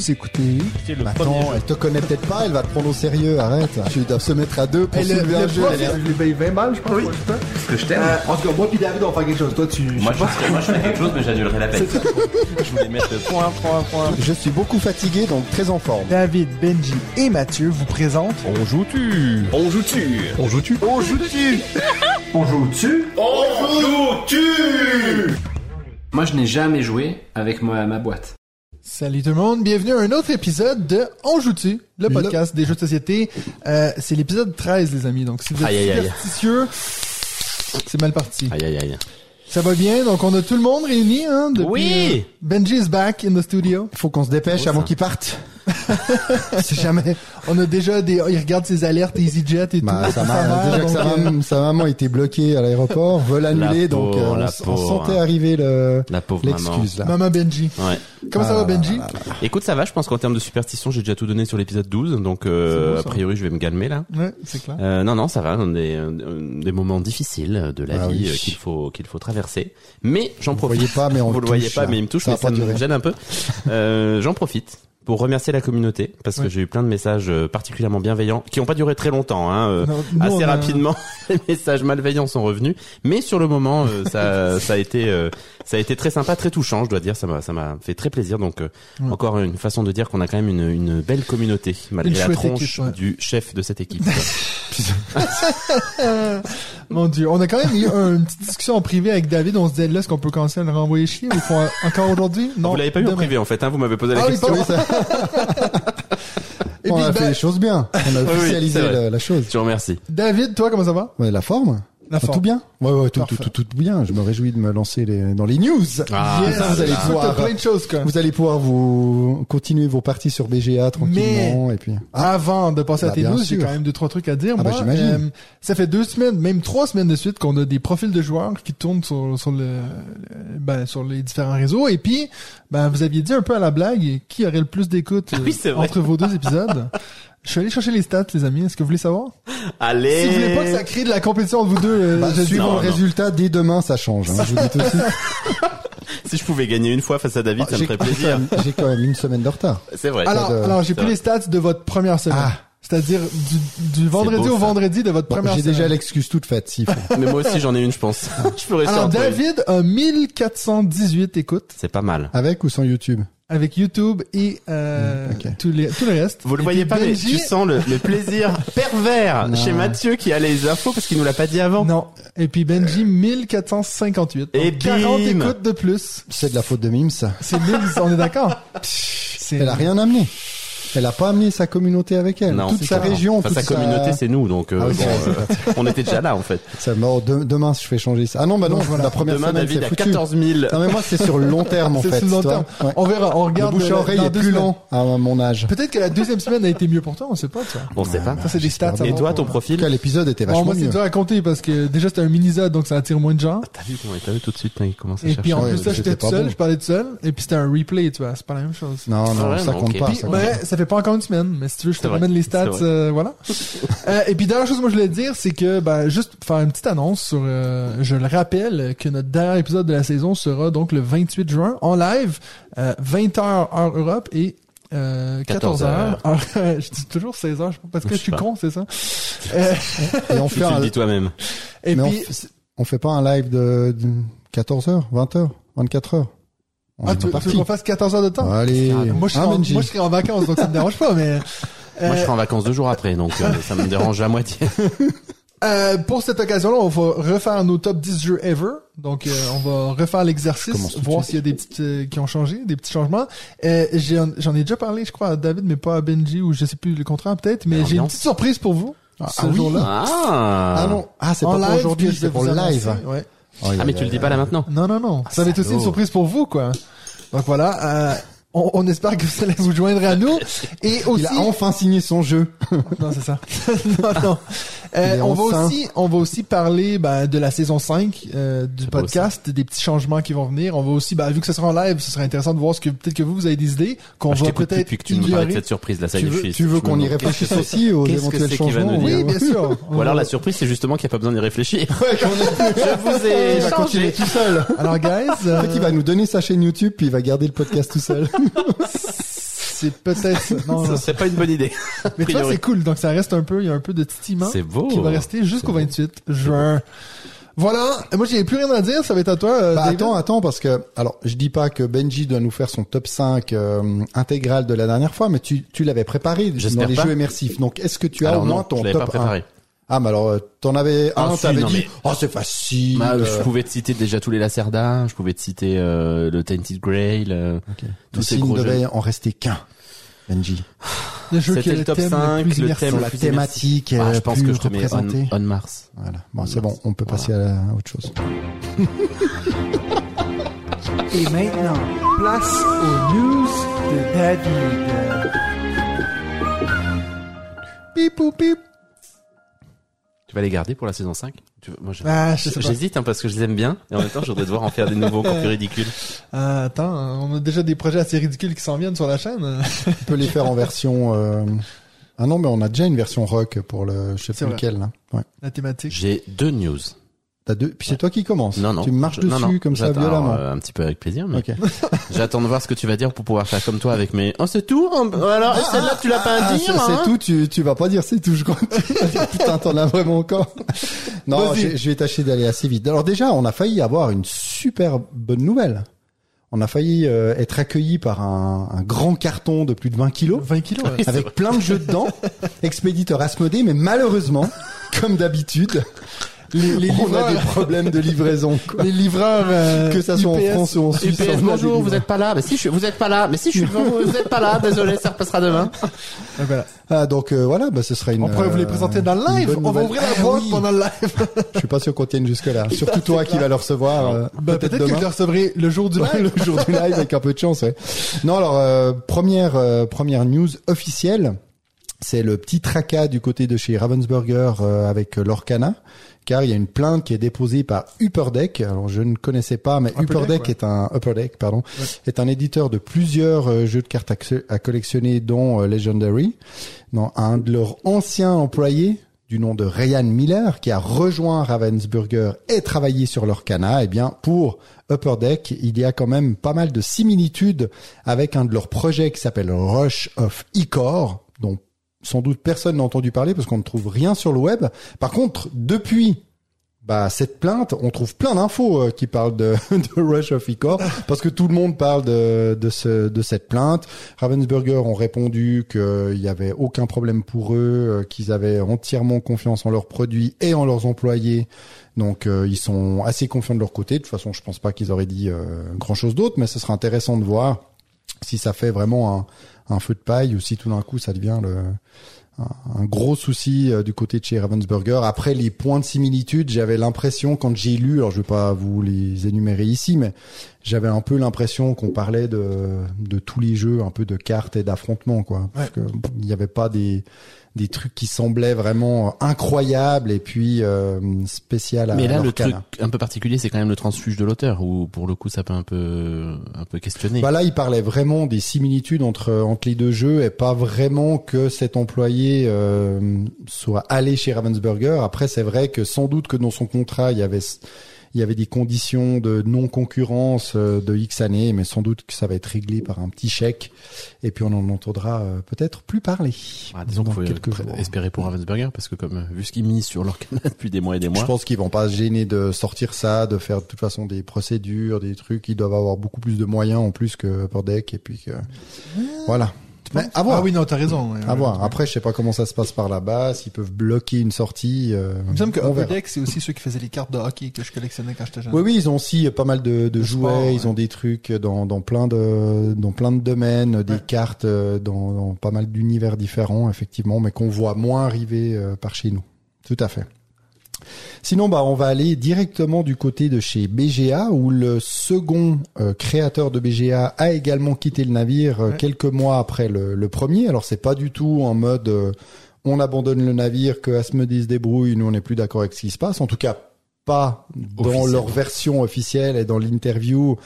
Vous écoutez. Bah jeu. elle te connaît peut-être pas, elle va te prendre au sérieux, arrête. Tu dois se mettre à deux pour soulever un jeu. je lui paye 20 balles, je pense. Oui. Parce que je t'aime. Euh, en tout cas, moi puis David, on va faire quelque chose. Toi, tu. Moi, je, ferais- moi, je ferais quelque chose, mais j'annulerais la paix. Je voulais mettre point, point, point. Je suis beaucoup fatigué, donc très en forme. David, Benji et Mathieu vous présentent. On joue-tu On joue-tu On joue-tu On joue-tu On joue-tu On joue-tu Moi, je n'ai jamais joué avec ma, ma boîte. Salut tout le monde, bienvenue à un autre épisode de On joue-tu, le Le- podcast des jeux de société. Euh, c'est l'épisode 13, les amis. Donc si vous êtes Aïe, aïe, aïe. superstitieux, c'est mal parti. Aïe aïe aïe. Ça va bien, donc on a tout le monde réuni, hein, depuis, Oui. euh, Benji is back in the studio. Il faut qu'on se dépêche avant qu'il parte. si jamais. On a déjà des, il regarde ses alertes EasyJet et Bah, tout. sa, mère, déjà que donc, sa, euh, maman, sa maman était bloquée à l'aéroport, veut l'annuler, La donc pauvre, euh, on, la s- on pauvre. sentait arriver le La pauvre maman. l'excuse là. Maman Benji. Ouais. Comment ça Ah va là Benji là là. Écoute, ça va, je pense qu'en termes de superstition, j'ai déjà tout donné sur l'épisode 12, donc euh, C'est beau, a priori, je vais me calmer là. Ouais, c'est clair. Euh, non, non, ça va, des, euh, des moments difficiles de la Ah vie oui. euh, qu'il faut qu'il faut traverser. Mais j'en Vous profite. voyez pas, mais on Vous le le voyez touche, pas, là. mais il me touche, Ça mais ça me gêne un peu. Euh, j'en profite pour remercier la communauté parce que Ouais. j'ai eu plein de messages euh, particulièrement bienveillants qui n'ont pas duré très longtemps. Hein, euh, Non, nous, on assez a- rapidement, les messages malveillants sont revenus, mais sur le moment, euh, ça, ça a été, euh, ça a été très sympa, très touchant, je dois dire, ça m'a, ça m'a fait très plaisir. Donc, euh, Ouais. encore une façon de dire qu'on a quand même une, une belle communauté malgré la tronche équipe, ouais. du chef de cette équipe. Mon dieu, on a quand même eu une petite discussion en privé avec David. On se disait là, est-ce qu'on peut commencer à le renvoyer chier ou encore aujourd'hui? Non. vous l'avez pas eu en privé en fait, hein, vous m'avez posé la Ah oui, question. pardon. Et on puis, a fait ben, les choses bien. On a oui, officialisé la, la chose. Je vous remercie. David, toi, comment ça va? Ouais, la forme La Ah, forme. Tout bien Ouais, ouais, tout, tout, tout, tout bien. Je me réjouis de me lancer les- dans les news. Ah, Yes, ça, vous allez Écoute, pouvoir- t'as plein de choses, quoi. Vous allez pouvoir vous continuer vos parties sur BGA tranquillement et puis. Ah, Avant de passer à Bah, tes news, j'ai quand même deux trois trucs à dire. Ah, bah, Moi, j'imagine. euh, ça fait deux semaines, même trois semaines de suite, qu'on a des profils de joueurs qui tournent sur sur le, ben, sur les différents réseaux. Et puis, ben vous aviez dit un peu à la blague qui aurait le plus d'écoute oui, euh, entre vos deux épisodes? Je suis allé chercher les stats, les amis. Est-ce que vous voulez savoir? Allez. Si vous voulez pas que ça crée de la compétition entre vous deux, euh, bah, je suivant le résultat, dès demain, ça change. Hein, je vous dis tout de suite. Si je pouvais gagner une fois face à David, ça me ferait plaisir. j'ai quand même une semaine de retard. C'est vrai. Alors, de- alors j'ai pris vrai. les stats de votre première semaine. Ah. C'est-à-dire du, du vendredi beau, au ça. vendredi de votre Bon, première J'ai déjà l'excuse toute faite, s'il faut. Mais moi aussi j'en ai une, je pense. je ferais ça. Alors. David a 1418 écoutes C'est pas mal. Avec ou sans YouTube? Avec YouTube et euh, Mm, ok. tout, les, tout le reste. Vous le Et voyez pas, mais Benji- tu sens le, le plaisir pervers Non. chez Mathieu qui a les infos parce qu'il nous l'a pas dit avant. Non. Et puis Benji, 1458. Et Donc, 40 bim. écoutes de plus. C'est de la faute de Mims. C'est 1000, on est d'accord? Elle a rien amené. Elle a pas amené sa communauté avec elle. Non, toute c'est sa clair. région, Enfin, toute sa communauté, c'est nous, donc euh, Ah oui, bon, euh, on était déjà là en fait. Ça, bon, de- demain, je fais changer ça. Ah non, bah non, voilà. la première Demain, semaine, David c'est a foutu. 14 000. Non, mais moi, c'est sur le long terme, en C'est fait. sur le long terme. Ouais. On verra, on Le regarde. bouche à euh, oreille est plus lent à mon âge. Peut-être que la deuxième semaine a été mieux pour toi, on sait pas, ça. On sait pas. Ça, c'est des stats. à Et toi, ton En tout profil l'épisode était vachement moi, c'est dur à compter parce que déjà, c'était un mini-zode, donc ça attire moins de gens. T'as vu comment t'as vu tout de suite, hein, il commence à Et chercher. puis en plus, j'étais seul, je parlais tout seul. Et puis c'était un replay, tu vois, c'est pas la même chose. Non, non, Ah ça compte pas. Ça fait pas encore une semaine, mais si tu veux, je te ramène les stats, euh, voilà. Euh, et puis dernière chose que moi je voulais dire, c'est que bah juste faire une petite annonce sur, euh, je le rappelle, que notre dernier épisode de la saison sera donc le 28 juin en live, euh, 20h heure Europe et euh, 14 heures. heure- je dis toujours 16 heures, je sais pas, parce que Je suis pas. con, c'est ça. Et on Tu fait le un, dis toi-même. et mais on, puis, on fait pas un live de, de 14h, 20h, 24h. On ah, tu, tu veux parti. qu'on fasse 14 heures de temps? Allez. Moi, je serai, Hein, en, moi, je serai en vacances, donc ça me dérange pas, mais, Moi, je euh, serai en vacances deux jours après, donc euh, ça me dérange à moitié. Euh, pour cette occasion-là, on va refaire nos top 10 jeux ever. Donc, euh, on va refaire l'exercice, voir s'il y a des petites euh, qui ont changé, des petits changements. Euh, J'en ai déjà parlé, je crois, à David, mais pas à Benji, ou je sais plus le contraire peut-être. Mais j'ai une petite surprise pour vous Ah, ce ah jour-là. Ah. Ah non, ah c'est En pas pour aujourd'hui, c'est pour le live. Ouais. Oh, Ah, mais tu le dis pas là maintenant. Non, non, non. ça va être aussi une surprise pour vous, quoi. Donc voilà, euh, on, on espère que vous allez vous joindre à nous. Et aussi, Il a enfin signé son jeu. non, c'est ça. non, non. Euh, on va aussi, on va aussi parler ben, de la saison 5 euh, du beau, podcast, des petits changements qui vont venir. On va aussi, ben, vu que ce sera en live, ce serait intéressant de voir ce que peut-être que vous vous avez des idées qu'on Ah, je va peut-être que tu parlais de cette surprise là, ça y Tu veux, tu veux qu'on y réfléchisse aussi aux éventuels changements nous Oui, bien sûr. Ou alors la surprise, c'est justement qu'il n'y a pas besoin d'y réfléchir. Ouais, qu'on est- Je vous ai il va continuer tout seul. Alors, guys, euh, il va nous donner sa chaîne YouTube, puis il va garder le podcast tout seul. C'est peut-être... Non, serait pas une bonne idée. Mais toi, c'est cool. Donc, ça reste un peu, il y a un peu de titillement C'est beau. qui va rester jusqu'au C'est beau. 28 juin. Voilà. Et Moi, j'ai plus rien à dire. Ça va être à toi, euh, Bah, attends, attends, parce que, alors, je dis pas que Benji doit nous faire son top 5 euh, intégral de la dernière fois, mais tu, tu l'avais préparé dans les pas. jeux immersifs. Donc, est-ce que tu as Alors au moins non, ton je top pas préparé. 1 Ah, mais alors, euh, t'en avais Ah, un, si, t'avais dit, mais- oh, c'est facile. Bah, euh, je pouvais te citer déjà tous les Lacerda, je pouvais te citer euh, le Tainted Grail, euh, ok. tous Mais ces s'il gros ne jeux. devait en rester qu'un, Benji. C'était le top thème 5, le thème la thématique Ah, je pense plus que je te mets on, on Mars. Voilà. Bon, c'est bon, on peut passer à, à autre chose. Et maintenant, place aux news de David. Pip ou pip. Tu vas les garder pour la saison 5 tu veux- Moi, je- Ah, je sais pas. j'hésite hein, parce que je les aime bien et en même temps, je voudrais devoir en faire des nouveaux encore plus ridicules. Ah, attends, on a déjà des projets assez ridicules qui s'en viennent sur la chaîne. On peut les faire en version, euh... ah non, mais on a déjà une version rock pour le, je sais plus lequel, là. Ouais. La thématique. J'ai deux news. T'as deux, puis c'est toi qui commences. Non, non. Tu marches dessus non, non. comme ça J'attends, violemment. euh, un petit peu avec plaisir, mais j'attends de voir ce que tu vas dire pour pouvoir faire comme toi avec mes. Oh, c'est tout. Oh, Alors, et celle-là, tu l'as pas à Ah, dire. ça, hein? c'est tout, tu, tu vas pas dire c'est tout, je crois. Putain, t'en as vraiment encore. Non, je, vais tâcher d'aller assez vite. Alors déjà, on a failli avoir une super bonne nouvelle. On a failli euh, être accueilli par un, un grand carton de plus de 20 kilos. 20 kilos. ouais. avec plein de jeux dedans, expéditeur Asmodée, mais malheureusement, comme d'habitude, Les, les on a des problèmes de livraison. quoi. les livreurs, euh, Que ça soit UPS, en France ou en Suisse. UPS, bonjour, vous livres. êtes pas là. Mais si, je, vous êtes pas là. Mais si, je suis devant vous, vous êtes pas là. Désolé, ça repassera demain. Ah, voilà. Ah, donc euh, voilà, bah, ce sera une. On pourrait vous les euh, présenter dans le live. On va ouvrir la Ah boîte oui. pendant le live. Je suis pas sûr qu'on tienne jusque là. Surtout toi qui vas le recevoir. euh, Ben, peut-être que je demain. le recevrai le jour du live. le jour du live avec un peu de chance. Ouais. Non, alors euh, première euh, première news officielle, c'est le petit tracas du côté de chez Ravensburger euh, avec euh, l'Orcana, car il y a une plainte qui est déposée par Upperdeck. Alors je ne connaissais pas, mais Upper Upperdeck Deck, ouais. est un Upperdeck, pardon, est un éditeur de plusieurs euh, jeux de cartes à, à collectionner, dont euh, Legendary. Non, un de leurs anciens employés du nom de Ryan Miller, qui a rejoint Ravensburger et travaillé sur l'Orcana, eh bien, pour Upper Deck, il y a quand même pas mal de similitudes avec un de leurs projets qui s'appelle Rush of Icor, dont sans doute personne n'a entendu parler parce qu'on ne trouve rien sur le web. Par contre, depuis bah, cette plainte, on trouve plein d'infos euh, qui parlent de, Rush of Icor parce que tout le monde parle de, de, ce, de cette plainte. Ravensburger ont répondu qu'il n'y avait aucun problème pour eux, euh, qu'ils avaient entièrement confiance en leurs produits et en leurs employés. Donc euh, ils sont assez confiants de leur côté. De toute façon, je pense pas qu'ils auraient dit euh, grand chose d'autre, mais ce sera intéressant de voir si ça fait vraiment un, un feu de paille ou si tout d'un coup ça devient le, un, gros souci euh, du côté de chez Ravensburger. Après les points de similitude, j'avais l'impression quand j'ai lu, alors je vais pas vous les énumérer ici, mais j'avais un peu l'impression qu'on parlait de, de tous les jeux, un peu de cartes et d'affrontements, quoi. Parce que il n'y avait pas des des trucs qui semblaient vraiment incroyables et puis euh, spécial à Mais là, le truc un peu particulier, c'est quand même le transfuge de l'auteur, où pour le coup, ça peut un peu, un peu questionner. Bah là, il parlait vraiment des similitudes entre entre les deux jeux et pas vraiment que cet employé euh, soit allé chez Ravensburger. Après, c'est vrai que sans doute que dans son contrat, il y avait il y avait des conditions de non concurrence euh, de X années, mais sans doute que ça va être réglé par un petit chèque. Et puis on en entendra euh, peut-être plus parler. Ah, disons qu'il faut espérer pour Ravensburger, parce que comme euh, vu ce qu'ils misent sur leur canal depuis des mois et des Je mois, pense qu'ils vont pas se gêner de sortir ça, de faire de toute façon des procédures, des trucs. Ils doivent avoir beaucoup plus de moyens en plus que Upper Deck et puis que voilà. Mais à voir. Ah oui, non, t'as raison. ouais, À ouais. voir. Après, je sais pas comment ça se passe par là-bas, s'ils peuvent bloquer une sortie. euh, Il me semble que on Upper verra. Deck, c'est aussi ceux qui faisaient les cartes de hockey que je collectionnais quand j'étais jeune. Oui, oui, ils ont aussi pas mal de, jouets. sport. Ils ont des trucs dans, dans plein de dans plein de domaines, des cartes euh, dans, dans pas mal d'univers différents, effectivement, mais qu'on voit moins arriver euh, par chez nous. Tout à fait. Sinon, bah, on va aller directement du côté de chez BGA, où le second euh, créateur de BGA a également quitté le navire euh, Ouais. quelques mois après le, le premier. Alors, c'est pas du tout en mode euh, on abandonne le navire, que Asmodee se débrouille, nous on n'est plus d'accord avec ce qui se passe. En tout cas, pas dans leur version officielle et dans l'interview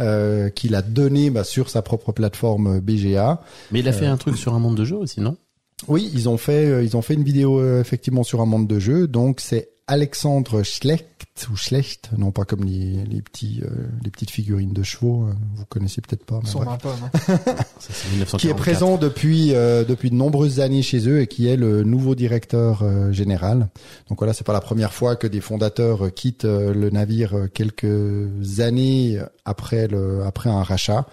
euh, qu'il a donné bah, sur sa propre plateforme BGA. mais il a fait Euh, un truc sur un monde de jeu aussi, non? Oui, ils ont fait, euh, ils ont fait une vidéo euh, effectivement sur un monde de jeu. Donc c'est Alexandre Schlecht ou Schlecht, non pas comme les, les petits, euh, les petites figurines de chevaux. euh, vous connaissez peut-être pas. mais bref. Pas, non? Ça, c'est 1944. qui est présent depuis euh, depuis de nombreuses années chez eux et qui est le nouveau directeur euh, général. Donc voilà, c'est pas la première fois que des fondateurs euh, quittent euh, le navire quelques années après le après un rachat.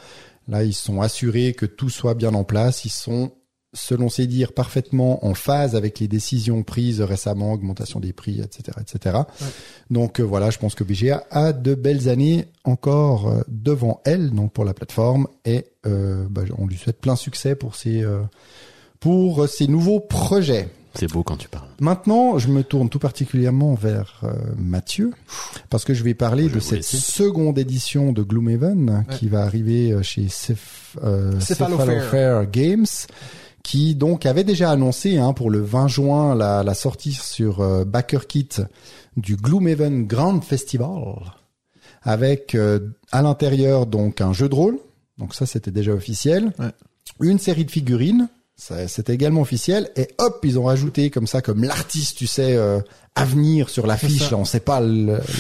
Là, ils sont assurés que tout soit bien en place. Ils sont selon ses dires, parfaitement en phase avec les décisions prises récemment, augmentation des prix, etc., etc. Donc euh, voilà, je pense que BGA a de belles années encore euh, devant elle, donc pour la plateforme, et euh, bah, on lui souhaite plein succès pour ses euh, pour ses nouveaux projets. C'est beau quand tu parles. Maintenant, je me tourne tout particulièrement vers euh, Mathieu, parce que je vais parler Je de cette seconde édition de Gloomhaven Ouais. qui va arriver chez Ceph- euh, Cephalofair. Cephalofair Games, qui donc avait déjà annoncé hein, pour le 20 juin la, la sortie sur euh, BackerKit du Gloomhaven Grand Festival, avec euh, à l'intérieur donc un jeu de rôle, donc ça c'était déjà officiel, Ouais. une série de figurines, c'était également officiel, et hop, ils ont rajouté comme ça, comme l'artiste, tu sais, euh, à venir sur l'affiche, on sait pas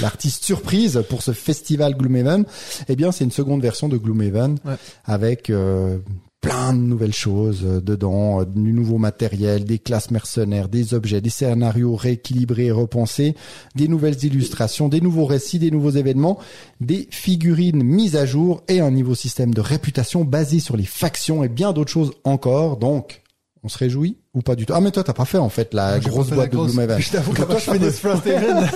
l'artiste surprise pour ce festival Gloomhaven, eh bien c'est une seconde version de Gloomhaven, Ouais. avec euh, plein de nouvelles choses euh, dedans, euh, du nouveau matériel, des classes mercenaires, des objets, des scénarios rééquilibrés et repensés, des nouvelles illustrations, des nouveaux récits, des nouveaux événements, des figurines mises à jour et un nouveau système de réputation basé sur les factions et bien d'autres choses encore. Donc, on se réjouit ou pas du tout? Ah mais toi t'as pas fait en fait la grosse fait la boîte de Gloomhaven. Je t'avoue que Toi, je finisse Frosthaven,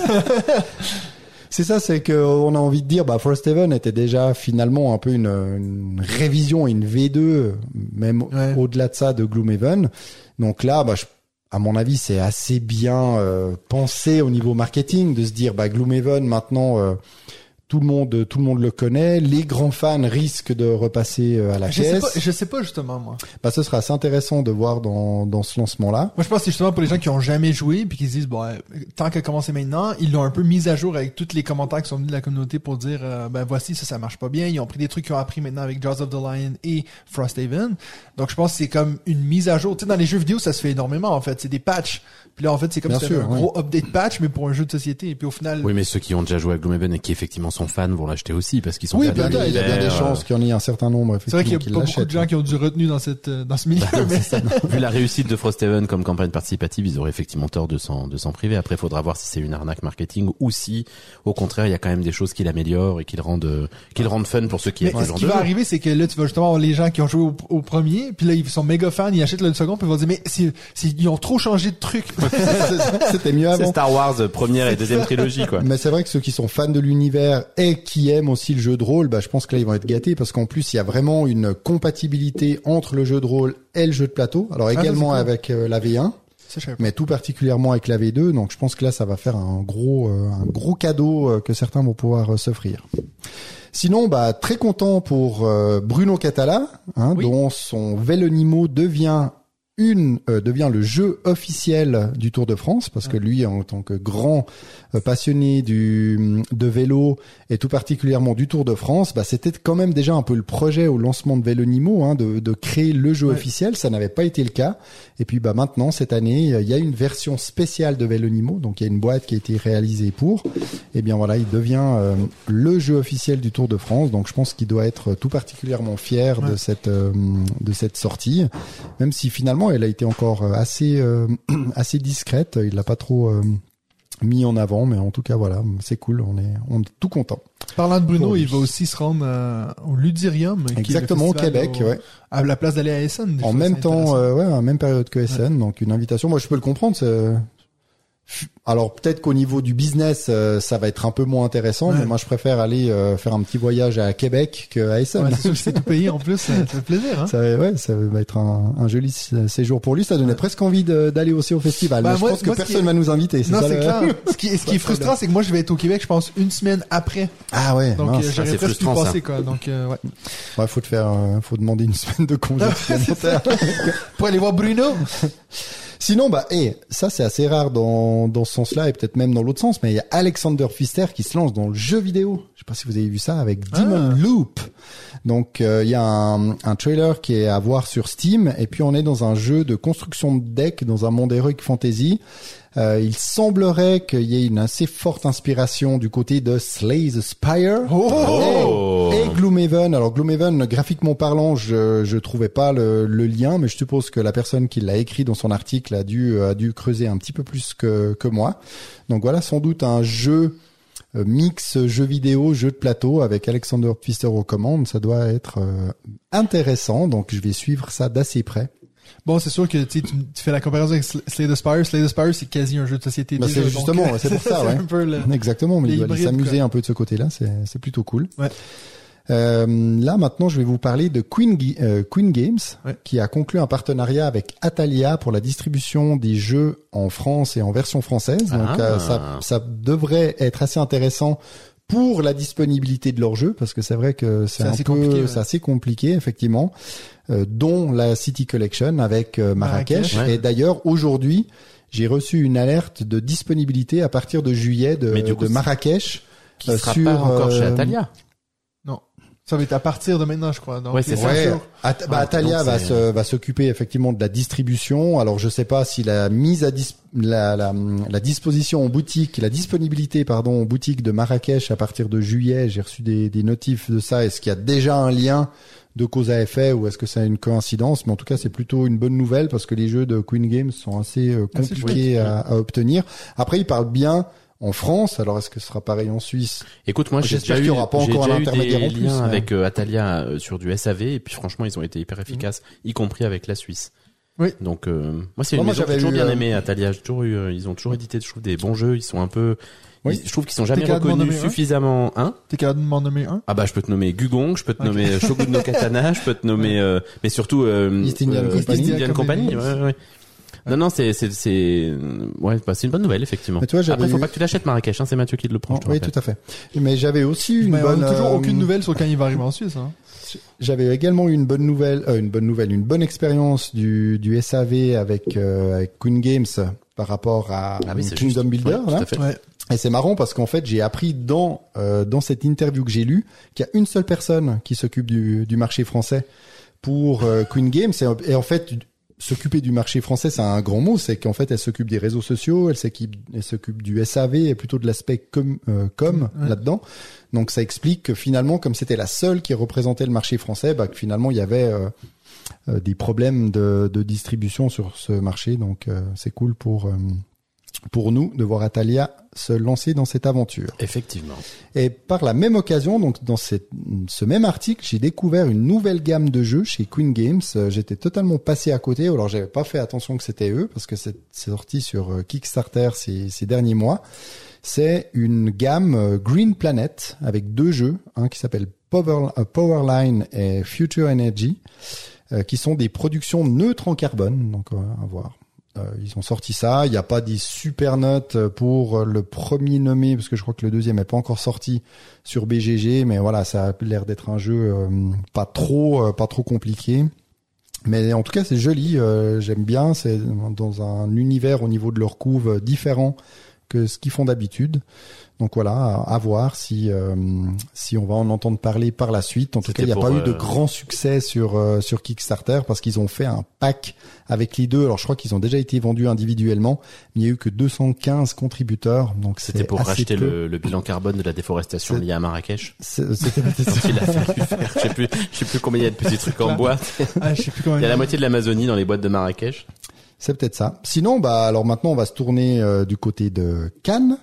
C'est ça, c'est que on a envie de dire, bah, Frosthaven était déjà finalement un peu une, une révision, une V2, même Ouais. au-delà de ça de Gloomhaven. Donc là, bah, je- à mon avis, c'est assez bien euh, pensé au niveau marketing de se dire, bah, Gloomhaven maintenant. euh, tout le monde, tout le monde le connaît. Les grands fans risquent de repasser euh, à la je sais caisse. pas, je sais pas justement, moi. Bah, ce sera assez intéressant de voir dans, dans ce lancement-là. Moi, je pense que c'est justement pour les gens qui ont jamais joué puis qui se disent bon, euh, tant qu'à commencer maintenant, ils l'ont un peu mis à jour avec tous les commentaires qui sont venus de la communauté pour dire euh, ben voici ça ça marche pas bien. Ils ont pris des trucs qu'ils ont appris maintenant avec Jaws of the Lion et Frosthaven. Donc je pense que c'est comme une mise à jour. Tu sais dans les jeux vidéo ça se fait énormément en fait. C'est des patchs. Puis là en fait c'est comme Bien si un oui. gros update patch mais pour un jeu de société. Et puis au final. Oui, mais ceux qui ont déjà joué à Gloomhaven et qui effectivement sont fans vont l'acheter aussi parce qu'ils sont Oui, peut-être, il y a bien des l'univers, chances qu'il y en ait un certain nombre, C'est vrai qu'il y a pas beaucoup de gens qui ont du retenu dans cette euh, dans ce milieu. mais euh, Vu la réussite de Frosthaven comme campagne participative, ils auraient effectivement tort de s'en de s'en priver. Après, il faudra voir si c'est une arnaque marketing ou si, au contraire, il y a quand même des choses qui l'améliorent et qui le rendent euh, qui le rendent fun pour ceux qui Mais aiment ce ce genre qui de va jeu. arriver, c'est que là, tu vas justement avoir les gens qui ont joué au, au premier, puis là, ils sont méga fans, ils achètent le second, puis ils vont dire, mais ils ont trop changé de truc. C'était mieux C'est avant. Star Wars euh, première et deuxième trilogie, quoi. Mais c'est vrai que ceux qui sont fans de l'univers et qui aiment aussi le jeu de rôle, bah, je pense que là ils vont être gâtés parce qu'en plus il y a vraiment une compatibilité entre le jeu de rôle et le jeu de plateau. Alors ça, également avec euh, la V1, Ça, je savais pas. mais tout particulièrement avec la V2. Donc je pense que là ça va faire un gros euh, un gros cadeau euh, que certains vont pouvoir s'offrir. Sinon, bah très content pour euh, Bruno Catala, hein, Oui. dont son Vélonimo devient une euh, devient le jeu officiel du Tour de France parce que lui en tant que grand euh, passionné du de vélo et tout particulièrement du Tour de France bah c'était quand même déjà un peu le projet au lancement de Vélonimo hein, de, de créer le jeu Ouais. officiel. Ça n'avait pas été le cas. Et puis bah maintenant cette année il y a une version spéciale de Vélonimo. Donc il y a une boîte qui a été réalisée pour. Et bien voilà il devient euh, le jeu officiel du Tour de France. Donc je pense qu'il doit être tout particulièrement fier de cette euh, de cette sortie. Même si finalement elle a été encore euh, assez euh, assez discrète, il l'a pas trop euh, mis en avant, mais en tout cas voilà, c'est cool, on est on est tout content. Parlant de Bruno, Pour il va aussi se rendre euh, au Ludirium. qui est le Exactement au Québec, au- ouais. À la place d'aller à Essen. En fois, même temps, euh, ouais, même période que SN, donc une invitation. Moi, je peux le comprendre. Alors peut-être qu'au niveau du business, euh, ça va être un peu moins intéressant, Ouais. mais moi, je préfère aller euh, faire un petit voyage à Québec qu'à Essen. Ouais, c'est sûr que c'est tout payé en plus, ça, ça fait plaisir. Hein? Ça, ouais, ça va être un, un joli sé- séjour pour lui. Ça donnait presque envie d'aller aussi au festival. Bah, mais je pense que moi, qui personne est- va nous inviter. Non, ça, c'est le- clair. Ce qui, ce qui est frustrant, c'est que moi, je vais être au Québec, je pense, une semaine après. Ah ouais, Donc, euh, j'aurais c'est presque pu frustrant, ça. passer, quoi. Donc, euh, ouais. Ouais, faut te faire, euh, faut demander une semaine de congé supplémentaire. Pour aller voir Bruno. Sinon, bah, et ça c'est assez rare dans dans ce sens-là et peut-être même dans l'autre sens, mais il y a Alexander Pfister qui se lance dans le jeu vidéo. Je sais pas si vous avez vu ça avec Demon Loop. Donc euh, il y a un, un trailer qui est à voir sur Steam et puis on est dans un jeu de construction de deck dans un monde heroic fantasy. Euh, il semblerait qu'il y ait une assez forte inspiration du côté de Slay the Spire Oh. et, et Gloomhaven. Alors Gloomhaven, graphiquement parlant, je je trouvais pas le, le lien, mais je suppose que la personne qui l'a écrit dans son article a dû a dû creuser un petit peu plus que que moi. Donc voilà, sans doute un jeu mix jeu vidéo, jeu de plateau avec Alexander Pfister aux commandes. Ça doit être euh, intéressant, donc je vais suivre ça d'assez près. Bon, c'est sûr que tu, fais la comparaison avec Sl- Slay the Spire. Slay the Spire, c'est quasi un jeu de société. Déjà, c'est justement, euh, c'est pour ça, ouais. un peu le- Exactement, mais il doit s'amuser un peu de ce côté-là, c'est c'est plutôt cool. Ouais. Euh, là maintenant, je vais vous parler de Queen, euh, Queen Games, Ouais. qui a conclu un partenariat avec Atalia pour la distribution des jeux en France et en version française. Donc Ah. euh, ça, ça devrait être assez intéressant pour la disponibilité de leurs jeux, parce que c'est vrai que c'est un assez peu, compliqué, ouais. c'est assez compliqué effectivement, euh, dont la City Collection avec euh, Marrakech. Marrakech, ouais. Et d'ailleurs aujourd'hui, j'ai reçu une alerte de disponibilité à partir de juillet de, coup, Marrakech. Qui Euh, sera sur, pas encore chez Atalia. Ça va être à partir de maintenant, je crois. Donc, Ouais, c'est ça. cinq Ouais, bah, Ah, Atalia donc va se, va s'occuper effectivement de la distribution. Alors je sais pas si la mise à dis- la, la, la disposition en boutique, la disponibilité pardon en boutique de Marrakech à partir de juillet, j'ai reçu des, des notifs de ça. Est-ce qu'il y a déjà un lien de cause à effet ou est-ce que c'est une coïncidence? Mais en tout cas c'est plutôt une bonne nouvelle parce que les jeux de Queen Games sont assez euh, Assez compliqués à, à obtenir. Après ils parlent bien en France. Alors est-ce que ce sera pareil en Suisse? Écoute, moi, j'ai J'espère déjà qu'il eu, y aura pas j'ai encore déjà un eu des intermédiaire en plus, avec euh, Atalia euh, sur du SAV et puis franchement, ils ont été hyper efficaces, y compris avec la Suisse. Oui. Donc euh, moi, c'est une moi, maison que j'avais j'ai toujours eu, bien euh, aimé Atalia. J'ai toujours eu, euh, ils ont toujours édité, je trouve, des bons jeux. Ils sont un peu, Oui. je trouve qu'ils sont jamais reconnus nommer un? suffisamment. Hein? T'es capable de m'en nommer un? ah bah, je peux te nommer Gugong, je peux te nommer euh, Shogun no Katana, je peux te nommer, euh, mais surtout euh, East Indian euh, Company. East Indian Company. Company. Ouais, ouais. Non, non, c'est, c'est, c'est, ouais, bah, c'est une bonne nouvelle, effectivement. Mais tu vois, Après, faut eu- pas que tu l'achètes Marrakech, hein, c'est Mathieu qui te le prend. je te Oui, tout à fait. Mais j'avais aussi une Mais bonne. on a toujours euh, aucune nouvelle sur quand il va arriver en Suisse, hein. J'avais également eu une bonne nouvelle, euh, une bonne nouvelle, une bonne expérience du, du SAV avec, euh, avec Queen Games par rapport à Ah oui, c'est Kingdom juste. Builder. Ouais, là. tout à fait. Ouais. Et c'est marrant parce qu'en fait, j'ai appris dans euh, dans cette interview que j'ai lue qu'il y a une seule personne qui s'occupe du, du marché français pour euh, Queen Games. Et, et en fait, s'occuper du marché français, c'est un grand mot. C'est qu'en fait, elle s'occupe des réseaux sociaux, elle s'occupe, elle s'occupe du SAV et plutôt de l'aspect com, euh, com Ouais. là-dedans. Donc, ça explique que finalement, comme c'était la seule qui représentait le marché français, bah, que finalement, il y avait euh, euh, des problèmes de, de distribution sur ce marché. Donc, euh, c'est cool pour euh, pour nous de voir Atalia se lancer dans cette aventure. Effectivement. Et par la même occasion, donc dans cette, ce même article, j'ai découvert une nouvelle gamme de jeux chez Queen Games. Euh, J'étais totalement passé à côté, alors j'avais pas fait attention que c'était eux parce que c'est sorti sur euh, Kickstarter ces, ces derniers mois. C'est une gamme euh, Green Planet avec deux jeux, un qui s'appelle Power, Powerline et Future Energy, qui sont des productions neutres en carbone. Donc à voir. Euh, ils ont sorti ça. Il n'y a pas des super notes pour le premier nommé, parce que je crois que le deuxième n'est pas encore sorti sur BGG, mais voilà, ça a l'air d'être un jeu euh, pas trop, euh, pas trop compliqué. Mais en tout cas, c'est joli. J'aime bien. C'est dans un univers au niveau de leur couve différent que ce qu'ils font d'habitude. Donc voilà, à, à voir si euh, si on va en entendre parler par la suite. En tout cas, il n'y a pas eu de euh, grand succès sur euh, sur Kickstarter parce qu'ils ont fait un pack avec les deux. Alors je crois qu'ils ont déjà été vendus individuellement, mais il y a eu que 215 contributeurs. Donc C'était pour racheter le, le bilan carbone de la déforestation liée à Marrakech. C'est- C'était peut-être Donc il a fallu faire, je sais plus, je sais plus combien il y a de petits trucs en boîte. Ah, je sais plus comment Il y a la moitié de l'Amazonie dans les boîtes de Marrakech. C'est peut-être ça. Sinon, bah alors maintenant on va se tourner euh, du côté de Cannes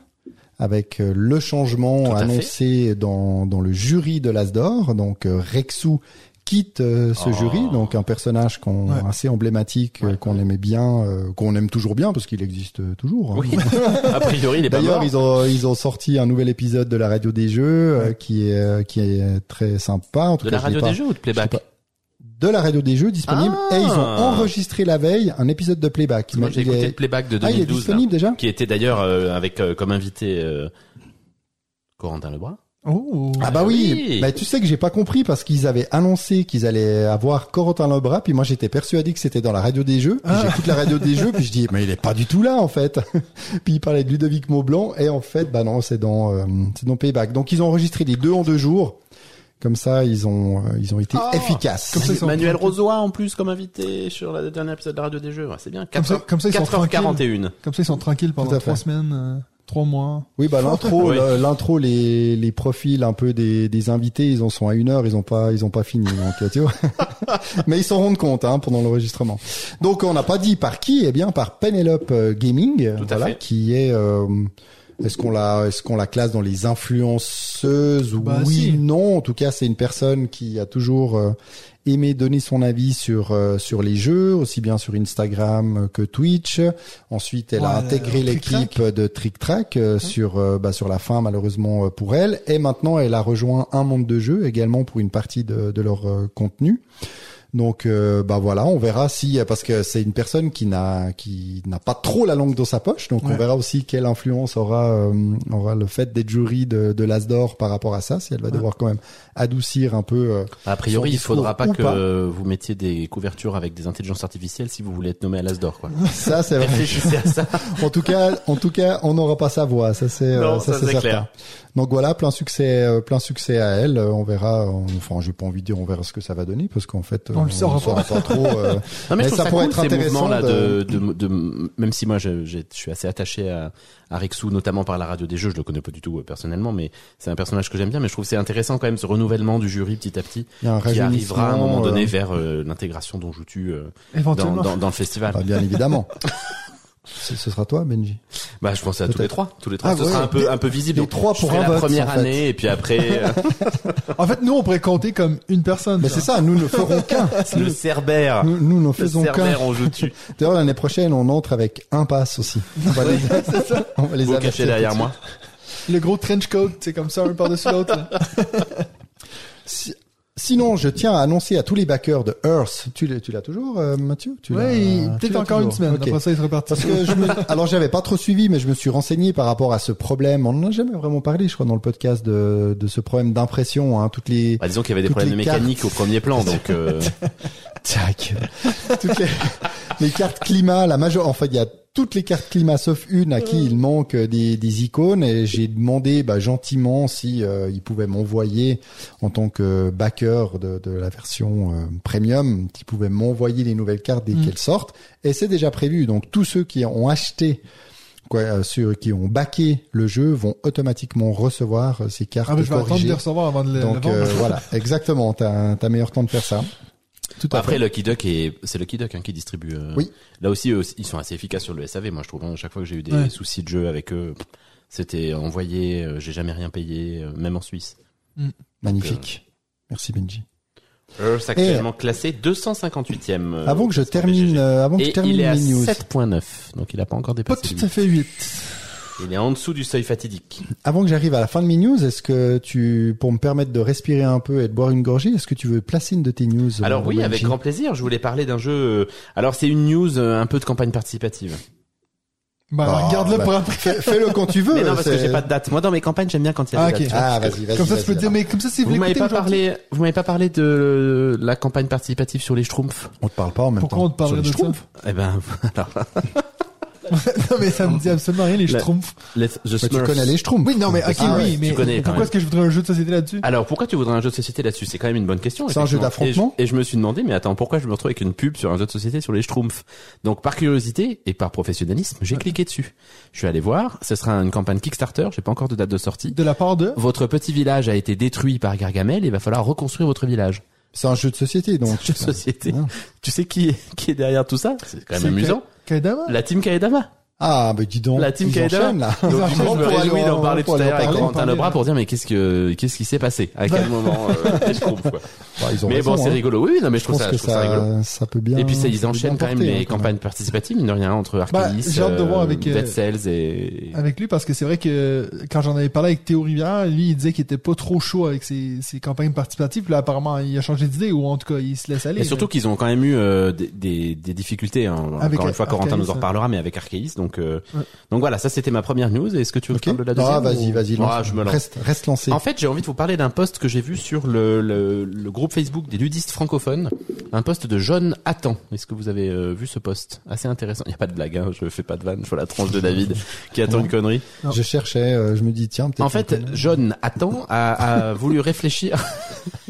avec euh, le changement annoncé dans, dans le jury de l'Asdor. Donc euh, Rexou quitte euh, ce Oh. jury, donc un personnage qu'on Ouais. assez emblématique, Ouais, qu'on ouais. aimait bien, euh, qu'on aime toujours bien parce qu'il existe toujours. hein. Oui. a priori, il est pas D'ailleurs, mort. ils ont ils ont sorti un nouvel épisode de la radio des jeux euh, qui est qui est très sympa. En tout De cas, la je radio pas- des jeux ou de playback pas- de la radio des jeux disponible Ah. et ils ont enregistré la veille un épisode de playback. Moi, j'ai écouté est- le playback de Ah, il est 2012, là, disponible déjà qui était d'ailleurs euh, avec euh, comme invité euh, Corentin Lebras. Oh. Ah bah oui, oui. Bah, tu sais que j'ai pas compris parce qu'ils avaient annoncé qu'ils allaient avoir Corentin Lebras, puis moi j'étais persuadé que c'était dans la radio des jeux, puis Ah. j'écoute la radio des jeux, puis je dis mais il est pas du tout là en fait. puis il parlait de Ludovic Maublanc et en fait bah non c'est dans euh, c'est dans Payback. Donc ils ont enregistré les deux en deux jours, comme ça ils ont euh, ils ont été Ah. efficaces. Comme ça, Manuel. Rosoy en plus comme invité sur la dernière épisode de la radio des jeux. Ouais, c'est bien. Comme ça- 4h, comme ça, ils sont 4h41. Comme ça, ils sont tranquilles pendant trois semaines, euh, trois mois. Oui bah l'intro Oui. le- l'intro les les profils un peu des des invités ils en sont à une heure ils ont pas ils ont pas fini donc tu vois. Mais ils s'en rendent compte hein, pendant l'enregistrement. Donc on n'a pas dit par qui Eh bien par Penelope euh, Gaming, Tout à voilà, fait. qui est. euh, est-ce qu'on la, est-ce qu'on la classe dans les influenceuses? Bah, Oui, si. non. En tout cas, c'est une personne qui a toujours euh, aimé donner son avis sur euh, sur les jeux, aussi bien sur Instagram que Twitch. Ensuite, elle a intégré l'équipe de Trick Track euh, sur bah, sur la fin malheureusement pour elle. Et maintenant, elle a rejoint un monde de jeu également pour une partie de, de leur contenu. Donc euh, bah voilà, on verra si parce que c'est une personne qui n'a qui n'a pas trop la langue dans sa poche, donc on verra aussi quelle influence aura euh, aura le fait d'être jury de, de l'Asdor par rapport à ça, si elle va devoir quand même adoucir un peu. euh, A priori, Son il faudra pas que vous mettiez des couvertures avec des intelligences artificielles si vous voulez être nommé à l'Asdor, quoi. ça c'est vrai. Réfléchissez à ça. en tout cas, en tout cas, on n'aura pas sa voix, ça c'est euh, Non, ça, c'est certain. clair. Donc voilà, plein succès, euh, plein succès à elle. Euh, On verra. on- Enfin, j'ai pas envie de dire, on verra ce que ça va donner parce qu'en fait, euh, On le saura pas. trop. euh, Non mais, Mais je trouve ça ça, pourrait cool, être intéressant là de- de... De, de- même si moi je, suis assez attaché à, à Rexou notamment par la radio des jeux je le connais pas du tout euh, personnellement mais c'est un personnage que j'aime bien mais je trouve que c'est intéressant quand même ce renouvellement du jury petit à petit Il y a un qui arrivera à un moment donné euh, vers euh, l'intégration dont joues-tu euh, dans, Éventuellement. dans, dans le festival bah, bien évidemment. ce, ce sera toi, Benji. bah je pensais à tous les trois tous les trois Ah, ce ouais. sera un peu un peu visible les trois pour un la vote, première en fait. année et puis après euh, En fait, nous, on pourrait compter comme une personne. Mais ça. c'est ça, nous ne ferons qu'un. le Cerbère Nous, nous ne le faisons qu'un. Cerbère on joue-tu D'ailleurs, l'année prochaine, on entre avec un pass aussi. On va les, on va les vous cachez derrière moi Le gros trench coat, c'est comme ça, un par-dessus l'autre. Si- Sinon, je tiens à annoncer à tous les backers de Earth. Tu l'as, tu l'as toujours, euh, Mathieu? Tu Oui, peut-être encore une semaine. Ok. Après ça, il se reparti. Parce que je me, alors j'avais pas trop suivi, mais je me suis renseigné par rapport à ce problème. On n'en a jamais vraiment parlé, je crois, dans le podcast de, de ce problème d'impression. Hein, toutes les, bah, disons qu'il y avait des problèmes de mécanique au premier plan donc euh, Tac. toutes les, les cartes climat, la major, en fait, il y a toutes les cartes climat sauf une à qui il manque des, des icônes et j'ai demandé bah, gentiment si euh, il pouvait m'envoyer en tant que backer de, de la version euh, premium, s'il pouvait m'envoyer les nouvelles cartes dès Mm. qu'elles sortent et c'est déjà prévu. Donc tous ceux qui ont acheté quoi, euh, ceux qui ont backé le jeu vont automatiquement recevoir euh, ces cartes Ah, ben, je vais attendre de corrigées. les recevoir avant de le, le Donc vendre. euh, voilà, exactement. T'as t'as meilleur temps de faire ça. Tout à Après, fait. Lucky Duck et c'est Lucky Duck hein, qui distribue. euh, Oui. Là aussi, eux aussi, ils sont assez efficaces sur le SAV. Moi, je trouve. hein, chaque fois que j'ai eu des Ouais. soucis de jeu avec eux, c'était envoyé. euh, j'ai jamais rien payé, euh, même en Suisse. Magnifique. Merci Benji. Earth actuellement classé 258e. euh, avant que je termine, euh, avant que je Et termine il est à mes news, 7.9, donc il a pas encore Pas dépassé. tout le à fait 8. Il est en dessous du seuil fatidique. avant que j'arrive à la fin de mes news, est-ce que tu, pour me permettre de respirer un peu et de boire une gorgée, est-ce que tu veux placer une de tes news euh, Alors oui, avec grand plaisir. Je voulais parler d'un jeu. euh, Alors c'est une news euh, un peu de campagne participative. Bah, Ah, garde-le bah, pour après. Fais- Fais-le quand tu veux. Mais non, parce que j'ai pas de date. Moi, dans mes campagnes, j'aime bien quand il y a Ah, des dates. Ah, vas-y, vas-y. Comme ça, vas-y, peux te dire, mais comme ça, si vous Vous m'avez pas parlé, vous m'avez pas parlé de la campagne participative sur les Schtroumpfs. On te parle pas en même Pourquoi temps. on te Sur de? Schtroumpfs? Eh ben, alors, non, mais ça me dit absolument rien, les schtroumpfs. les- The Bah, tu connais les Schtroumpfs. Oui, non, mais, ok, Ah, oui, ouais, mais connais, pourquoi est-ce que je voudrais un jeu de société là-dessus? Alors, pourquoi tu voudrais un jeu de société là-dessus? C'est quand même une bonne question. C'est un jeu d'affrontement et je, et je me suis demandé, mais attends, pourquoi je me retrouve avec une pub sur un jeu de société sur les Schtroumpfs? Donc, par curiosité et par professionnalisme, j'ai cliqué dessus. Je suis allé voir. Ce sera une campagne Kickstarter. J'ai pas encore de date de sortie. De la part de? Votre petit village a été détruit par Gargamel et il va falloir reconstruire votre village. C'est un jeu de société, donc. Jeu de société. Ah. Tu sais qui est, qui est derrière tout ça? C'est quand même C'est amusant. Kaedama? La team Kaedama. Ah, bah dis donc. La team enchaînent, là. Donc, du coup, je me réjouis en- d'en parler tout à l'heure avec parler, Lebras pour dire mais qu'est-ce que qu'est-ce qui s'est passé À quel moment euh, quoi. Bah, ils ont Mais raison, bon, c'est hein. rigolo. Oui, non, mais je Je trouve ça, que je trouve ça rigolo. ça, peut bien. Et puis ça, ils enchaînent quand même porter, les hein, campagnes participatives, mine de rien, entre Bah, Arcalis, j'ai hâte de voir avec, euh, Dead Cells et... Avec lui, parce que c'est vrai que quand j'en avais parlé avec Théo Rivière, lui, il disait qu'il était pas trop chaud avec ses, ses campagnes participatives. Là, apparemment, il a changé d'idée, ou en tout cas, il se laisse aller. Et surtout qu'ils ont quand même eu euh, des, difficultés. Hein. Encore une fois, Corentin nous en reparlera, mais avec Arcalis. Donc Donc, euh, Ouais. donc voilà, ça c'était ma première news. Est-ce que tu veux Ok. que je parle de la deuxième Ah, vas-y, ou- vas-y. Ah, je me lance. Reste, reste lancé. En fait, j'ai envie de vous parler d'un post que j'ai vu sur le, le, le groupe Facebook des ludistes francophones, un post de John Attan. Est-ce que vous avez euh, vu ce post? Assez intéressant. Il n'y a pas de blague, hein, je fais pas de vanne, je vois la tranche de David qui attend Non. une connerie. Non. Je cherchais, euh, je me dis tiens peut-être. En fait. John Attan a, a voulu réfléchir.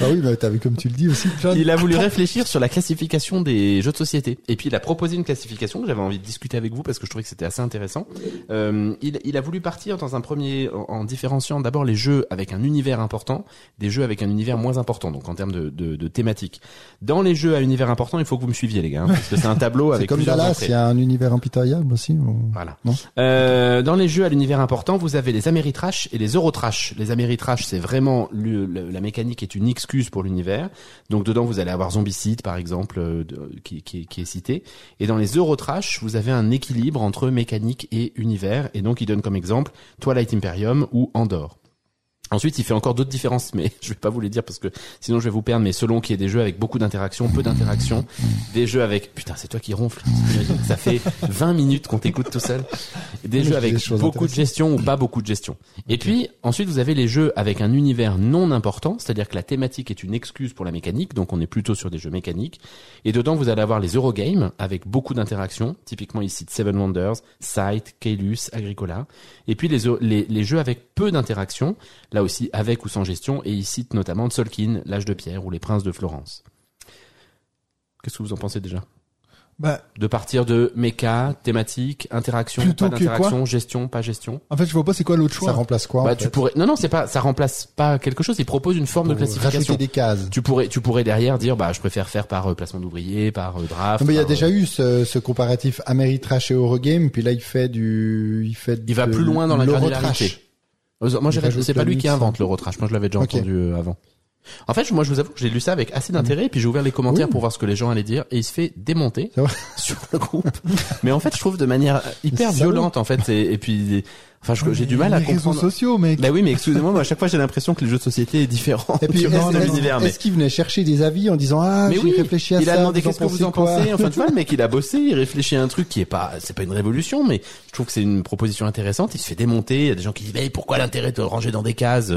Ah oui, t'as vu comme tu le dis aussi. Il a voulu réfléchir sur la classification des jeux de société. Et puis il a proposé une classification que j'avais envie de discuter avec vous parce que je trouvais que c'était assez intéressant. Euh, il, il a voulu partir dans un premier, en, en différenciant d'abord les jeux avec un univers important, des jeux avec un univers moins important, donc en termes de, de, de thématique. Dans les jeux à univers important, il faut que vous me suiviez les gars, hein, parce que c'est un tableau C'est avec comme plusieurs Dallas, entrées. il y a un univers impitoyable aussi. Voilà. Non Euh, dans les jeux à l'univers important, vous avez les Ameritrash et les Eurotrash. Les Ameritrash, c'est vraiment le- la mécanique est une excuse pour l'univers. Donc dedans, vous allez avoir Zombicide, par exemple, euh, qui- qui est cité. Et dans les Eurotrash, vous avez un équilibre entre mécanique et univers. Et donc, il donne comme exemple Twilight Imperium ou Andorre. Ensuite, il fait encore d'autres différences, mais je vais pas vous les dire parce que sinon je vais vous perdre. Mais selon qu'il y ait des jeux avec beaucoup d'interactions, peu d'interactions, des jeux avec putain, c'est toi qui ronfle. Ça fait 20 minutes qu'on t'écoute tout seul. Des jeux avec des beaucoup de gestion ou pas beaucoup de gestion. Et puis ensuite, vous avez les jeux avec un univers non important, c'est-à-dire que la thématique est une excuse pour la mécanique, donc on est plutôt sur des jeux mécaniques. Et dedans, vous allez avoir les Eurogames avec beaucoup d'interactions, typiquement ici de Seven Wonders, Sight, Kaelus, Agricola. Et puis les, jeux avec peu d'interactions, là aussi avec ou sans gestion, et il cite notamment Tolkien, L'âge de pierre ou Les princes de Florence. Qu'est-ce que vous en pensez déjà? Bah, De partir de méca, thématique, interaction, pas d'interaction, gestion, pas gestion. en fait, je vois pas c'est quoi l'autre Ça choix. remplace quoi en Bah fait tu pourrais non non, c'est pas ça remplace pas quelque chose, il propose une forme de Pour classification. Rajouter des cases. Tu pourrais tu pourrais derrière dire bah je préfère faire par euh, placement d'ouvrier, par euh, draft. Non, mais il y a déjà euh, eu ce, ce comparatif Ameritrash et Eurogame, puis là il fait du, il fait. il va de plus loin dans la granularité. Moi, j'ai c'est pas lui qui luxe, invente hein. le retrash. Moi, je l'avais déjà entendu avant. En fait, moi, je vous avoue que j'ai lu ça avec assez d'intérêt, et puis j'ai ouvert les commentaires Oui. pour voir ce que les gens allaient dire, et il se fait démonter sur le groupe. Mais en fait, je trouve de manière hyper C'est salaud. violente, en fait, et, et puis, enfin, je- j'ai du mal à les réseaux comprendre. sociaux, mec. Bah oui, mais excusez-moi, moi, à chaque fois, j'ai l'impression que les jeux de société est différent. Et puis, est-ce, mais- est-ce qu'il venait chercher des avis en disant ah mais oui, réfléchi à il ça a demandé qu'est-ce que vous en pensez? Enfin, tu vois, le mec, il a bossé, il réfléchit à un truc qui est pas, c'est pas une révolution, mais je trouve que c'est une proposition intéressante. Il se fait démonter. Il y a des gens qui disent, mais pourquoi l'intérêt de ranger dans des cases?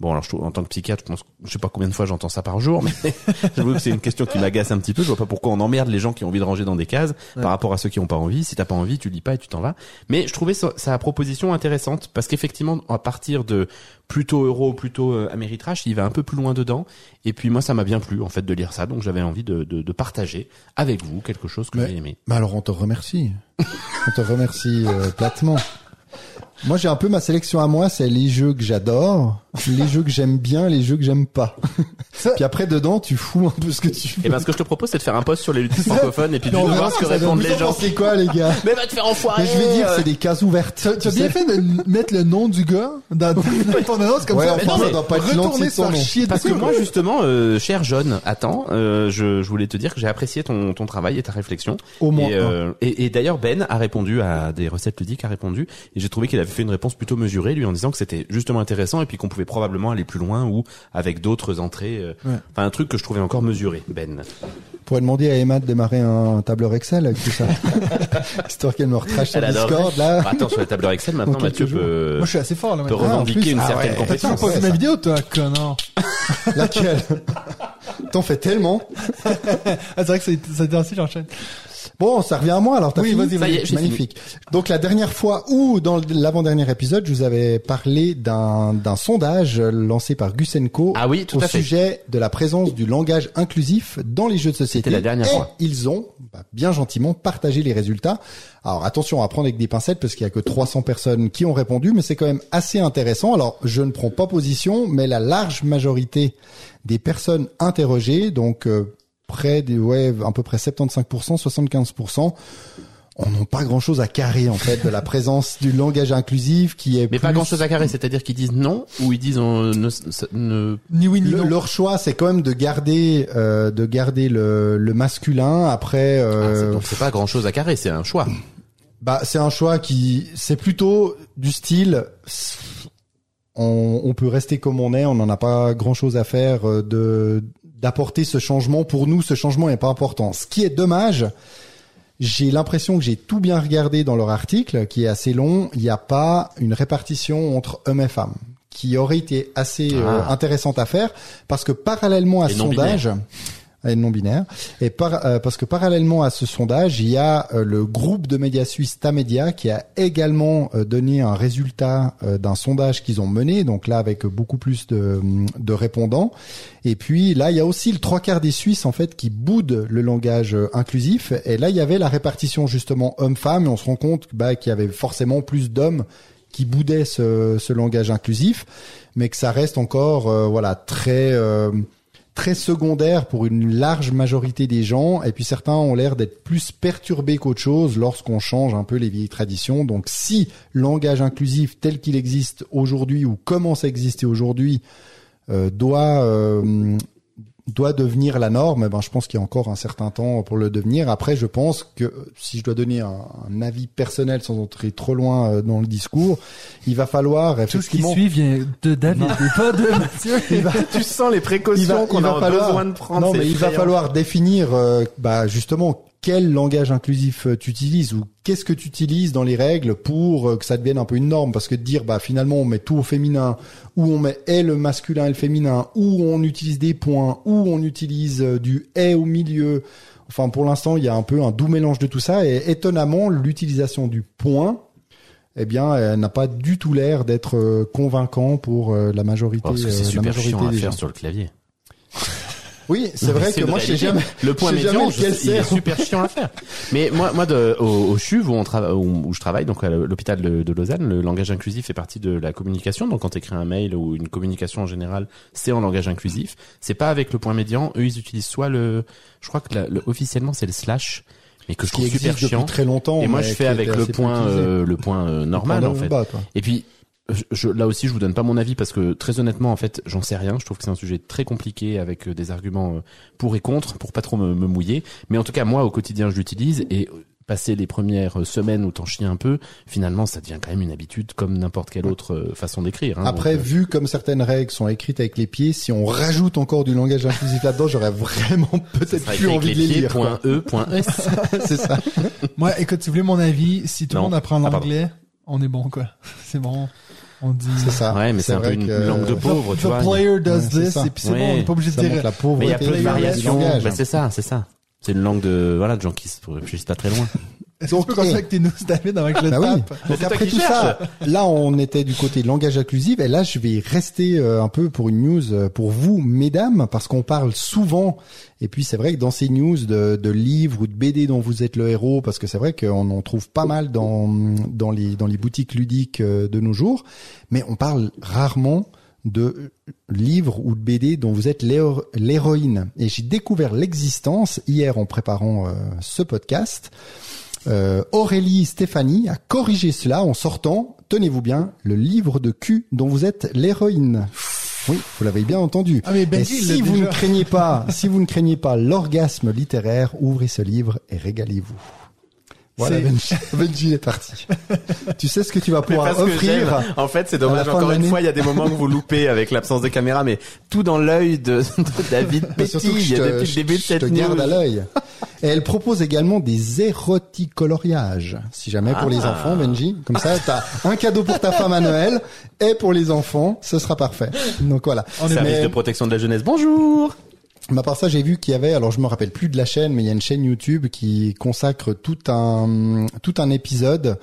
Bon, alors je trouve, en tant que psychiatre, je pense, je sais pas combien de fois j'entends ça par jour, mais j'avoue que c'est une question qui m'agace un petit peu. Je vois pas pourquoi on emmerde les gens qui ont envie de ranger dans des cases par rapport à ceux qui ont pas envie. Si t'as pas envie, tu lis pas et tu t'en vas. Mais je trouvais sa, sa proposition intéressante parce qu'effectivement, à partir de plutôt euro, plutôt euh, Ameritrash, il va un peu plus loin dedans. Et puis moi, ça m'a bien plu en fait de lire ça, donc j'avais envie de, de, de partager avec vous quelque chose que Mais- j'ai aimé. Bah alors on te remercie. on te remercie euh, platement. Moi j'ai un peu ma sélection à moi, c'est les jeux que j'adore, les jeux que j'aime bien, les jeux que j'aime pas. Puis après dedans tu fous un peu ce que tu veux. Et ben ce que je te propose, c'est de faire un post sur les luttes francophones et puis de voir ce que répondent les en gens. pensez quoi les gars Mais va te faire enfoirer Mais je vais dire c'est des cases ouvertes. Tu as, bien fait de mettre le nom du gars dans, ton annonce comme ça. enfin, ça doit pas être retourner nom. chier Parce que moi justement, euh, cher John, attends, euh, je, je voulais te dire que j'ai apprécié ton, ton travail et ta réflexion. Au moins Et, euh, et, et d'ailleurs Ben a répondu à des recettes ludiques, a répondu et j'ai trouvé qu'il avait fait une réponse plutôt mesurée, lui en disant que c'était justement intéressant et puis qu'on pouvait probablement aller plus loin ou avec d'autres entrées. euh, Ouais. Enfin un truc que je trouvais encore mesuré, Ben. On pourrait demander à Emma de démarrer un tableur Excel avec tout ça. Histoire qu'elle me retrache sur. Discord là. Bah, attends sur la tableur Excel maintenant, Mathieu peut, Moi, je suis assez fort, là, peut revendiquer plus, une ah certaine ouais. T'as compétence. pas vu ça. ma vidéo, toi, connard. Laquelle? T'en fais tellement. Ah, c'est vrai que ça ainsi, j'enchaîne. Bon, ça revient à moi alors. T'as Oui, vas-y, Magnifique. Donc la dernière fois ou dans l'avant-dernier épisode, je vous avais parlé d'un sondage lancé par Gusenko Ah oui, tout au à fait. sujet de la présence du langage inclusif dans les jeux de société. C'était la dernière Et fois. Ils ont bah, bien gentiment partagé les résultats. Alors attention à prendre avec des pincettes parce qu'il y a que 300 personnes qui ont répondu, mais c'est quand même assez intéressant. Alors je ne prends pas position, mais la large majorité des personnes interrogées, donc euh, près des ouais à peu près 75%, 75%, on n'a pas grand chose à carrer en fait de la présence du langage inclusif qui est Mais pas plus- grand chose à carrer, c'est-à-dire qu'ils disent non ou ils disent on ne, ne Ni oui, ni Le- non. leur choix, c'est quand même de garder, euh, de garder le, le masculin. Après, Ah, c'est- euh, donc c'est pas grand chose à carrer, c'est un choix. bah, c'est un choix qui, c'est plutôt du style. On, on peut rester comme on est. On n'en a pas grand chose à faire euh, de d'apporter ce changement. Pour nous, ce changement n'est pas important. Ce qui est dommage. j'ai l'impression que j'ai tout bien regardé dans leur article, qui est assez long. Il n'y a pas une répartition entre hommes et femmes qui aurait été assez euh, Ah. intéressante à faire parce que parallèlement à Et ce sondage et non binaire et euh, parce que parallèlement à ce sondage il y a euh, le groupe de médias suisse Tamedia qui a également euh, donné un résultat euh, d'un sondage qu'ils ont mené donc là avec beaucoup plus de, de répondants. Et puis là il y a aussi le trois quarts des Suisses en fait qui boudent le langage inclusif. Et là il y avait la répartition justement homme-femme et on se rend compte bah, qu'il y avait forcément plus d'hommes qui boudaient ce, ce langage inclusif, mais que ça reste encore voilà très très secondaire pour une large majorité des gens. Et puis certains ont l'air d'être plus perturbés qu'autre chose lorsqu'on change un peu les vieilles traditions. Donc si langage inclusif tel qu'il existe aujourd'hui ou commence à exister aujourd'hui euh, doit euh, doit devenir la norme, eh ben je pense qu'il y a encore un certain temps pour le devenir. Après, je pense que si je dois donner un, un avis personnel sans entrer trop loin euh, dans le discours, il va falloir Tout ce qui effectivement suit vient de David et pas de Mathieu. va, tu sens les précautions qu'on a falloir, besoin de prendre. non, mais il va effrayant. falloir définir, euh, bah, justement, quel langage inclusif euh, tu utilises ou qu'est-ce que tu utilises dans les règles pour euh, que ça devienne un peu une norme? Parce que de dire, bah, finalement, on met tout au féminin, ou on met et le masculin et le féminin, ou on utilise des points, ou on utilise euh, du et au milieu. Enfin, pour l'instant, il y a un peu un doux mélange de tout ça. Et étonnamment, l'utilisation du point, eh bien, elle n'a pas du tout l'air d'être convaincant pour la majorité, parce que c'est la super majorité chiant à des faire gens. sur le clavier. Oui, c'est vrai que moi, je sais jamais. Le point médian, c'est. super chiant à faire. Mais moi, moi, de, au, au CHUV où on où, je travaille, donc à l'hôpital de, de Lausanne, le langage inclusif fait partie de la communication. Donc quand tu écris un mail ou une communication en général, c'est en langage inclusif. C'est pas avec le point médian. Eux, ils utilisent soit le, je crois que la- le- officiellement c'est le slash, mais que je trouve super chiant. très longtemps. Et moi, je fais avec le point, euh, le point euh, Le normal point en de fait. bas. Et puis, je, je- là aussi, je vous donne pas mon avis parce que très honnêtement, en fait, j'en sais rien. Je trouve que c'est un sujet très compliqué avec euh, des arguments euh, pour et contre, pour pas trop me, me mouiller. Mais en tout cas, moi, au quotidien, je l'utilise et euh, passer les premières semaines où t'en chies un peu, finalement, ça devient quand même une habitude comme n'importe quelle autre façon d'écrire. hein. Après, Donc, euh, vu comme certaines règles sont écrites avec les pieds, si on rajoute encore du langage inclusif là-dedans, j'aurais vraiment peut-être plus envie de les lire. point E, point S. c'est ça. Moi, écoute, si vous voulez mon avis, si tout le monde apprend Ah, l'anglais, on est bon, quoi. C'est bon. On dit. C'est ça. Ouais, mais c'est un peu une que- langue de The, pauvre, tu the vois. player does Ouais, c'est this, ça. et puis c'est Ouais. bon, on n'est pas obligé de dire. la pauvreté. Mais il y a plein de variations. Bah, c'est ça, c'est ça. C'est une langue de, voilà, de gens qui se réfléchissent pas très loin. Est-ce que tu peux continuer eh. avec tes news, David, avec le Bah oui. tap? Donc après tout ça, là on était du côté langage inclusif et là je vais rester euh, un peu pour une news euh, pour vous mesdames parce qu'on parle souvent et puis c'est vrai que dans ces news de, de livres ou de BD dont vous êtes le héros parce que c'est vrai qu'on en trouve pas mal dans dans les dans les boutiques ludiques euh, de nos jours mais on parle rarement de livres ou de BD dont vous êtes l'héro- l'héroïne et j'ai découvert l'existence hier en préparant euh, ce podcast euh, Aurélie Stéphanie a corrigé cela en sortant, tenez-vous bien, le livre de cul dont vous êtes l'héroïne. Oui, vous l'avez bien entendu. Ah, mais Et si vous déjà. ne craignez pas, si vous ne craignez pas l'orgasme littéraire, ouvrez ce livre et régalez-vous. Voilà, Benji, Benji est parti. tu sais ce que tu vas pouvoir offrir. En fait, c'est dommage. Encore une fois, il y a des moments que vous loupez avec l'absence de caméra, mais tout dans l'œil de, de David je te, depuis le je- début de je cette te garde news. à l'œil. Et elle propose également des éroticoloriages. Si jamais pour les Ah. enfants, Benji. Comme ça, t'as un cadeau pour ta femme à Noël et pour les enfants, ce sera parfait. Donc voilà. Service Mais- de protection de la jeunesse. Bonjour. Mais à part ça, j'ai vu qu'il y avait, alors je me rappelle plus de la chaîne, mais il y a une chaîne YouTube qui consacre tout un tout un épisode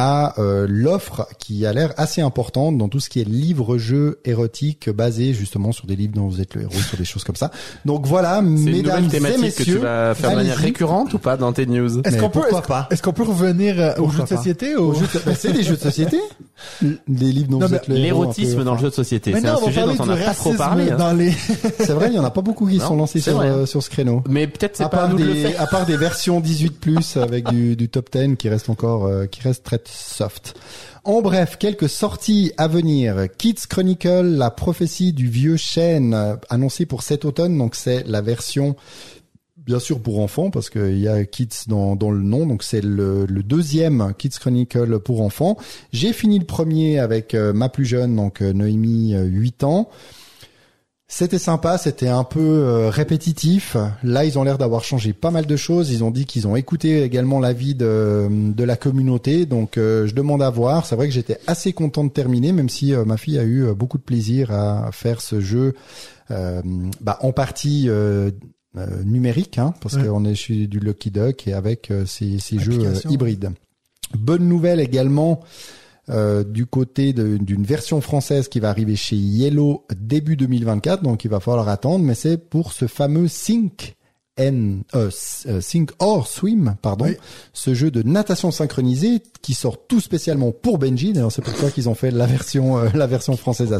à euh, l'offre qui a l'air assez importante dans tout ce qui est livre-jeu érotique basé justement sur des livres dont vous êtes le héros, sur des choses comme ça. Donc voilà, C'est une mesdames nouvelle et thématique messieurs, que tu vas faire de manière récurrente ou pas dans tes news Est-ce qu'on peut, pourquoi est-ce- pas est-ce qu'on peut revenir euh, aux jeux de société Aux ou... jeux de- bah, c'est des jeux de société Des livres dont Non, vous êtes le héros, L'érotisme dans le jeu de société, c'est un sujet dont on n'a pas trop parlé. hein. les... C'est vrai, il y en a pas beaucoup qui Non, sont lancés sur, euh, sur ce créneau. Mais peut-être c'est pas à part nous le des, faire. à part des versions 18 plus avec du, du top 10 qui reste encore, euh, qui reste très soft. En bref, quelques sorties à venir. Kids Chronicle, la prophétie du vieux chêne, euh, annoncée pour cet automne. Donc c'est la version, bien sûr pour enfants, parce qu'il y a Kids dans, le nom. Donc c'est le, deuxième Kids Chronicle pour enfants. J'ai fini le premier avec euh, ma plus jeune, donc euh, Noémie, euh, 8 ans. C'était sympa, c'était un peu euh, répétitif. Là, ils ont l'air d'avoir changé pas mal de choses. Ils ont dit qu'ils ont écouté également l'avis de, de la communauté. Donc, euh, je demande à voir. C'est vrai que j'étais assez content de terminer, même si euh, ma fille a eu beaucoup de plaisir à faire ce jeu, euh, bah, en partie numérique, hein, parce Ouais. qu'on est chez du Lucky Duck et avec ces, ces jeux hybrides. Bonne nouvelle également. Euh, du côté d'une version française qui va arriver chez Yellow début 2024, donc il va falloir attendre, mais c'est pour ce fameux Sync N, euh, S- euh, Sync or Swim, pardon, Oui. ce jeu de natation synchronisée qui sort tout spécialement pour Benji. D'ailleurs, c'est pourquoi qu'ils ont fait la version euh, la version française à,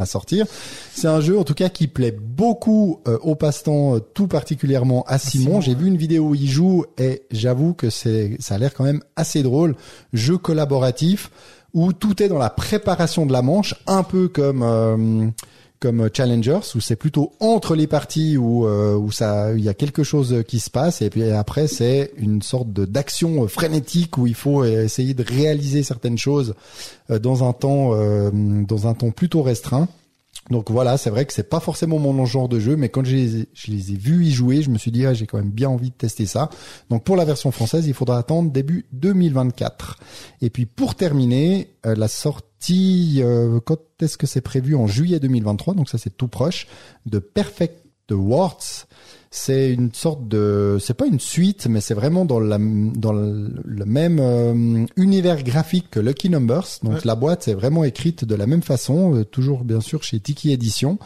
à sortir. C'est un jeu en tout cas qui plaît beaucoup euh, au passe-temps, euh, tout particulièrement à Simon. Simon, J'ai vu une vidéo où il joue et j'avoue que c'est ça a l'air quand même assez drôle. Jeu collaboratif où tout est dans la préparation de la manche, un peu comme euh, comme Challengers où c'est plutôt entre les parties où euh, où ça il y a quelque chose qui se passe et puis après c'est une sorte de d'action frénétique où il faut essayer de réaliser certaines choses euh, dans un temps euh, dans un temps plutôt restreint. Donc voilà, c'est vrai que c'est pas forcément mon genre de jeu, mais quand je les, ai, je les ai vus y jouer, je me suis dit ah, j'ai quand même bien envie de tester ça. Donc pour la version française, il faudra attendre début 2024. Et puis pour terminer, euh, la sortie, euh, quand est-ce que c'est prévu? En juillet 2023, donc ça c'est tout proche, de Perfect Words. C'est une sorte de, c'est pas une suite, mais c'est vraiment dans la, dans le, le même euh, univers graphique que Lucky Numbers. Donc Ouais. la boîte c'est vraiment écrite de la même façon, euh, toujours bien sûr chez Tiki Edition.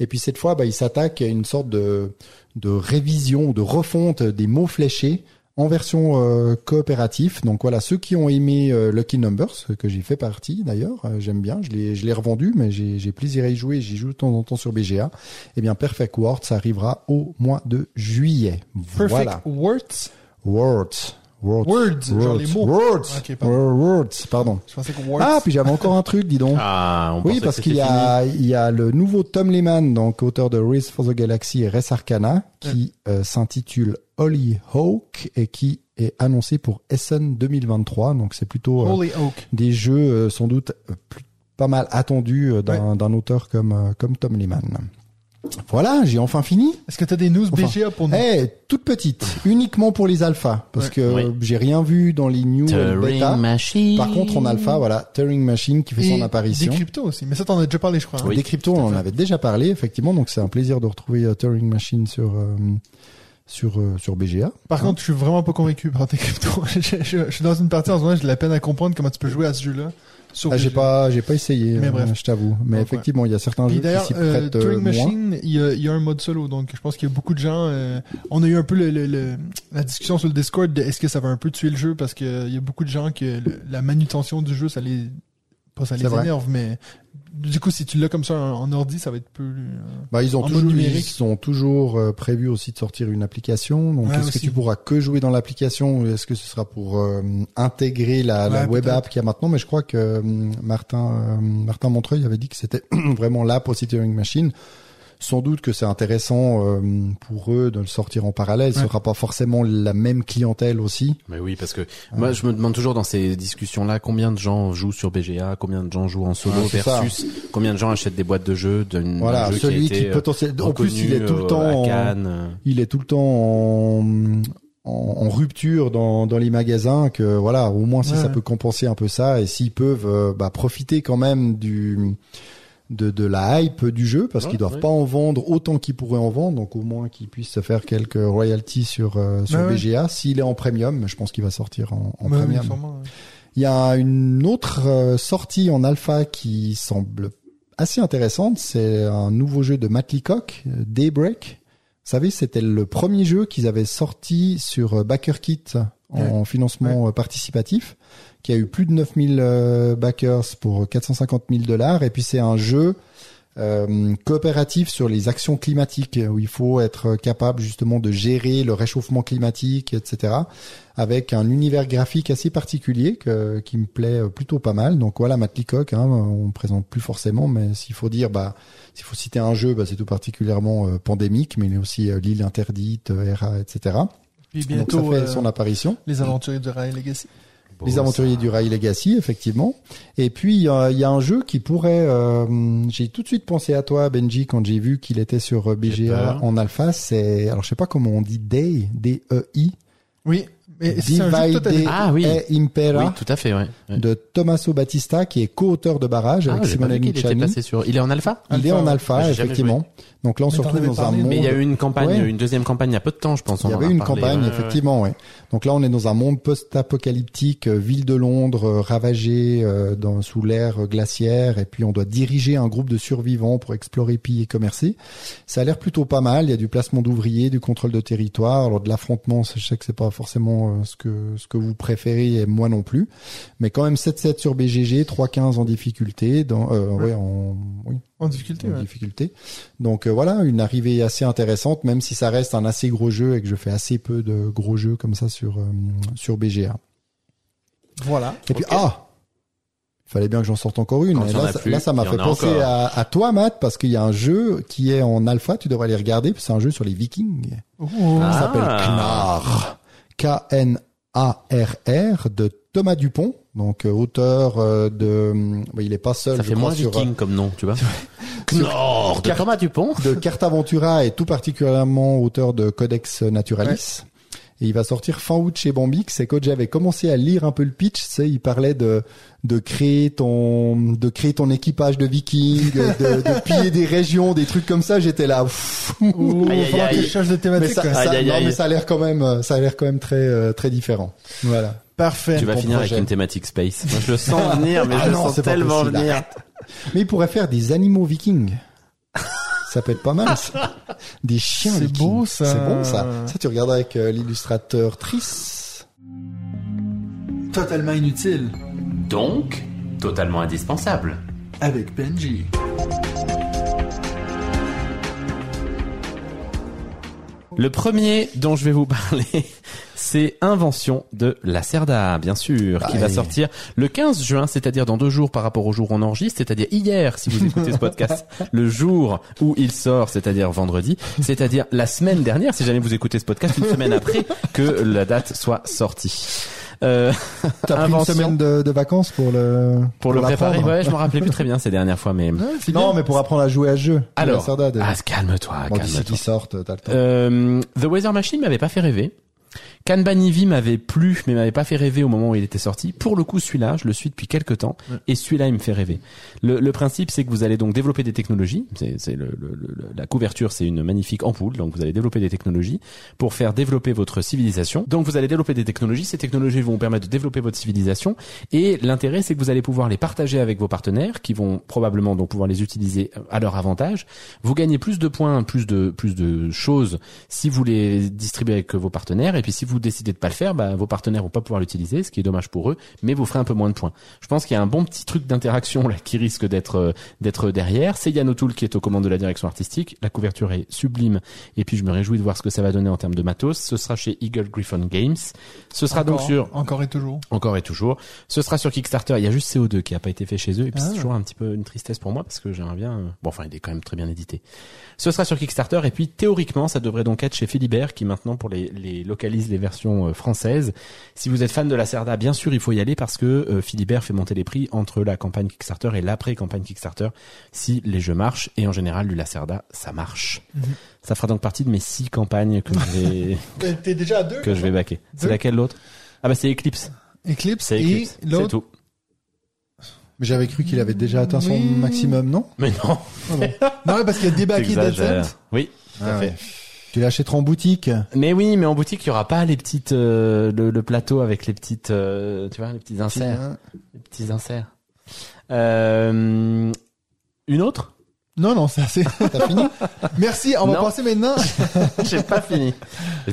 Et puis cette fois, bah, il s'attaque à une sorte de, de révision, de refonte des mots fléchés en version euh, coopératif. Donc voilà, ceux qui ont aimé euh, Lucky Numbers, que j'ai fait partie d'ailleurs, euh, j'aime bien, je l'ai je l'ai revendu, mais j'ai j'ai plaisir à y jouer, j'y joue de temps en temps sur BGA. Eh bien Perfect Words, ça arrivera au mois de juillet. Perfect Voilà. Words? Words. Words. Words, genre les mots. Words. Ok, pardon. Words, pardon. Je pensais que Words. Ah, puis j'avais encore un truc, dis donc. Ah, on Oui, parce que qu'il y a, il y a le nouveau Tom Lehman, donc auteur de Race for the Galaxy et Res Arcana, qui euh, s'intitule Holly Hawk et qui est annoncé pour Essen 2023. Donc c'est plutôt euh, des jeux euh, sans doute euh, plus- pas mal attendus euh, d'un auteur comme euh, comme Tom Lehman. Voilà, j'ai enfin fini. Est-ce que t'as des news Enfin, BGA pour nous? Eh, toute petite, uniquement pour les alphas, parce Ouais. que Oui. j'ai rien vu dans les new et le bêta. Turing Machine. Par contre, en alpha, voilà, Turing Machine qui fait Et son apparition. Des cryptos aussi. Mais ça, t'en as déjà parlé, je crois. hein. Oui. Des cryptos, on en avait déjà parlé, effectivement, donc c'est un plaisir de retrouver Turing Machine sur euh, sur euh, sur BGA. Par Hein contre, je suis vraiment pas convaincu par tes cryptos. je, je- je suis dans une partie en ce moment, j'ai de la peine à comprendre comment tu peux jouer à ce jeu-là. Ah, j'ai pas j'ai pas essayé, Mais euh, bref. je t'avoue. Mais Donc, effectivement, il y a certains Puis jeux qui d'ailleurs, s'y euh, prêtent euh, Turing. Machine, il y, a, il y a un mode solo, donc je pense qu'il y a beaucoup de gens. euh, on a eu un peu le, le- le- la discussion sur le Discord de est-ce que ça va un peu tuer le jeu parce que euh, il y a beaucoup de gens que la manutention du jeu, ça les pas ça les vrai. énerve, mais du coup, si tu l'as comme ça en, ordi, ça va être plus. euh, Bah, ils ont en toujours, ils ont toujours euh, prévu aussi de sortir une application. Donc, Ouais, est-ce que tu pourras que jouer dans l'application ou est-ce que ce sera pour euh, intégrer la, web app qu'il y a maintenant? Mais je crois que euh, Martin euh, Martin Montreuil avait dit que c'était vraiment l'app Turing Machine. Sans doute que c'est intéressant euh, pour eux de le sortir en parallèle. Ce Ouais. sera pas forcément la même clientèle aussi. Mais oui, parce que moi, je me demande toujours dans ces discussions-là combien de gens jouent sur BGA, combien de gens jouent en solo Ah, ça. versus combien de gens achètent des boîtes de jeux d'un Voilà, jeu celui qui, qui euh, potentiellement, en plus, il est tout reconnu, le euh, temps en- euh. il est tout le temps en, rupture dans, dans les magasins que voilà au moins si Ouais, ça peut compenser un peu ça et s'ils peuvent euh, bah, profiter quand même du de, de la hype du jeu parce Ouais, qu'ils doivent ouais. pas en vendre autant qu'ils pourraient en vendre donc au moins qu'ils puissent se faire quelques royalties sur euh, sur Ouais. BGA s'il est en premium je pense qu'il va sortir en, premium sûrement, il y a une autre euh, sortie en alpha qui semble assez intéressante. C'est un nouveau jeu de Matt Leacock, Daybreak. Vous savez, c'était le premier jeu qu'ils avaient sorti sur euh, BackerKit en financement euh, participatif, qui a eu plus de 9000 euh, backers pour 450 000 dollars. Et puis c'est un jeu euh, coopératif sur les actions climatiques, où il faut être capable justement de gérer le réchauffement climatique, etc avec un univers graphique assez particulier que, qui me plaît plutôt pas mal. Donc voilà, Matt Leacock, hein, on présente plus forcément, mais s'il faut dire, bah, s'il faut citer un jeu, bah, c'est tout particulièrement euh, pandémique, mais il y a aussi euh, l'île interdite, euh, ERA, etc. Puis Donc bientôt, ça fait euh, son apparition. les aventuriers du Rail Legacy. Beau, Les Aventuriers ça. du Rail Legacy, effectivement. Et puis il y a, un jeu qui pourrait. euh, j'ai tout de suite pensé à toi, Benji, quand j'ai vu qu'il était sur euh, BGA en alpha. C'est alors je sais pas comment on dit Day, D E I, Oui, mais c'est un jeu Divide. Ah oui. et Impera. Oui, tout à fait, ouais. ouais. de Tommaso Battista, qui est co-auteur de Barrage Ah, avec j'ai pas Simone vu qu'il était Luciani. passé sur. Il est en alpha Il est en alpha, j'ai jamais effectivement. Donc là, on Mais se t'en retrouve avais dans un parlé, monde. Mais il y a eu une campagne, Ouais. une deuxième campagne il y a peu de temps, je pense. Il y en avait a une campagne, ouais, ouais, ouais. effectivement, ouais. Donc là, on est dans un monde post-apocalyptique, euh, ville de Londres euh, ravagée euh, dans, sous l'ère euh, glaciaire, et puis on doit diriger un groupe de survivants pour explorer, piller et commercer. Ça a l'air plutôt pas mal. Il y a du placement d'ouvriers, du contrôle de territoire, alors de l'affrontement. Je sais que c'est pas forcément euh, ce que ce que vous préférez, et moi non plus, mais quand même 7-7 sur BGG, 3-15 en difficulté, dans euh, ouais, en oui, En difficulté, en ouais. difficulté. Donc euh, voilà, une arrivée assez intéressante, même si ça reste un assez gros jeu et que je fais assez peu de gros jeux comme ça sur euh, sur BGA. Voilà. Et puis Ok. ah, il fallait bien que j'en sorte encore une. Et là, a ça, plus, là, ça m'a fait penser à, à toi, Matt, parce qu'il y a un jeu qui est en alpha. Tu devrais aller regarder. puis C'est un jeu sur les Vikings. Oh. Ah. Ça s'appelle Knar. K-N-A-R-R de Thomas Dupont, donc euh, auteur euh, de. oui, il est pas seul. Ça fait moins sur, euh, viking comme nom, tu vois. Knorr de Thomas Dupont. de Carte Aventura et tout particulièrement auteur de Codex Naturalis. Et il va sortir fin août chez Bambix. Et quand j'avais commencé à lire un peu le pitch, tu sais, il parlait de de créer ton de créer ton équipage de vikings, de, de piller des régions, des trucs comme ça. J'étais là. Ouh, Aïe, aïe, faudra aïe. que je change de Mais thématique. ça, quoi. ça- Aïe, aïe, non, mais ça a l'air quand même, euh, ça a l'air quand même très euh, très différent. Voilà. Parfait. Tu vas finir projet. avec une thématique space. Moi, je le sens venir, mais Ah je le sens c'est tellement possible, venir. Mais il pourrait faire des animaux vikings. Ça peut être pas mal. ça. Des chiens C'est beau, ça. C'est bon ça. Ça tu regardes avec euh, l'illustrateur Triss. Totalement inutile. Donc, totalement indispensable. Avec Benji. Le premier dont je vais vous parler, c'est Invention de Lacerda, bien sûr, qui va sortir le 15 juin, c'est-à-dire dans deux jours par rapport au jour où on enregistre, c'est-à-dire hier, si vous écoutez ce podcast, le jour où il sort, c'est-à-dire vendredi, c'est-à-dire la semaine dernière, si jamais vous écoutez ce podcast, une semaine après que la date soit sortie. Euh, T'as pris une semaine de, de vacances pour le pour le préparer, ouais, je me rappelais plus très bien ces dernières fois, mais... Ouais, Non, bien. mais pour apprendre à jouer à ce jeu. Alors, de- ah, calme-toi, bon, calme-toi. sortent, t'as le temps. Euh, The Weather Machine m'avait pas fait rêver. Kanban Eevee m'avait plu, mais m'avait pas fait rêver au moment où il était sorti. Pour le coup, celui-là, je le suis depuis quelques temps, et celui-là, il me fait rêver. Le, le principe, c'est que vous allez donc développer des technologies. C'est, c'est le, le- le- la couverture, c'est une magnifique ampoule, donc vous allez développer des technologies pour faire développer votre civilisation. Donc vous allez développer des technologies. Ces technologies vont vous permettre de développer votre civilisation. Et l'intérêt, c'est que vous allez pouvoir les partager avec vos partenaires, qui vont probablement donc pouvoir les utiliser à leur avantage. Vous gagnez plus de points, plus de plus de choses si vous les distribuez avec vos partenaires. Et puis si vous décidez de pas le faire, bah, vos partenaires vont pas pouvoir l'utiliser, ce qui est dommage pour eux, mais vous ferez un peu moins de points. Je pense qu'il y a un bon petit truc d'interaction là qui risque d'être euh, d'être derrière. C'est Yann O'Toole qui est aux commandes de la direction artistique. La couverture est sublime. Et puis je me réjouis de voir ce que ça va donner en termes de matos. Ce sera chez Eagle Griffon Games. Ce sera donc Encore, sur Encore et toujours. encore et toujours. Ce sera sur Kickstarter. Il y a juste CO2 qui a pas été fait chez eux. Et puis Ah. c'est toujours un petit peu une tristesse pour moi parce que j'aimerais bien. euh, Bon, enfin, il est quand même très bien édité. Ce sera sur Kickstarter. Et puis théoriquement, ça devrait donc être chez Philibert qui maintenant pour les, les localise les versions euh, françaises. Si vous êtes fan de la Cerda, bien sûr, il faut y aller parce que euh, Philibert fait monter les prix entre la campagne Kickstarter et l'après campagne Kickstarter si les jeux marchent. Et en général, du Lacerda, ça marche. Mhm. Ça fera donc partie de mes six campagnes que je vais T'es- déjà à deux. que je vais baquer. C'est laquelle l'autre? Ah bah c'est Eclipse. Eclipse C'est Eclipse. C'est tout. Mais j'avais cru qu'il avait déjà atteint son Oui. maximum, non? Mais non. Non, parce qu'il y a débaqué Dead. Oui, tout à Ah fait. Tu l'achèteras en boutique? Mais oui, mais en boutique, il y aura pas les petites, euh, le, le plateau avec les petites, euh, tu vois, les petits inserts, les petits inserts. Euh, une autre? Non, non, c'est assez. T'as fini Merci, on va Non. passer maintenant. J'ai pas fini.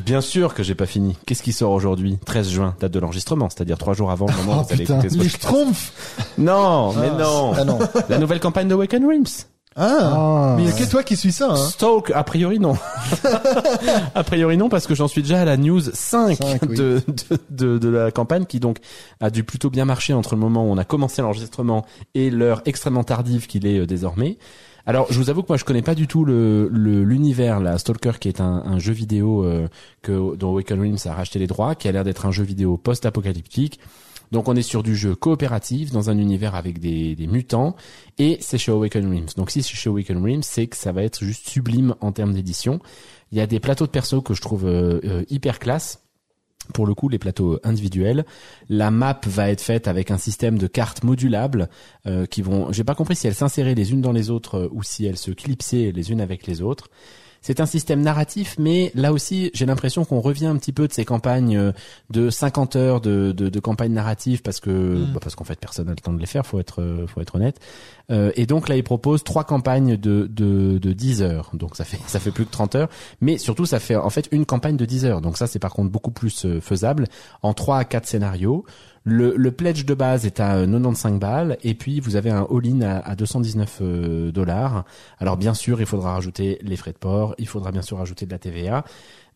Bien sûr que j'ai pas fini. Qu'est-ce qui sort aujourd'hui? 13 juin, date de l'enregistrement, c'est-à-dire trois jours avant le moment Oh, où vous allez putain. écouter ce Les. Schtroumpfs. Non, mais Ah. non. Ah non. La nouvelle campagne de Waken Rims. Ah. Ah. Mais il a que toi qui suis ça, hein. Stoke, a priori non. a priori non, parce que j'en suis déjà à la news 5, Cinq, oui. de, de, de, de la campagne qui donc a dû plutôt bien marcher entre le moment où on a commencé l'enregistrement et l'heure extrêmement tardive qu'il est euh, désormais. Alors, je vous avoue que moi, je connais pas du tout le le- l'univers, la Stalker, qui est un, un jeu vidéo euh, que dont Awaken Realms a racheté les droits, qui a l'air d'être un jeu vidéo post-apocalyptique. Donc on est sur du jeu coopératif dans un univers avec des, mutants et c'est chez Awaken Realms. Donc si c'est chez Awaken Realms, c'est que ça va être juste sublime en termes d'édition. Il y a des plateaux de perso que je trouve euh, euh, hyper classe. Pour le coup, les plateaux individuels, la map va être faite avec un système de cartes modulables euh, qui vont. J'ai pas compris si elles s'inséraient les unes dans les autres euh, ou si elles se clipsaient les unes avec les autres. C'est un système narratif, mais là aussi, j'ai l'impression qu'on revient un petit peu de ces campagnes euh, de 50 heures de, de, de campagne narrative parce que Mm. bah, parce qu'en fait personne n'a le temps de les faire, faut être euh, faut être honnête. Euh, et donc là, il propose trois campagnes de, de de 10 heures, donc ça fait ça fait plus que 30 heures, mais surtout ça fait en fait une campagne de 10 heures. Donc ça, c'est par contre beaucoup plus euh, faisable en 3 à 4 scénarios. Le, le pledge de base est à euh, 95 balles et puis vous avez un all-in à, à 219 euh, dollars. Alors bien sûr, il faudra rajouter les frais de port, il faudra bien sûr rajouter de la TVA.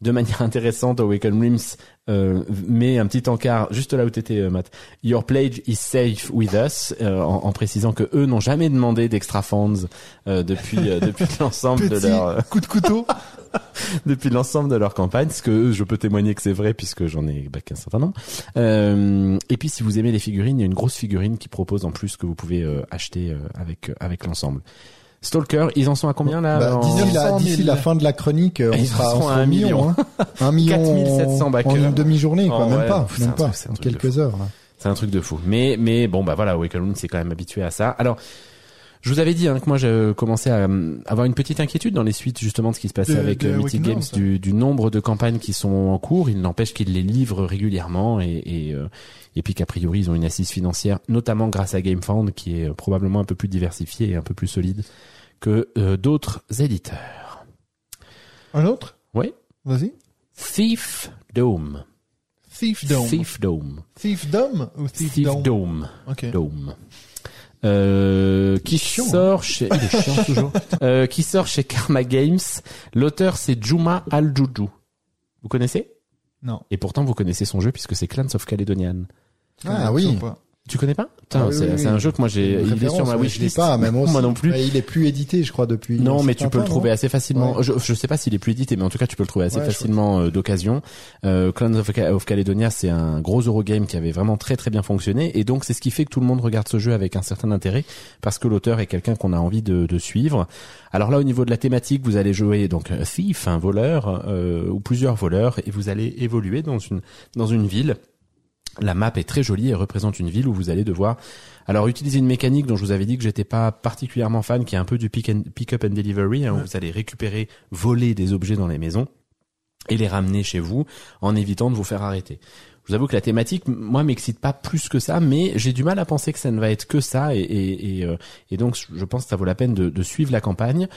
De manière intéressante, Awaken Rims euh, met un petit encart juste là où t'étais, euh, Matt. Your pledge is safe with us, euh, en, en précisant que eux n'ont jamais demandé d'extra funds euh, depuis euh, depuis l'ensemble de leur euh, coup de couteau. depuis l'ensemble de leur campagne, ce que eux, je peux témoigner que c'est vrai puisque j'en ai bah, qu'un certain nombre. Euh, et puis si vous aimez les figurines, il y a une grosse figurine qui propose en plus que vous pouvez euh, acheter euh, avec euh, avec l'ensemble. Stalker, ils en sont à combien là Bah, en- D'ici la, 900 000. d'ici la fin de la chronique, euh, on Ils sera, à un million. million. Hein. Un million 4700 en, backers. en une demi-journée, quoi. Oh, même ouais, pas, c'est un même truc- pas. un En quelques heures. Là. C'est un truc de fou. Mais mais bon bah voilà, Moon c'est quand même habitué à ça. Alors je vous avais dit hein, que moi je commençais à euh, avoir une petite inquiétude dans les suites justement de ce qui se passait De- avec de euh, Mythic Games du, du nombre de campagnes qui sont en cours. Il n'empêche qu'ils les livrent régulièrement et et, euh, et puis qu'a priori ils ont une assise financière, notamment grâce à GameFound qui est probablement un peu plus diversifiée et un peu plus solide que euh, d'autres éditeurs. Un autre? Oui. Vas-y. Thief Dome. Thief Dome. Thief Dome. Thief Dome ou Thief, Thief Dome? Dome. Ok. Dome. Euh, qui Chiant, sort chez il est chiant toujours. Euh, qui sort chez Karma Games. L'auteur c'est Juma Al Juju vous connaissez? Non. et pourtant vous connaissez son jeu puisque c'est Clans of Caledonian. Ah oui. Tu connais pas? Ah oui, c'est oui, c'est oui. un jeu que moi j'ai il est sur ma wishlist pas, même aussi. moi non plus il est plus édité, je crois, depuis. non, mais tu peux le trouver assez facilement. Ouais. Je, je sais pas s'il est plus édité, mais en tout cas, tu peux le trouver assez Ouais, facilement euh, d'occasion. Euh, Clans of, of Caledonia, c'est un gros Eurogame qui avait vraiment très très bien fonctionné, et donc c'est ce qui fait que tout le monde regarde ce jeu avec un certain intérêt, parce que l'auteur est quelqu'un qu'on a envie de, de suivre. Alors là, au niveau de la thématique, vous allez jouer donc un thief, un voleur, euh, ou plusieurs voleurs, et vous allez évoluer dans une dans une ville. La map est très jolie et représente une ville où vous allez devoir alors utiliser une mécanique dont je vous avais dit que j'étais pas particulièrement fan, qui est un peu du pick, and, pick up and delivery, hein, où vous allez récupérer, voler des objets dans les maisons et les ramener chez vous en évitant de vous faire arrêter. Je vous avoue que la thématique, moi, m'excite pas plus que ça, mais j'ai du mal à penser que ça ne va être que ça, et, et, et, euh, et donc je pense que ça vaut la peine de, de suivre la campagne.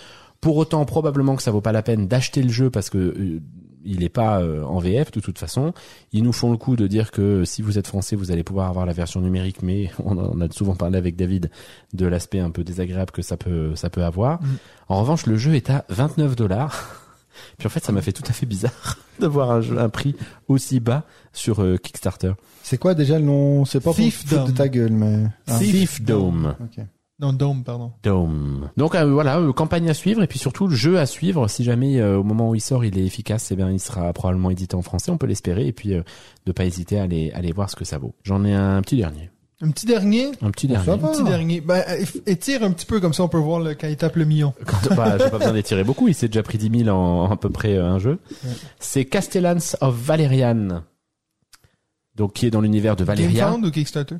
Pour autant, probablement que ça vaut pas la peine d'acheter le jeu parce que euh, il est pas euh, en VF de toute façon. Ils nous font le coup de dire que si vous êtes français, vous allez pouvoir avoir la version numérique, mais on en a souvent parlé avec David de l'aspect un peu désagréable que ça peut ça peut avoir. Mm. En revanche, le jeu est à 29 dollars. Puis en fait, ça m'a fait tout à fait bizarre de voir un, jeu, un prix aussi bas sur euh, Kickstarter. C'est quoi déjà le nom? C'est pas pour Thief te foutre de Dome. ta gueule, mais. Ah. Thief Dome. Ok. Non, Dome, pardon. Dome. Donc euh, voilà, euh, campagne à suivre et puis surtout le jeu à suivre. Si jamais euh, au moment où il sort il est efficace, eh bien il sera probablement édité en français, on peut l'espérer et puis de pas hésiter à aller aller voir ce que ça vaut. J'en ai un petit dernier, Un petit dernier? un petit dernier. Un petit dernier. Euh, étire un petit peu comme ça, on peut voir le, quand il tape le million. Quand, bah, j'ai pas besoin d'étirer beaucoup, il s'est déjà pris 10 000 en, en à peu près un jeu. Ouais. C'est Castellans of Valerian. Donc qui est dans l'univers de Valeria. GameFound ou Kickstarter?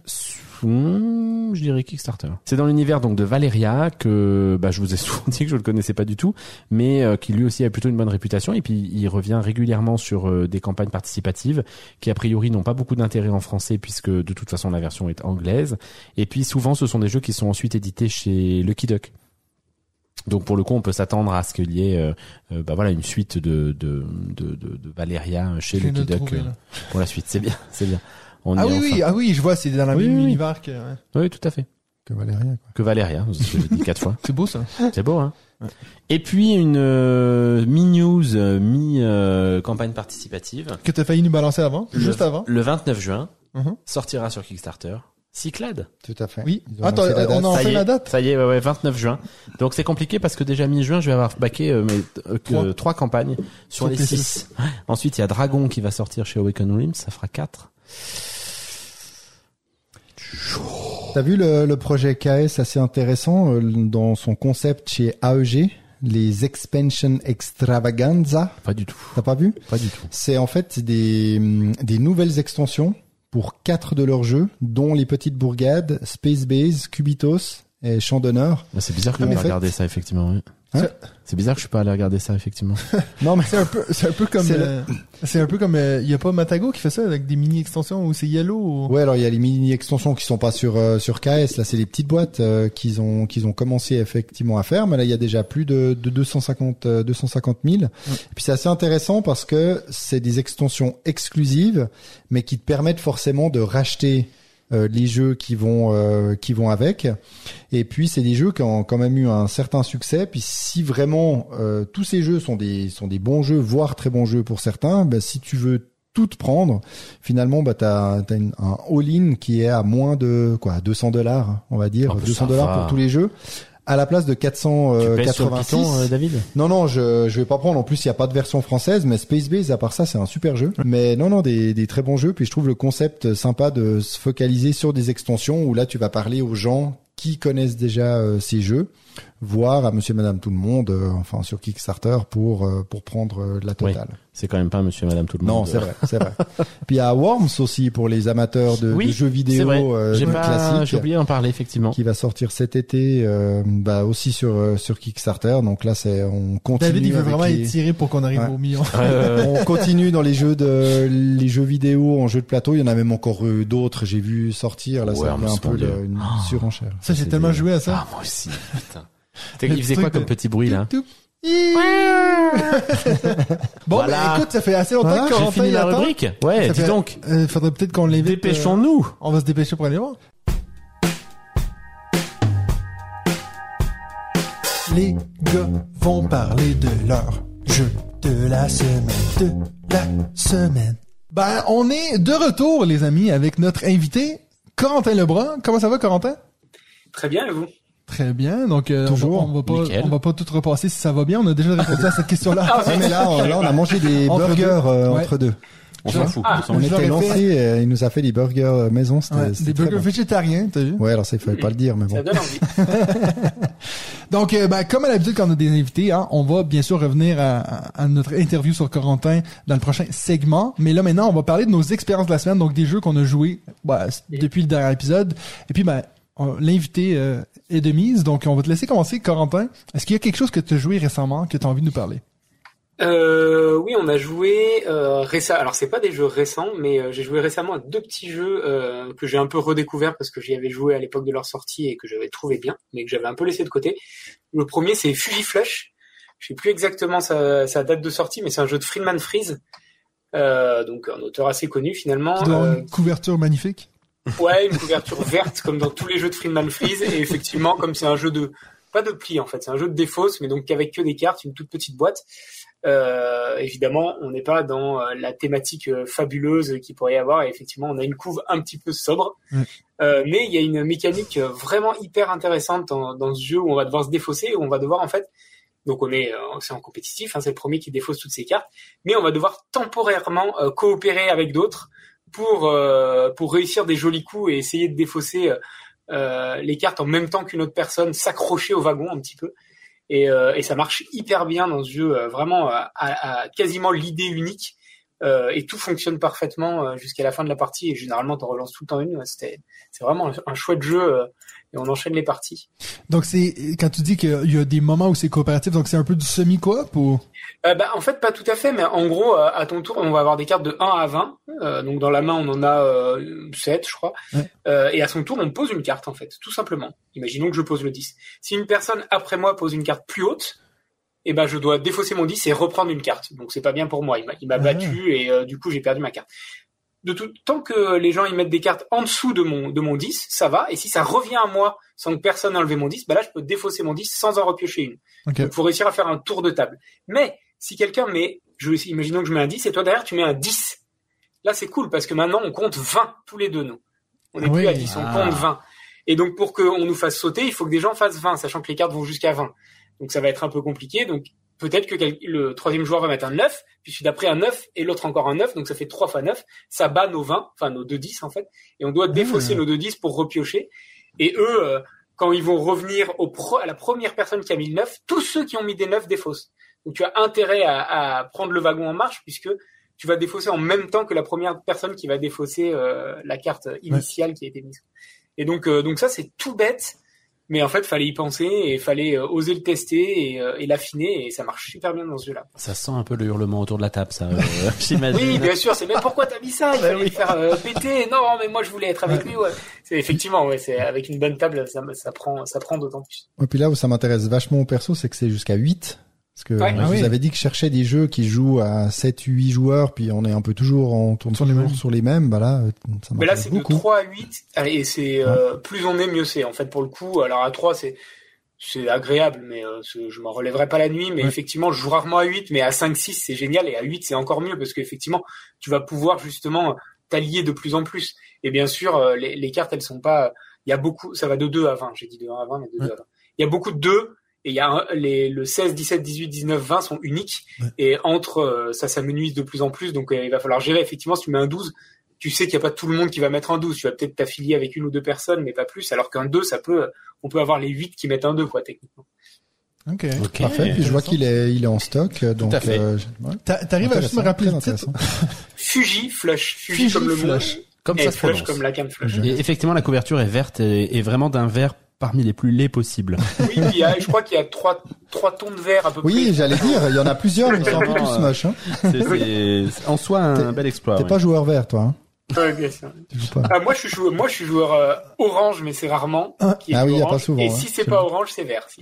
Je dirais Kickstarter. C'est dans l'univers donc de Valeria que bah, je vous ai souvent dit que je le connaissais pas du tout, mais euh, qui lui aussi a plutôt une bonne réputation et puis il revient régulièrement sur euh, des campagnes participatives qui a priori n'ont pas beaucoup d'intérêt en français puisque de toute façon la version est anglaise et puis souvent ce sont des jeux qui sont ensuite édités chez Lucky Duck. Donc pour le coup, on peut s'attendre à ce qu'il y ait, euh, euh, bah voilà, une suite de de de, de, Valeria chez Lucky le Duck euh, pour la suite. C'est bien, c'est bien. On Ah oui, enfin. oui, ah oui, je vois, c'est dans la Oui, même oui, oui. univers que, ouais. Oui, tout à fait. Que Valérien, quoi. Que Valéria, que j'ai dit quatre fois. C'est beau, ça. C'est beau, hein Ouais. Et puis une euh, mi-news, euh, mi-campagne participative. Que t'as failli nous balancer avant, Le- juste avant. Le 29 juin, Mhm. sortira sur Kickstarter. Cyclade. Tout à fait. Oui. Attends, on date. a ça enfin y la est, date. Ça y est, ouais, ouais, 29 juin. Donc c'est compliqué parce que déjà mi-juin, je vais avoir baqué euh, mes euh, que- Trois. trois campagnes sur Sur les. 6. Ensuite, il y a Dragon qui va sortir chez Awaken Realms, ça fera 4. T'as vu le, le projet KS assez intéressant euh, dans son concept chez AEG, les Expansion Extravaganza? Pas du tout. T'as pas vu? Pas du tout. C'est en fait des, des nouvelles extensions pour quatre de leurs jeux, dont les petites bourgades, Space Base, Cubitos et Champ d'honneur. Bah, c'est bizarre que pas fait- regarder ça effectivement. oui. Hein c'est bizarre que je suis pas allé regarder ça effectivement. Non mais C'est un peu, c'est un peu comme, C'est euh, un peu comme, il y a pas Matago qui fait ça avec des mini extensions où c'est yellow. ou- Ouais, alors il y a les mini extensions qui sont pas sur euh, sur KS. Là, c'est les petites boîtes euh, qu'ils ont qu'ils ont commencé effectivement à faire. Mais là, il y a déjà plus de, de 250 euh, 250 000. Et puis c'est assez intéressant parce que c'est des extensions exclusives, mais qui te permettent forcément de racheter euh, les jeux qui vont euh, qui vont avec. Et puis c'est des jeux qui ont quand même eu un certain succès. Puis si vraiment euh, tous ces jeux sont des sont des bons jeux, voire très bons jeux pour certains, ben, si tu veux tout prendre, finalement bah t'as as une- un all-in qui est à moins de quoi 200 dollars, on va dire Oh, bah, 200 ça dollars pour tous les jeux. À la place de tu pèses sur le 486. piton, euh, David Non, non, je, je vais pas prendre. En plus, il y a pas de version française, mais Space Base, à part ça, c'est un super jeu. Mais non, non, des, des très bons jeux. Puis je trouve le concept sympa de se focaliser sur des extensions où là, tu vas parler aux gens qui connaissent déjà euh, ces jeux, voire à Monsieur, et Madame, tout le monde, euh, enfin sur Kickstarter pour euh, pour prendre euh, la Oui. C'est quand même pas Monsieur et Madame tout le Non, monde. c'est vrai, c'est vrai. Puis il y a Worms aussi pour les amateurs de, Oui, de jeux vidéo vrai. euh, J'ai pas, classiques j'ai oublié d'en parler effectivement. qui va sortir cet été, euh, bah aussi sur euh, sur Kickstarter. Donc là, c'est on continue. David, il veut vraiment les- être tiré pour qu'on arrive Ouais. au million. Euh, on continue dans les jeux de les jeux vidéo en jeu de plateau. Il y en a même encore d'autres. J'ai vu sortir là, ça Worms, devient un peu le- une surenchère. Ça, j'ai c'est tellement des- joué à ça. Ah, moi aussi, putain. Il faisait quoi comme petit bruit là Toup, toup. Bon, Voilà. ben, écoute, ça fait assez longtemps Voilà, que J'ai Corentin fini la attend. rubrique Ouais, Ça dis fait- donc. Euh, faudrait peut-être qu'on l'invite. euh, Dépêchons-nous. on va se dépêcher pour aller voir. Les gars vont parler de leur jeu de la semaine, de la semaine. Ben, on est de retour, les amis, avec notre invité, Corentin Lebrun. Comment ça va, Corentin? Très bien, et vous? Très bien. Donc, euh, on, Toujours. va, on va pas, Nickel. on va pas tout repasser si ça va bien. On a déjà répondu à cette question-là. Ouais, mais là, on, là, on a mangé des Entre burgers deux. euh, Ouais. entre deux. On s'en fout. Ah. on était fait. lancés. euh, il nous a fait des burgers euh, maison. C'était Ouais, c'était des burgers bon. végétariens, t'as vu? Ouais, alors ça, il fallait pas le dire, mais bon. Ça donne envie. Donc, euh, ben, comme à l'habitude, quand on a des invités, hein, on va bien sûr revenir à, à- à notre interview sur Corentin dans le prochain segment. Mais là, maintenant, on va parler de nos expériences de la semaine, donc des jeux qu'on a joués bah, depuis le dernier épisode. Et puis, ben, on- l'invité euh, est de mise, donc on va te laisser commencer, Corentin. Est-ce qu'il y a quelque chose que tu as joué récemment que tu as envie de nous parler? Euh, oui, on a joué euh, récemment. Alors c'est pas des jeux récents, mais euh, j'ai joué récemment à deux petits jeux que j'ai un peu redécouvert parce que j'y avais joué à l'époque de leur sortie et que j'avais trouvé bien, mais que j'avais un peu laissé de côté. Le premier c'est Fuji Flush. Je sais plus exactement sa, sa date de sortie, mais c'est un jeu de Friedman Freeze, donc un auteur assez connu finalement. Une couverture magnifique. Ouais, une couverture verte comme dans tous les jeux de Friedman Freeze et effectivement comme c'est un jeu de pas de pli en fait, c'est un jeu de défausse mais donc avec que des cartes, une toute petite boîte. Euh, évidemment, on n'est pas dans euh, la thématique euh, fabuleuse qu'il pourrait y avoir et effectivement, on a une couve un petit peu sobre. Mm. Euh, mais il y a une mécanique euh, vraiment hyper intéressante dans, dans ce jeu où on va devoir se défausser, où on va devoir en fait donc on est, c'est en compétitif, hein, c'est le premier qui défausse toutes ses cartes, mais on va devoir temporairement euh, coopérer avec d'autres pour euh, pour réussir des jolis coups et essayer de défausser euh, les cartes en même temps qu'une autre personne, s'accrocher au wagon un petit peu. Et, euh, et ça marche hyper bien dans ce jeu, vraiment à, à- quasiment l'idée unique. Et tout fonctionne parfaitement jusqu'à la fin de la partie. Et généralement, t'en relances tout le temps une. C'est vraiment un chouette jeu. Et on enchaîne les parties. Donc, c'est quand tu dis qu'il y a des moments où c'est coopératif, donc c'est un peu du semi-coop ou... Euh, bah, en fait, pas tout à fait, mais en gros, euh, à ton tour, on va avoir des cartes de 1 à 20. Euh, donc dans la main, on en a euh, 7, je crois. Ouais. Et à son tour, on pose une carte, en fait, tout simplement. Imaginons que je pose le 10. Si une personne après moi pose une carte plus haute, eh ben je dois défausser mon 10 et reprendre une carte. Donc c'est pas bien pour moi. Il m'a, Ah. battu et euh, du coup j'ai perdu ma carte. De tout tant que les gens ils mettent des cartes en dessous de mon de mon 10, ça va. Et si ça revient à moi sans que personne ait enlevé mon 10, bah là je peux défausser mon 10 sans en repiocher une. Ok. Donc faut réussir à faire un tour de table. Mais si quelqu'un met, je, imaginons que je mets un 10 et toi derrière tu mets un 10. Là c'est cool parce que maintenant on compte 20 tous les deux nous. On n'est Ah plus à 10, on Ah. compte 20. Et donc pour qu'on nous fasse sauter, il faut que des gens fassent 20, sachant que les cartes vont jusqu'à 20. Donc ça va être un peu compliqué. Donc peut-être que le troisième joueur va mettre un 9, puis d'après un 9 et l'autre encore un 9, donc ça fait 3 fois 9, ça bat nos 20, enfin nos 2 10 en fait, et on doit défausser nos 2 10 pour repiocher. Et eux, euh, quand ils vont revenir au pro, à la première personne qui a mis le 9, tous ceux qui ont mis des 9 défaussent. Donc tu as intérêt à, à prendre le wagon en marche puisque tu vas défausser en même temps que la première personne qui va défausser euh, la carte initiale qui a été mise. Et donc, euh, donc ça c'est tout bête, mais en fait fallait y penser et fallait euh, oser le tester et, euh, et l'affiner et ça marche super bien dans ce jeu-là. Ça sent un peu le hurlement autour de la table, ça. euh, J'imagine. Oui, bien sûr, c'est mais pourquoi t'as mis ça? Il Bah fallait oui. le faire euh, péter. Non, mais moi je voulais être avec lui. Ouais. C'est effectivement, ouais, c'est avec une bonne table, ça, ça prend, ça prend d'autant plus. Et puis là où ça m'intéresse vachement au perso, c'est que c'est jusqu'à 8. Parce que Ouais. Ah vous oui. avez dit que je cherchais des jeux qui jouent à 7, 8 joueurs, puis on est un peu toujours, on tourne Sur les mêmes. sur les mêmes, bah là, euh, ça Mais là, c'est de beaucoup. 3 à 8, et c'est euh, plus on est, mieux c'est. En fait, pour le coup, alors à 3, c'est c'est agréable, mais euh, je m'en relèverai pas la nuit. Mais Ouais. effectivement, je joue rarement à 8, mais à 5, 6, c'est génial, et à 8, c'est encore mieux, parce qu'effectivement, tu vas pouvoir justement t'allier de plus en plus. Et bien sûr, euh, les, les cartes, elles sont pas... Il y a beaucoup... Ça va de 2 à 20, j'ai dit de 1 à 20, mais de 2 Ouais. à 20. Il y a beaucoup de 2, et il y a un- les, le 16, 17, 18, 19, 20 sont uniques, Ouais. et entre, euh, ça s'amenuise de plus en plus, donc euh, il va falloir gérer. Effectivement, si tu mets un 12, tu sais qu'il n'y a pas tout le monde qui va mettre un 12. Tu vas peut-être t'affilier avec une ou deux personnes, mais pas plus. Alors qu'un 2, ça peut, on peut avoir les 8 qui mettent un 2, quoi, techniquement. Ok. Ok. Parfait. Puis je vois qu'il est, il est en stock, euh, donc. à fait. euh, ouais. T'a- T'arrives à juste me rappeler le titre. Fuji Flush. Fuji, Fuji comme le Flush. mot. Comme et ça se Flush prononce. comme la canne Flush. Et effectivement, la couverture est verte et, et vraiment d'un vert parmi les plus laids possibles. Oui, il y a- je crois qu'il y a trois, trois tons de vert à peu Oui, près. j'allais dire, il y en a plusieurs, mais ils sont un peu tous moches. Hein. C'est c'est en soi un bel exploit. T'es ouais. pas joueur vert, toi. Hein. Ouais, bien sûr. Pas. Ah, moi, je suis joueur, moi, je suis joueur euh, orange, mais c'est rarement. Ah, qui est ah oui, y a orange. pas souvent, Et hein. si c'est C'est pas orange, c'est vert. Si.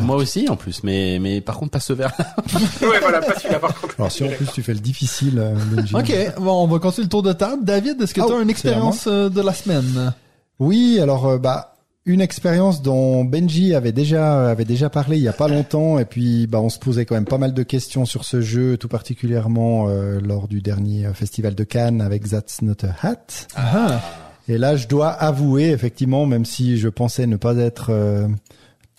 Moi aussi, en plus, mais mais par contre pas ce vert. ouais, voilà, pas celui-là par contre. Alors si en plus tu fais le difficile, euh. Ok, bon, on va continuer le tour de table. David, est-ce que Oh, tu as une expérience euh, de la semaine? Oui, alors euh, bah une expérience dont Benji avait déjà avait déjà parlé il y a pas longtemps et puis bah on se posait quand même pas mal de questions sur ce jeu, tout particulièrement euh, lors du dernier euh, festival de Cannes avec That's Not a Hat. Ah. Et là, je dois avouer effectivement, même si je pensais ne pas être euh,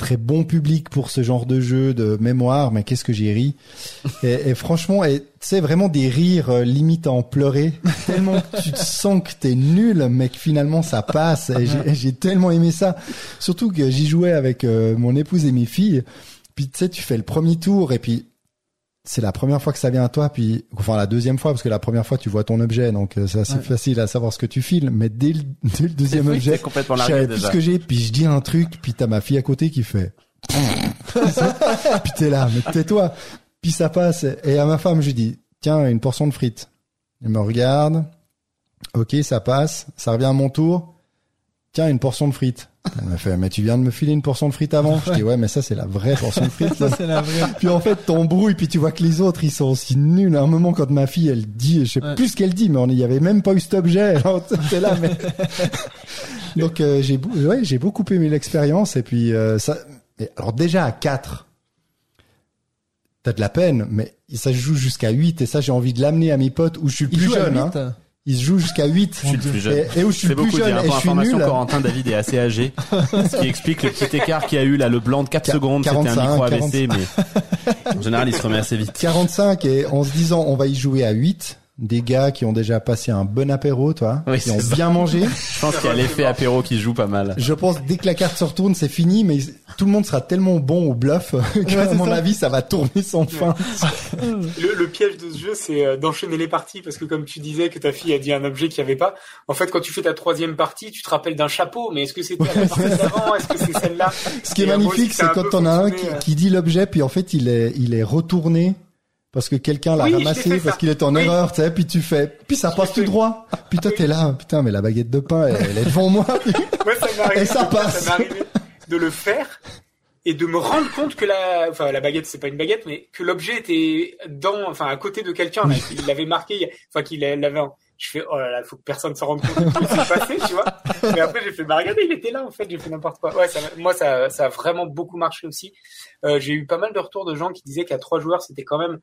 très bon public pour ce genre de jeu de mémoire, mais qu'est-ce que j'ai ri. Et, et franchement, et c'est vraiment des rires euh, limite à en pleurer, tellement que tu te sens que t'es nul, mais que finalement ça passe. Et j'ai- j'ai tellement aimé ça, surtout que j'y jouais avec euh, mon épouse et mes filles. Puis tu sais, tu fais le premier tour et puis c'est la première fois que ça vient à toi, puis enfin la deuxième fois parce que la première fois tu vois ton objet, donc euh, c'est assez Ouais. facile à savoir ce que tu files. Mais dès le, dès le deuxième Oui, objet, complètement je savais plus ce que j'ai, puis je dis un truc, puis t'as ma fille à côté qui fait. puis t'es là, mais tais-toi. Puis ça passe. Et à ma femme, je dis, tiens, une portion de frites. Elle me regarde. Ok, ça passe. Ça revient à mon tour. Tiens, une portion de frites. Elle me fait, mais tu viens de me filer une portion de frites avant. Je dis, ouais, mais ça, c'est la vraie portion de frites. Ça, c'est la vraie. Puis en fait, t'embrouilles, puis tu vois que les autres, ils sont aussi nuls. À un moment, quand ma fille, elle dit, je sais Ouais. plus ce qu'elle dit, mais on n'y avait même pas eu cet objet. Alors, t'es là, mais... Donc, euh, j'ai, ouais, j'ai beaucoup aimé l'expérience. Et puis, euh, ça... alors déjà, à 4, t'as de la peine, mais ça joue jusqu'à 8. Et ça, j'ai envie de l'amener à mes potes où je suis le plus à jeune. Hein. Il se joue jusqu'à 8. Je suis le plus jeune. Et, et où je suis le plus jeune dire. et je suis information, nul. Corentin David est assez âgé, ce qui explique le petit écart qu'il y a eu là, le blanc de 4 Qua- secondes, c'était un 45, micro AVC, mais en général il se remet assez vite. 45 et en se disant on va y jouer à 8 des gars qui ont déjà passé un bon apéro toi Oui, qui ont ça. bien mangé Je pense qu'il y a l'effet apéro qui joue pas mal. je pense dès que la carte se retourne c'est fini mais tout le monde sera tellement bon au bluff que à mon ça. avis ça va tourner sans fin Le, le piège de ce jeu, c'est euh, d'enchaîner les parties parce que comme tu disais que ta fille a dit un objet qu'il n'y avait pas, en fait, quand tu fais ta troisième partie, tu te rappelles d'un chapeau, mais est-ce que c'était la partie d'avant Est-ce que c'est celle-là ce qui est magnifique c'est quand on a un qui, euh. qui dit l'objet puis en fait il est il est retourné parce que quelqu'un l'a Oui, ramassé ça. parce qu'il était en Oui. erreur, tu sais, puis tu fais, puis ça passe tout droit. Puis toi, t'es là, putain, mais la baguette de pain, elle, elle est devant moi. Moi, ça Et ça passe. m'est arrivé de le faire et de me rendre compte que la, enfin, la baguette, c'est pas une baguette, mais que l'objet était dans, enfin, à côté de quelqu'un, qu'il l'avait marqué, enfin, qu'il l'avait en- je fais, oh là là, faut que personne se rende compte de ce qui s'est passé, tu vois. Mais après, j'ai fait, bah, regardez, il était là, en fait, j'ai fait n'importe quoi. Ouais, ça, moi, ça, ça a vraiment beaucoup marché aussi. Euh, j'ai eu pas mal de retours de gens qui disaient qu'à trois joueurs, c'était quand même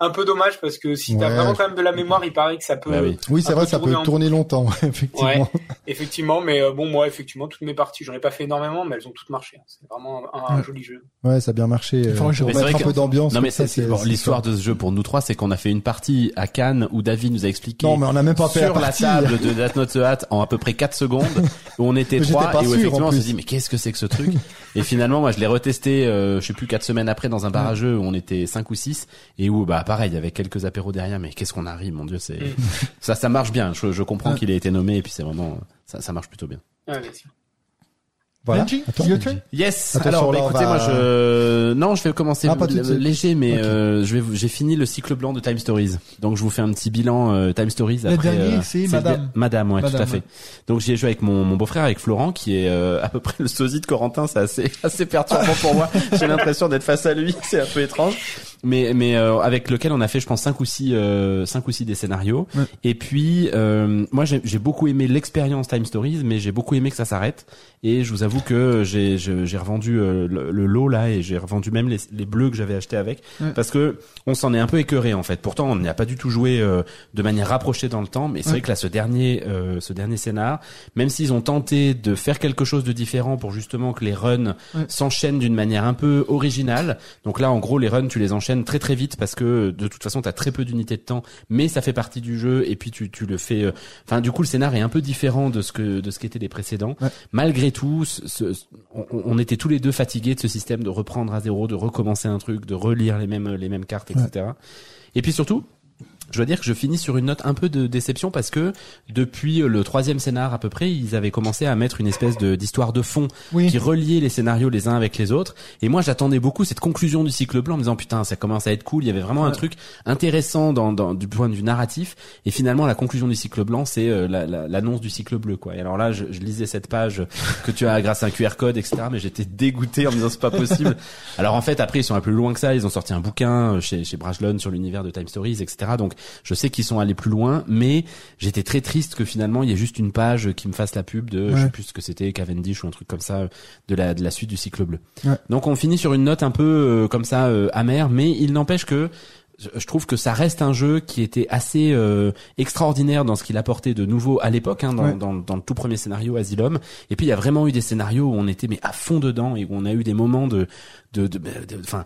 un peu dommage parce que si t'as Ouais. vraiment quand même de la mémoire, il paraît que ça peut. Bah oui. Oui, c'est vrai, ça peut tourner en longtemps, effectivement. Ouais, effectivement, mais euh, bon, moi, effectivement, toutes mes parties, j'en ai pas fait énormément, mais elles ont toutes marché. hein. C'est vraiment un, un Ouais. joli jeu. Ouais, ça a bien marché. euh, faudra que je- pour Mais c'est mettre vrai un peu d'ambiance. Non mais ça, c'est bon, l'histoire de ce jeu pour nous trois, c'est qu'on a fait une partie à Cannes où David nous a expliqué Non, mais on n'a même pas fait sur la la, table de Death Note The Hat en à peu près 4 secondes où on était trois et où effectivement en on s'est dit mais qu'est-ce que c'est que ce truc? Et finalement moi je l'ai retesté euh, je sais plus quatre semaines après dans un bar à jeu où on était cinq ou six et où bah pareil il y avait quelques apéros derrière mais qu'est-ce qu'on arrive mon dieu c'est Mm. ça ça marche bien je, je comprends Ouais. qu'il ait été nommé et puis c'est vraiment ça, ça marche plutôt bien Ouais, bien sûr. Voilà. Benji, Attends? Yes. Attention, Alors, bah, là, on écoutez, va- moi, je non, je vais commencer Ah, léger, mais euh, je vais, vous- j'ai fini le cycle blanc de Time Stories. Donc, je vous fais un petit bilan euh, Time Stories. Le après, dernier, euh, c'est le Madame. Madame, ouais, tout à fait. Donc, j'y ai joué avec mon, mon beau-frère, avec Florent, qui est euh, à peu près le sosie de Corentin. C'est assez, assez perturbant pour moi. J'ai l'impression d'être face à lui. C'est un peu étrange. Mais, mais euh, avec lequel on a fait, je pense, cinq ou six, euh, cinq ou six des scénarios. Ouais. Et puis, euh, moi, j'ai j'ai beaucoup aimé l'expérience Time Stories, mais j'ai beaucoup aimé que ça s'arrête. Et je vous avoue que j'ai j'ai revendu euh, le, le lot là et j'ai revendu même les, les bleus que j'avais achetés avec Ouais. parce que on s'en est un peu écœuré en fait. Pourtant, on n'y a pas du tout joué euh, de manière rapprochée dans le temps, mais c'est Ouais. vrai que là, ce dernier euh, ce dernier scénar, même s'ils ont tenté de faire quelque chose de différent pour justement que les runs s'enchaînent d'une manière un peu originale. Donc là, en gros, les runs, tu les enchaînes très très vite parce que de toute façon, tu as très peu d'unités de temps, mais ça fait partie du jeu et puis tu, tu le fais. euh, Enfin, du coup, le scénar est un peu différent de ce que de ce qu'étaient les précédents. Ouais. Malgré tout, ce- ce- on, on était tous les deux fatigués de ce système de reprendre à zéro, de recommencer un truc, de relire les mêmes les mêmes cartes, etc. Et puis surtout. Je dois dire que je finis sur une note un peu de déception parce que depuis le troisième scénar à peu près, ils avaient commencé à mettre une espèce de d'histoire de fond Oui. qui reliait les scénarios les uns avec les autres. Et moi, j'attendais beaucoup cette conclusion du cycle blanc en me disant putain, ça commence à être cool. Il y avait vraiment un truc intéressant dans, dans du point de vue narratif. Et finalement, la conclusion du cycle blanc, c'est euh, la- la- l'annonce du cycle bleu, quoi. Et alors là, je, je lisais cette page que tu as grâce à un QR code, etc. Mais j'étais dégoûté en me disant c'est pas possible. alors en fait, après, ils sont un peu plus loin que ça. Ils ont sorti un bouquin euh, chez chez Brajlon sur l'univers de Time Stories, etc. Donc je sais qu'ils sont allés plus loin, mais j'étais très triste que finalement il y ait juste une page qui me fasse la pub de je sais plus ce que c'était Cavendish ou un truc comme ça de la de la suite du cycle bleu. Ouais. Donc on finit sur une note un peu euh, comme ça euh, amère, mais il n'empêche que je trouve que ça reste un jeu qui était assez euh, extraordinaire dans ce qu'il apportait de nouveau à l'époque, hein, dans, Ouais. dans, dans le tout premier scénario Asylum. Et puis il y a vraiment eu des scénarios où on était mais à fond dedans et où on a eu des moments de, de, de, de- enfin,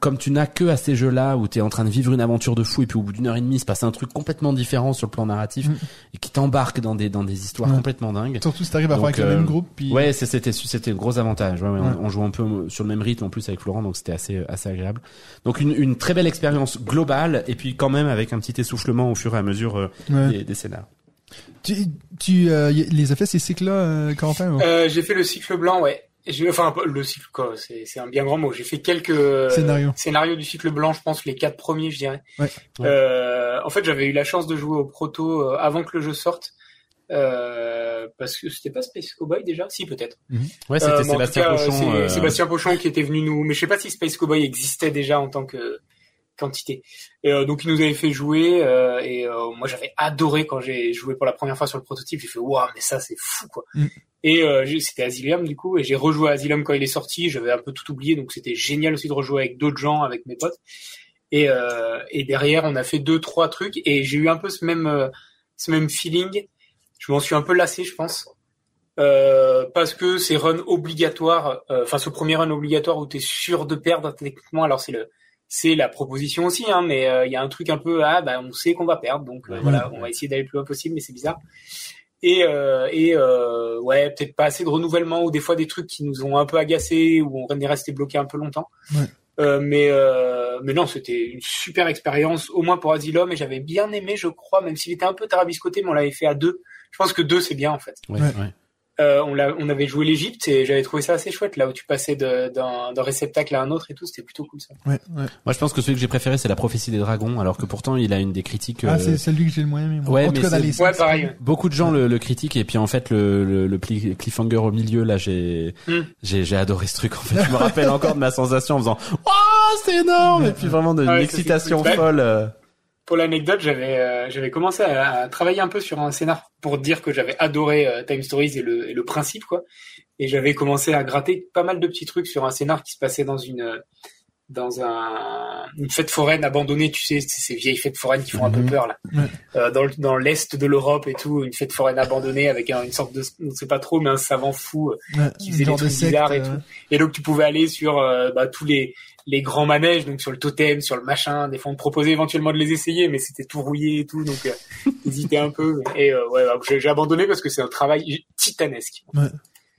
comme, tu n'as que à ces jeux-là où tu es en train de vivre une aventure de fou et puis au bout d'une heure et demie il se passe un truc complètement différent sur le plan narratif Mm. et qui t'embarque dans des dans des histoires Ouais. complètement dingues. Surtout si t'arrives à faire avec le euh, même groupe, puis Ouais, c'est- c'était c'était un gros avantage. Ouais, ouais. On, on jouait un peu sur le même rythme en plus avec Florent, donc c'était assez assez agréable. Donc une, une très belle expérience globale et puis quand même avec un petit essoufflement au fur et à mesure euh, Ouais. des, des scénars. tu, tu euh, les as fait ces cycles-là, euh, Quentin? ou- Euh, j'ai fait le cycle blanc, ouais. Enfin, le cycle, quoi, c'est, un bien grand mot. J'ai fait quelques euh, Scénarios. du cycle blanc, je pense, les quatre premiers, je dirais. Ouais. Euh, en fait, j'avais eu la chance de jouer au proto euh, avant que le jeu sorte. Euh, parce que c'était pas Space Cowboy déjà? Si, peut-être. Ouais, c'était Euh, Sébastien Pochon. euh, Sébastien Pochon qui était venu nous. Mais je sais pas si Space Cowboy existait déjà en tant que quantité. Et euh, donc il nous avait fait jouer euh, et euh, moi j'avais adoré quand j'ai joué pour la première fois sur le prototype. J'ai fait waouh mais ça c'est fou quoi. Mm. Et euh, c'était Asylum du coup et j'ai rejoué à Asylum quand il est sorti. J'avais un peu tout oublié donc c'était génial aussi de rejouer avec d'autres gens, avec mes potes. Et, euh, et derrière on a fait deux trois trucs et j'ai eu un peu ce même euh, ce même feeling. Je m'en suis un peu lassé je pense. Euh, parce que c'est run obligatoire, euh, enfin ce premier run obligatoire où tu es sûr de perdre techniquement, alors c'est le c'est la proposition aussi, hein, mais euh, il y a un truc un peu ah bah on sait qu'on va perdre, donc euh, voilà, on va essayer d'aller le plus loin possible, mais c'est bizarre. Et euh, et euh, ouais, peut-être pas assez de renouvellement ou des fois des trucs qui nous ont un peu agacés ou on est resté bloqué un peu longtemps. Ouais. Euh, mais euh, mais non, c'était une super expérience, au moins pour Asylum, et j'avais bien aimé, je crois, même s'il était un peu tarabiscoté, mais on l'avait fait à deux. Je pense que deux c'est bien en fait. ouais, Ouais. Euh, on, l'a- on avait joué l'Égypte et j'avais trouvé ça assez chouette là où tu passais de- d'un d'un réceptacle à un autre et tout, c'était plutôt cool ça. Ouais, ouais. Moi, je pense que celui que j'ai préféré, c'est la prophétie des dragons, alors que pourtant, il a une des critiques. Ah, euh, c'est celui que j'ai le moins aimé, moi. ouais, en tout mais cas, Ouais, pareil. Beaucoup de gens le, le critiquent et puis en fait le, le, le cliffhanger au milieu là j'ai Hmm. j'ai j'ai adoré ce truc en fait je me rappelle encore de ma sensation en faisant oh c'est énorme et puis vraiment de Ah une ouais, ça, c'est excitation. Bah, folle euh. Pour l'anecdote, j'avais euh, j'avais commencé à, à travailler un peu sur un scénar pour dire que j'avais adoré euh, Time Stories et le, et le principe quoi. Et j'avais commencé à gratter pas mal de petits trucs sur un scénar qui se passait dans une euh, dans un une fête foraine abandonnée, tu sais, c'est ces vieilles fêtes foraines qui font un peu Mhm. peur là. Ouais. Euh, dans le- dans l'est de l'Europe et tout, une fête foraine abandonnée avec un- une sorte de on sait pas trop mais un savant fou euh, Ouais, qui faisait des de trucs secte, bizarres et tout. Et donc tu pouvais aller sur bah, tous les les grands manèges, donc sur le totem, sur le machin. Des fois on te proposait éventuellement de les essayer, mais c'était tout rouillé et tout, donc euh, hésiter un peu. Et euh, ouais, bah, j'ai j'ai abandonné parce que c'est un travail titanesque.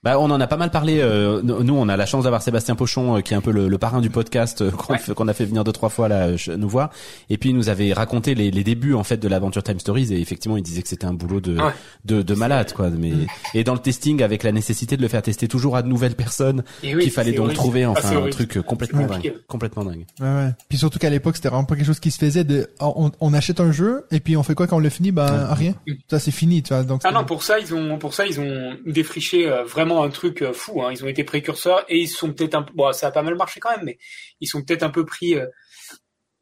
Bah, on en a pas mal parlé. euh, nous, on a la chance d'avoir Sébastien Pochon, euh, qui est un peu le, le parrain du podcast euh, qu'on Ouais. a fait venir deux trois fois là nous voir. Et puis il nous avait raconté les, les débuts en fait de l'aventure Time Stories et effectivement il disait que c'était un boulot de Ouais. de, de malade quoi. Mais et dans le testing avec la nécessité de le faire tester toujours à de nouvelles personnes Et oui, qu'il fallait donc horrible. trouver Ah, enfin un truc euh, complètement dingue, complètement dingue. Ouais, ouais. Puis surtout qu'à l'époque, c'était vraiment pas quelque chose qui se faisait de, on, on achète un jeu, et puis on fait quoi quand on le finit? Ben, rien. Ça, c'est fini, tu vois. Donc, Ah non, pour ça ils ont pour ça ils ont défriché euh, vraiment un truc euh, fou. Hein. Ils ont été précurseurs et ils sont peut-être un peu bon, ça a pas mal marché quand même, mais ils sont peut-être un peu pris euh,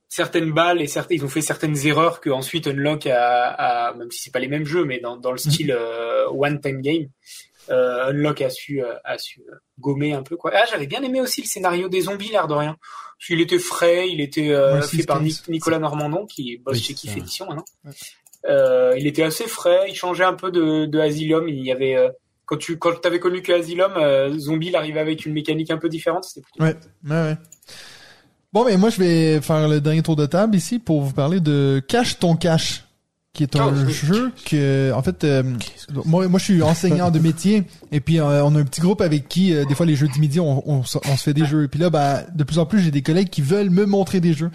certaines balles et ils ont fait certaines erreurs que ensuite Unlock a, a même si c'est pas les mêmes jeux, mais dans dans le style euh, one time game, euh, Unlock a su a su gommer un peu quoi. Ah j'avais bien aimé aussi le scénario des zombies l'air de rien. Parce qu'il était frais, il était fait par. Nic- Nicolas Normandon qui bosse Oui, chez Kiff ça. Édition maintenant. Ouais. Euh, il était assez frais, il changeait un peu de, de Asylum. Il y avait quand tu quand t'avais connu que Asylum, euh, Zombie il arrivait avec une mécanique un peu différente. C'était plutôt Ouais, ouais, ouais. Bon, mais moi, je vais faire le dernier tour de table ici pour vous parler de Cache ton cache, qui est un Oh, oui. jeu que, en fait, euh, moi, moi, je suis enseignant de métier, et puis euh, on a un petit groupe avec qui, euh, des fois, les jeudis midi, on, on, se- on se fait des jeux. Et puis là, bah, de plus en plus, j'ai des collègues qui veulent me montrer des jeux.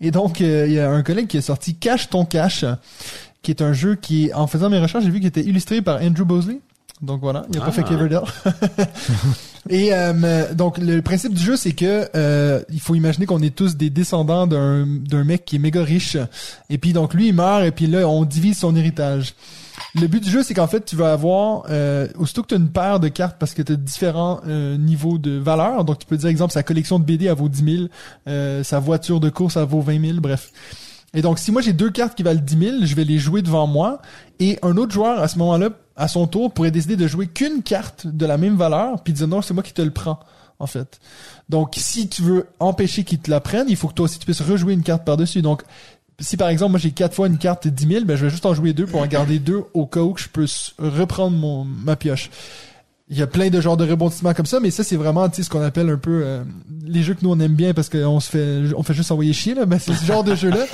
Et donc, euh, il y a un collègue qui a sorti Cache ton cache, qui est un jeu qui, en faisant mes recherches, j'ai vu qu'il était illustré par Andrew Bosley. Donc voilà, il a Ah. pas fait Caverdale. Et euh, donc le principe du jeu c'est que euh, il faut imaginer qu'on est tous des descendants d'un d'un mec qui est méga riche et puis donc lui il meurt et puis là on divise son héritage. Le but du jeu c'est qu'en fait tu vas avoir euh, aussitôt que tu as une paire de cartes parce que tu as différents euh, niveaux de valeur donc tu peux dire exemple sa collection de BD elle vaut 10 000 euh, sa voiture de course elle vaut 20 000 bref. Et donc, si moi j'ai deux cartes qui valent 10 000, je vais les jouer devant moi. Et un autre joueur, à ce moment-là, à son tour, pourrait décider de jouer qu'une carte de la même valeur, puis dire non, c'est moi qui te le prends, en fait. Donc, si tu veux empêcher qu'il te la prenne, il faut que toi aussi tu puisses rejouer une carte par-dessus. Donc, si par exemple, moi j'ai quatre fois une carte de 10 000, ben je vais juste en jouer deux pour en garder deux au cas où je peux reprendre ma pioche. Il y a plein de genres de rebondissements comme ça, mais ça c'est vraiment ce qu'on appelle un peu euh, les jeux que nous on aime bien parce qu'on fait on fait juste envoyer chier là, ben c'est ce genre de jeu là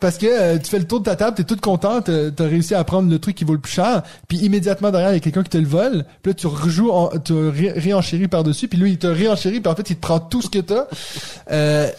parce que euh, tu fais le tour de ta table, t'es toute contente, t'as t'as réussi à prendre le truc qui vaut le plus cher, puis immédiatement derrière il y a quelqu'un qui te le vole, puis là tu rejoues, tu ré réenchéris par dessus, puis lui il te réenchérit, puis en fait il te prend tout ce que t'as. Euh,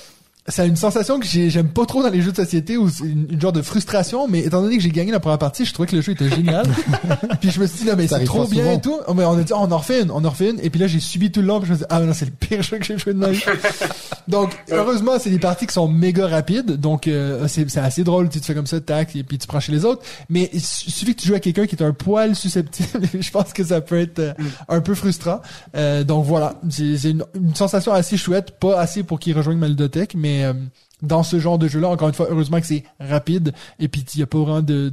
ça a une sensation que j'ai- j'aime pas trop dans les jeux de société où c'est une, une genre de frustration, mais étant donné que j'ai gagné la première partie, je trouvais que le jeu était génial. puis je me suis dit non mais c'est trop bien souvent. et tout. Oh, mais on a dit oh, on en refait une, on en refait une, et puis là j'ai subi tout le long, puis je me suis dit ah non c'est le pire jeu que j'ai joué de ma vie. donc heureusement c'est des parties qui sont méga rapides, donc euh, c'est assez drôle, tu te fais comme ça tac et puis tu prends chez les autres. Mais il su- suffit que tu joues à quelqu'un qui est un poil susceptible, je pense que ça peut être euh, un peu frustrant. Euh, donc voilà, c'est une sensation assez chouette, pas assez pour qu'il rejoigne ma ludothèque, mais euh, dans ce genre de jeu-là, encore une fois, heureusement que c'est rapide et puis pas de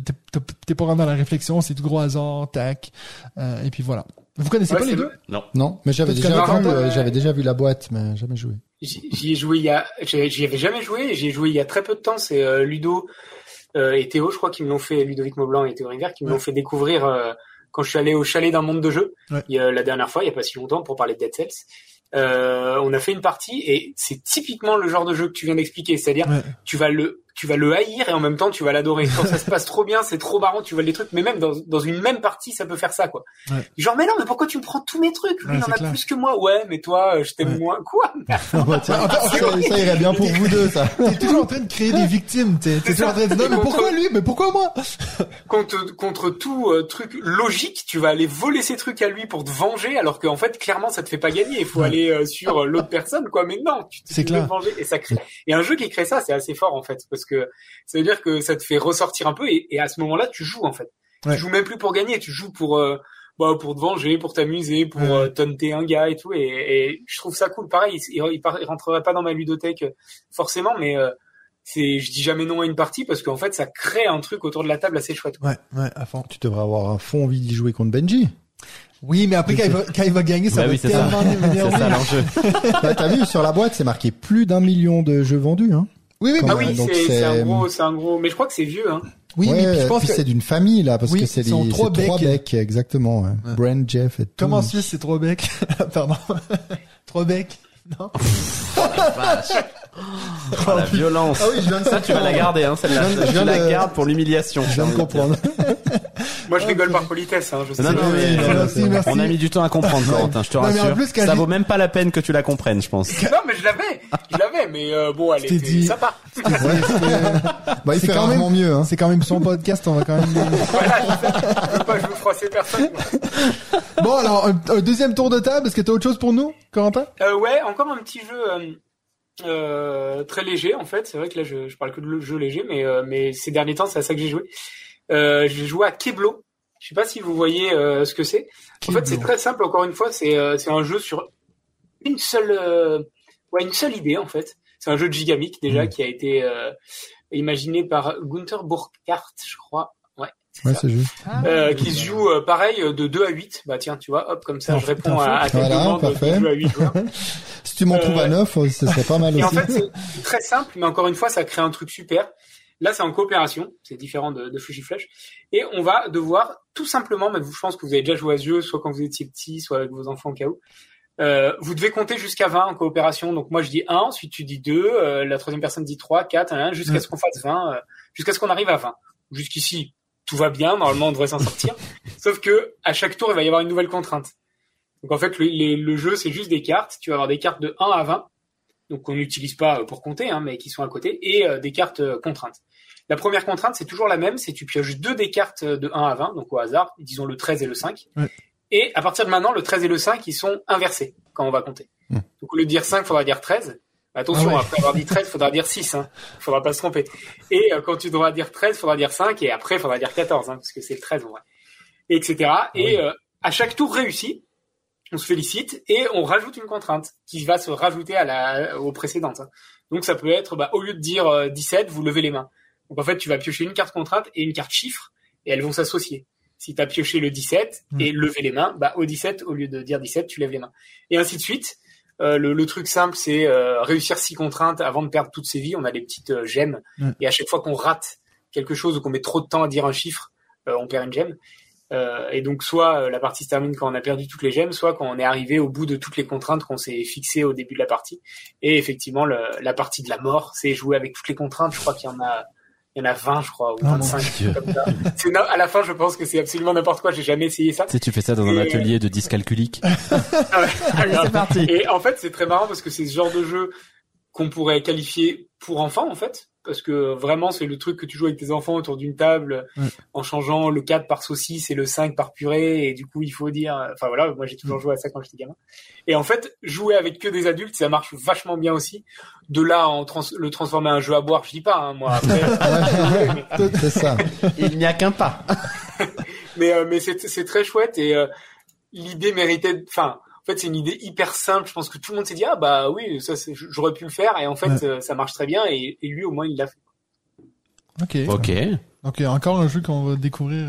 t'es- pas vraiment dans la réflexion, c'est tout gros hasard, tac, euh, et puis voilà. Vous connaissez Ouais, pas les deux? Non. Non, mais j'avais déjà vu, euh, j'avais déjà vu la boîte, mais jamais joué. J'y ai joué il y a, j'y avais jamais joué, j'y ai joué il y a très peu de temps. C'est euh, Ludo euh, et Théo, je crois, qui me l'ont fait, Ludovic Maublanc et Théo Ringer, qui me Ouais. l'ont fait découvrir euh, quand je suis allé au chalet d'un monde de Ouais. a, la dernière fois, il y a pas si longtemps, pour parler de Dead Cells. Euh, on a fait une partie et c'est typiquement le genre de jeu que tu viens d'expliquer, c'est-à-dire Ouais. tu vas le tu vas le haïr et en même temps tu vas l'adorer. Quand ça se passe trop bien, c'est trop marrant, tu vois les trucs, mais même dans, dans une même partie, ça peut faire ça quoi. Ouais. Genre mais non, mais pourquoi tu me prends tous mes trucs? Lui Ouais, il en a clair. plus que moi. Ouais, mais toi, euh, je t'aime Ouais. moins. Quoi? Tiens, ça, ça irait bien pour vous deux, ça. T'es toujours en train de créer des victimes, t'es toujours en train de dire non mais pourquoi lui, mais pourquoi moi? contre contre tout euh, truc logique, tu vas aller voler ces trucs à lui pour te venger, alors qu'en fait clairement ça te fait pas gagner. Il faut aller euh, sur l'autre personne, quoi. Mais non, tu te clair. te venger et ça crée. Et un jeu qui crée ça, c'est assez fort en fait, parce que ça veut dire que ça te fait ressortir un peu et, et à ce moment-là tu joues en fait. Ouais. Tu joues même plus pour gagner, tu joues pour euh, bah, pour te venger, pour t'amuser, pour Ouais. euh, taunter un gars et tout. Et, et je trouve ça cool. Pareil, il, il, il rentrerait pas dans ma ludothèque forcément, mais euh, c'est je dis jamais non à une partie parce qu'en fait ça crée un truc autour de la table assez chouette. Ouais, ouais, à fond. Tu devrais avoir un fond envie d'y jouer contre Benji. Oui, mais après, quand, il va, quand il va gagner, ça Bah va oui, ça. tellement C'est m'énerver. ça l'enjeu. T'as vu sur la boîte, c'est marqué plus d'un million de jeux vendus. Hein. Oui, oui, Quand Ah oui, c'est un gros, c'est un gros. Mais je crois que c'est vieux. Hein. oui, ouais, mais puis je pense que... c'est d'une famille là, parce Oui, que c'est les trois becs. exactement. Ouais. Ouais. Brand, Jeff et tout. Comment Suisse, c'est trois becs? Pardon. trois becs? Non? Oh, la violence. Ah oui, je viens de Ça, tu vas la garder, hein, celle-là. Je viens de- je Tu viens la de- gardes pour l'humiliation. Je viens de comprendre. Moi, je rigole par politesse. Hein, je sais. Non, non, mais merci, merci. on a mis du temps à comprendre, Corentin, je te rassure. plus, ça vaut même pas la peine que tu la comprennes, je pense. Non, mais je l'avais, je l'avais, mais euh, bon, elle Je t'ai était dit. sympa. Bah, il C'est fait quand même- mieux. Hein. C'est quand même son podcast, on va quand même... Voilà, je veux pas, je veux froisser personne. bon, alors, un, un deuxième tour de table. Est-ce que t'as autre chose pour nous, Corentin? Euh, ouais, encore un petit jeu euh, euh, très léger en fait. C'est vrai que là, je, je parle que de le jeu léger, mais euh, mais ces derniers temps, c'est à ça que j'ai joué. Euh, j'ai joué à Keblo. Je sais pas si vous voyez euh, ce que c'est. En fait, c'est très simple. Encore une fois, c'est euh, c'est un jeu sur une seule euh, ouais une seule idée en fait. C'est un jeu de Gigamic déjà Mm. qui a été euh, imaginé par Gunther Burkhardt, je crois. Ouais. c'est juste. Euh, qui se joue euh, pareil euh, de 2 à 8. Bah tiens, tu vois, hop, comme ça, Ah, je réponds à, à ta Voilà, demande de parfait. jeu à 8 joueurs. Si tu m'en trouves à neuf, euh, ce serait pas mal Et en aussi. fait, c'est très simple, mais encore une fois, ça crée un truc super. Là, c'est en coopération, c'est différent de, de Fuji Flash. Et on va devoir tout simplement, mais vous, je pense que vous avez déjà joué à ce jeu, soit quand vous étiez petit, soit avec vos enfants au cas où. Euh, vous devez compter jusqu'à 20 en coopération. Donc moi, je dis 1, ensuite tu dis 2, euh, la troisième personne dit 3, 4, 1, jusqu'à Ouais. ce qu'on fasse 20, euh, jusqu'à ce qu'on arrive à 20. Jusqu'ici, tout va bien, normalement, on devrait s'en sortir. Sauf que à chaque tour, il va y avoir une nouvelle contrainte. Donc en fait, le, les- le jeu, c'est juste des cartes. Tu vas avoir des cartes de 1 à 20 donc qu'on n'utilise pas euh, pour compter, hein, mais qui sont à côté, et euh, des cartes euh, contraintes. La première contrainte, c'est toujours la même, c'est tu pioches deux des cartes euh, de 1 à 20, donc au hasard, disons le 13 et le 5. Ouais. Et à partir de maintenant, le 13 et le 5, ils sont inversés quand on va compter. Hmm. Donc au lieu de dire 5, il faudra dire 13. Attention, Ah ouais. après avoir dit 13, il faudra dire 6. Hein. faudra pas se tromper. Et euh, quand tu devras dire 13, il faudra dire 5, et après, il faudra dire 14, hein, parce que c'est le 13 en vrai. Et etc. Et euh, à chaque tour réussi, on se félicite et on rajoute une contrainte qui va se rajouter à la aux précédentes. hein. Donc ça peut être bah, au lieu de dire euh, 17, vous levez les mains. Donc en fait, tu vas piocher une carte contrainte et une carte chiffre et elles vont s'associer. Si tu as pioché le 17 et levé les mains, bah au 17 au lieu de dire 17, tu lèves les mains. Et ainsi de suite. Euh, le, le truc simple, c'est euh, réussir six contraintes avant de perdre toutes ses vies. On a des petites euh, gemmes et à chaque fois qu'on rate quelque chose ou qu'on met trop de temps à dire un chiffre, euh, on perd une gemme. Euh, et donc soit euh, la partie se termine quand on a perdu toutes les gemmes, soit quand on est arrivé au bout de toutes les contraintes qu'on s'est fixées au début de la partie. Et effectivement, le- la partie de la mort, c'est jouer avec toutes les contraintes. Je crois qu'il y en a, il y en a 20, je crois, ou mon 25. Dieu. comme ça. À la fin, je pense que c'est absolument n'importe quoi. J'ai jamais essayé ça. Tu sais, tu fais ça dans un atelier de dyscalculique. Ah ouais. Allez, c'est parti. Et en fait, c'est très marrant parce que c'est ce genre de jeu qu'on pourrait qualifier pour enfants, en fait. Parce que vraiment, c'est le truc que tu joues avec tes enfants autour d'une table en changeant le 4 par saucisse et le 5 par purée. Et du coup, il faut dire... Enfin voilà, moi j'ai toujours joué à ça quand j'étais gamin. Et en fait, jouer avec que des adultes, ça marche vachement bien aussi. De là, à en trans- le transformer en un jeu à boire, je dis pas, hein, moi. Après, mais- C'est ça. Il n'y a qu'un pas. mais euh, mais c'est c'est très chouette et euh, l'idée méritait enfin en fait c'est une idée hyper simple je pense que tout le monde s'est dit ah bah oui ça c'est- j'aurais pu le faire et en fait Ouais. euh, ça marche très bien et, et lui au moins il l'a fait Ok. Ok. Donc, encore un jeu qu'on va découvrir.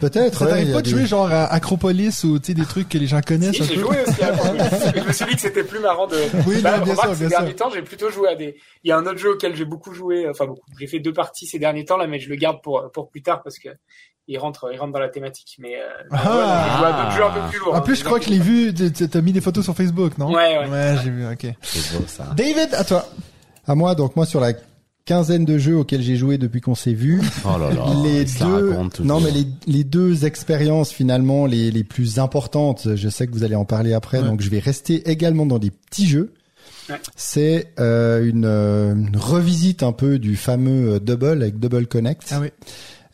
Peut-être. Ça ouais, t'arrive a pas de des- jouer genre à Acropolis ou tu sais des trucs que les gens connaissent si j'ai joué aussi à Acropolis. Je me suis dit que c'était plus marrant de Oui, bah, non, bien sûr, ces bien sûr. derniers temps j'ai plutôt joué à des il y a un autre jeu auquel j'ai beaucoup joué enfin beaucoup j'ai fait deux parties ces derniers temps là mais je le garde pour pour plus tard parce que il rentre il rentre dans la thématique mais euh, Ah. ouais, jeux un peu plus lourds En hein. plus, je crois que je l'ai vu, t'as mis des photos sur Facebook, non? Ouais, ouais. Ouais, j'ai vu, ok. C'est beau, ça. David, à toi. À moi, donc moi sur la quinzaine de jeux auxquels j'ai joué depuis qu'on s'est vu, Oh là là. les deux, non mais les, les deux expériences finalement les, les plus importantes, je sais que vous allez en parler après, Ouais. donc je vais rester également dans des petits jeux. Ouais. C'est euh, une, euh, une revisite un peu du fameux euh, Double avec Double Connect. Ah oui.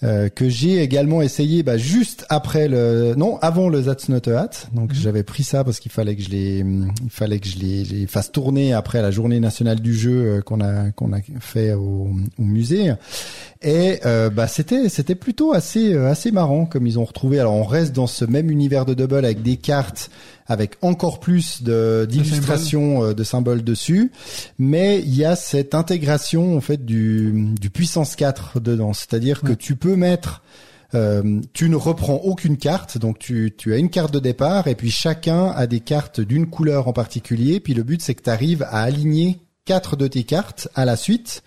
Euh, que j'ai également essayé bah, juste après le non avant le That's Not a Hat donc Mhm. j'avais pris ça parce qu'il fallait que je les il fallait que je les, les fasse tourner après la journée nationale du jeu euh, qu'on a qu'on a fait au, au musée. Et euh, bah c'était c'était plutôt assez assez marrant comme ils ont retrouvé. Alors on reste dans ce même univers de double avec des cartes avec encore plus de d'illustrations euh, de symboles dessus. Mais il y a cette intégration en fait du du puissance 4 dedans. C'est-à-dire que tu peux mettre Euh, tu ne reprends aucune carte, donc tu, tu as une carte de départ et puis chacun a des cartes d'une couleur en particulier. Puis le but c'est que tu arrives à aligner quatre de tes cartes à la suite.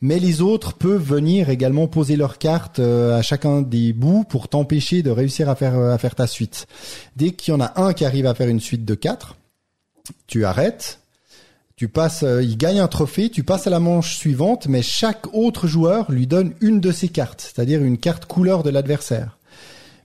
Mais les autres peuvent venir également poser leurs cartes euh, à chacun des bouts pour t'empêcher de réussir à faire euh, à faire ta suite. Dès qu'il y en a un qui arrive à faire une suite de quatre, tu arrêtes, tu passes, euh, il gagne un trophée, tu passes à la manche suivante, mais chaque autre joueur lui donne une de ses cartes, c'est-à-dire une carte couleur de l'adversaire.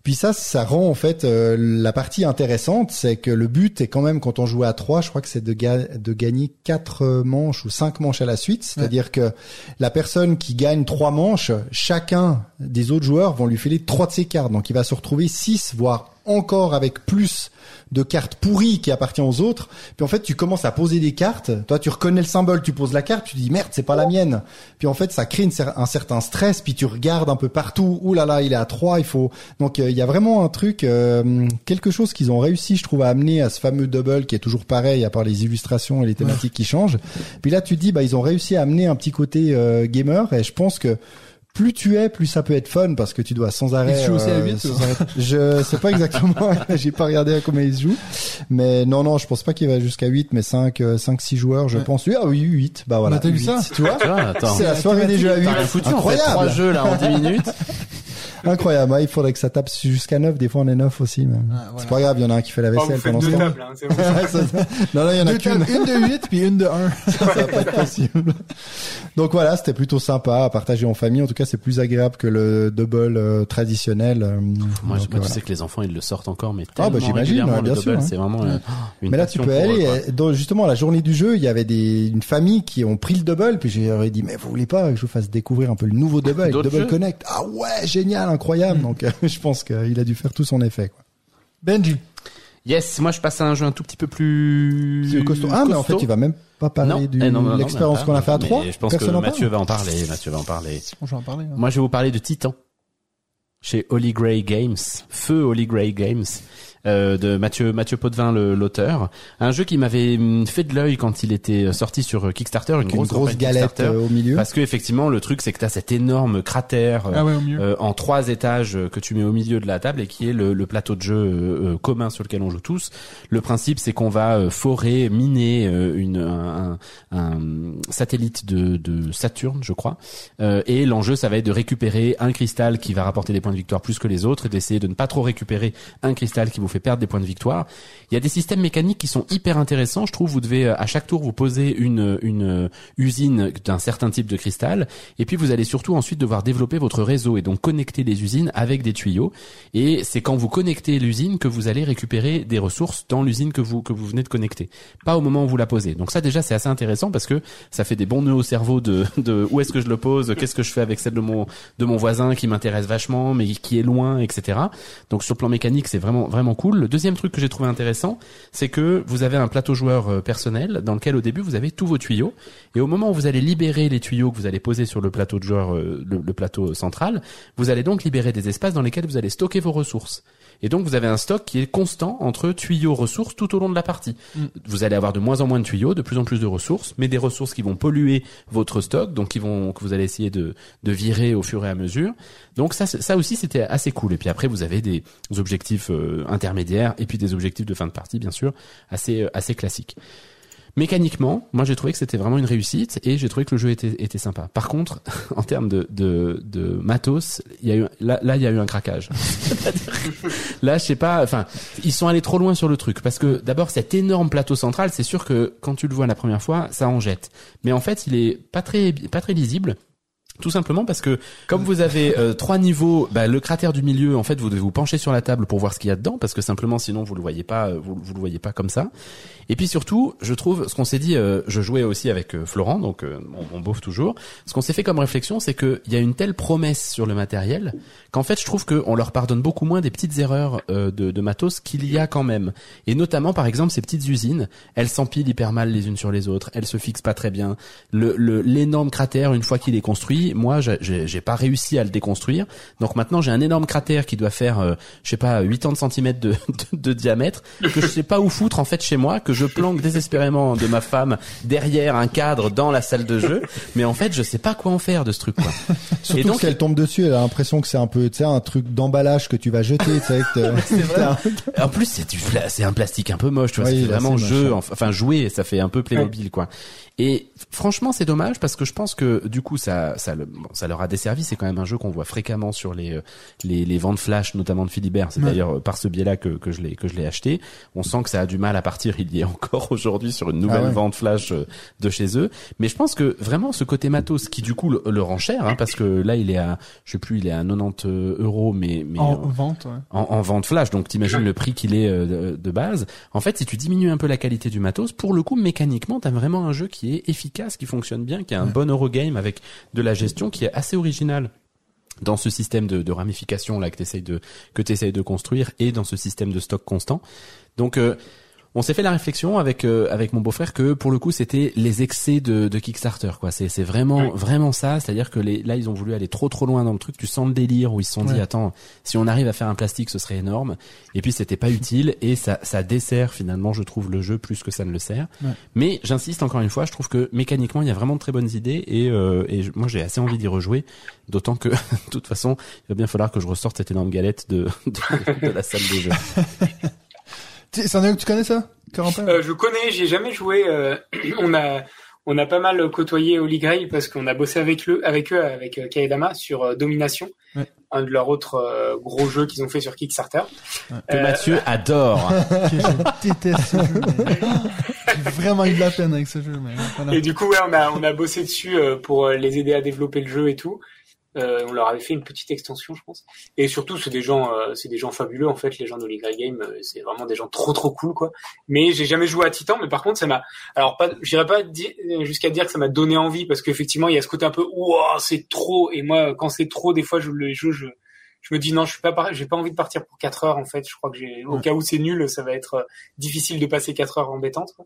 Puis ça, ça rend en fait euh, la partie intéressante, c'est que le but est quand même quand on joue à trois, je crois que c'est de, ga- de gagner quatre manches ou cinq manches à la suite, c'est-à-dire que la personne qui gagne trois manches, chacun des autres joueurs vont lui filer trois de ses cartes, donc il va se retrouver six voire encore avec plus de cartes pourries qui appartiennent aux autres. Puis en fait, tu commences à poser des cartes. Toi, tu reconnais le symbole, tu poses la carte, tu dis merde, c'est pas la mienne. Puis en fait, ça crée une cer- un certain stress. Puis tu regardes un peu partout. Ouh là là, il est à 3, il faut. Donc euh, il y a vraiment un truc, euh, quelque chose qu'ils ont réussi, je trouve, à amener à ce fameux double qui est toujours pareil, à part les illustrations et les thématiques qui changent. Puis là, tu te dis, bah ils ont réussi à amener un petit côté euh, gamer. Et je pense que plus tu es, plus ça peut être fun parce que tu dois sans arrêt. Il se joue aussi à euh, huit, sans ou? arrêt- Je sais pas exactement. j'ai pas regardé à combien il se joue. Mais non, non, je pense pas qu'il va jusqu'à 8, mais 5, 5, 6 joueurs, je Ouais. pense. Ah oui, 8. Bah voilà. Mais t'as vu huit, ça Tu vois? C'est la soirée des jeux à 8. T'as rien foutu, en fait. Trois Incroyable. jeux, là, en 10 minutes. Incroyable. Il faudrait que ça tape jusqu'à 9. Des fois, on est 9 aussi. Mais... Ah, voilà. C'est pas grave. Il y en a un qui fait la vaisselle pendant ce temps. tables, hein, non, non, il y en a qu'une. une de 8 puis une de 1. ça va pas être possible. Donc voilà, c'était plutôt sympa à partager en famille. En tout cas, c'est plus agréable que le double euh, traditionnel. euh, Moi, je- voilà. tu sais que les enfants, ils le sortent encore, mais Ah, bah, tellement j'imagine, régulièrement, ouais, bien le sûr, double, hein. c'est vraiment euh, une Mais là, tu peux eux, aller. dans- justement, à la journée du jeu, il y avait des, une famille qui ont pris le double, puis j'ai dit, mais vous voulez pas que je vous fasse découvrir un peu le nouveau double, D'autres Double Connect? Ah ouais, génial, incroyable. Donc, euh, je pense qu'il a dû faire tout son effet. Quoi. Benji. Yes, moi je passe à un jeu un tout petit peu plus C'est costaud. Ah, mais en fait, costaud. il va même pas parler non, de eh l'expérience qu'on a fait à trois. Je pense Personne que Mathieu parle. va en parler. Mathieu va en parler. Bon, je vais en parler. hein. Moi, je vais vous parler de Titan chez Holy Grail Games, Feu Holy Grail Games, euh, de Mathieu Mathieu Potvin, le- l'auteur. Un jeu qui m'avait hum, fait de l'œil quand il était sorti sur Kickstarter, une grosse, grosse galette euh, au milieu. Parce que effectivement, le truc, c'est que t'as cet énorme cratère. euh, Ah ouais, euh, en trois étages euh, que tu mets au milieu de la table et qui est le, le plateau de jeu euh, euh, commun sur lequel on joue tous. Le principe, c'est qu'on va euh, forer, miner euh, une, un, un- un satellite de, de Saturne, je crois. Euh, et l'enjeu, ça va être de récupérer un cristal qui va rapporter des points de victoire plus que les autres et d'essayer de ne pas trop récupérer un cristal qui vous fait perdre des points de victoire. Il y a des systèmes mécaniques qui sont hyper intéressants. Je trouve, vous devez euh, à chaque tour vous poser une, une euh, usine d'un certain type de cristal et puis vous allez surtout ensuite devoir développer votre réseau et donc connecter les usines avec des tuyaux. Et c'est quand vous connectez l'usine que vous allez récupérer des ressources dans l'usine que vous que vous venez de connecter, pas au moment où vous la posez. Donc ça déjà c'est assez intéressant parce que ça fait des bons nœuds au cerveau de, de où est-ce que je le pose, qu'est-ce que je fais avec celle de mon de mon voisin qui m'intéresse vachement mais qui est loin, etc. Donc sur le plan mécanique c'est vraiment vraiment cool. Le deuxième truc que j'ai trouvé intéressant, c'est que vous avez un plateau joueur euh, personnel dans lequel au début vous avez tous vos tuyaux et au moment où vous allez libérer les tuyaux que vous allez poser sur le plateau de joueur, euh, le, le plateau central, vous allez donc libérer des espaces dans lesquels vous allez stocker vos ressources. Et donc vous avez un stock qui est constant entre tuyaux ressources tout au long de la partie. Vous allez avoir de moins en moins de tuyaux, de plus en plus de ressources, mais des ressources qui vont polluer votre stock, donc qui vont que vous allez essayer de, de virer au fur et à mesure. Donc ça, ça aussi c'était assez cool. Et puis après vous avez des objectifs euh, intermédiaires et puis des objectifs de fin de partie bien sûr assez euh, assez classiques. Mécaniquement, moi j'ai trouvé que c'était vraiment une réussite et j'ai trouvé que le jeu était, était sympa. Par contre, en termes de, de, de matos, il y a eu là là il y a eu un craquage. Là je sais pas, enfin ils sont allés trop loin sur le truc parce que d'abord cet énorme plateau central, c'est sûr que quand tu le vois la première fois, ça en jette. Mais en fait il est pas très pas très lisible. Tout simplement parce que comme vous avez euh, trois niveaux, bah, le cratère du milieu, en fait, vous devez vous pencher sur la table pour voir ce qu'il y a dedans, parce que simplement, sinon, vous le voyez pas, euh, vous, vous le voyez pas comme ça. Et puis surtout, je trouve, ce qu'on s'est dit, euh, je jouais aussi avec euh, Florent, donc euh, on, on bouffe toujours. Ce qu'on s'est fait comme réflexion, c'est qu'il y a une telle promesse sur le matériel qu'en fait, je trouve qu'on leur pardonne beaucoup moins des petites erreurs euh, de, de matos qu'il y a quand même. Et notamment, par exemple, ces petites usines, elles s'empilent hyper mal les unes sur les autres, elles se fixent pas très bien. Le le- l'énorme cratère, une fois qu'il est construit, aujourd'hui, moi, j'ai- pas réussi à le déconstruire. Donc maintenant, j'ai un énorme cratère qui doit faire, euh, je sais pas, 80 cm de, de, de diamètre, que je sais pas où foutre en fait chez moi, que je planque désespérément de ma femme derrière un cadre dans la salle de jeu. Mais en fait, je sais pas quoi en faire de ce truc. Quoi. Surtout Et donc, si elle tombe dessus, elle a l'impression que c'est un peu, tu sais, un truc d'emballage que tu vas jeter, C'est vrai. En plus, c'est du, c'est un plastique un peu moche, tu vois. Oui, là, vraiment c'est jeu, moche, enfin jouer, ça fait un peu Playmobil, quoi. Et franchement, c'est dommage parce que je pense que du coup, ça, ça, le- bon, ça leur a desservi. C'est quand même un jeu qu'on voit fréquemment sur les, euh, les, les ventes flash, notamment de Philibert. C'est Ouais. d'ailleurs euh, par ce biais-là que, que je l'ai, que je l'ai acheté. On sent que ça a du mal à partir. Il y est encore aujourd'hui sur une nouvelle Ah ouais. vente flash euh, de chez eux. Mais je pense que vraiment ce côté matos qui du coup le, le rend cher, hein, parce que là, il est à, je sais plus, il est à 90 euros, mais, mais En vente, ouais. en, en vente flash, donc t'imagines le prix qu'il est de, de base. En fait, si tu diminues un peu la qualité du matos, pour le coup, mécaniquement, t'as vraiment un jeu qui est efficace, qui fonctionne bien, qui a un bon Eurogame avec de la gestion qui est assez original dans ce système de, de ramification là que t'essayes de que t'essayes de construire et dans ce système de stock constant. Donc euh, on s'est fait la réflexion avec euh, avec mon beau-frère que pour le coup c'était les excès de, de Kickstarter quoi. C'est c'est vraiment vraiment ça, c'est-à-dire que les là ils ont voulu aller trop trop loin dans le truc. Tu sens le délire où ils se sont dit attends si on arrive à faire un plastique ce serait énorme. Et puis c'était pas utile et ça ça dessert finalement je trouve le jeu plus que ça ne le sert. Ouais. Mais j'insiste encore une fois, je trouve que mécaniquement il y a vraiment de très bonnes idées et euh, et moi j'ai assez envie d'y rejouer. D'autant que de toute façon il va bien falloir que je ressorte cette énorme galette de de, de la salle de jeu. Tu- C'en est un que tu connais ça, Corentin? Euh, je connais, j'ai jamais joué. euh, on a on a pas mal côtoyé Holy Grail parce qu'on a bossé avec eux, avec eux, avec euh, Kaedama sur euh, Domination, Ouais. un de leurs autres euh, gros jeux qu'ils ont fait sur Kickstarter. Que Euh, Mathieu adore. que je déteste ce jeu. mais- J'ai vraiment eu de la peine avec ce jeu, mais voilà. Et du coup, ouais, on a on a bossé dessus euh, pour les aider à développer le jeu et tout. Euh, on leur avait fait une petite extension, je pense. Et surtout, c'est des gens, euh, c'est des gens fabuleux en fait. Les gens d'Holy Grail Game, euh, c'est vraiment des gens trop trop cool quoi. Mais j'ai jamais joué à Titan, mais par contre, ça m'a. Alors pas, j'irais pas di- jusqu'à dire que ça m'a donné envie parce qu'effectivement, il y a ce côté un peu, ouah, c'est trop. Et moi, quand c'est trop, des fois, je le jeu, je je me dis non, je suis pas, par- j'ai pas envie de partir pour 4 heures en fait. Je crois que j'ai, au Ouais. cas où c'est nul, ça va être euh, difficile de passer 4 heures embêtantes. Quoi.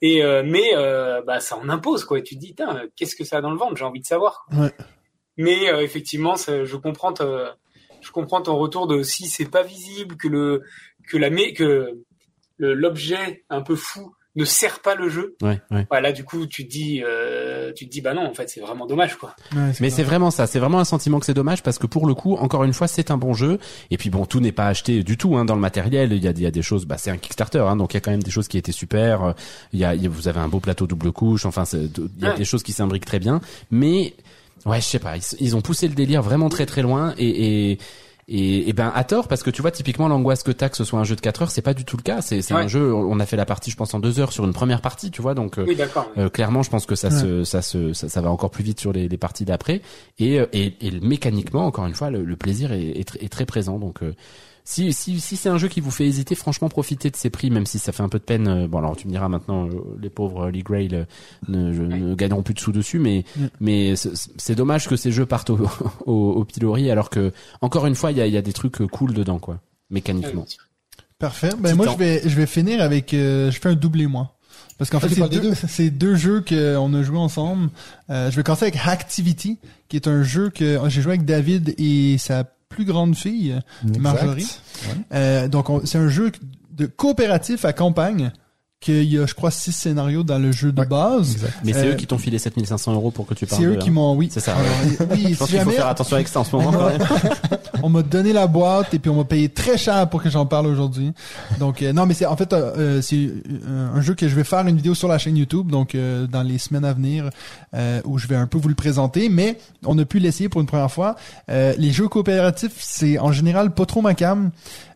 Et euh, mais euh, bah ça en impose quoi. Et tu te dis, qu'est-ce que ça a dans le ventre? J'ai envie de savoir. Ouais. Mais euh, effectivement, ça- je comprends, te- je comprends ton retour de si c'est pas visible que le que la que l'objet un peu fou ne sert pas le jeu. Ouais, ouais. Voilà, du coup, tu te dis, euh, tu te dis, bah non, en fait, c'est vraiment dommage quoi. Ouais, Mais c'est vraiment ça, c'est vraiment un sentiment que c'est dommage parce que pour le coup, encore une fois, c'est un bon jeu. Et puis bon, tout n'est pas acheté du tout hein, dans le matériel. Il y a, il y a des choses, bah c'est un Kickstarter, hein, donc il y a quand même des choses qui étaient super. Il y a, il y a- vous avez un beau plateau double couche. Enfin, il y a Ouais. des choses qui s'imbriquent très bien. Mais ouais, je sais pas, ils, ils ont poussé le délire vraiment très très loin et, et et, et ben à tort parce que tu vois typiquement l'angoisse que t'as que ce soit un jeu de 4 heures c'est pas du tout le cas c'est c'est un Ouais. jeu on a fait la partie je pense en deux heures sur une première partie tu vois donc euh, Oui, d'accord. euh, clairement, je pense que ça se, ça se, ça, ça va encore plus vite sur les, les parties d'après. Et, euh, et, et mécaniquement, encore une fois, le, le plaisir est, est, est très présent. Donc, euh, si, si, si c'est un jeu qui vous fait hésiter, franchement, profitez de ces prix, même si ça fait un peu de peine. euh, Bon, alors tu me diras maintenant, euh, les pauvres Holy Grail euh, ne, je- ne gagneront plus de sous dessus, mais, Mm. mais c'est dommage que ces jeux partent au, au, au pilori, alors que encore une fois, il y a, il y a des trucs cool dedans, quoi, mécaniquement. Parfait. Ben moi, je vais, je vais finir avec, euh, je fais un doublé moi. Parce qu'en Ah, fait, c'est deux, deux. c'est deux jeux qu'on a joué ensemble. Euh, je vais commencer avec Hacktivity, qui est un jeu que j'ai joué avec David et sa plus grande fille. Marjorie. Euh, donc, on- c'est un jeu de coopératif à campagne, qu'il y a, je crois, six scénarios dans le jeu de Ouais, base. Exact. Mais c'est Euh, eux qui t'ont filé 7500 euros pour que tu parles C'est eux de- qui m'ont, oui. C'est ça, Alors, oui, Je si pense qu'il faut faire attention avec ça en ce moment. quand même. on m'a donné la boîte et puis on m'a payé très cher pour que j'en parle aujourd'hui. Donc euh, non mais c'est en fait euh, euh, c'est un jeu que je vais faire une vidéo sur la chaîne YouTube donc euh, dans les semaines à venir euh, où je vais un peu vous le présenter mais on a pu l'essayer pour une première fois. Euh, les jeux coopératifs c'est en général pas trop ma cam.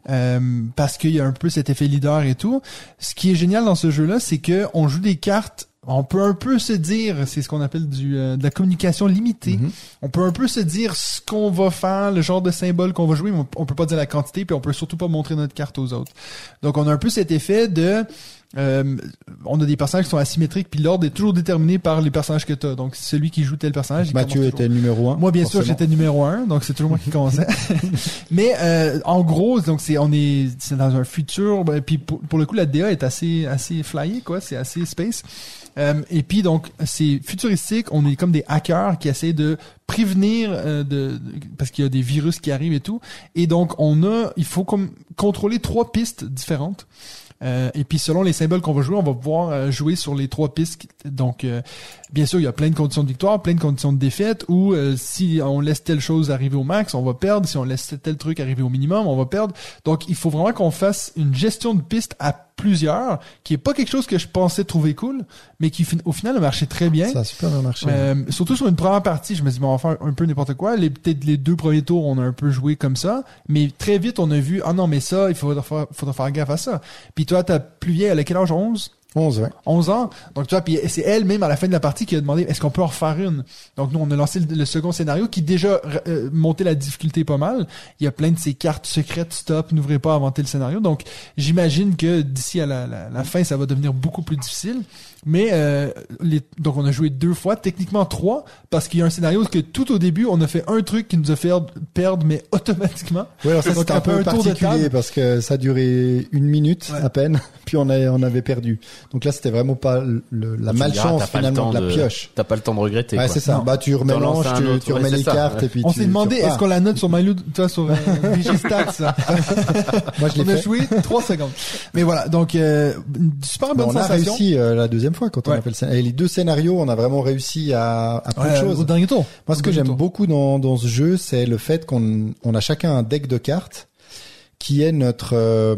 Euh, parce qu'il y a un peu cet effet leader et tout. Ce qui est génial dans ce jeu-là, c'est que on joue des cartes on peut un peu se dire, c'est ce qu'on appelle du, euh, de la communication limitée. Mhm. On peut un peu se dire ce qu'on va faire, le genre de symbole qu'on va jouer, mais on, on peut pas dire la quantité, puis on peut surtout pas montrer notre carte aux autres. Donc on a un peu cet effet de euh, on a des personnages qui sont asymétriques, puis l'ordre est toujours déterminé par les personnages que tu as. Donc celui qui joue tel personnage, Mathieu commence toujours. était numéro un. Moi, bien sûr, j'étais numéro un, donc c'est toujours moi qui commençais. Mais euh, en gros, donc c'est on est c'est dans un futur. ben, puis pour, pour le coup, la DA est assez assez flyée, quoi. C'est assez space. Euh, et puis donc c'est futuristique. On est comme des hackers qui essaient de prévenir euh, de, de- parce qu'il y a des virus qui arrivent et tout. Et donc on a, il faut comme contrôler trois pistes différentes. Euh, et puis selon les symboles qu'on va jouer, on va pouvoir euh, jouer sur les trois pistes. Donc euh, bien sûr, il y a plein de conditions de victoire, plein de conditions de défaite. Ou euh, si on laisse telle chose arriver au max, on va perdre. Si on laisse tel truc arriver au minimum, on va perdre. Donc il faut vraiment qu'on fasse une gestion de piste à plusieurs, qui est pas quelque chose que je pensais trouver cool, mais qui au final a marché très bien. Ça a super bien marché. Euh, surtout sur une première partie, je me suis dit, bon, on va faire un peu n'importe quoi. Les, peut-être les deux premiers tours, on a un peu joué comme ça. Mais très vite, on a vu, ah non, mais ça, il faudra faire, faudra faire gaffe à ça. Puis toi, ta plus vieille, elle a quel âge? 11? 11, ouais. 11 ans. Donc tu vois, puis c'est elle même à la fin de la partie qui a demandé est-ce qu'on peut en refaire une? Donc nous on a lancé le, second scénario qui déjà euh, montait la difficulté pas mal. Il y a plein de ces cartes secrètes stop, n'ouvrez pas inventer le scénario. Donc j'imagine que d'ici à la fin ça va devenir beaucoup plus difficile. Mais euh, les, donc on a joué deux fois, techniquement trois, parce qu'il y a un scénario que tout au début on a fait un truc qui nous a fait perdre mais automatiquement. Ouais, alors ça c'était un un peu un tour de particulier table. parce que ça a duré une minute Ouais. à peine, puis on, a, on avait perdu. Donc là c'était vraiment pas le- la Tu me diras, malchance finalement de la pioche. T'as pas le temps de regretter. Ouais, c'est ça. Non. Bah tu remélanges, tu, autre, tu remets les ça, cartes ouais. et puis On s'est demandé est-ce qu'on la note sur MyLoot, toi sur euh, Digistats, ça? Moi je On l'ai a fait. joué trois secondes. Mais voilà, donc euh, une super Mais bonne on a sensation. réussi euh, la deuxième fois quand on Ouais. a fait le scénario. Et les deux scénarios, on a vraiment réussi à, à plein de choses. au dernier tour. Moi, ce que j'aime beaucoup dans, dans ce jeu, c'est le fait qu'on on a chacun un deck de cartes qui est notre euh,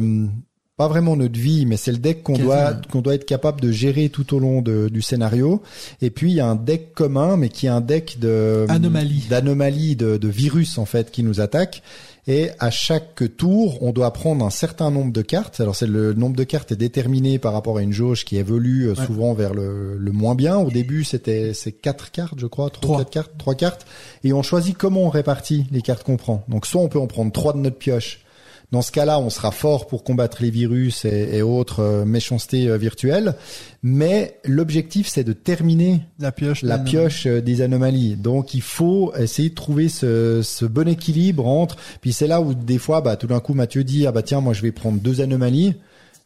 pas vraiment notre vie, mais c'est le deck qu'on doit qu'on doit être capable de gérer tout au long de- du scénario. Et puis il y a un deck commun, mais qui est un deck de Anomalie. d'anomalies, de, de virus en fait qui nous attaquent. Et à chaque tour, on doit prendre un certain nombre de cartes. Alors c'est le nombre de cartes est déterminé par rapport à une jauge qui évolue euh, Ouais. souvent vers le, le moins bien. Au début, c'était c'est quatre cartes, je crois, trois, Trois. quatre cartes, trois cartes. Et on choisit comment on répartit les cartes qu'on prend. Donc soit on peut en prendre trois de notre pioche. Dans ce cas-là, on sera fort pour combattre les virus et, et autres euh, méchancetés euh, virtuelles. Mais l'objectif, c'est de terminer La pioche. la euh, des anomalies. Donc il faut essayer de trouver ce, ce bon équilibre entre. Puis c'est là où des fois, bah tout d'un coup, Mathieu dit ah bah tiens moi je vais prendre deux anomalies.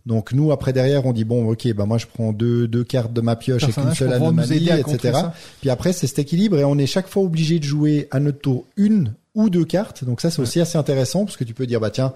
Donc nous après derrière on dit bon ok bah moi je prends deux deux cartes de ma pioche et qu'une Personnage seule anomalie etc. Puis après c'est cet équilibre et on est chaque fois obligé de jouer à notre tour une ou deux cartes. Donc ça c'est aussi assez intéressant parce que tu peux dire bah tiens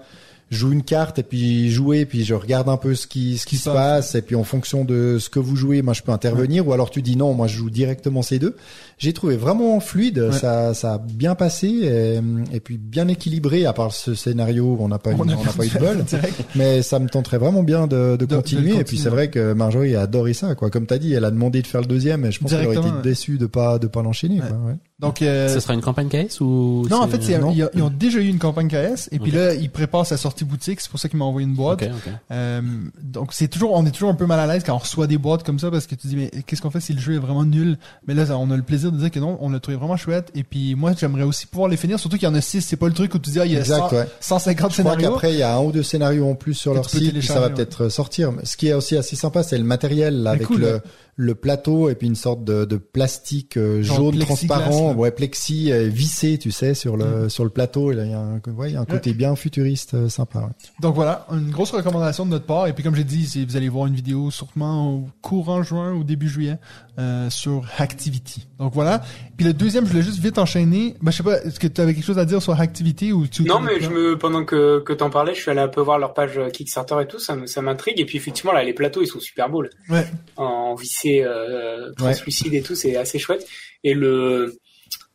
je joue une carte et puis jouer puis je regarde un peu ce qui ce qui se passe. et puis en fonction de ce que vous jouez moi je peux intervenir. Ou alors tu dis non moi je joue directement ces deux. J'ai trouvé vraiment fluide. Ouais. ça ça a bien passé et, et puis bien équilibré à part ce scénario où on n'a pas eu, On n'a pas eu de bol. mais ça me tenterait vraiment bien de, de, de continuer. Et puis c'est vrai que Marjorie a adoré ça quoi. Comme t'as dit elle a demandé de faire le deuxième et je pense qu'elle aurait été ouais. déçue de pas de pas l'enchaîner quoi, ouais. Donc, euh, Ce sera une campagne KS ou non, en fait, c'est, non. ils, ils ont déjà eu une campagne KS, et puis là, ils préparent sa sortie boutique, c'est pour ça qu'ils m'ont envoyé une boîte. Ok, ok. Euh, donc c'est toujours, on est toujours un peu mal à l'aise quand on reçoit des boîtes comme ça parce que tu dis mais qu'est-ce qu'on fait si le jeu est vraiment nul? Mais là, on a le plaisir de dire que non, on l'a trouvé vraiment chouette. Et puis moi, j'aimerais aussi pouvoir les finir, surtout qu'il y en a six. C'est pas le truc où tu dis ah, il y a Exact, 100 ouais. 150 Je crois scénarios. qu'après, il y a un ou deux scénarios en plus sur leur site, puis ça va ouais. peut-être sortir. Mais ce qui est aussi assez sympa, c'est le matériel, là, avec cool, le, ouais. le plateau et puis une sorte de, de plastique euh, jaune transparent, là. ouais, plexi vissé, tu sais, sur le sur le plateau. Et là, il y a un, ouais, il y a un côté bien futuriste, euh, sympa. ouais. Donc voilà, une grosse recommandation de notre part. Et puis comme j'ai dit, vous allez voir une vidéo sûrement au courant juin ou début juillet euh, sur Hacktivity. Donc voilà. Puis le deuxième, je voulais juste vite enchaîner. Ben, je sais pas, est-ce que tu avais quelque chose à dire sur Hacktivity ou tu Non, mais je me, pendant que, que t'en parlais, je suis allé un peu voir leur page euh, Kickstarter et tout, ça, m'intrigue. Et puis effectivement, là, les plateaux, ils sont super beaux, là. Ouais. En vissé, euh, translucide et tout, c'est assez chouette. Et le,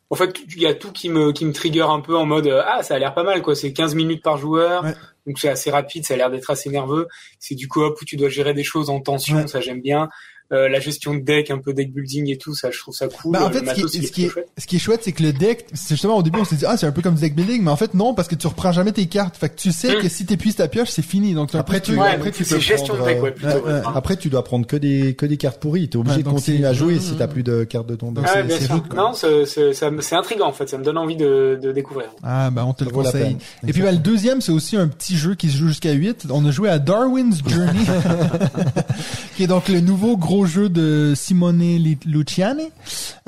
en fait, il y a tout qui me, qui me trigger un peu en mode, euh, ah, ça a l'air pas mal, quoi. C'est 15 minutes par joueur. Ouais. Donc c'est assez rapide, ça a l'air d'être assez nerveux. C'est du coop où tu dois gérer des choses en tension, Ouais. ça j'aime bien. Euh, la gestion de deck, un peu deck building et tout, ça je trouve ça cool. Ben, en Le fait, ce qui, est, est ce, qui est, plutôt chouette. ce qui est chouette, c'est que le deck, c'est justement au début, on s'est dit, ah, c'est un peu comme du deck building, mais en fait, non, parce que tu reprends jamais tes cartes. Fait que tu sais Mm. que si t'épuises ta pioche, c'est fini. Donc, Après, tu- Ouais, après, donc tu c'est peux gestion de deck, ouais, euh, plutôt. ouais, ouais. Après, tu dois prendre que des que des cartes pourries. T'es obligé de donc continuer à jouer Mm, si t'as plus de cartes de ton deck. Ah, bien sûr. rude. Non, c'est intriguant en fait, ça me donne envie de, de découvrir. Ah, ben, on te le vaut la conseille. peine. Et puis, ben, le deuxième, c'est aussi un petit jeu qui se joue jusqu'à 8. On a joué à Darwin's Journey, qui est donc le nouveau gros jeu de Simone Luciani,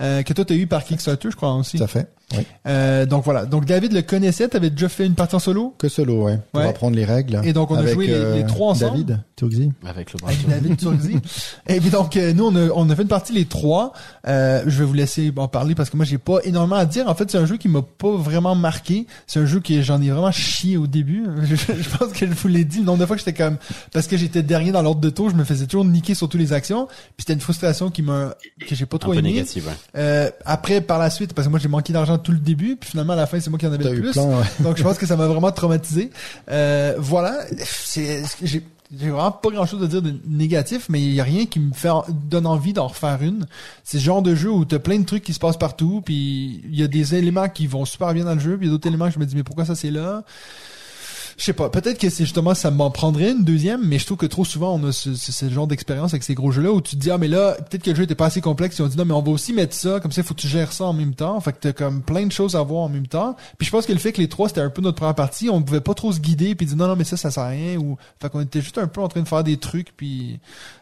euh, que toi, t'as eu par Kickstarter, je crois, aussi. Tout fait. Oui. Euh, donc voilà. Donc David le connaissait. T'avais déjà fait une partie en solo? Que solo, ouais. Pour Ouais. apprendre les règles. Et donc, on a Avec, joué les- euh, les trois ensemble. David, Turgzi. Avec le bras. Avec David Turzi. Et puis donc euh, nous on a, on a fait une partie les trois. Euh, je vais vous laisser en parler parce que moi j'ai pas énormément à dire. En fait c'est un jeu qui m'a pas vraiment marqué. C'est un jeu que j'en ai vraiment chié au début. Je, je pense que je vous l'ai dit le nombre de fois que j'étais comme parce que j'étais dernier dans l'ordre de tour, je me faisais toujours niquer sur toutes les actions. Puis c'était une frustration qui m'a que j'ai pas Un trop peu aimé. négative, ouais. Euh, après par la suite parce que moi j'ai manqué d'argent tout le début puis finalement à la fin c'est moi qui en avais le plus. plein, ouais. Donc je pense que ça m'a vraiment traumatisé. Euh, voilà, c'est j'ai j'ai vraiment pas grand chose à dire de négatif, mais il y a rien qui me fait donne envie d'en refaire une. C'est ce genre de jeu où t'as plein de trucs qui se passent partout, puis il y a des éléments qui vont super bien dans le jeu, puis il y a d'autres éléments que je me dis mais pourquoi ça c'est là? Je sais pas, peut-être que c'est justement ça m'en prendrait une deuxième, mais je trouve que trop souvent on a ce, genre d'expérience avec ces gros jeux-là où tu te dis ah mais là peut-être que le jeu était pas assez complexe et on dit non mais on va aussi mettre ça comme ça faut que tu gères ça en même temps, fait que t'as comme plein de choses à voir en même temps. Puis je pense que le fait que les trois c'était un peu notre première partie, on pouvait pas trop se guider puis dire non non mais ça ça sert à rien ou fait qu'on était juste un peu en train de faire des trucs puis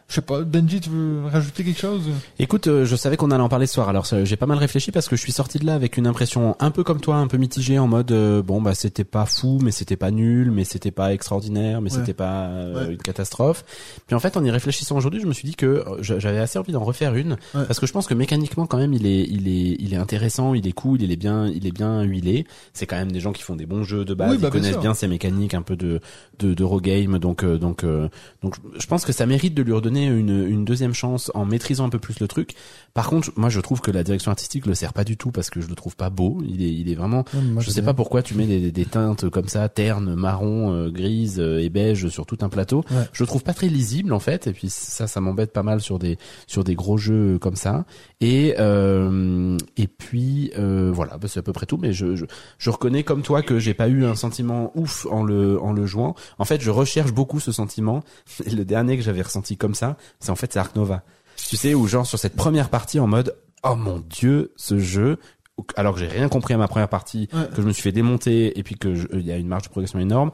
je sais pas Benji tu veux rajouter quelque chose? Écoute, euh, je savais qu'on allait en parler ce soir, alors ça, j'ai pas mal réfléchi parce que je suis sorti de là avec une impression un peu comme toi, un peu mitigée en mode euh, bon bah c'était pas fou, mais c'était pas nul, mais c'était pas extraordinaire, mais Ouais. c'était pas euh, Ouais. une catastrophe. Puis en fait, en y réfléchissant aujourd'hui, je me suis dit que euh, j'avais assez envie d'en refaire une Ouais. parce que je pense que mécaniquement quand même il est il est il est intéressant, il est cool, il est bien il est bien huilé. C'est quand même des gens qui font des bons jeux de base, Oui, ils bah, bien connaissent bien ces mécaniques un peu de de d'Eurogame, donc euh, donc euh, donc je pense que ça mérite de lui redonner une une deuxième chance en maîtrisant un peu plus le truc. Par contre, moi je trouve que la direction artistique le sert pas du tout parce que je le trouve pas beau. Il est il est vraiment je sais bien. pas pourquoi tu mets des, des teintes comme ça, ternes, marron, euh, grise euh, et beige sur tout un plateau. Ouais. Je le trouve pas très lisible en fait, et puis ça, ça m'embête pas mal sur des sur des gros jeux comme ça. Et euh, et puis euh, voilà, bah, c'est à peu près tout. Mais je, je je reconnais comme toi que j'ai pas eu un sentiment ouf en le en le jouant. En fait, je recherche beaucoup ce sentiment. Le dernier que j'avais ressenti comme ça, c'est en fait c'est Ark Nova. Tu sais où genre sur cette première partie en mode oh mon dieu ce jeu alors que j'ai rien compris à ma première partie, Ouais. que je me suis fait démonter et puis que il y a une marge de progression énorme,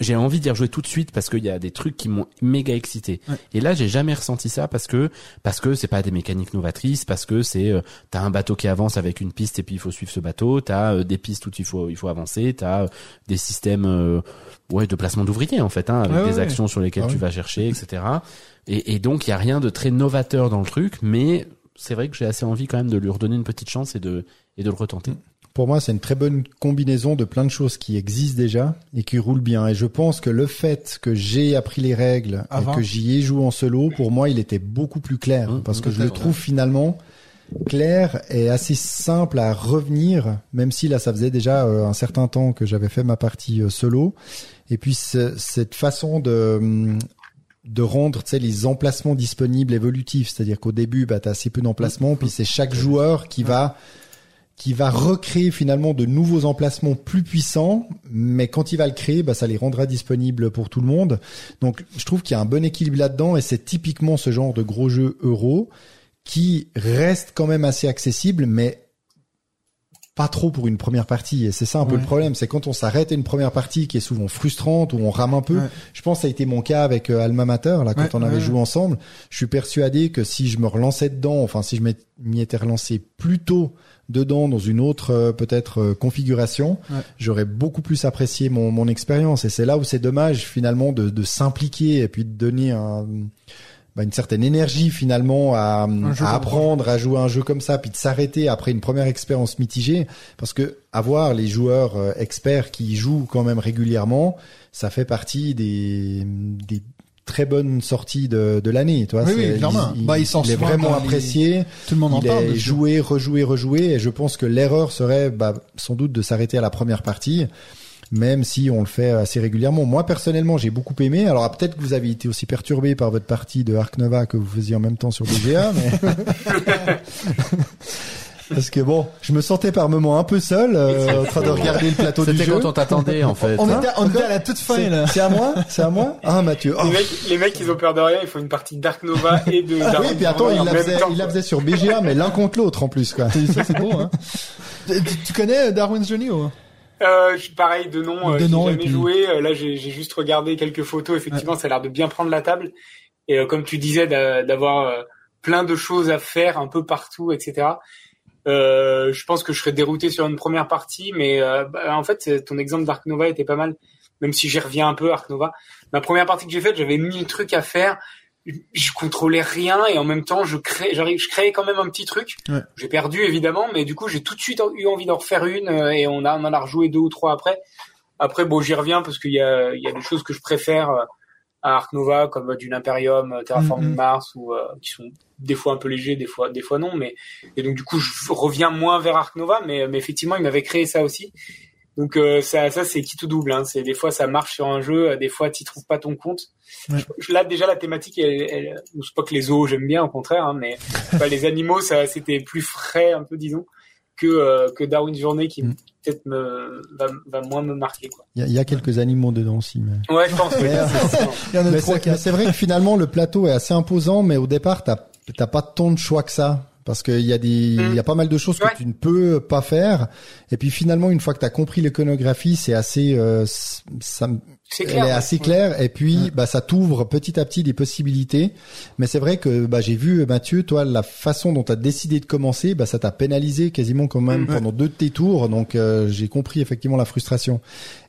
j'ai envie d'y rejouer tout de suite parce qu'il y a des trucs qui m'ont méga excité. Ouais. Et là, j'ai jamais ressenti ça parce que parce que c'est pas des mécaniques novatrices, parce que c'est euh, t'as un bateau qui avance avec une piste et puis il faut suivre ce bateau, t'as euh, des pistes où il faut il faut avancer, t'as euh, des systèmes euh, ouais de placement d'ouvriers en fait, hein, avec Ouais, des actions sur lesquelles Ah tu vas chercher, etc. Et, et donc il y a rien de très novateur dans le truc, mais c'est vrai que j'ai assez envie quand même de lui redonner une petite chance et de et de le retenter. Pour moi, c'est une très bonne combinaison de plein de choses qui existent déjà et qui roulent bien. Et je pense que le fait que j'ai appris les règles Avant. et que j'y ai joué en solo, pour moi, il était beaucoup plus clair. Mmh, parce que je le trouve finalement clair et assez simple à revenir, même si là, ça faisait déjà euh, un certain temps que j'avais fait ma partie euh, solo. Et puis, ce- cette façon de hum, de rendre tu sais les emplacements disponibles évolutifs. C'est-à-dire qu'au début bah tu as assez peu d'emplacements puis c'est chaque joueur qui va qui va recréer finalement de nouveaux emplacements plus puissants, mais quand il va le créer, bah, ça les rendra disponibles pour tout le monde. Donc je trouve qu'il y a un bon équilibre là-dedans et c'est typiquement ce genre de gros jeu euro qui reste quand même assez accessible, mais pas trop pour une première partie. Et c'est ça un peu le problème, c'est quand on s'arrête à une première partie qui est souvent frustrante, où on rame un peu. Ouais. Je pense que ça a été mon cas avec euh, Alma Mater, là, quand Ouais, on avait joué ensemble. Je suis persuadé que si je me relançais dedans, enfin si je m'y étais relancé plus tôt dedans dans une autre euh, peut-être euh, configuration, j'aurais beaucoup plus apprécié mon, mon expérience. Et c'est là où c'est dommage finalement de, de s'impliquer et puis de donner un, bah, une certaine énergie finalement à, à apprendre à jouer à un jeu comme ça, puis de s'arrêter après une première expérience mitigée, parce que avoir les joueurs euh, experts qui y jouent quand même régulièrement, ça fait partie des, des très bonnes sorties de, de l'année. Tu vois, Oui, oui, C'est- clairement. Il, Bah, ils sont il est vraiment apprécié. Tout le monde en Il parle. est joué, rejoué, rejoué, et je pense que l'erreur serait bah, sans doute de s'arrêter à la première partie, même si on le fait assez régulièrement. Moi personnellement, j'ai beaucoup aimé. Alors ah, peut-être que vous avez été aussi perturbé par votre partie de Ark Nova que vous faisiez en même temps sur BGA, mais parce que bon, je me sentais par moments un peu seul euh, en train de regarder le plateau du C'était jeu. quand on t'attendait en fait. On Hein était, on était à la toute fin C'est là. c'est à moi, c'est à moi. Ah Mathieu. Oh. Les mecs, les mecs, ils ont peur de rien. Ils font une partie Dark Nova et de Dark Oui, puis attends, Nova il en la faisait, il la faisait sur BGA, mais l'un contre l'autre en plus quoi. Ça c'est beau hein. tu, tu connais Darwin's Journey ou? Euh, je suis pareil de nom. Euh, De j'ai nom, jamais puis- joué. Euh, là, j'ai juste regardé quelques photos. Effectivement, ça a l'air de bien prendre la table. Et euh, comme tu disais, d'a- d'avoir euh, plein de choses à faire un peu partout, etc. Euh, je pense que je serais dérouté sur une première partie, mais euh, bah, en fait, ton exemple d'Ark Nova était pas mal, même si j'y reviens un peu, Ark Nova. Ma première partie que j'ai faite, j'avais mille trucs à faire, je contrôlais rien et en même temps, je crée, j'arrive, je créais quand même un petit truc. Ouais. J'ai perdu évidemment, mais du coup, j'ai tout de suite eu envie d'en refaire une euh, et on a, on en a rejoué deux ou trois après. Après, bon, j'y reviens parce qu'il y a, il y a des choses que je préfère euh, à Ark Nova, comme euh, du Imperium, Terraforming Mhm. Mars, ou euh, qui sont des fois un peu légers, des fois, des fois non. Mais et donc du coup, je reviens moins vers Ark Nova, mais, mais effectivement, il m'avait créé ça aussi. Donc euh, ça, ça c'est qui tout double. Hein. C'est des fois ça marche sur un jeu, des fois tu trouves pas ton compte. Ouais. Je- Là déjà la thématique, elle, elle, pas que les zoos j'aime bien, au contraire, hein, mais bah, les animaux, ça c'était plus frais un peu disons que euh, que Darwin's Journée qui Mm. peut-être me va, va moins me marquer quoi. Il y, a- il y a quelques animaux dedans aussi. Mais, Ouais, je pense. oui. Mais, euh, c'est vrai que finalement le plateau est assez imposant, mais au départ t'as t'as pas tant de choix que ça. Parce qu'il y a des, il y a pas mal de choses que tu ne peux pas faire. Et puis finalement, une fois que tu as compris l'iconographie, c'est assez, euh, ça, C'est elle clair. est ouais. assez claire. Et puis, bah, ça t'ouvre petit à petit des possibilités. Mais c'est vrai que, bah, j'ai vu Mathieu, toi, la façon dont tu as décidé de commencer, bah, ça t'a pénalisé quasiment quand même Mm. pendant deux de tes tours. Donc, euh, j'ai compris effectivement la frustration.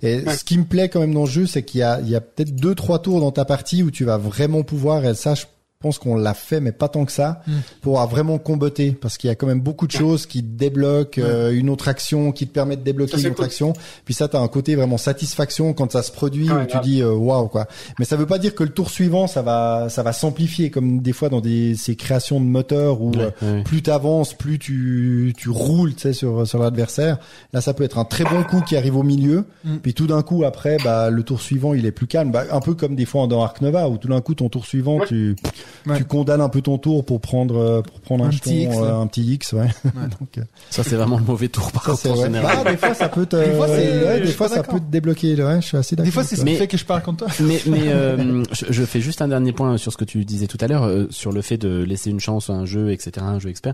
Et Ouais. ce qui me plaît quand même dans le jeu, c'est qu'il y a, il y a peut-être deux, trois tours dans ta partie où tu vas vraiment pouvoir, et ça, je pense qu'on l'a fait, mais pas tant que ça, Mm. pour vraiment comboter, parce qu'il y a quand même beaucoup de choses qui te débloquent, euh, une autre action qui te permet de débloquer Ça, une autre cool. action. Puis ça, t'as un côté vraiment satisfaction quand ça se produit, Ouais, où tu grave. dis euh, waouh quoi. Mais ça veut pas dire que le tour suivant, ça va, ça va s'amplifier, comme des fois dans des ces créations de moteurs où Ouais, euh, ouais. plus t'avances, plus tu tu roules, tu sais, sur sur l'adversaire. Là, ça peut être un très bon coup qui arrive au milieu, Mm. puis tout d'un coup après, bah le tour suivant, il est plus calme. Bah, un peu comme des fois dans Ark Nova, où tout d'un coup ton tour suivant, Ouais. tu Ouais. tu condamnes un peu ton tour pour prendre euh, pour prendre un, Un jeton, petit X, euh, un petit X, ouais. Donc, euh, Ça, c'est vraiment le mauvais tour, par contre, en ouais. général. Bah, des fois ça peut te, Des fois, des fois ça peut te débloquer. Ouais, je suis assez d'accord. Des fois, c'est ce qui fait que je parle contre toi. mais mais euh, je, je fais juste un dernier point sur ce que tu disais tout à l'heure euh, sur le fait de laisser une chance à un jeu, etc., un jeu expert.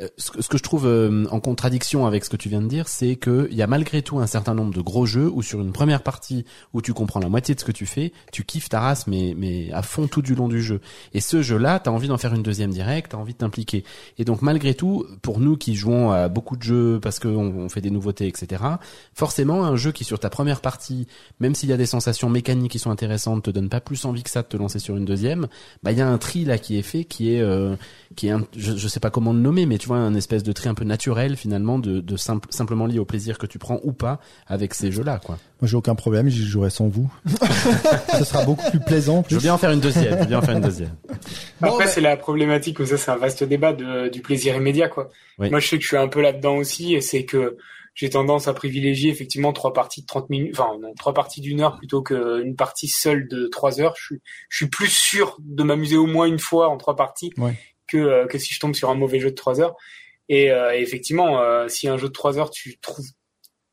Euh, Ce que, ce que je trouve euh, en contradiction avec ce que tu viens de dire, c'est que il y a malgré tout un certain nombre de gros jeux où sur une première partie où tu comprends la moitié de ce que tu fais, tu kiffes ta race mais mais à fond tout du long du jeu. Et ce jeu-là, t'as envie d'en faire une deuxième directe, t'as envie de t'impliquer. Et donc malgré tout, pour nous qui jouons à beaucoup de jeux parce qu'on on fait des nouveautés, etc. Forcément, un jeu qui sur ta première partie, même s'il y a des sensations mécaniques qui sont intéressantes, te donne pas plus envie que ça de te lancer sur une deuxième. Bah il y a un tri là qui est fait, qui est euh, qui est un, je, je sais pas comment le nommer, mais tu vois un espèce de tri un peu naturel finalement de, de simple, simplement lié au plaisir que tu prends ou pas avec ces jeux-là quoi. Moi, j'ai aucun problème, j'y jouerai sans vous. Ce sera beaucoup plus plaisant. Je Plus. veux bien en faire une deuxième, je veux bien en faire une deuxième. Bon, Après, c'est la problématique, ça, c'est un vaste débat de, du plaisir immédiat, quoi. Oui. Moi, je sais que je suis un peu là-dedans aussi, et c'est que j'ai tendance à privilégier effectivement trois parties de 30 minutes, enfin, non, trois parties d'une heure plutôt qu'une partie seule de trois heures. Je suis, je suis plus sûr de m'amuser au moins une fois en trois parties Ouais. Que, euh, que si je tombe sur un mauvais jeu de trois heures. Et, euh, effectivement, euh, si un jeu de trois heures, tu trouves,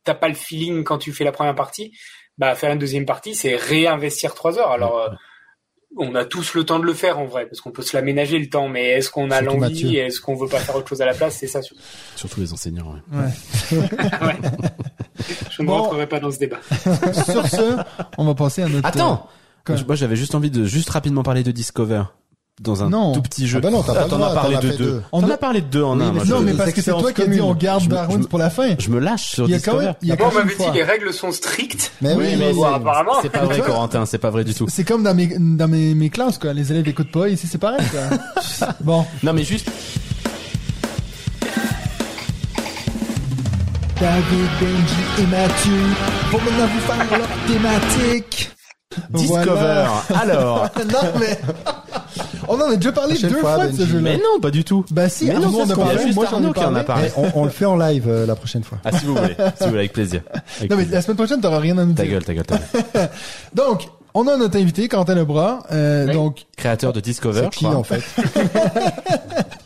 t'as pas le feeling quand tu fais la première partie, bah, faire une deuxième partie, c'est réinvestir trois heures. Alors, euh, on a tous le temps de le faire en vrai, parce qu'on peut se l'aménager le temps, mais est-ce qu'on a l'envie, est-ce qu'on veut pas faire autre chose à la place, c'est ça. surtout. Surtout les enseignants. ouais. Ouais. Je ne Bon. rentrerai pas dans ce débat. Sur ce, on va passer à notre. Attends, moi j'avais juste envie de juste rapidement parler de Discover dans un Non. tout petit jeu. Ah bah non, t'as pas le T'en as parlé de deux. On T'en a- parlé de deux en un. non, je- mais parce que c'est toi qui as dit on garde Darwin pour la fin. Je me lâche sur Il y a quand Discover. même, il y a Bon, quand on m'avait dit les règles sont strictes? Mais oui, mais Bon, apparemment. c'est pas vrai, Corentin, c'est pas vrai du tout. C'est comme dans mes, dans mes, mes classes, quoi. Les élèves écoutent pas. Ici, c'est pareil, quoi. bon. Non, mais juste, David, Benji et Mathieu vont maintenant vous faire leur thématique. Discover. Voilà. Alors. non, mais. On en a déjà parlé deux fois, fois de ce jeu-là. Mais non, pas du tout. Bah si, Mais non, ce a parlé, juste moi j'en ai qui en a parlé. parlé. Mais on, on le fait en live euh, la prochaine fois. Ah, si vous voulez. Si vous voulez, avec plaisir. Avec Non mais plaisir. la semaine prochaine t'auras rien à nous Ta dire. gueule, ta gueule, ta gueule. Donc, on a notre invité, Quentin Lebras. Euh, Oui. Donc, Créateur de Discover, qui en fait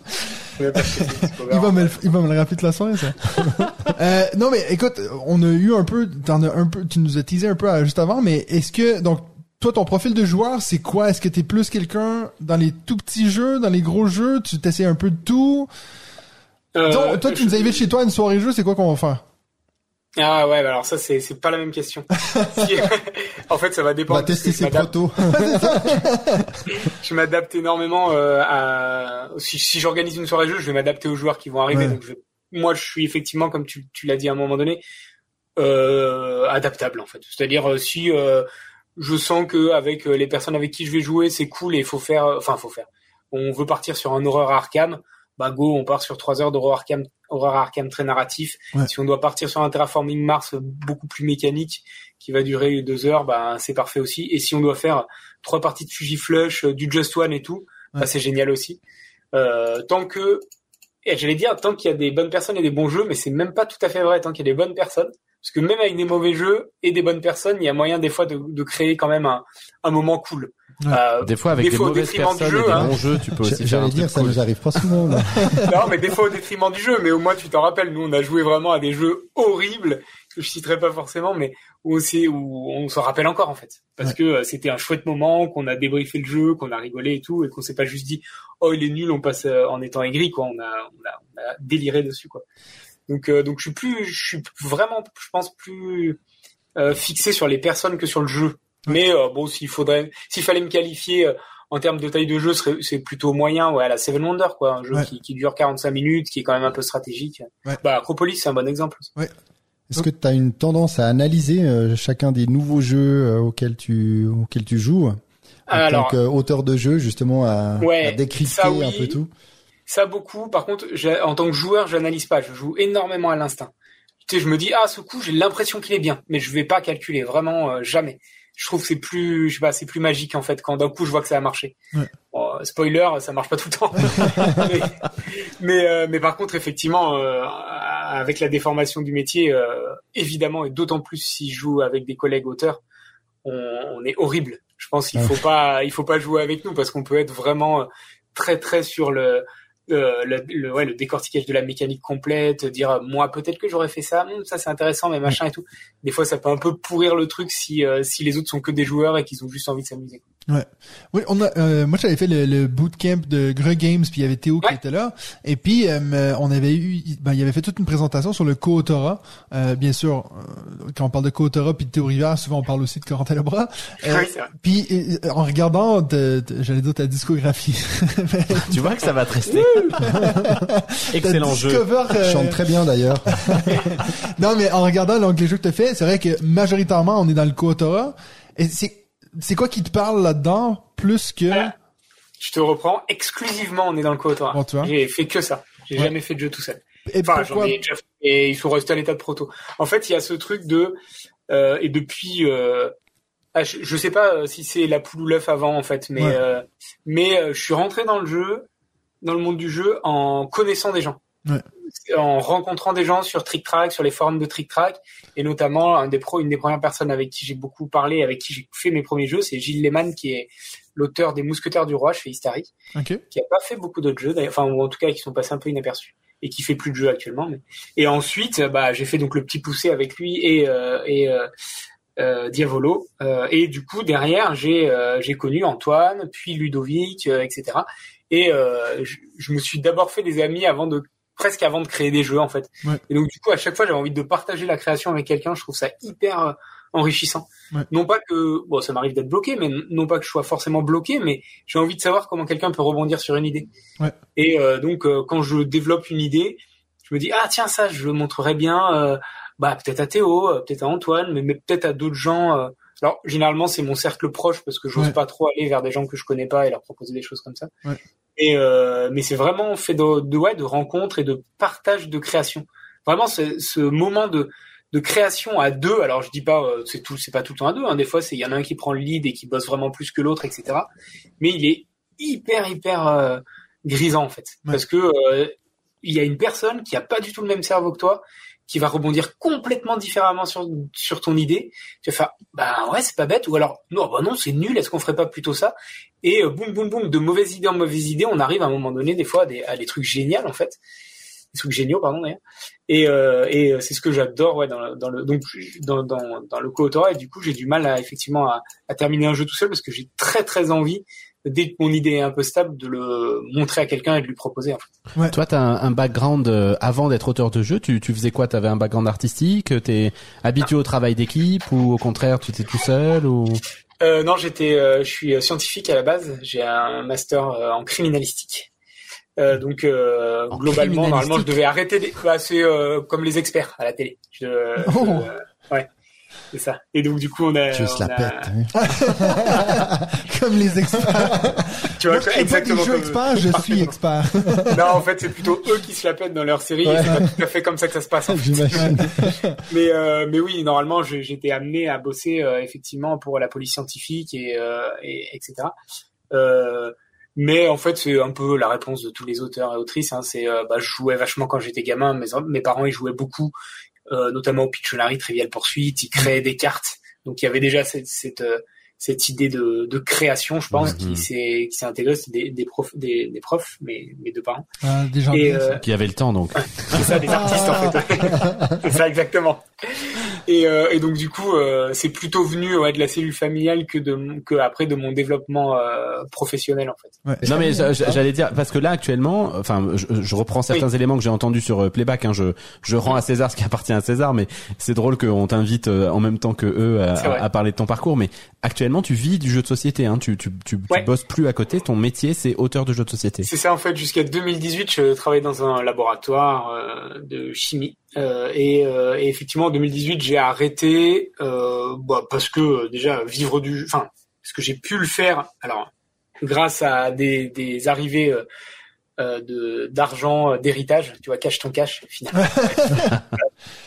il va me le, il va me le rappeler toute la soirée, ça. euh, non mais écoute, on a eu un peu, t'en as un peu, tu nous as teasé un peu juste avant, mais est-ce que donc toi ton profil de joueur c'est quoi? Est-ce que t'es plus quelqu'un dans les tout petits jeux, dans les gros jeux? Tu t'essayes un peu de tout? Euh, Toi, toi, tu je- nous invites chez toi à une soirée jeu, c'est quoi qu'on va faire? Ah ouais, bah alors ça c'est c'est pas la même question. En fait, ça va On dépendre. va parce tester ses protos. Je m'adapte énormément euh, à si, si j'organise une soirée jeu, je vais m'adapter aux joueurs qui vont arriver. Ouais. Donc je moi, je suis effectivement, comme tu, tu l'as dit à un moment donné, euh, adaptable en fait. C'est-à-dire euh, si euh, je sens que avec euh, les personnes avec qui je vais jouer, c'est cool et il faut faire, enfin, faut faire. On veut partir sur un horreur Arkham, bah go, on part sur trois heures d'horreur Arkham, horreur Arkham très narratif. Ouais. Si on doit partir sur un terraforming Mars beaucoup plus mécanique, qui va durer deux heures, bah c'est parfait aussi. Et si on doit faire trois parties de Fugiflush, euh, du Just One et tout, Ouais. bah c'est génial aussi. Euh, tant que, et j'allais dire, tant qu'il y a des bonnes personnes et des bons jeux, mais c'est même pas tout à fait vrai, tant qu'il y a des bonnes personnes. Parce que même avec des mauvais jeux et des bonnes personnes, il y a moyen des fois de, de créer quand même un, un moment cool. Ouais. Euh, Des fois, avec Des des, fois, au mauvaises détriment du personnes jeu, et des hein. bons jeux, tu peux aussi faire un J'allais truc dire, ça cool. nous arrive pas souvent. là. non, mais des fois au détriment du jeu, mais au moins tu t'en rappelles. Nous, on a joué vraiment à des jeux horribles que je citerai pas forcément, mais où c'est où on s'en rappelle encore en fait, parce Ouais. que euh, c'était un chouette moment, qu'on a débriefé le jeu, qu'on a rigolé et tout, et qu'on s'est pas juste dit oh il est nul, on passe euh, en étant aigri quoi. On a on a, on a déliré dessus quoi. Donc euh, donc je suis plus, je suis vraiment, je pense plus euh, fixé sur les personnes que sur le jeu. Mais euh, bon, s'il faudrait, s'il fallait me qualifier euh, en termes de taille de jeu, c'est plutôt moyen, ouais, à la Seven Wonder, quoi, un jeu Ouais. qui, qui dure 45 minutes, qui est quand même un peu stratégique. Ouais. Bah, Acropolis, c'est un bon exemple. Est-ce que tu as une tendance à analyser euh, chacun des nouveaux jeux euh, auxquels tu auxquels tu joues en Alors, tant qu'auteur de jeu, justement, à, Ouais, à décrypter ça, oui. un peu tout? Ça beaucoup. Par contre, en tant que joueur, j'analyse pas. Je joue énormément à l'instinct. Tu sais, je me dis, ah, ce coup, j'ai l'impression qu'il est bien, mais je vais pas calculer, vraiment euh, jamais. Je trouve que c'est plus, je sais pas, c'est plus magique en fait quand d'un coup je vois que ça a marché. Ouais. Bon, euh, spoiler, ça marche pas tout le temps. mais mais, euh, mais par contre, effectivement, euh, avec la déformation du métier, euh, évidemment, et d'autant plus si je joue avec des collègues auteurs, on, on est horrible. Je pense qu'il faut pas, il faut pas jouer avec nous parce qu'on peut être vraiment très très sur le le, le, ouais, le décortiquage de la mécanique complète, dire euh, moi peut-être que j'aurais fait ça, Hum, ça c'est intéressant, mais machin et tout. Des fois ça peut un peu pourrir le truc si euh, si les autres sont que des joueurs et qu'ils ont juste envie de s'amuser. Oui, on a, euh, moi j'avais fait le, le bootcamp de Greux Games, puis il y avait Théo qui Ouais. était là, et puis euh, on avait eu, ben, il avait fait toute une présentation sur le co-autorat. Euh, bien sûr, euh, quand on parle de co-autorat puis de Théo Rivière, souvent on parle aussi de Corentin Lebras. Euh, Oui, c'est vrai. puis euh, en regardant, de- de- j'allais dire ta discographie, Tu vois que ça va te rester. Excellent jeu. Discover, euh, Chante très bien d'ailleurs. non, mais en regardant donc les jeux que tu fais, c'est vrai que majoritairement on est dans le co-autorat. Et c'est c'est quoi qui te parle là-dedans plus que Ah. Je te reprends exclusivement, on est dans le co-autorat. Bon. J'ai fait que ça. J'ai Ouais. jamais fait de jeu tout seul. et Enfin, pourquoi j'en ai déjà fait, et ils sont restés à l'état de proto. En fait, il y a ce truc de euh, et depuis, euh, ah, je, je sais pas euh, si c'est la poule ou l'œuf avant en fait, mais Ouais. euh, mais euh, je suis rentré dans le jeu, dans le monde du jeu, en connaissant des gens, Ouais. en rencontrant des gens sur Trick Track, sur les forums de Trick Track, et notamment un des pros, une des premières personnes avec qui j'ai beaucoup parlé, avec qui j'ai fait mes premiers jeux, c'est Gilles Lehmann qui est l'auteur des Mousquetaires du Roi chez Istari Ok. qui a pas fait beaucoup d'autres jeux, enfin ou en tout cas qui sont passés un peu inaperçus et qui fait plus de jeux actuellement. Mais... Et ensuite, euh, bah j'ai fait donc le petit poussé avec lui et euh, et euh, euh, Diavolo Euh, et du coup derrière j'ai euh, j'ai connu Antoine, puis Ludovic, euh, etc. Et euh, je, je me suis d'abord fait des amis avant de presque avant de créer des jeux en fait. Ouais. Et donc du coup à chaque fois j'avais envie de partager la création avec quelqu'un. Je trouve ça hyper euh, enrichissant. Ouais. Non pas que bon ça m'arrive d'être bloqué, mais non pas que je sois forcément bloqué, mais j'ai envie de savoir comment quelqu'un peut rebondir sur une idée. Ouais. Et euh, donc euh, quand je développe une idée, je me dis ah tiens ça je le montrerai bien, euh, bah peut-être à Théo, peut-être à Antoine, mais, mais peut-être à d'autres gens. Alors généralement c'est mon cercle proche parce que j'ose Ouais. pas trop aller vers des gens que je connais pas et leur proposer des choses comme ça. Et euh, mais c'est vraiment fait de, de ouais de rencontres et de partage de création. Vraiment ce, moment de de création à deux. Alors je dis pas euh, c'est tout c'est pas tout le temps à deux. Hein. Des fois c'est il y en a un qui prend le lead et qui bosse vraiment plus que l'autre, etc. Mais il est hyper hyper euh, grisant en fait Ouais. parce que il y a une personne qui a pas du tout le même cerveau que toi qui va rebondir complètement différemment sur sur ton idée. Tu vas faire bah ouais c'est pas bête ou alors non bah non c'est nul. Est-ce qu'on ferait pas plutôt ça? Et euh, boum boum boum de mauvaises idées en mauvaises idées, on arrive à un moment donné des fois à des, à des trucs géniaux en fait, des trucs géniaux pardon d'ailleurs. Et, euh, et c'est ce que j'adore ouais dans le, dans le donc dans dans, dans le co-autorat et du coup j'ai du mal à effectivement à, à terminer un jeu tout seul parce que j'ai très très envie dès que mon idée est un peu stable de le montrer à quelqu'un et de lui proposer en fait. Toi, t'as un, un background euh, avant d'être auteur de jeu. Tu, tu faisais quoi? T'avais un background artistique? T'es habitué au travail d'équipe? Ou au contraire tu étais tout seul? Ou Euh, non, j'étais, euh, je suis scientifique à la base. J'ai un master euh, en criminalistique. Euh, donc euh, En globalement, normalement, je devais arrêter. Des... Bah, c'est euh, comme les experts à la télé. Je, Oh. euh, ouais, c'est ça. Et donc du coup, on a, Tu se la a- pètes. hein. Comme les experts. tu vois, Moi, exactement. comme- experts, je suis expert. non, en fait, c'est plutôt eux qui se la pètent dans leur série. Ouais. et C'est pas tout à fait comme ça que ça se passe. en fait. J'imagine. Mais euh, mais oui, normalement, j'ai- j'étais amené à bosser euh, effectivement pour la police scientifique et, euh, et etc. Euh, mais en fait, c'est un peu la réponse de tous les auteurs et autrices. Hein, c'est euh, bah, je jouais vachement quand j'étais gamin. Mes mes parents ils jouaient beaucoup, notamment au Pictionary, Trivial Pursuit. Ils créaient des cartes. Donc il y avait déjà cette cette, euh, cette idée de, de création, je pense, Mhm. qui s'est qui s'est intégrée. C'est des, des profs des, des profs, mes mes deux parents. Ah, des gens Et, bien, euh. Qui avait le temps donc. c'est ça, des artistes en fait. c'est ça exactement. Et, euh, et donc du coup, euh, c'est plutôt venu ouais, de la cellule familiale que de mon- que après de mon développement euh, professionnel en fait. Ouais. Non mais j'a- j'allais dire parce que là actuellement, enfin, je, je reprends certains éléments que j'ai entendus sur euh, Playback. Hein, je je rends à César ce qui appartient à César, mais c'est drôle qu'on t'invite euh, en même temps que eux à, à parler de ton parcours. Mais actuellement, tu vis du jeu de société. Hein, tu tu tu, tu Ouais. bosses plus à côté. Ton métier, c'est auteur de jeux de société. C'est ça en fait. Jusqu'à 2018, je travaillais dans un laboratoire euh, de chimie. Euh, et, euh, et effectivement, en 2018, j'ai arrêté euh, bah, parce que euh, déjà vivre du, enfin, parce que j'ai pu le faire. Alors, grâce à des, des arrivées euh, euh, de d'argent, d'héritage, tu vois, cache ton cash finalement.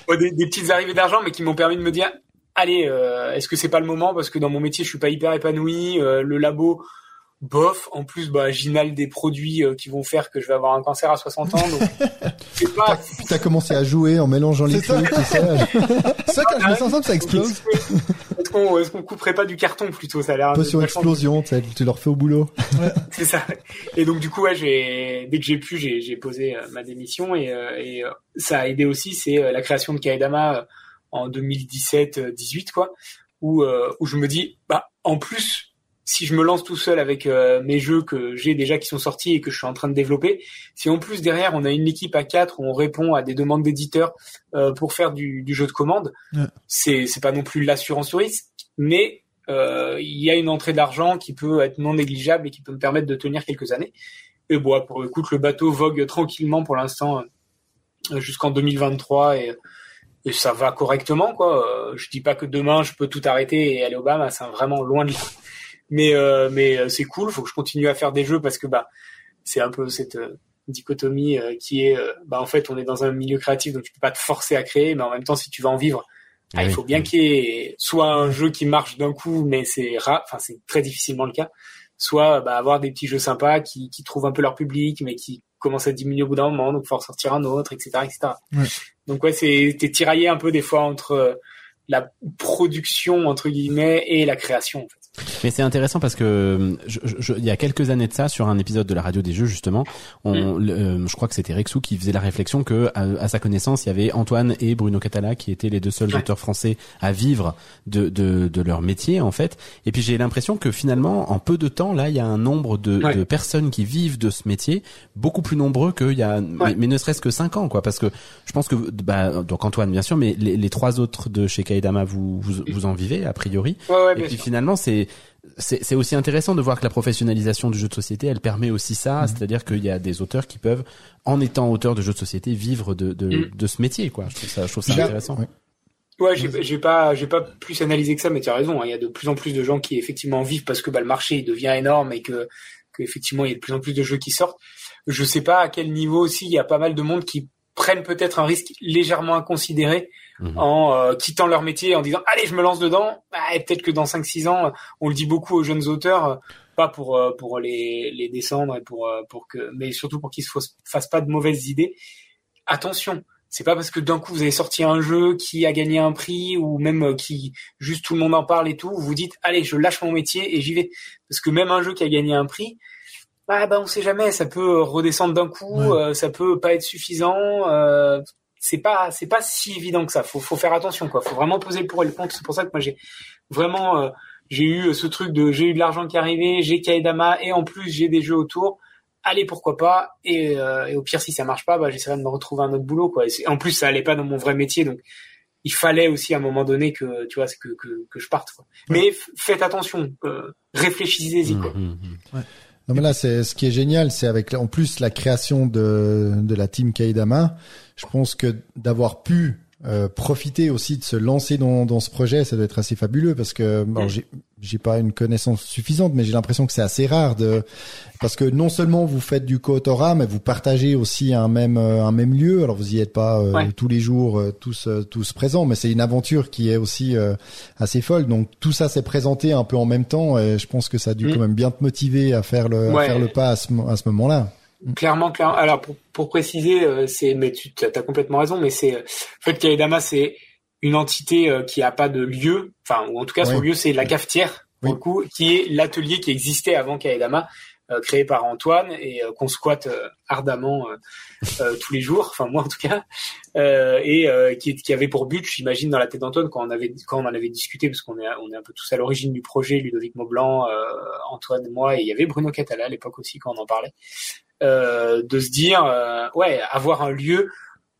Des, des petites arrivées d'argent, mais qui m'ont permis de me dire, allez, euh, est-ce que c'est pas le moment? Parce que dans mon métier, je suis pas hyper épanoui. euh, le labo, bof. En plus, bah, j'inhale des produits euh, qui vont faire que je vais avoir un cancer à 60 ans. Donc, c'est pas. T'as commencé à jouer en mélangeant les ça. trucs, tu sais. Ça, quand je ça ensemble, ça explose. Est-ce qu'on est-ce qu'on couperait pas du carton plutôt? Ça a l'air Potion vachement- explosion, tu sais, tu leur fais au boulot. C'est ça. Et donc du coup, ouais, j'ai dès que j'ai pu, j'ai j'ai posé euh, ma démission et, euh, et euh, ça a aidé aussi. C'est euh, la création de Kaedama euh, en 2017-18 quoi, où euh, où je me dis, bah en plus, si je me lance tout seul avec euh, mes jeux que j'ai déjà qui sont sortis et que je suis en train de développer, si en plus derrière on a une équipe à quatre où on répond à des demandes d'éditeurs euh, pour faire du, du jeu de commande, Ouais. c'est c'est pas non plus l'assurance au risque, mais euh, il y a une entrée d'argent qui peut être non négligeable et qui peut me permettre de tenir quelques années. Et bon, pour le coup, le bateau vogue tranquillement pour l'instant euh, jusqu'en 2023 et, et ça va correctement quoi. Euh, Je dis pas que demain je peux tout arrêter et aller au Bahamas, c'est vraiment loin de là. Mais euh, mais euh, c'est cool, faut que je continue à faire des jeux parce que bah c'est un peu cette euh, dichotomie euh, qui est euh, bah en fait on est dans un milieu créatif donc tu peux pas te forcer à créer mais en même temps si tu veux en vivre ah, il Oui. faut bien qu'il y ait soit un jeu qui marche d'un coup, mais c'est rare, enfin c'est très difficilement le cas, soit bah, avoir des petits jeux sympas qui, qui trouvent un peu leur public, mais qui commencent à diminuer au bout d'un moment, donc faut en sortir un autre, etc., etc. Ouais. Donc ouais, c'est t'es tiraillé un peu des fois entre euh, la production entre guillemets et la création. En fait. Mais c'est intéressant parce que je, je- je- il y a quelques années de ça, sur un épisode de la radio des jeux justement, on, le- euh, je crois que c'était Rexou qui faisait la réflexion que à, à sa connaissance, il y avait Antoine et Bruno Catala qui étaient les deux seuls Ouais. auteurs français à vivre de, de, de leur métier en fait. Et puis j'ai l'impression que finalement, en peu de temps, là, il y a un nombre de, Ouais. de personnes qui vivent de ce métier beaucoup plus nombreux qu'il y a, mais, mais ne serait-ce que cinq ans, quoi. Parce que je pense que, bah, donc Antoine bien sûr, mais les, les trois autres de chez Kaidama, vous, vous, vous en vivez a priori. Ouais, ouais, Et puis sûr. finalement, c'est c'est c'est aussi intéressant de voir que la professionnalisation du jeu de société, elle permet aussi ça, Mhm. c'est-à-dire qu'il y a des auteurs qui peuvent, en étant auteurs de jeux de société, vivre de de, Mhm. de ce métier, quoi. Je trouve ça, je trouve ça intéressant. ouais. Ouais, j'ai j'ai pas j'ai pas plus analysé que ça, mais tu as raison. hein. Il y a de plus en plus de gens qui effectivement vivent parce que bah, le marché il devient énorme et que que effectivement il y a de plus en plus de jeux qui sortent. Je sais pas à quel niveau aussi il y a pas mal de monde qui prennent peut-être un risque légèrement inconsidéré Mhm. en euh, quittant leur métier en disant allez je me lance dedans. Bah, et peut-être que dans 5-6 ans, on le dit beaucoup aux jeunes auteurs, euh, pas pour euh, pour les les descendre et pour pour que mais surtout pour qu'ils se fassent- pas de mauvaises idées. Attention, c'est pas parce que d'un coup vous avez sorti un jeu qui a gagné un prix ou même qui juste tout le monde en parle et tout, vous vous dites allez je lâche mon métier et j'y vais parce que même un jeu qui a gagné un prix, bah, bah on sait jamais, ça peut redescendre d'un coup, Ouais. euh, ça peut pas être suffisant. Euh, c'est pas c'est pas si évident que ça. Faut faut faire attention quoi. Faut vraiment poser le pour et le contre. C'est pour ça que moi j'ai vraiment euh, j'ai eu ce truc de j'ai eu de l'argent qui arrivait, j'ai Kaedama et en plus j'ai des jeux autour. Allez pourquoi pas? Et, euh, et au pire si ça marche pas, bah j'essaierai de me retrouver un autre boulot quoi. Et en plus ça allait pas dans mon vrai métier donc il fallait aussi à un moment donné que tu vois que que, que je parte quoi. Mais faites attention, euh, réfléchissez-y quoi. Mhm, mhm. Non mais là, c'est ce qui est génial, c'est avec en plus la création de de la team Kaidama. Je pense que d'avoir pu euh, profiter aussi de se lancer dans, dans ce projet, ça doit être assez fabuleux parce que bon, Mm. j'ai j'ai pas une connaissance suffisante, mais j'ai l'impression que c'est assez rare de parce que non seulement vous faites du co-autorat, mais vous partagez aussi un même euh, un même lieu. Alors vous y êtes pas euh, Ouais. tous les jours tous tous présents, mais c'est une aventure qui est aussi euh, assez folle. Donc tout ça s'est présenté un peu en même temps, et je pense que ça a dû Mm. quand même bien te motiver à faire le Ouais. à faire le pas à ce mo- à ce moment-là. Clairement, clairement. Alors pour, pour préciser, euh, c'est mais tu as complètement raison, mais c'est euh, en fait Kaedama c'est une entité euh, qui a pas de lieu, enfin ou en tout cas son Oui. lieu c'est la cafetière pour Oui. le coup, qui est l'atelier qui existait avant Kaedama, euh, créé par Antoine et euh, qu'on squatte euh, ardemment tous les jours, enfin moi en tout cas, euh, et euh, qui, qui avait pour but, j'imagine dans la tête d'Antoine quand on avait quand on en avait discuté parce qu'on est on est un peu tous à l'origine du projet, Ludovic Maublanc, euh, Antoine, moi et il y avait Bruno Catala à l'époque aussi quand on en parlait de se dire euh, ouais avoir un lieu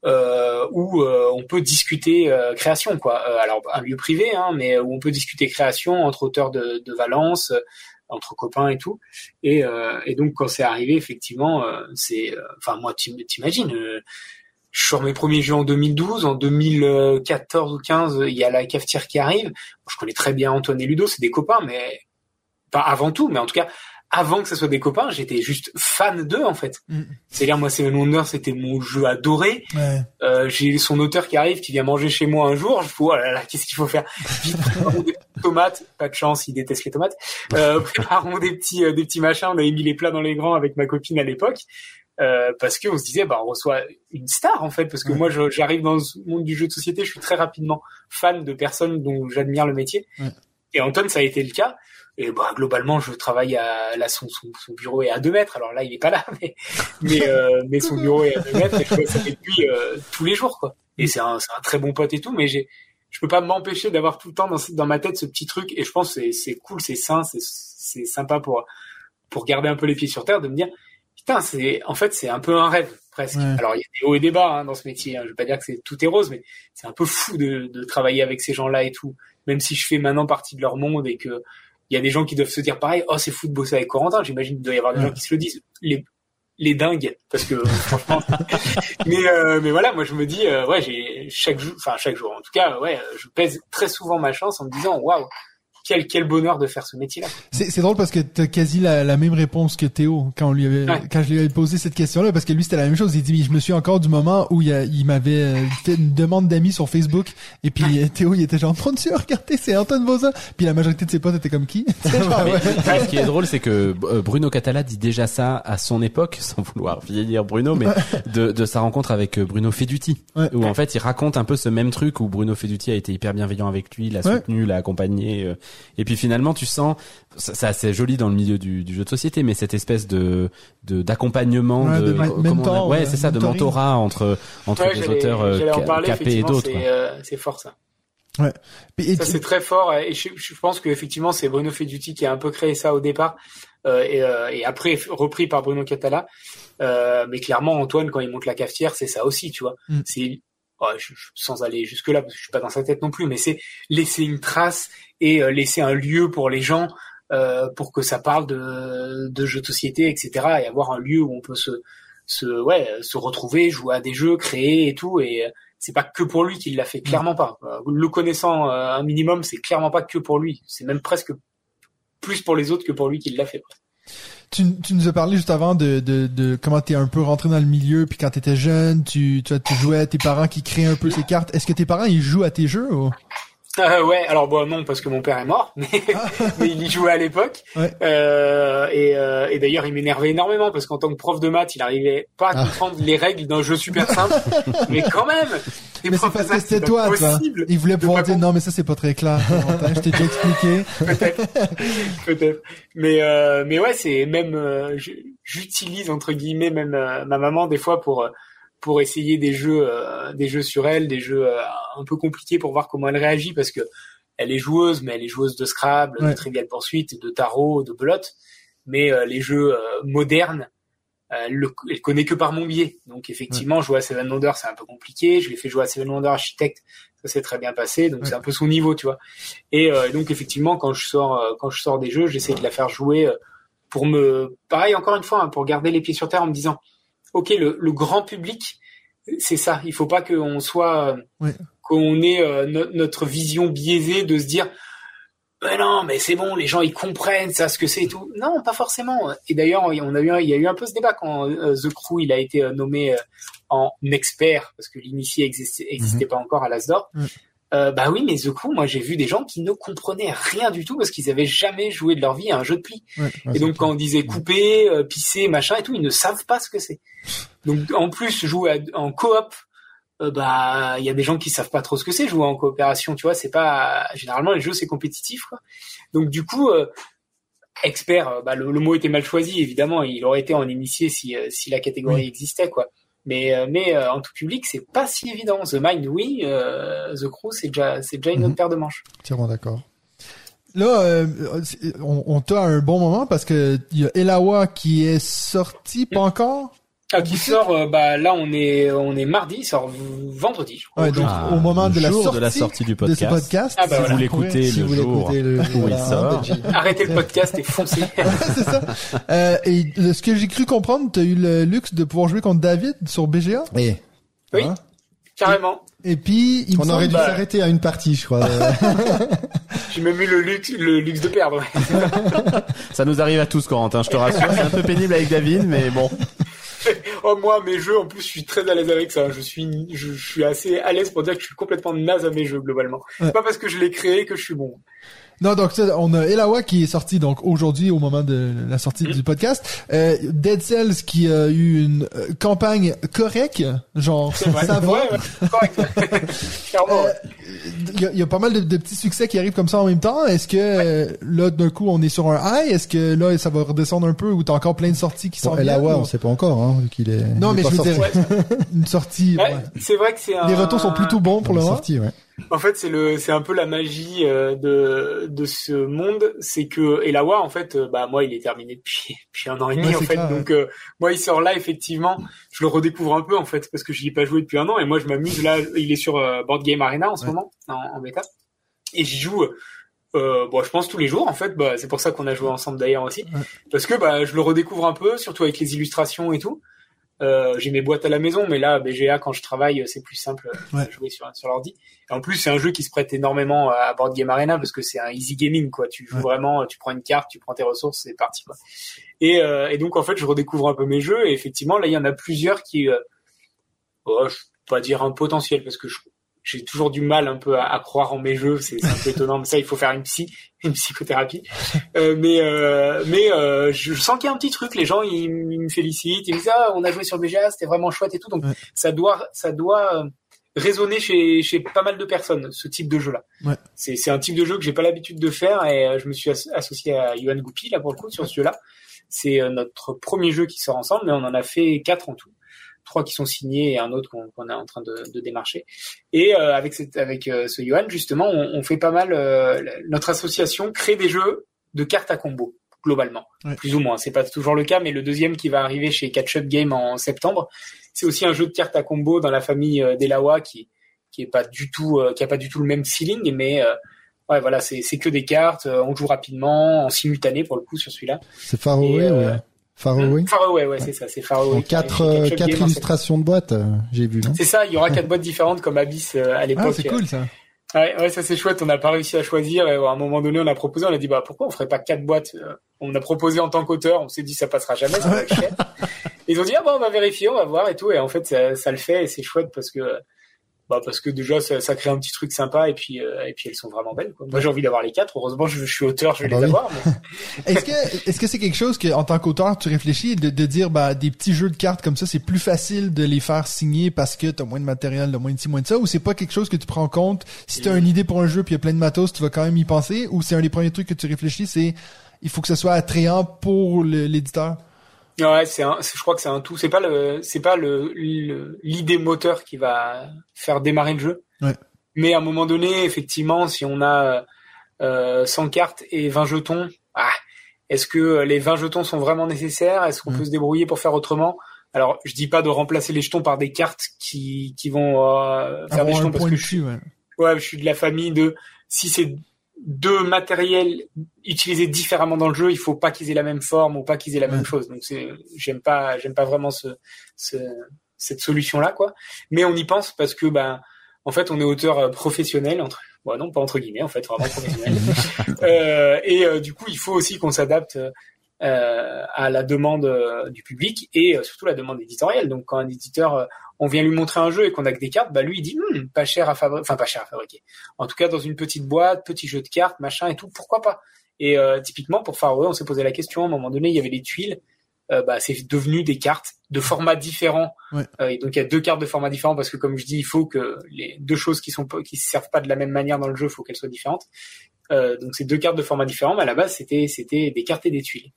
euh, où euh, on peut discuter euh, création quoi. Euh, alors un lieu privé hein, mais où on peut discuter création entre auteurs de, de Valence euh, entre copains et tout. Et, euh, et donc quand c'est arrivé effectivement euh, c'est euh, enfin moi tu t'imagines euh, je sors mes premiers jeux en 2012 en 2014 ou 15 il y a la cafetière qui arrive. Je connais très bien Antoine et Ludo c'est des copains mais pas avant tout mais en tout cas avant que ce soit des copains, j'étais juste fan d'eux en fait. Mm. C'est-à-dire moi Seven Wonders c'était mon jeu adoré. Ouais. Euh, j'ai son auteur qui arrive, qui vient manger chez moi un jour. Je fais oh là là, qu'est-ce qu'il faut faire? Vite, préparons des tomates. Pas de chance, il déteste les tomates. Euh, préparons des petits euh, des petits machins. On avait mis les plats dans les grands avec ma copine à l'époque. Euh, parce que on se disait bah on reçoit une star en fait parce que moi j'arrive dans ce monde du jeu de société je suis très rapidement fan de personnes dont j'admire le métier et Anton ça a été le cas et bah globalement je travaille à là son, son, son bureau est à deux mètres. Alors là il est pas là mais mais euh, mais son bureau est à deux mètres et je fais ça avec lui euh, tous les jours quoi. Et c'est un un très bon pote et tout mais j'ai je peux pas m'empêcher d'avoir tout le temps dans, dans ma tête ce petit truc. Et je pense que c'est c'est cool c'est sain c'est sympa pour pour garder un peu les pieds sur terre de me dire putain c'est en fait c'est un peu un rêve presque. Ouais. alors il y a des hauts et des bas hein, dans ce métier hein. je veux pas dire que c'est tout est rose mais c'est un peu fou de, de travailler avec ces gens là et tout. Même si je fais maintenant partie de leur monde et que il y a des gens qui doivent se dire pareil oh c'est fou de bosser avec Corentin. J'imagine qu'il doit y avoir des Ouais. gens qui se le disent. Les les dingues parce que franchement. Mais euh, mais voilà moi je me dis euh, ouais j'ai chaque jour enfin chaque jour en tout cas ouais je pèse très souvent ma chance en me disant waouh quel quel bonheur de faire ce métier là C'est, c'est drôle parce que t'as quasi la, la même réponse que Théo quand on lui avait, Ouais. quand je lui avais posé cette question-là parce que lui c'était la même chose. Il dit, mais je me suis encore du moment où il, a- il m'avait euh, fait une demande d'amis sur Facebook et puis euh, Théo il était genre, mon Dieu, regardez, c'est Antoine Boza. Puis la majorité de ses potes étaient comme qui? Tu sais, genre, Mais ouais. ce qui est drôle, c'est que euh, Bruno Catala dit déjà ça à son époque, sans vouloir vieillir Bruno, mais de, de sa rencontre avec Bruno Feduti, Ouais. où en fait il raconte un peu ce même truc où Bruno Feduti a été hyper bienveillant avec lui, l'a Ouais. soutenu, l'a accompagné, euh, et puis finalement tu sens, ça- c'est assez joli dans le milieu du, du jeu de société, mais cette espèce de de- d'accompagnement, Ouais, de, a- ouais euh, c'est ça, de mentorat entre entre Ouais, des j'allais- auteurs euh, parler capés et d'autres. c'est euh, c'est fort ça et Ça c'est très fort et je, je pense que effectivement c'est Bruno Feduti qui a un peu créé ça au départ euh, et, euh, et après repris par Bruno Catala. Euh, mais clairement Antoine quand il monte la cafetière c'est ça aussi tu vois. Mm. C'est oh, je- je- sans aller jusque là parce que je suis pas dans sa tête non plus mais c'est laisser une trace et euh, laisser un lieu pour les gens euh, pour que ça parle de, de jeux de société etc et avoir un lieu où on peut se se ouais se retrouver jouer à des jeux créer et tout et euh, c'est pas que pour lui qu'il l'a fait, clairement pas. Euh, Le connaissant euh, un minimum, c'est clairement pas que pour lui. C'est même presque plus pour les autres que pour lui qu'il l'a fait. Tu, tu nous as parlé juste avant de, de, de comment t'es un peu rentré dans le milieu puis quand t'étais jeune, tu, tu, tu jouais à tes parents qui créaient un peu ces cartes. Est-ce que tes parents ils jouent à tes jeux ou? Euh, ouais, alors bon non parce que mon père est mort, mais, mais il y jouait à l'époque. Ouais. Euh, et euh, et d'ailleurs il m'énervait énormément parce qu'en tant que prof de maths, il arrivait pas à Ah. comprendre les règles d'un jeu super simple. mais quand même, Mais c'est parce que c'était toi, possible. Ils voulaient pouvoir dire non mais ça c'est pas très clair. Je t'ai déjà expliqué. peut-être mais euh, mais ouais c'est même euh, j'utilise entre guillemets même euh, ma maman des fois pour euh, pour essayer des jeux euh, des jeux sur elle des jeux euh, un peu compliqués pour voir comment elle réagit parce que elle est joueuse mais elle est joueuse de Scrabble Ouais. de Trivial Pursuit de tarot de belote mais euh, les jeux euh, modernes euh, elle, le, elle connaît que par mon biais donc effectivement jouer à Seven Wonders c'est un peu compliqué je l'ai fait jouer à Seven Wonders Architect ça s'est très bien passé donc Ouais. c'est un peu son niveau tu vois et euh, donc effectivement, quand je sors, euh, quand je sors des jeux, j'essaie de la faire jouer pour me, pareil encore une fois, hein, pour garder les pieds sur terre en me disant, ok, le, le grand public, c'est ça. Il faut pas qu'on soit, Ouais. qu'on ait no- notre vision biaisée de se dire, mais non, mais c'est bon, les gens ils comprennent ça, ce que c'est et tout. Non, pas forcément. Et d'ailleurs, on a eu, il y a eu un peu ce débat quand euh, The Crew il a été euh, nommé euh, en expert parce que l'initié existait, existait pas encore à l'Asdor. Mm. Euh, bah oui, mais The Crew, moi j'ai vu des gens qui ne comprenaient rien du tout parce qu'ils avaient jamais joué de leur vie à un jeu de pli. Ouais, Et donc quand on disait couper, pisser, machin et tout, ils ne savent pas ce que c'est. Donc en plus jouer à- en coop, euh, bah il y a des gens qui savent pas trop ce que c'est jouer en coopération, tu vois, c'est pas généralement les jeux c'est compétitif quoi. Donc du coup euh, expert, euh, bah, le, le mot était mal choisi évidemment, il aurait été en initié si si la catégorie Oui. existait quoi. Mais mais en tout public c'est pas si évident. The Mind oui, The Crew c'est déjà c'est déjà une Mhm. autre paire de manches. Entièrement d'accord. Là, euh, on, on t'a un bon moment parce que il y a Elawa qui est sorti, pas encore? Ah, qui sort euh, bah là on est on est mardi, il sort vendredi. je crois. Ouais, donc Ah, au moment le de la, jour sortie de la sortie du de ce podcast. podcast. Ah bah si voilà. vous l'écoutez Si le vous jour le où voilà, il sort. Benji. Arrêtez le podcast et foncez. c'est ça. Euh, et de ce que j'ai cru comprendre, t'as eu le luxe de pouvoir jouer contre David sur BGA. Et Oui. Hein? Carrément. Et puis, il on aurait dû bah- s'arrêter à une partie, je crois. J'ai même eu le luxe, le luxe de perdre. Ça nous arrive à tous, Corentin, je te rassure. C'est un peu pénible avec David, mais bon. Oh, moi, mes jeux, en plus, je suis très à l'aise avec ça. Je suis, je, je suis assez à l'aise pour dire que je suis complètement naze à mes jeux, globalement. Ouais. C'est pas parce que je l'ai créé que je suis bon. Non, donc on a Elawa qui est sorti donc aujourd'hui au moment de la sortie Mm. du podcast. Euh, Dead Cells qui a eu une euh, campagne correcte, genre ça va. Ouais, ouais, correct. Clairement. ouais. Il y, a, il y a pas mal de, de petits succès qui arrivent comme ça en même temps. Est-ce que euh, là d'un coup on est sur un high? Est-ce que là ça va redescendre un peu ou t'as encore plein de sorties qui sont Bon, Elawa, on sait pas encore, hein, vu qu'il est. Non, il mais est je veux sorti. dire une sortie. Ouais, ouais. C'est vrai que c'est un... Les retours sont plutôt bons pour le est moment. sorti, ouais. En fait, c'est le, c'est un peu la magie euh, de de ce monde, c'est que Elawa, en fait, euh, bah moi, il est terminé depuis depuis un an et demi Ouais, en fait. clair, Donc euh, moi, il sort là effectivement, je le redécouvre un peu en fait parce que j'y ai pas joué depuis un an et moi, je m'amuse là. Il est sur euh, Board Game Arena en ce Ouais. moment en, en bêta et j'y joue. Euh, bon, je pense tous les jours en fait. Bah, c'est pour ça qu'on a joué ensemble d'ailleurs aussi, Ouais. parce que bah je le redécouvre un peu, surtout avec les illustrations et tout. Euh, j'ai mes boîtes à la maison, mais là, BGA, quand je travaille, c'est plus simple euh, Ouais. de jouer sur, sur l'ordi. Et en plus, c'est un jeu qui se prête énormément à Board Game Arena parce que c'est un easy gaming, quoi. Tu joues Ouais. vraiment, tu prends une carte, tu prends tes ressources, c'est parti, quoi. Et, euh, et donc, en fait, je redécouvre un peu mes jeux et effectivement, là, il y en a plusieurs qui, euh, oh, je peux pas dire un potentiel parce que je- j'ai toujours du mal un peu à, à croire en mes jeux, c'est un peu étonnant, mais ça, il faut faire une psy, une psychothérapie. Euh, mais euh, mais euh, je sens qu'il y a un petit truc. Les gens ils, ils me félicitent, ils me disent ah on a joué sur BGA, c'était vraiment chouette et tout. Donc Ouais. ça doit ça doit euh, résonner chez chez pas mal de personnes ce type de jeu là. Ouais. C'est un type de jeu que j'ai pas l'habitude de faire et euh, je me suis as- associé à Yohan Goupy là pour le coup sur ce jeu là. C'est euh, notre premier jeu qui sort ensemble, mais on en a fait quatre en tout. Trois qui sont signés et un autre qu'on est en train de, de démarcher. Et euh, avec cette, avec euh, ce Johan, justement, on, on fait pas mal. euh, notre association crée des jeux de cartes à combo globalement, Ouais. plus ou moins. C'est pas toujours le cas, mais le deuxième qui va arriver chez Catch Up Game en septembre, c'est aussi un jeu de cartes à combo dans la famille euh, d'Elawa qui qui est pas du tout euh, qui a pas du tout le même feeling, mais euh, ouais voilà, c'est c'est que des cartes. euh, on joue rapidement, en simultané pour le coup sur celui-là. C'est Et, euh, ouais. Faroé. Faroé, ouais, c'est ça, c'est Faroé. En quatre, euh, quatre Game en illustrations de boîte, euh, j'ai vu, non? C'est ça, il y aura quatre boîtes différentes comme Abyss euh, à l'époque. Ah, c'est cool ça. Ouais, ouais, ça c'est chouette. On n'a pas réussi à choisir. Et à un moment donné, on a proposé. On a dit bah pourquoi on ferait pas quatre boîtes Euh, On a proposé en tant qu'auteur. On s'est dit ça passera jamais, ça va être cher. Ils ont dit ah bah on va vérifier, on va voir et tout. Et en fait ça, ça le fait et c'est chouette parce que bah parce que déjà ça, ça crée un petit truc sympa et puis euh, et puis elles sont vraiment belles. Quoi. Moi j'ai envie d'avoir les quatre. Heureusement je, je suis auteur, je vais Ah bah les oui. avoir. mais- Est-ce que est-ce que c'est quelque chose que en tant qu'auteur tu réfléchis de, de dire bah des petits jeux de cartes comme ça c'est plus facile de les faire signer parce que t'as moins de matériel, t'as moins de ci, moins de ça ou c'est pas quelque chose que tu prends en compte? Si t'as une idée pour un jeu puis il y a plein de matos tu vas quand même y penser ou c'est un des premiers trucs que tu réfléchis c'est il faut que ce soit attrayant pour l'éditeur? Ouais, c'est un, je crois que c'est un tout. C'est pas le, c'est pas le, l'idée moteur qui va faire démarrer le jeu. Ouais. Mais à un moment donné, effectivement, si on a euh, 100 cartes et 20 jetons, ah, est-ce que les 20 jetons sont vraiment nécessaires? Est-ce qu'on Mm. peut se débrouiller pour faire autrement? Alors, je dis pas de remplacer les jetons par des cartes qui, qui vont euh, faire des jetons parce que je suis, ouais, je suis de la famille de si c'est deux matériels utilisés différemment dans le jeu, il faut pas qu'ils aient la même forme ou pas qu'ils aient la même chose. Donc c'est, j'aime pas, j'aime pas vraiment ce, ce cette solution là quoi. Mais on y pense parce que ben en fait on est auteur euh, professionnel entre bon, non pas entre guillemets en fait vraiment professionnel. Euh, et euh, du coup il faut aussi qu'on s'adapte euh, à la demande du public et surtout la demande éditoriale. Donc quand un éditeur on vient lui montrer un jeu et qu'on a que des cartes, bah lui il dit Hum, pas cher à fabriquer, enfin pas cher à fabriquer. En tout cas dans une petite boîte, petit jeu de cartes, machin et tout, pourquoi pas? Et euh, typiquement pour Far Away, on s'est posé la question. À un moment donné, il y avait les tuiles. Euh, bah, c'est devenu des cartes de formats différents. Ouais. Euh, et donc il y a deux cartes de formats différents parce que comme je dis, il faut que les deux choses qui sont qui se servent pas de la même manière dans le jeu, il faut qu'elles soient différentes. Donc c'est deux cartes de formats différents, mais à la base c'était c'était des cartes et des tuiles.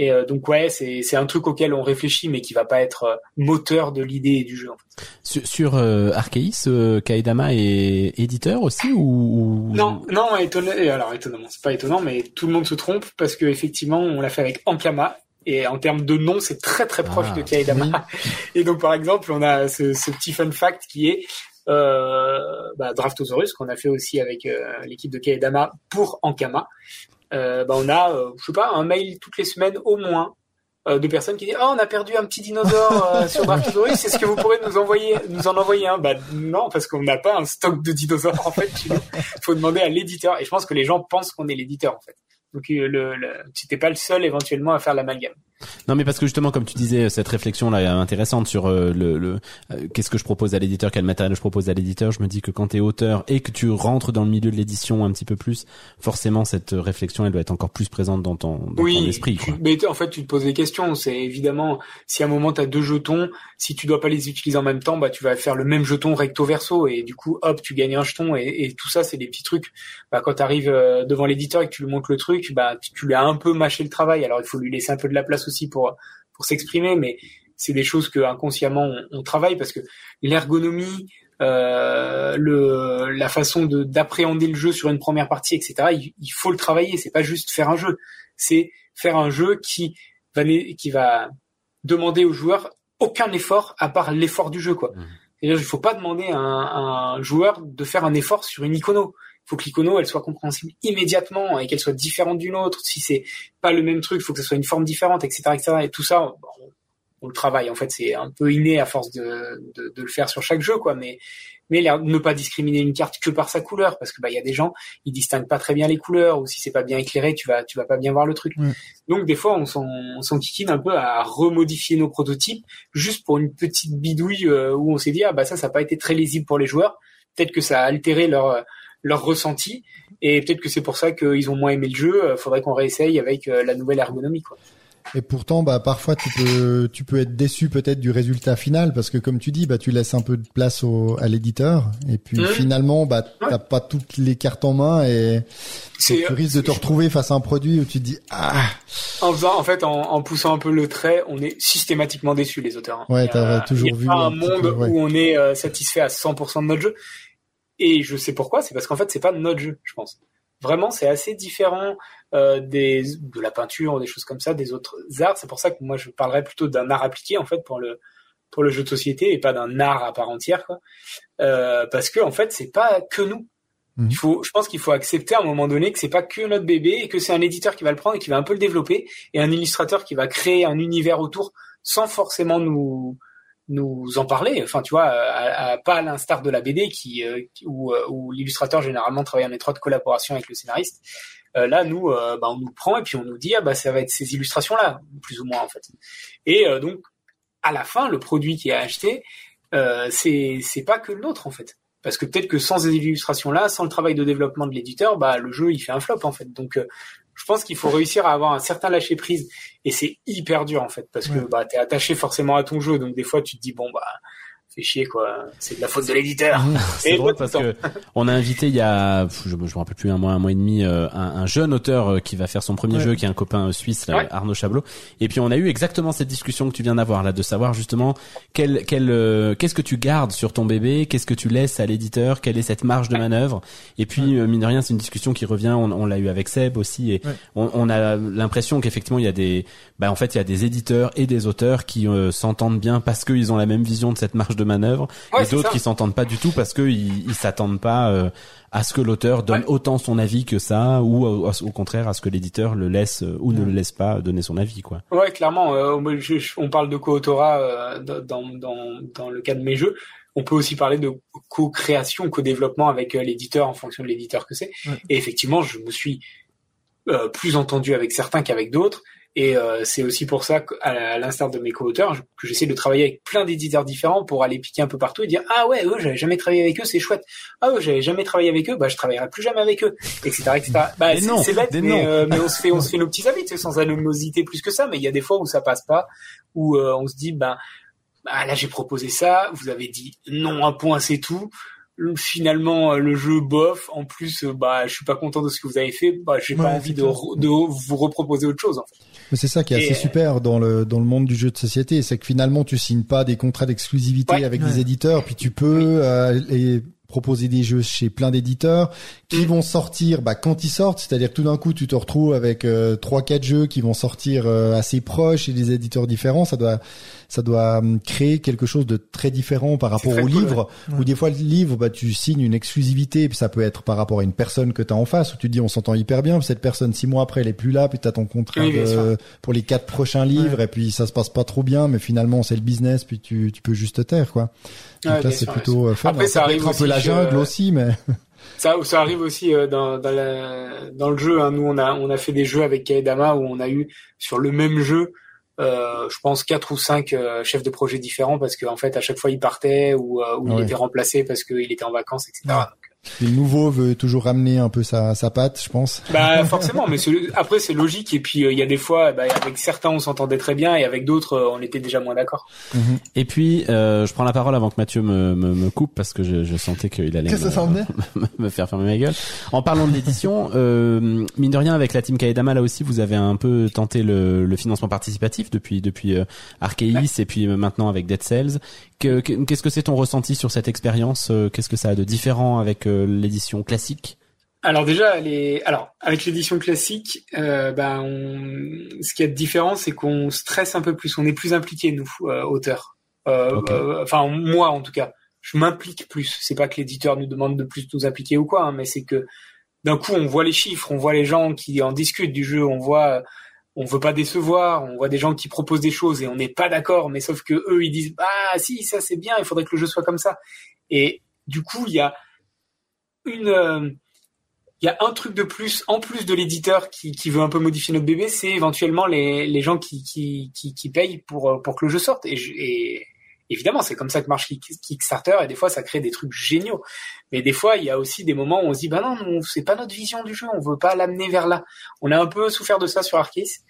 Et euh, donc ouais, c'est c'est un truc auquel on réfléchit, mais qui va pas être euh, moteur de l'idée du jeu. En fait. Sur, sur euh, Arceis, euh, Kaedama est éditeur aussi ou Non, non, étonnant. et Alors étonnamment, c'est pas étonnant, mais tout le monde se trompe parce que effectivement, on l'a fait avec Ankama. Et en termes de nom, c'est très très proche Ah, de Kaedama. Et donc par exemple, on a ce, ce petit fun fact qui est euh, bah, Draftosaurus qu'on a fait aussi avec euh, l'équipe de Kaedama pour Ankama. Euh, bah, on a, euh, je sais pas, un mail toutes les semaines au moins euh, de personnes qui disent oh on a perdu un petit dinosaure euh, sur Draftosaurus est-ce que vous pourrez nous envoyer nous en envoyer un. Bah non parce qu'on n'a pas un stock de dinosaures en fait nous. faut demander à l'éditeur. Et je pense que les gens pensent qu'on est l'éditeur en fait. Donc le, le, c'était pas le seul éventuellement à faire l'amalgame Non, mais parce que justement, comme tu disais, cette réflexion là est intéressante sur euh, le, le euh, qu'est-ce que je propose à l'éditeur, quel matériel je propose à l'éditeur. Je me dis que quand t'es auteur et que tu rentres dans le milieu de l'édition un petit peu plus, forcément cette réflexion elle doit être encore plus présente dans ton, dans ton esprit. tu- Quoi. mais t- en fait, tu te poses des questions. C'est évidemment, si à un moment tu as deux jetons, si tu dois pas les utiliser en même temps, bah tu vas faire le même jeton recto verso et du coup, hop, tu gagnes un jeton et, et tout ça, c'est des petits trucs. Bah, quand tu arrives devant l'éditeur et que tu lui montres le truc, bah tu, tu lui as un peu mâché le travail. Alors il faut lui laisser un peu de la place aussi pour pour s'exprimer, mais c'est des choses que inconsciemment on, on travaille parce que l'ergonomie, euh, le la façon de d'appréhender le jeu sur une première partie, etc. Il, il faut le travailler. C'est pas juste faire un jeu, c'est faire un jeu qui va qui va demander aux joueurs aucun effort à part l'effort du jeu, quoi. Mhm. C'est-à-dire, il faut pas demander à un, à un joueur de faire un effort sur une icono. Faut que l'icono elle soit compréhensible immédiatement et qu'elle soit différente d'une autre. Si c'est pas le même truc, faut que ce soit une forme différente, etc., etc. Et tout ça, on, on le travaille. En fait, c'est un peu inné à force de, de, de le faire sur chaque jeu, quoi. Mais mais ne pas discriminer une carte que par sa couleur, parce que bah il y a des gens ils distinguent pas très bien les couleurs ou si c'est pas bien éclairé, tu vas tu vas pas bien voir le truc. Donc des fois on s'en on s'en kikine un peu à remodifier nos prototypes juste pour une petite bidouille euh, où on s'est dit ah bah ça ça a pas été très lisible pour les joueurs. Peut-être que ça a altéré leur leur ressenti et peut-être que c'est pour ça qu'ils ont moins aimé le jeu. Euh, Faudrait qu'on réessaye avec euh, la nouvelle ergonomie quoi. Et pourtant, bah parfois tu peux tu peux être déçu peut-être du résultat final parce que comme tu dis, bah tu laisses un peu de place au, à l'éditeur et puis Mhm. finalement, bah t'as Ouais. pas toutes les cartes en main et tu risques de te retrouver face à un produit où tu te dis ah En faisant, en fait, en, en poussant un peu le trait, on est systématiquement déçu les auteurs. hein. Ouais, t'as toujours y a vu pas un monde peu, ouais. où on est euh, satisfait à 100% de notre jeu. Et je sais pourquoi, c'est parce qu'en fait, c'est pas notre jeu, je pense. Vraiment, c'est assez différent euh, des de la peinture, des choses comme ça, des autres arts. C'est pour ça que moi, je parlerais plutôt d'un art appliqué en fait pour le pour le jeu de société et pas d'un art à part entière, quoi. Euh, parce que en fait, c'est pas que nous. Mhm. Il faut, je pense qu'il faut accepter à un moment donné que c'est pas que notre bébé et que c'est un éditeur qui va le prendre et qui va un peu le développer et un illustrateur qui va créer un univers autour sans forcément nous nous en parler. Enfin, tu vois, pas à l'instar de la BD qui, euh, euh, où l'illustrateur généralement travaille en étroite collaboration avec le scénariste. Euh, là, nous, bah, on nous prend et puis on nous dit ah bah ça va être ces illustrations là, plus ou moins en fait. Et donc à la fin, le produit qui est acheté, c'est c'est pas que le nôtre en fait. Parce que peut-être que sans ces illustrations-là, sans le travail de développement de l'éditeur, bah le jeu il fait un flop en fait. Donc je pense qu'il faut réussir à avoir un certain lâcher prise et c'est hyper dur en fait parce que bah t'es attaché forcément à ton jeu. Donc des fois tu te dis bon bah fais chier quoi, c'est de la faute de l'éditeur. C'est drôle parce que on a invité il y a, je, je me rappelle plus un mois, un mois et demi, euh, un, un jeune auteur euh, qui va faire son premier Ouais. jeu, qui est un copain euh, suisse, là, Ouais. Arnaud Chablot. Et puis on a eu exactement cette discussion que tu viens d'avoir là, de savoir justement quel, quel, euh, qu'est-ce que tu gardes sur ton bébé, qu'est-ce que tu laisses à l'éditeur, quelle est cette marge de manœuvre? Et puis euh, mine de rien, c'est une discussion qui revient. On, on l'a eu avec Seb aussi, et Ouais. on, on a l'impression qu'effectivement il y a des, bah en fait il y a des éditeurs et des auteurs qui euh, s'entendent bien parce qu'ils ont la même vision de cette marge de manœuvre, Ouais, et d'autres qui s'entendent pas du tout parce que ils, s'attendent pas euh, à ce que l'auteur donne Ouais. autant son avis que ça, ou au, au contraire à ce que l'éditeur le laisse euh, ou ne le laisse pas donner son avis, quoi. Ouais, clairement. euh, moi, je- je- on parle de co-autorat euh, dans, dans, dans le cas de mes jeux. On peut aussi parler de co-création, co-développement avec euh, l'éditeur en fonction de l'éditeur que c'est. Ouais. Et effectivement, je me suis euh, plus entendu avec certains qu'avec d'autres. Et euh, c'est aussi pour ça qu'à l'instar de mes co-auteurs, que j'essaie de travailler avec plein d'éditeurs différents pour aller piquer un peu partout et dire ah ouais eux j'avais jamais travaillé avec eux c'est chouette. Ah eux j'avais jamais travaillé avec eux bah je travaillerai plus jamais avec eux etc etc bah c'est bête mais, euh, mais on se fait on se fait nos petits sais, sans animosité plus que ça mais il y a des fois où ça passe pas où euh, on se dit ben bah, là j'ai proposé ça vous avez dit non un point c'est tout. Finalement euh, le jeu bof en plus euh, bah je suis pas content de ce que vous avez fait bah j'ai Ouais, pas envie de, de vous reproposer autre chose en fait. Mais c'est ça qui est Et, assez euh, super dans le dans le monde du jeu de société, c'est que finalement tu signes pas des contrats d'exclusivité Ouais. avec Ouais. des éditeurs, puis tu peux euh, et proposer des jeux chez plein d'éditeurs qui vont sortir bah, quand ils sortent, c'est-à-dire tout d'un coup tu te retrouves avec euh, trois quatre jeux qui vont sortir euh, assez proches et des éditeurs différents, ça doit ça doit hum, créer quelque chose de très différent par rapport au cool, livre ouais. où des fois le livre bah tu signes une exclusivité puis ça peut être par rapport à une personne que tu as en face où tu te dis on s'entend hyper bien puis cette personne six mois après elle est plus là puis tu as ton contrat Oui, de- pour les quatre prochains livres et puis ça se passe pas trop bien mais finalement c'est le business puis tu tu peux juste te taire quoi. Donc Ouais, là c'est plutôt euh, fun. Après, ça peut arrive être un peu la jungle aussi mais Ça, ça arrive aussi euh, dans, dans, la, dans le jeu. Hein. Nous, on a, on a fait des jeux avec Kaedama où on a eu sur le même jeu, euh, je pense quatre ou cinq euh, chefs de projet différents parce qu'en fait, à chaque fois, il partait ou, euh, ou Ouais. il était remplacé parce qu'il était en vacances, etc. Ouais. Le nouveau veut toujours ramener un peu sa sa patte, je pense. Bah forcément, mais c'est- après c'est logique. Et puis euh, il y a des fois, bah, avec certains on s'entendait très bien et avec d'autres euh, on était déjà moins d'accord. Et puis, euh, je prends la parole avant que Mathieu me, me, me coupe parce que je, je sentais qu'il allait Qu'est-ce me, que ça s'en venait me faire fermer ma gueule. En parlant de l'édition, euh, mine de rien, avec la team Kaedama, là aussi, vous avez un peu tenté le, le financement participatif depuis depuis euh, Arceis et puis euh, maintenant avec Dead Cells. Que- que- Qu'est-ce que c'est ton ressenti sur cette expérience euh, Qu'est-ce que ça a de différent avec euh, l'édition classique? Alors déjà, les... alors avec l'édition classique, euh, ben on... ce qui est différent, c'est qu'on stresse un peu plus, on est plus impliqué nous, euh, auteurs. Euh, euh, enfin moi en tout cas, je m'implique plus. C'est pas que l'éditeur nous demande de plus nous impliquer ou quoi, hein, mais c'est que d'un coup on voit les chiffres, on voit les gens qui en discutent du jeu, on voit, on veut pas décevoir, on voit des gens qui proposent des choses et on n'est pas d'accord, mais sauf que eux ils disent ah si ça c'est bien, il faudrait que le jeu soit comme ça. Et du coup il y a une euh, il y a un truc de plus, en plus de l'éditeur qui, qui veut un peu modifier notre bébé, c'est éventuellement les, les gens qui, qui, qui, qui payent pour, euh, pour que le jeu sorte. Et, je- et évidemment, c'est comme ça que marche Kick- Kickstarter, et des fois, ça crée des trucs géniaux. Mais des fois, il y a aussi des moments où on se dit, bah non, c'est pas notre vision du jeu, on veut pas l'amener vers là. On a un peu souffert de ça sur Arceus.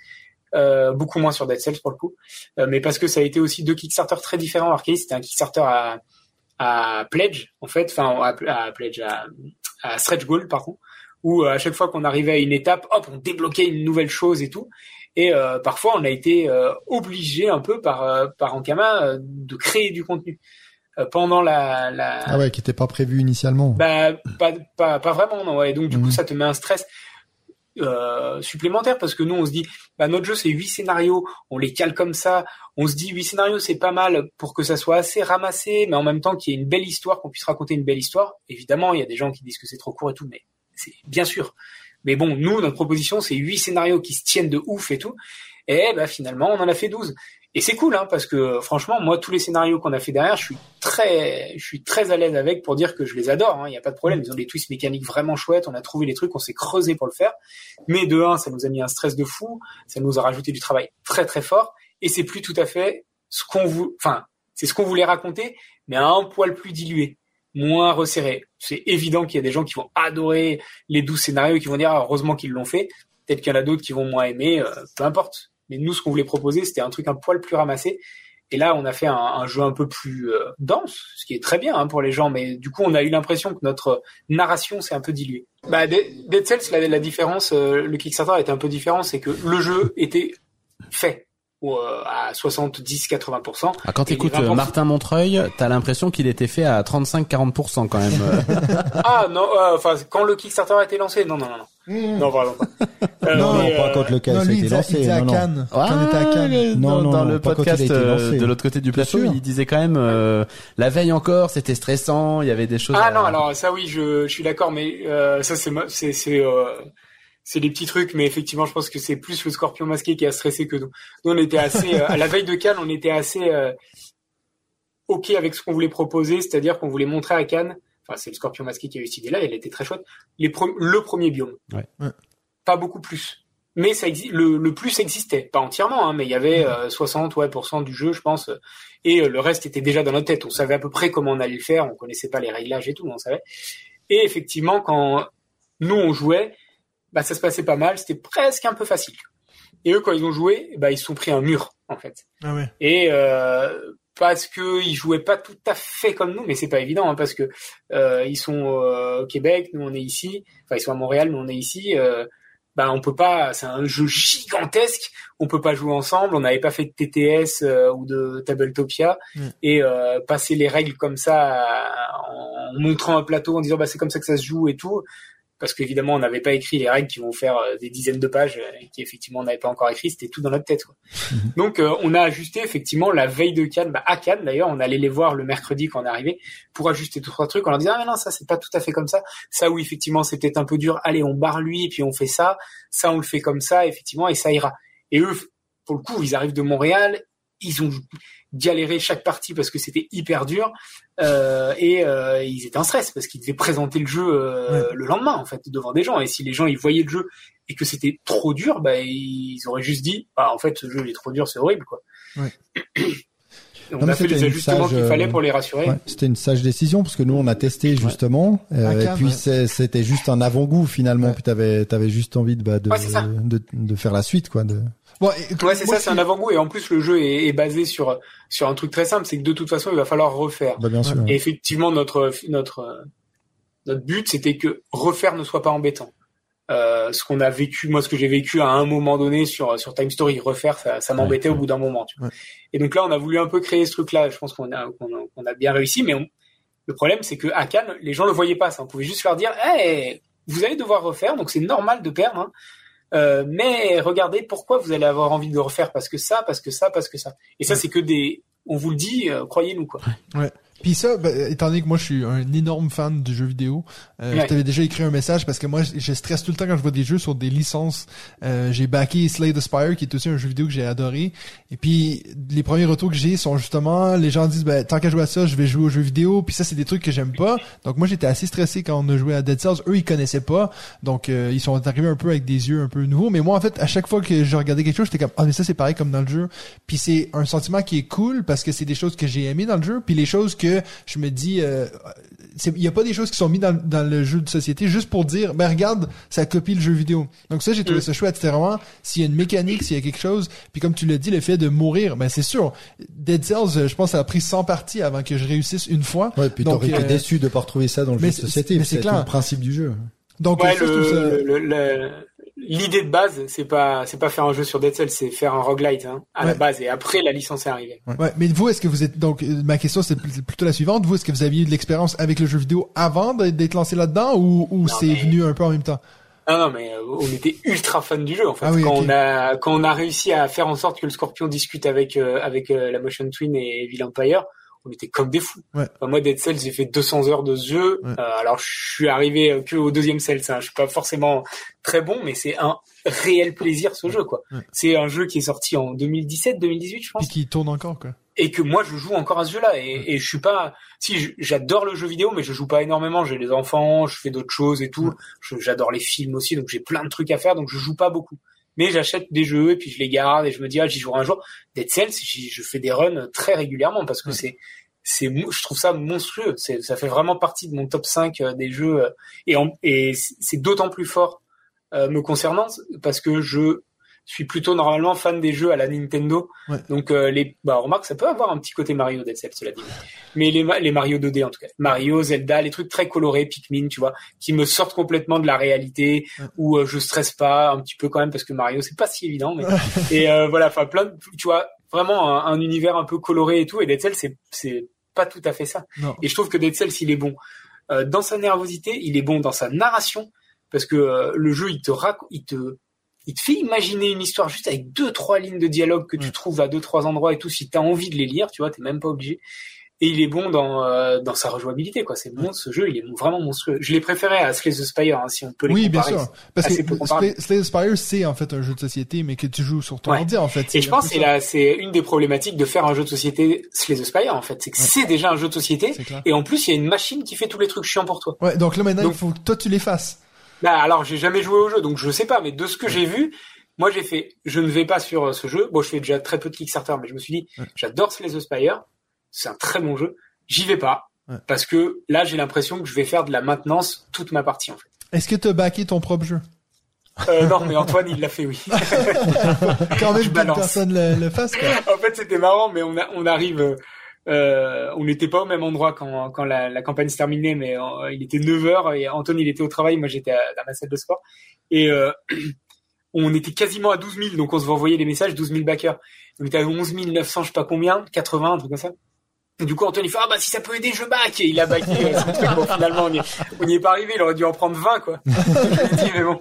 Euh, beaucoup moins sur Dead Cells pour le coup, Euh, mais parce que ça a été aussi deux Kickstarter très différents. Arceus, c'était un Kickstarter à, à Pledge, en fait, enfin à, Pledge, à, à stretch goal, pardon, où euh, à chaque fois qu'on arrivait à une étape, hop, on débloquait une nouvelle chose et tout. Et euh, parfois, on a été euh, obligé un peu par euh, par Ankama de créer du contenu pendant la, la Ah ouais, qui était pas prévu initialement. bah, pas, pas, pas vraiment, non. Ouais. Donc, du Mhm. coup, ça te met un stress euh, supplémentaire parce que nous, on se dit, bah, notre jeu, c'est huit scénarios, on les cale comme ça. On se dit, huit scénarios, c'est pas mal pour que ça soit assez ramassé, mais en même temps qu'il y ait une belle histoire, qu'on puisse raconter une belle histoire. Évidemment, il y a des gens qui disent que c'est trop court et tout, mais c'est bien sûr. Mais bon, nous, notre proposition, c'est huit scénarios qui se tiennent de ouf et tout. Et bah, finalement, on en a fait 12. Et c'est cool, hein, parce que franchement, moi, tous les scénarios qu'on a fait derrière, je suis très, je suis très à l'aise avec pour dire que je les adore. Il n'y a pas de problème. Ils ont des twists mécaniques vraiment chouettes. On a trouvé les trucs, on s'est creusé pour le faire. Mais de un, ça nous a mis un stress de fou. Ça nous a rajouté du travail très très fort. Et c'est plus tout à fait ce qu'on vous, enfin, c'est ce qu'on voulait raconter, mais à un poil plus dilué, moins resserré. C'est évident qu'il y a des gens qui vont adorer les douze scénarios et qui vont dire ah, heureusement qu'ils l'ont fait. Peut-être qu'il y en a d'autres qui vont moins aimer. euh, peu importe. Mais nous, ce qu'on voulait proposer, c'était un truc un poil plus ramassé. Et là, on a fait un, un jeu un peu plus euh, dense, ce qui est très bien hein, pour les gens. Mais du coup, on a eu l'impression que notre narration s'est un peu diluée. Bah, Dead Cells, la, la différence, euh, le Kickstarter était un peu différent, c'est que le jeu était fait ou, euh, à 70-80%. Ah, quand t'écoutes 20%. euh, Martin Montreuil, t'as l'impression qu'il était fait à 35-40% quand même. Ah non, euh, enfin quand le Kickstarter a été lancé, non non non non. Non, vraiment pas. Euh, Non, mais, pas quand le cas non, a lui, il été disait, il lancé. disait à non, non. Cannes. Était à Cannes. Non, dans, non, dans non, le pas quand il a podcast été lancé. de l'autre côté du plateau, il disait quand même euh, la veille encore, c'était stressant, il y avait des choses. Ah à- non, alors ça oui, je, je suis d'accord, mais euh, ça c'est c'est c'est des petits trucs, mais effectivement, je pense que c'est plus le Scorpion masqué qui a stressé que nous. Nous, on était assez euh, à la veille de Cannes, on était assez euh, ok avec ce qu'on voulait proposer, c'est-à-dire qu'on voulait montrer à Cannes. Enfin, c'est le Scorpion masqué qui a eu cette idée-là, elle était très chouette. Les pre- le premier biome, Ouais. Ouais. pas beaucoup plus. Mais ça le, le plus existait, pas entièrement, hein, mais il y avait euh, 60 ouais, pour cent du jeu, je pense, et euh, le reste était déjà dans notre tête. On savait à peu près comment on allait le faire, on connaissait pas les réglages et tout, mais on savait. Et effectivement, quand nous on jouait, bah ça se passait pas mal, c'était presque un peu facile. Et eux, quand ils ont joué, bah ils se sont pris un mur en fait. Ah ouais. Et euh, parce que ils jouaient pas tout à fait comme nous, mais c'est pas évident hein, parce que euh, ils sont euh, au Québec, nous on est ici. Enfin, ils sont à Montréal, nous on est ici. Euh, bah on peut pas. C'est un jeu gigantesque. On peut pas jouer ensemble. On n'avait pas fait de TTS euh, ou de Tabletopia Mm. et euh, passer les règles comme ça en montrant un plateau en disant bah c'est comme ça que ça se joue et tout. Parce qu'évidemment, on n'avait pas écrit les règles qui vont faire euh, des dizaines de pages euh, et qui effectivement on n'avait pas encore écrit. C'était tout dans notre tête. Quoi. Donc euh, on a ajusté effectivement la veille de Cannes, bah, à Cannes d'ailleurs, on allait les voir le mercredi quand on est arrivé pour ajuster deux trois trucs en leur disant ah mais non ça c'est pas tout à fait comme ça, ça oui effectivement c'est peut-être un peu dur, allez on barre lui et puis on fait ça, ça on le fait comme ça effectivement et ça ira. Et eux pour le coup ils arrivent de Montréal, ils ont galéré chaque partie parce que c'était hyper dur euh, et euh, ils étaient en stress parce qu'ils devaient présenter le jeu euh, Ouais. le lendemain en fait devant des gens et si les gens ils voyaient le jeu et que c'était trop dur, bah, ils auraient juste dit, bah, en fait, ce jeu il est trop dur, c'est horrible, quoi. Ouais. on Non, a fait c'était les ajustements sage, qu'il fallait euh, pour les rassurer. Ouais, c'était une sage décision parce que nous on a testé justement euh, À et puis ouais. c'était juste un avant-goût finalement Ouais. puis t'avais t'avais juste envie de bah, de, Ouais, de de faire la suite quoi de Bon, et- Ouais, c'est ça, c'est un avant-goût. Et en plus, le jeu est, est basé sur, sur un truc très simple, c'est que de toute façon, il va falloir refaire. bah bien sûr Et effectivement, notre, notre, notre but, c'était que refaire ne soit pas embêtant. Euh, ce qu'on a vécu, moi, ce que j'ai vécu à un moment donné sur, sur Time Story, refaire, ça, ça m'embêtait Ouais. au bout d'un moment. Tu vois. Ouais. Et donc là, on a voulu un peu créer ce truc-là. Je pense qu'on a, qu'on a, bien réussi, mais on- le problème, c'est que à Cannes, les gens le voyaient pas. Ça, on pouvait juste leur dire, hey, vous allez devoir refaire, donc c'est normal de perdre. hein. Euh, mais regardez pourquoi vous allez avoir envie de refaire parce que ça, parce que ça, parce que ça. Et ça, c'est que des, on vous le dit, euh, croyez-nous quoi. Puis ça, ben, étant donné que moi je suis un énorme fan de jeux vidéo, euh, Ouais. je t'avais déjà écrit un message parce que moi je, stresse tout le temps quand je vois des jeux sur des licences. Euh, j'ai backé Slay the Spire qui est aussi un jeu vidéo que j'ai adoré. Et puis les premiers retours que j'ai sont justement les gens disent ben tant qu'à jouer à ça, je vais jouer aux jeux vidéo. Puis ça c'est des trucs que j'aime pas. Donc moi j'étais assez stressé quand on a joué à Dead Cells. Eux ils connaissaient pas, donc euh, ils sont arrivés un peu avec des yeux un peu nouveaux. Mais moi en fait à chaque fois que je regardais quelque chose, j'étais comme ah mais ça c'est pareil comme dans le jeu. Puis c'est un sentiment qui est cool parce que c'est des choses que j'ai aimé dans le jeu. Puis les choses que je me dis euh, il y a pas des choses qui sont mises dans, dans le jeu de société juste pour dire ben regarde ça copie le jeu vidéo. Donc ça j'ai trouvé Mm. ça chouette. C'était vraiment s'il y a une mécanique s'il y a quelque chose puis comme tu l'as dit le fait de mourir ben c'est sûr Dead Cells je pense ça a pris 100 parties avant que je réussisse une fois. Ouais puis t'aurais été euh, déçu de pas retrouver ça dans le mais jeu de société mais c'est le principe du jeu. Donc Ouais, ça, je trouve ça- le, le- le- l'idée de base, c'est pas, c'est pas faire un jeu sur Dead Cells, c'est faire un roguelite hein, à la base. Et après, la licence est arrivée. Ouais, mais vous, est-ce que vous êtes donc euh, ma question c'est pl- plutôt la suivante. Vous, est-ce que vous aviez eu de l'expérience avec le jeu vidéo avant d'être lancé là-dedans ou, ou c'est mais- venu un peu en même temps? Non, non, mais euh, on était ultra fan du jeu en fait. Ah oui, quand on a, quand on a réussi à faire en sorte que le Scorpion discute avec euh, avec euh, la Motion Twin et Evil Empire, on était comme des fous. Ouais. Enfin, moi, Dead Cells, j'ai fait 200 heures de ce jeu. Ouais. Euh, alors, je suis arrivé que au deuxième Cells. Hein. Je suis pas forcément très bon, mais c'est un réel plaisir ce jeu, quoi. C'est un jeu qui est sorti en 2017, 2018, je pense. puis qui tourne encore quoi. et que moi je joue encore à ce jeu-là et, et je suis pas si j'adore le jeu vidéo mais je joue pas énormément j'ai les enfants je fais d'autres choses et tout j'adore les films aussi donc j'ai plein de trucs à faire donc je joue pas beaucoup mais j'achète des jeux et puis je les garde et je me dis ah j'y jouerai un jour. Dead Cells je fais des runs très régulièrement parce que c'est c'est je trouve ça monstrueux. Ça fait vraiment partie de mon top 5 euh, des jeux euh, et en, et c'est c'est d'autant plus fort euh, me concernant parce que je suis plutôt normalement fan des jeux à la Nintendo Ouais. donc euh, les bah remarque ça peut avoir un petit côté Mario Dead Cells cela dit mais les les Mario 2D en tout cas Mario Zelda les trucs très colorés Pikmin tu vois qui me sortent complètement de la réalité Ouais. où euh, je stresse pas un petit peu quand même parce que Mario c'est pas si évident mais et euh, voilà enfin plein de, tu vois vraiment un, un univers un peu coloré et tout et Dead Cells c'est c'est pas tout à fait ça Non. et je trouve que Dead Cells il est bon euh, dans sa nervosité il est bon dans sa narration parce que euh, le jeu il te rac- il te il te fait imaginer une histoire juste avec deux trois lignes de dialogue que tu Ouais. trouves à deux trois endroits et tout si t'as envie de les lire tu vois t'es même pas obligé et il est bon dans euh, dans sa rejouabilité quoi c'est bon ce jeu il est vraiment monstrueux je l'ai préféré à Slay the Spire hein, si on peut les Oui, bien comparer. sûr. Parce que. Slay the Spire, c'est en fait un jeu de société, mais que tu joues sur ton Ouais. ordi, en fait. Et je pense que c'est la c'est une des problématiques de faire un jeu de société Slay the Spire en fait c'est que Ouais. c'est déjà un jeu de société et en plus il y a une machine qui fait tous les trucs chiants pour toi Ouais, donc là, maintenant, Donc- il faut que toi, tu les fasses. Bah alors j'ai jamais joué au jeu donc je sais pas mais de ce que j'ai vu moi j'ai fait je ne vais pas sur euh, ce jeu bon je fais déjà très peu de Kickstarter mais je me suis dit Ouais. j'adore Slay the Spire c'est un très bon jeu j'y vais pas Ouais. parce que là j'ai l'impression que je vais faire de la maintenance toute ma partie en fait Est-ce que tu as backé ton propre jeu? euh, non mais Antoine il l'a fait oui Quand même Je balance. personne le, le fasse, quoi. en fait c'était marrant mais on a, on arrive euh, on n'était pas au même endroit quand, quand la, la campagne se terminait mais euh, il était 9h et Antoine il était au travail moi j'étais dans ma salle de sport. Et euh, on était quasiment à 12 000 donc on se envoyer des messages 12 000 backers. On était à 11 900 je sais pas combien 80 un truc comme ça. Et du coup Antoine il fait ah bah si ça peut aider je back! Et il a backé. Bon finalement on y, est, pas arrivé il aurait dû en prendre 20 quoi. Je dit mais bon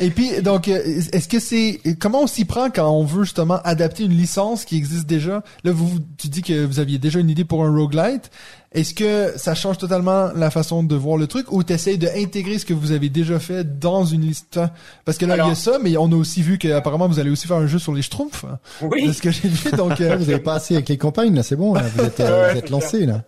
Et puis, donc, euh, est-ce que c'est, comment on s'y prend quand on veut justement adapter une licence qui existe déjà? Là, vous, tu dis que vous aviez déjà une idée pour un roguelite. Est-ce que ça change totalement la façon de voir le truc ou t'essayes d'intégrer ce que vous avez déjà fait dans une liste? Parce que là, il y a ça, mais on a aussi vu qu'apparemment vous allez aussi faire un jeu sur les schtroumpfs. hein, oui de ce que j'ai vu, donc, euh, vous avez pas assez avec les campagnes, là, c'est bon, là, vous êtes, euh, vous êtes lancé, là.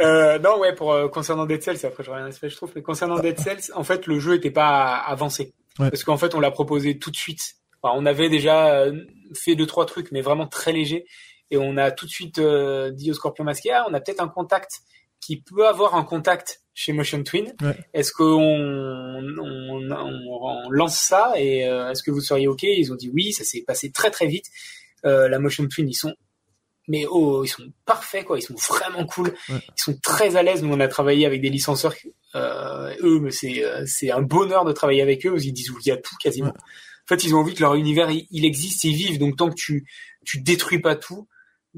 Euh, non, ouais, pour euh, concernant Dead Cells, après j'aurais un aspect, je trouve, mais concernant Dead Cells, en fait, le jeu était pas avancé Ouais. parce qu'en fait, on l'a proposé tout de suite. Enfin, on avait déjà euh, fait deux trois trucs, mais vraiment très légers, et on a tout de suite euh, dit au Scorpion Masqué, ah, on a peut-être un contact qui peut avoir un contact chez Motion Twin. Ouais. Est-ce qu'on on, on- on lance ça et euh, est-ce que vous seriez ok? Ils ont dit oui, ça s'est passé très très vite. Euh, la Motion Twin, ils sont mais oh, ils sont parfaits quoi, ils sont vraiment cool, Ouais. ils sont très à l'aise. Nous on a travaillé avec des licenceurs, euh, eux, mais c'est euh, c'est un bonheur de travailler avec eux. parce qu'ils disent où il y a tout quasiment. Ouais. En fait, ils ont envie que leur univers il, il existe, ils vivent. Donc tant que tu tu détruis pas tout,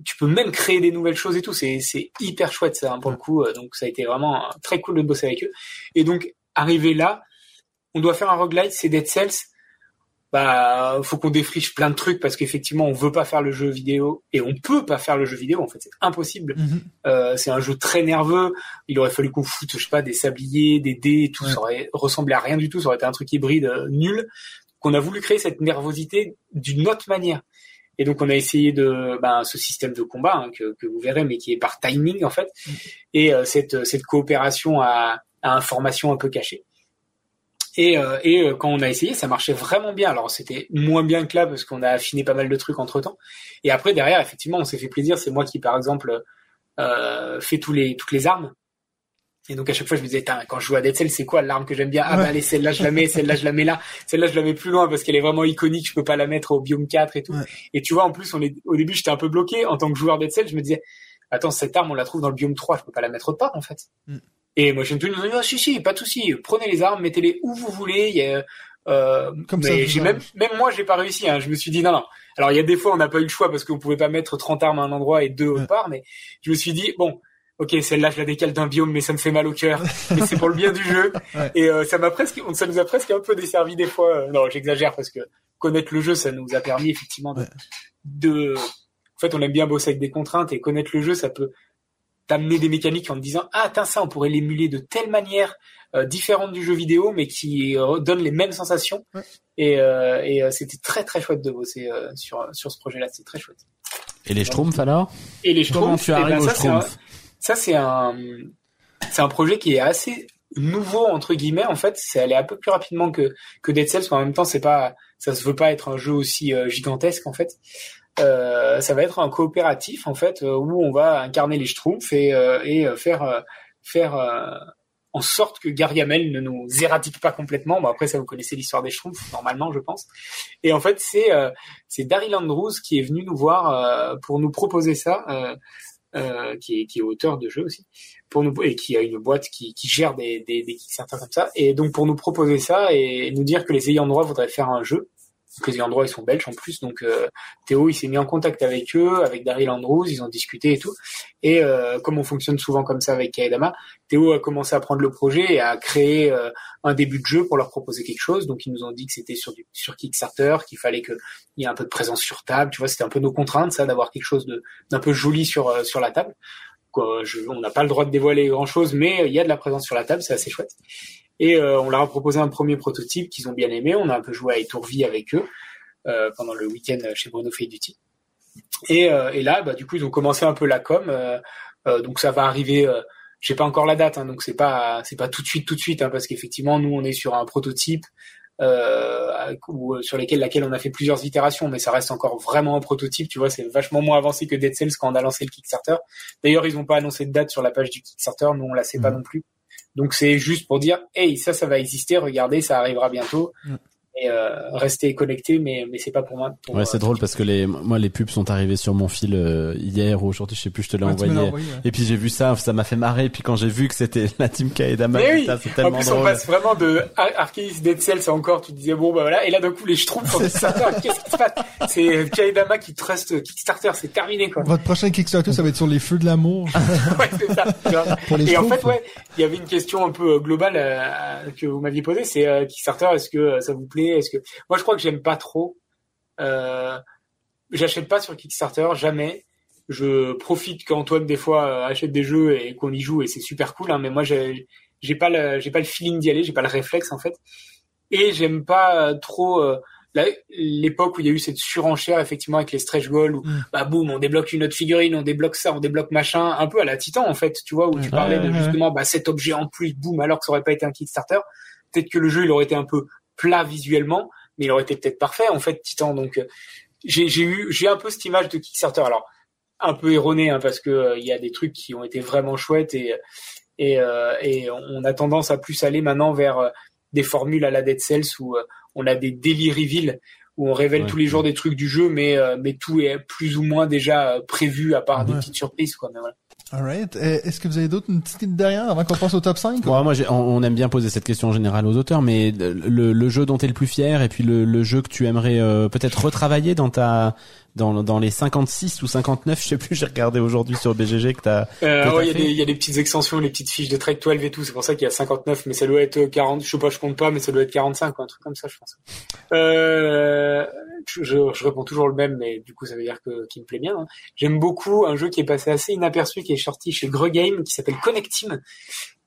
tu peux même créer des nouvelles choses et tout. C'est c'est hyper chouette ça hein, pour le coup. Euh, Donc ça a été vraiment euh, très cool de bosser avec eux. Et donc arrivé là, on doit faire un roguelite, c'est Dead Cells bah faut qu'on défriche plein de trucs parce qu'effectivement on veut pas faire le jeu vidéo et on peut pas faire le jeu vidéo en fait c'est impossible. Mhm. euh, c'est un jeu très nerveux. Il aurait fallu qu'on foute je sais pas des sabliers des dés et tout. Ouais. ça aurait ressemblé à rien du tout. Ça aurait été un truc hybride euh, nul. Qu'on a voulu créer cette nervosité d'une autre manière. Et donc on a essayé de ben, ce système de combat hein, que, que vous verrez mais qui est par timing en fait. Et euh, cette cette coopération à, à information un peu cachée et, euh, et euh, quand on a essayé, ça marchait vraiment bien. Alors c'était moins bien que là parce qu'on a affiné pas mal de trucs entre temps. Et après derrière, effectivement, on s'est fait plaisir. C'est moi qui, par exemple, euh, fait tous les toutes les armes. Et donc à chaque fois, je me disais, quand je joue à Dead Cell, c'est quoi l'arme que j'aime bien? Ah bah allez, celle-là je la mets, celle-là je la mets là, celle-là je la mets plus loin parce qu'elle est vraiment iconique. Je peux pas la mettre au biome 4 et tout. Ouais. Et tu vois, en plus, on est au début, j'étais un peu bloqué en tant que joueur Dead Cell. Je me disais, attends, cette arme, on la trouve dans le biome 3, je peux pas la mettre autre part en fait. Mm. Et Motion Twin nous a dit, ah, si, si, pas de souci, prenez les armes, mettez-les où vous voulez. Il y a, euh, Comme mais j'ai même, même moi, j'ai pas réussi. Hein. Je me suis dit, non, non. Alors, il y a des fois, on n'a pas eu le choix parce qu'on pouvait pas mettre 30 armes à un endroit et deux autre part, mais je me suis dit, bon, ok, celle-là, je la décale d'un biome, mais ça me fait mal au cœur. mais c'est pour le bien du jeu. Ouais. Et euh, ça m'a presque, ça nous a presque un peu desservi des fois. Euh, Non, j'exagère parce que connaître le jeu, ça nous a permis effectivement de, Ouais. de, en fait, on aime bien bosser avec des contraintes et connaître le jeu, ça peut t'amener des mécaniques en te disant ah tiens ça on pourrait l'émuler de telle manière euh, différente du jeu vidéo mais qui euh, donne les mêmes sensations. Ouais. et, euh, et euh, c'était très très chouette de bosser euh, sur sur ce projet là c'est très chouette. Et les Schtroumpfs alors? et les Comment Schtroumpfs, tu eh ben, arrives aux ça, c'est un- Schtroumpfs? ça c'est un c'est un projet qui est assez nouveau entre guillemets en fait. C'est allé un peu plus rapidement que que Dead Cells mais en même temps c'est pas ça se veut pas être un jeu aussi euh, gigantesque en fait euh, ça va être un coopératif en fait euh, où on va incarner les Schtroumpfs et euh, et faire faire en sorte que Gargamel ne nous éradique pas complètement. Bon après ça vous connaissez l'histoire des Schtroumpfs normalement je pense. Et en fait c'est euh, c'est Daryl Andrews qui est venu nous voir euh, pour nous proposer ça. Euh, qui, est, qui est auteur de jeu aussi, pour nous et qui a une boîte qui, qui gère des, des, des Kickstarter comme ça, et donc pour nous proposer ça et nous dire que les ayants droit voudraient faire un jeu les endroits ils sont belges en plus, donc euh, Théo il s'est mis en contact avec eux, avec Daryl Andrews, ils ont discuté et tout. Et euh, comme on fonctionne souvent comme ça avec Kaedama, Théo a commencé à prendre le projet et à créer euh, un début de jeu pour leur proposer quelque chose. Donc ils nous ont dit que c'était sur du sur Kickstarter, qu'il fallait qu'il y ait un peu de présence sur table. Tu vois, c'était un peu nos contraintes ça d'avoir quelque chose de d'un peu joli sur euh, sur la table. Quoi, je, on n'a pas le droit de dévoiler grand chose, mais il y a de la présence sur la table, c'est assez chouette. Et euh, on leur a proposé un premier prototype qu'ils ont bien aimé. On a un peu joué à Etourvie avec eux euh, pendant le week-end chez Bruno Feiduti. Et, euh, et là, bah, du coup, ils ont commencé un peu la com. euh, euh, donc ça va arriver. Euh, j'ai pas encore la date, hein, donc c'est pas c'est pas tout de suite tout de suite, hein, parce qu'effectivement nous on est sur un prototype euh, sur lesquels laquelle on a fait plusieurs itérations, mais ça reste encore vraiment un prototype. Tu vois, c'est vachement moins avancé que Dead Cells quand on a lancé le Kickstarter. D'ailleurs, ils n'ont pas annoncé de date sur la page du Kickstarter, nous on la sait pas Mhm. non plus. Donc c'est juste pour dire, hey, ça, ça va exister, regardez, ça arrivera bientôt. Mhm. Et euh, restez connectés, mais mais c'est pas pour moi. pour, Ouais, c'est euh, drôle parce que les, moi, les pubs sont arrivés sur mon fil euh, hier ou aujourd'hui, je sais plus, je te l'ai Ouais, envoyé. envoyé, ouais. Et puis j'ai vu ça, ça m'a fait marrer. Et puis quand j'ai vu que c'était la team Kaedama, Mais oui. putain, c'est En tellement plus, on passe vraiment de Ar- Arceus Dead Cells encore, tu disais bon bah voilà, et là d'un coup les schtroumpfs qu'est-ce qui se passe? C'est Kaedama qui trust Kickstarter, c'est terminé quoi. Votre prochain Kickstarter, ça va être sur les feux de l'amour. ouais, c'est ça. tu vois. Pour les Et en fait, ouais, il y avait une question un peu globale euh, que vous m'aviez posée, c'est euh, Kickstarter, est-ce que ça vous plaît Est-ce que moi je crois que j'aime pas trop. Euh, J'achète pas sur Kickstarter, jamais. Je profite qu'Antoine des fois euh, achète des jeux et qu'on y joue et c'est super cool. Hein, mais moi j'ai pas le j'ai pas le feeling d'y aller, j'ai pas le réflexe en fait. Et j'aime pas euh, trop euh, l'époque où il y a eu cette surenchère effectivement avec les stretch goals où Mm. bah boum on débloque une autre figurine, on débloque ça, on débloque machin, un peu à la Titan en fait, tu vois où tu parlais Ouais, de ouais, justement bah cet objet en plus, boum alors que ça aurait pas été un Kickstarter, peut-être que le jeu il aurait été un peu plat visuellement, mais il aurait été peut-être parfait en fait Titan donc euh, j'ai j'ai eu j'ai un peu cette image de Kickstarter alors un peu erronée hein, parce que euh, il y a des trucs qui ont été vraiment chouettes et et, euh, et on a tendance à plus aller maintenant vers euh, des formules à la Dead Cells où on a des daily reveals où on révèle Ouais. tous les jours des trucs du jeu mais euh, mais tout est plus ou moins déjà prévu à part des Ouais. petites surprises quoi mais voilà. Alright. Euh, Est-ce que vous avez d'autres une petite idée derrière avant qu'on passe au top 5? Ouais, moi, on, on aime bien poser cette question en général aux auteurs, mais le, le- le jeu dont tu es le plus fier et puis le, le jeu que tu aimerais euh, peut-être retravailler dans ta dans, dans les 56 ou 59, je sais plus, j'ai regardé aujourd'hui sur BGG que t'as Euh, ouais, il y y a des petites extensions les petites fiches de Trek 12 et tout c'est pour ça qu'il y a 59 mais ça doit être 40 je sais pas je compte pas mais ça doit être 45 quoi, un truc comme ça je pense. Euh, je, je, réponds toujours le même mais du coup ça veut dire que qu'il me plaît bien. hein. J'aime beaucoup un jeu qui est passé assez inaperçu qui est sorti chez Greux Game qui s'appelle Connect Team.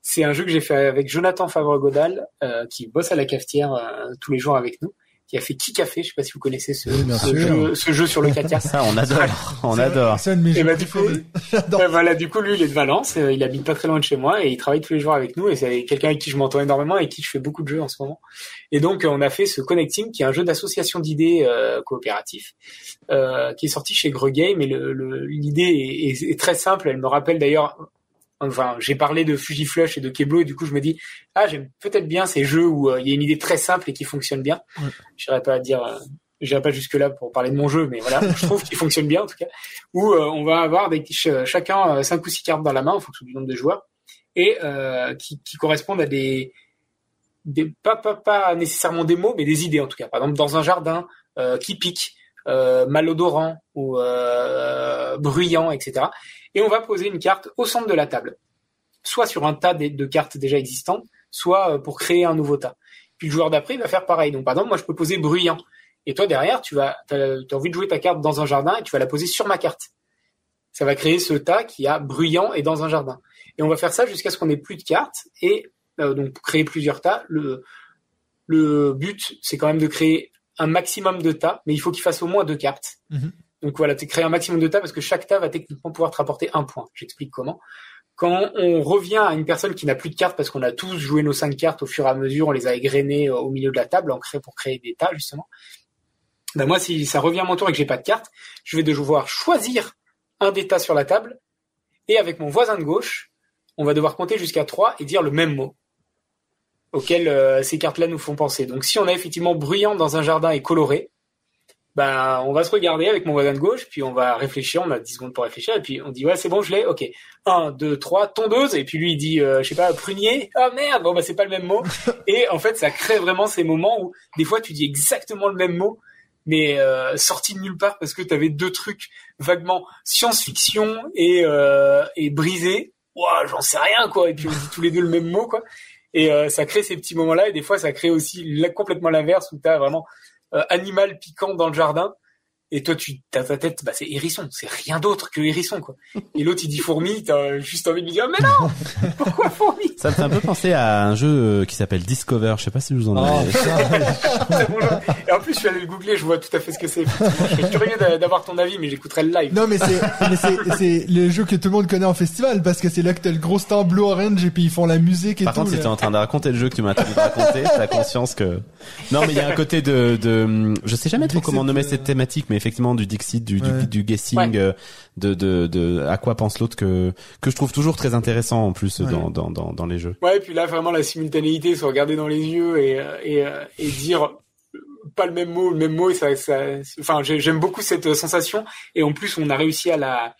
C'est un jeu que j'ai fait avec Jonathan Favre-Godal euh, qui bosse à la cafetière euh, tous les jours avec nous qui a fait Qui Café, je sais pas si vous connaissez ce, Oui, jeu, ce jeu sur le Katia. ça, on adore, on adore. C'est un de mes Et jeux bah, du coup, voilà, du lui, il est de Valence, euh, il habite pas très loin de chez moi et il travaille tous les jours avec nous et c'est quelqu'un avec qui je m'entends énormément et avec qui je fais beaucoup de jeux en ce moment. Et donc, euh, on a fait ce Connecting qui est un jeu d'association d'idées euh, coopératif euh, qui est sorti chez Greux Game et le- le- l'idée est, est- est très simple. Elle me rappelle d'ailleurs, enfin, j'ai parlé de Fujiflush et de Keblo et du coup, je me dis, ah, j'aime peut-être bien ces jeux où euh, il y a une idée très simple et qui fonctionne bien. Ouais. J'irai pas à dire, euh, j'irai pas jusque là pour parler de mon jeu, mais voilà, je trouve qu'il fonctionne bien en tout cas où euh, on va avoir des, ch- chacun cinq ou six cartes dans la main en fonction du nombre de joueurs et qui, qui correspondent à des, des pas, pas, pas nécessairement des mots mais des idées en tout cas par exemple dans un jardin euh, qui pique euh, malodorant ou euh, bruyant etc et on va poser une carte au centre de la table. Soit sur un tas de, cartes déjà existantes soit euh, pour créer un nouveau tas. Puis le joueur d'après va faire pareil. Donc par exemple moi je peux poser bruyant. Et toi derrière tu vas as envie de jouer ta carte dans un jardin et tu vas la poser sur ma carte. Ça va créer ce tas qui a bruyant et dans un jardin. Et on va faire ça jusqu'à ce qu'on ait plus de cartes et euh, donc créer plusieurs tas. Le but, c'est quand même de créer un maximum de tas, mais il faut qu'il fasse au moins deux cartes. Mhm. Donc voilà, tu crées un maximum de tas parce que chaque tas va techniquement pouvoir te rapporter un point. J'explique comment. Quand on revient à une personne qui n'a plus de cartes parce qu'on a tous joué nos cinq cartes au fur et à mesure, on les a égrenées euh, au milieu de la table en pour créer des tas justement. Ben moi, si ça revient à mon tour et que j'ai pas de cartes, je vais devoir choisir un des tas sur la table et avec mon voisin de gauche, on va devoir compter jusqu'à 3 et dire le même mot auquel euh, ces cartes-là nous font penser. Donc si on a effectivement bruyant dans un jardin et coloré, ben on va se regarder avec mon voisin de gauche, puis on va réfléchir, on a 10 secondes pour réfléchir, et puis on dit ouais c'est bon je l'ai, ok. 1, 2, 3, tondeuse, et puis lui il dit euh, je sais pas, prunier, ah merde, bon bah c'est pas le même mot. et en fait ça crée vraiment ces moments où des fois tu dis exactement le même mot, mais euh, sorti de nulle part parce que t'avais deux trucs vaguement science-fiction et euh, et brisé. Ouah, j'en sais rien quoi. Et puis on dit tous les deux le même mot quoi. Et euh, ça crée ces petits moments-là. Et des fois, ça crée aussi complètement l'inverse où t'as vraiment euh, animal piquant dans le jardin. Et toi, tu t'as ta tête, bah c'est hérisson, c'est rien d'autre que hérisson quoi. Et l'autre il dit fourmi, t'as juste envie de lui dire mais non, pourquoi fourmi? Ça me fait un peu penser à un jeu euh, qui s'appelle Discover. Je sais pas si vous en Oh, avez. C'est bon, genre. Et en plus, je suis allé le googler, je vois tout à fait ce que c'est. Je serais curieux d'a- d'avoir ton avis, mais j'écouterai le live. Non, mais c'est, mais c'est, c'est le jeu que tout le monde connaît en festival parce que c'est là que t'as le gros stand blue orange et puis ils font la musique et Par tout. contre, si en train de raconter le jeu que tu m'as entendu raconter, t'as conscience que... Non, mais il y a un côté de, de, je sais jamais trop comment nommer cette thématique, mais effectivement du Dixit, du, Ouais. du, du guessing, Ouais. euh, de, de, de, à quoi pense l'autre que, que je trouve toujours très intéressant en plus Ouais. dans, dans, dans, dans les jeux. Ouais, et puis là, vraiment, la simultanéité, se regarder dans les yeux et, et, euh, et dire pas le même mot, le même mot, ça, ça, enfin, j'ai- j'aime beaucoup cette sensation. Et en plus, on a réussi à la,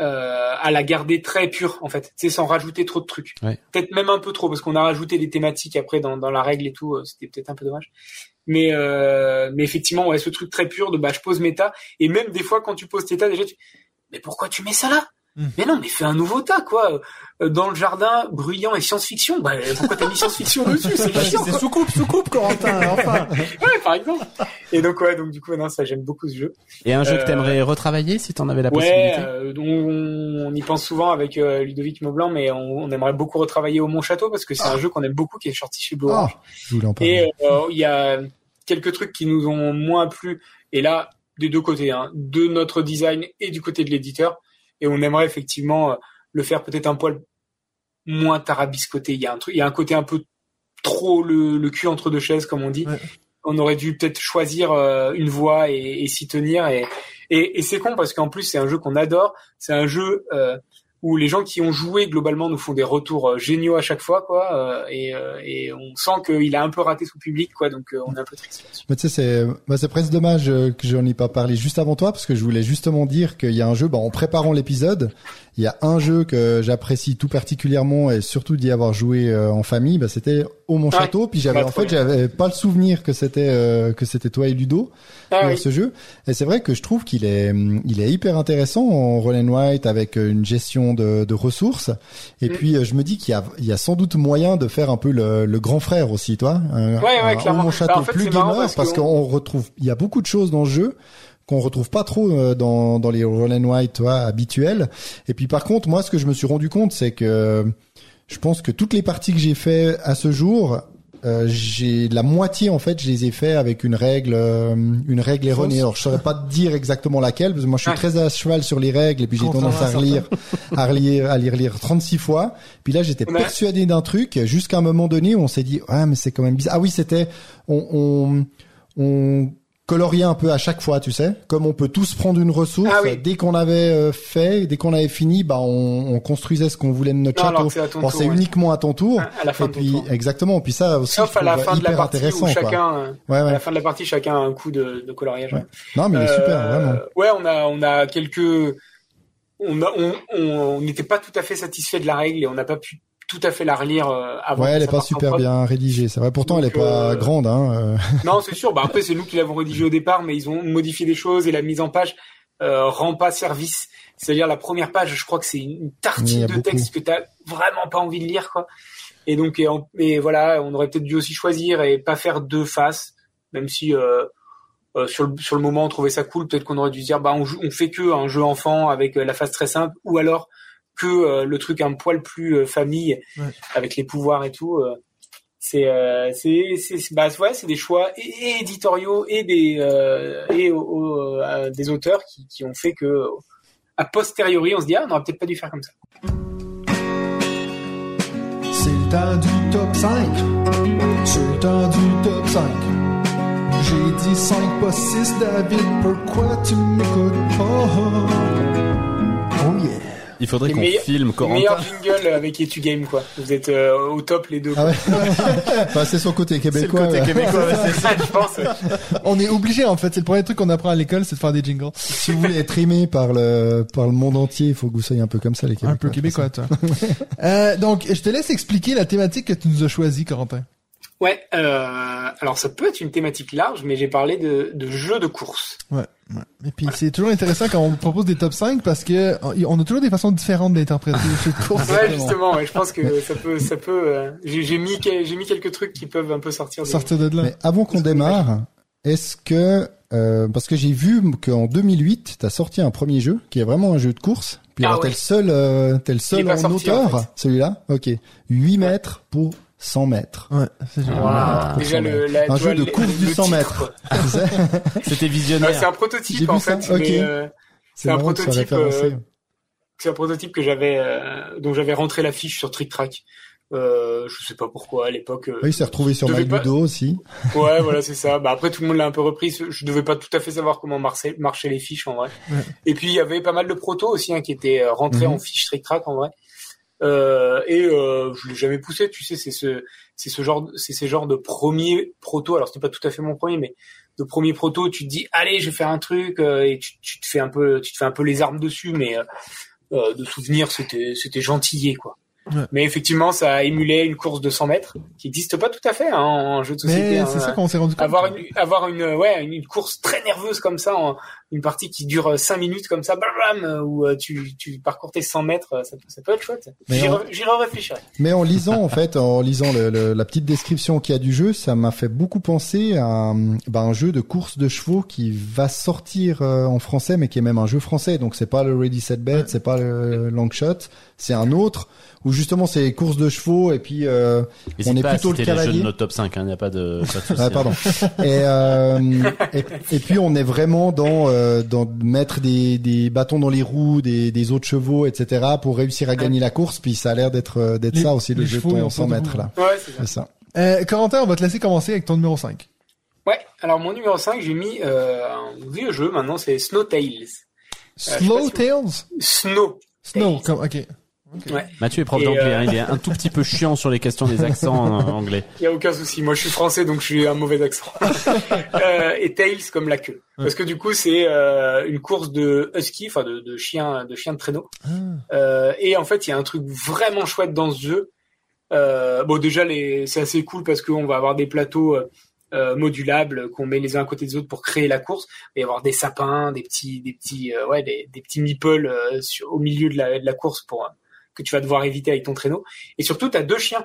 euh, à la garder très pure, en fait. C'est sans rajouter trop de trucs. Ouais. Peut-être même un peu trop, parce qu'on a rajouté des thématiques après dans, dans la règle et tout. euh, C'était peut-être un peu dommage. Mais, euh, mais effectivement, ouais, ce truc très pur de bah, je pose méta. Et même des fois, quand tu poses tes déjà, tu, mais pourquoi tu mets ça là? Hmm. Mais non, mais fais un nouveau tas, quoi. Euh, Dans le jardin, bruyant et science-fiction. Bah, pourquoi t'as mis science-fiction dessus? C'est chiant. C'est sous-coupe, sous-coupe, Corentin, enfin. Ouais, par exemple. Et donc, ouais, donc du coup, non, ça, j'aime beaucoup ce jeu. Et un jeu que Euh, t'aimerais retravailler si t'en avais la Ouais, possibilité? euh, on, on y pense souvent avec euh, Ludovic Maublanc, mais on, on aimerait beaucoup retravailler au Mont Château parce que c'est un jeu qu'on aime beaucoup qui est sorti chez Blue Ah, Orange. je voulais en parler. Et euh, il y a quelques trucs qui nous ont moins plu. Et là, des deux côtés, hein, de notre design et du côté de l'éditeur. Et on aimerait effectivement euh, le faire peut-être un poil moins tarabiscoté. Il y a un truc, il y a un côté un peu trop le, le cul entre deux chaises, comme on dit. Ouais. On aurait dû peut-être choisir euh, une voie et, et s'y tenir. Et, et, et c'est con parce qu'en plus c'est un jeu qu'on adore. C'est un jeu euh, où les gens qui ont joué globalement nous font des retours euh, géniaux à chaque fois, quoi. euh, et, euh, et on sent qu'il a un peu raté son public, quoi. Donc on est un peu triste. Mais tu sais, c'est, bah, c'est presque dommage que j'en ai pas parlé juste avant toi, parce que je voulais justement dire qu'il y a un jeu, bah, en préparant l'épisode, il y a un jeu que j'apprécie tout particulièrement et surtout d'y avoir joué euh, en famille, bah, c'était au Mon Ouais. Château. Puis j'avais, en fait, j'avais pas le souvenir que c'était, euh, que c'était toi et Ludo Ah dans oui. ce jeu. Et c'est vrai que je trouve qu'il est, il est hyper intéressant en roll and white avec euh, une gestion de, de ressources. Et Mm. puis euh, je me dis qu'il y a, il y a sans doute moyen de faire un peu le, le grand frère aussi, toi. Un, Ouais, ouais, un clairement. Mon Château Bah, en fait, plus gamer parce qu'on retrouve, il y a beaucoup de choses dans le jeu qu'on retrouve pas trop euh, dans, dans les roll and white, toi, habituels. Et puis par contre, moi, ce que je me suis rendu compte, c'est que je pense que toutes les parties que j'ai fait à ce jour, euh, j'ai la moitié en fait, je les ai fait avec une règle, euh, une règle erronée. Alors je saurais pas dire exactement laquelle, parce que moi je suis très à cheval sur les règles et puis j'ai tendance à relire, à relire, à lire, lire 36 fois. Puis là j'étais Ouais. persuadé d'un truc jusqu'à un moment donné où on s'est dit ouais mais c'est quand même bizarre. Ah oui c'était on, on on coloriait un peu à chaque fois, tu sais, comme on peut tous prendre une ressource. Ah oui. Dès qu'on avait euh, fait, dès qu'on avait fini, bah on, on construisait ce qu'on voulait de notre Non, château. ouais. uniquement à ton tour. À la fin Et de ton puis tour. exactement. Puis ça aussi, Sauf à la fin de la partie où chacun, euh, Ouais, à la fin de la partie, chacun a un coup de, de coloriage. Non, mais il est Euh, super, vraiment. Ouais, on a, on a quelques, on a, on, on on n'était pas tout à fait satisfait de la règle et on n'a pas pu tout à fait la relire euh, avant. Ouais, elle est pas super bien rédigée. C'est vrai. Pourtant, elle est pas euh, grande. Hein. euh. Non, c'est sûr. Bah après, c'est nous qui l'avons rédigé au départ, mais ils ont modifié des choses et la mise en page euh, rend pas service. C'est-à-dire la première page, je crois que c'est une tartine de beaucoup. texte que t'as vraiment pas envie de lire, quoi. Et donc, et, en- et voilà, on aurait peut-être dû aussi choisir et pas faire deux faces, même si euh, euh, sur le sur le moment on trouvait ça cool. Peut-être qu'on aurait dû dire, bah on, on fait que un jeu enfant avec la face très simple, ou alors que euh, le truc un poil plus euh, famille Ouais. avec les pouvoirs et tout. euh, c'est euh, c'est c'est bah ouais c'est des choix et, et éditoriaux et des euh, et au- au- euh, des auteurs qui, qui ont fait que a posteriori on se dit ah on aurait peut-être pas dû faire comme ça C'est le temps du top 5. C'est le temps du top 5. J'ai dit 5 pas 6, David, pourquoi tu m'écoutes pas? Oh yeah. Il faudrait qu'on filme le Corentin. meilleur jingle avec Etu Game quoi vous êtes euh, au top les deux Ah ouais. bah, c'est son côté C'est le québécois. côté ouais. québécois, ouais, c'est c'est ça je pense On est obligé, en fait. C'est le premier truc qu'on apprend à l'école, c'est de faire des jingles. Si vous voulez être aimé par le par le monde entier, il faut que vous soyez un peu comme ça, les Québécois. Un peu québécois, toi. euh, donc, je te laisse expliquer la thématique que tu nous as choisie, Corentin. Ouais, euh, alors ça peut être une thématique large, mais j'ai parlé de, de jeux de course. Ouais. ouais. Et puis c'est toujours intéressant quand on propose des top 5 parce que euh, on a toujours des façons différentes d'interpréter les jeux de course. Ouais, justement, ouais, je pense que ça peut, ça peut. euh, j'ai j'ai mis, j'ai mis quelques trucs qui peuvent un peu sortir. De... Sortir de là. Mais avant qu'on démarre, est-ce que euh, parce que j'ai vu qu'en 2008, t'as sorti un premier jeu qui est vraiment un jeu de course. Puis Ah alors, t'es ouais. le seul, euh, t'es le seul en sorti, en hauteur, fait. celui-là? Ok, 8 mètres pour 100 mètres. Ouais, c'est génial. Wow. Pour Déjà 100 le, mètres. la, un jeu de course du 100 titre, mètres. C'était Ouais, visionnaire. c'est un prototype en fait. euh, C'est un prototype, euh, c'est un prototype que j'avais, euh, dont j'avais rentré la fiche sur Trick Track. Euh, je sais pas pourquoi à l'époque. euh, Oui, il s'est retrouvé sur My pas- aussi. Ouais, voilà, c'est ça. Bah après, tout le monde l'a un peu repris. Je devais pas tout à fait savoir comment marchaient, marchaient les fiches en vrai. Ouais. Et puis il y avait pas mal de protos aussi hein, qui étaient rentrés Mhm. en fiche Trick Track en vrai. Euh, et euh, je l'ai jamais poussé. Tu sais, c'est ce, genre, de premiers protos. Alors c'était pas tout à fait mon premier, mais de premier proto, tu te dis, allez, je vais faire un truc euh, et tu, tu te fais un peu, tu te fais un peu les armes dessus, mais euh, euh, de souvenir, c'était, c'était gentillé quoi. Ouais. Mais effectivement, ça émulait une course de 100 mètres qui n'existe pas tout à fait hein, en jeu de société. Mais hein. c'est ça qu'on s'est rendu compte. avoir une avoir une ouais une, course très nerveuse comme ça en, une partie qui dure 5 minutes comme ça bam, bam, où euh, tu tu parcours tes 100 mètres euh, ça, peut- ça peut être chouette j'y re- réfléchirai Mais en lisant en fait, en lisant le, le- la petite description qu'il y a du jeu, ça m'a fait beaucoup penser à un, bah, un jeu de course de chevaux qui va sortir euh, en français, mais qui est même un jeu français. Donc c'est pas le Ready Set Bet, c'est pas le Long Shot, c'est un autre où justement c'est courses de chevaux et puis euh, on est pas à plutôt le citer les jeux de cavalier. notre top 5, il n'y a pas de, pas de Ah, hein. pardon. et, euh, et, et puis on est vraiment dans euh, dans mettre des, des bâtons dans les roues des, des autres chevaux, etc. pour réussir à gagner la course. Puis ça a l'air d'être euh, d'être ça aussi le jeu chevaux, ils de ont 100 pas de mètres roues. là. ouais c'est ça. Euh, Corentin, on va te laisser commencer avec ton numéro 5. ouais alors mon numéro 5 j'ai mis euh, un vieux jeu maintenant c'est Snow Tales Slow si Tales? Snow Snow, Tales. comme, ok. Ouais Mathieu est prof d'anglais, euh, hein, il est un tout petit peu chiant sur les questions des accents en anglais. Il y a aucun souci. Moi, je suis français, donc je suis un mauvais accent. euh, et Tails comme la queue. Parce que du coup, c'est euh, une course de husky, enfin de, de chien, de chien de traîneau. Euh, et en fait, il y a un truc vraiment chouette dans ce jeu. Euh, bon, déjà, les, c'est assez cool parce qu'on va avoir des plateaux euh, euh, modulables qu'on met les uns à côté des autres pour créer la course. Il va y avoir des sapins, des petits, des petits, euh, ouais, des, des petits meeples euh, sur, au milieu de la, de la course pour euh, que tu vas devoir éviter avec ton traîneau. Et surtout, tu as deux chiens.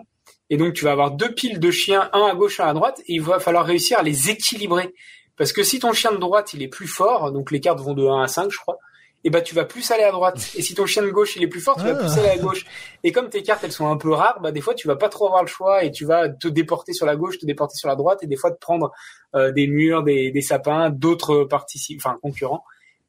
Et donc, tu vas avoir deux piles de chiens, un à gauche, un à droite, et il va falloir réussir à les équilibrer. Parce que si ton chien de droite, il est plus fort, donc les cartes vont de 1 à 5, je crois, et bah tu vas plus aller à droite. Et si ton chien de gauche, il est plus fort, tu vas Ah. plus aller à gauche. Et comme tes cartes, elles sont un peu rares, bah des fois, tu vas pas trop avoir le choix, et tu vas te déporter sur la gauche, te déporter sur la droite, et des fois te prendre euh, des murs, des, des sapins, d'autres participants, enfin concurrents.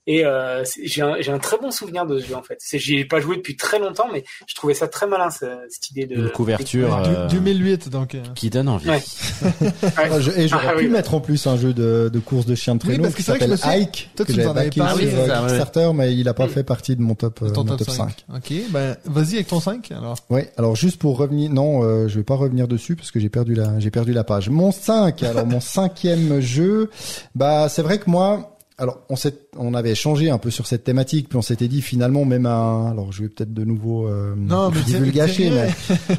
Et euh, j'ai un, j'ai un très bon souvenir de ce jeu en fait. C'est- J'y ai pas joué depuis très longtemps, mais je trouvais ça très malin ce- cette idée de Une couverture Du- euh, 2008, donc. euh. qui donne envie. Ouais. Je- et j'aurais Ah, pu oui. mettre en plus un jeu de, de course de chien de Oui, traîneau parce que qui c'est vrai que je s'appelle toi, tu que nous j'avais en avais parlé, sur euh, ça, ouais. Kickstarter, mais il a pas fait partie de mon top, euh, Ton mon top, top 5. 5. Ok, ben, vas-y avec ton 5, alors. Ouais, alors juste pour revenir, non, euh, je vais pas revenir dessus parce que j'ai perdu la, j'ai perdu la page. Mon 5, alors mon cinquième jeu, bah c'est vrai que moi, alors on s'est, on avait échangé un peu sur cette thématique, puis on s'était dit finalement même un, alors je vais peut-être de nouveau euh, Non, mais divulgacher, mais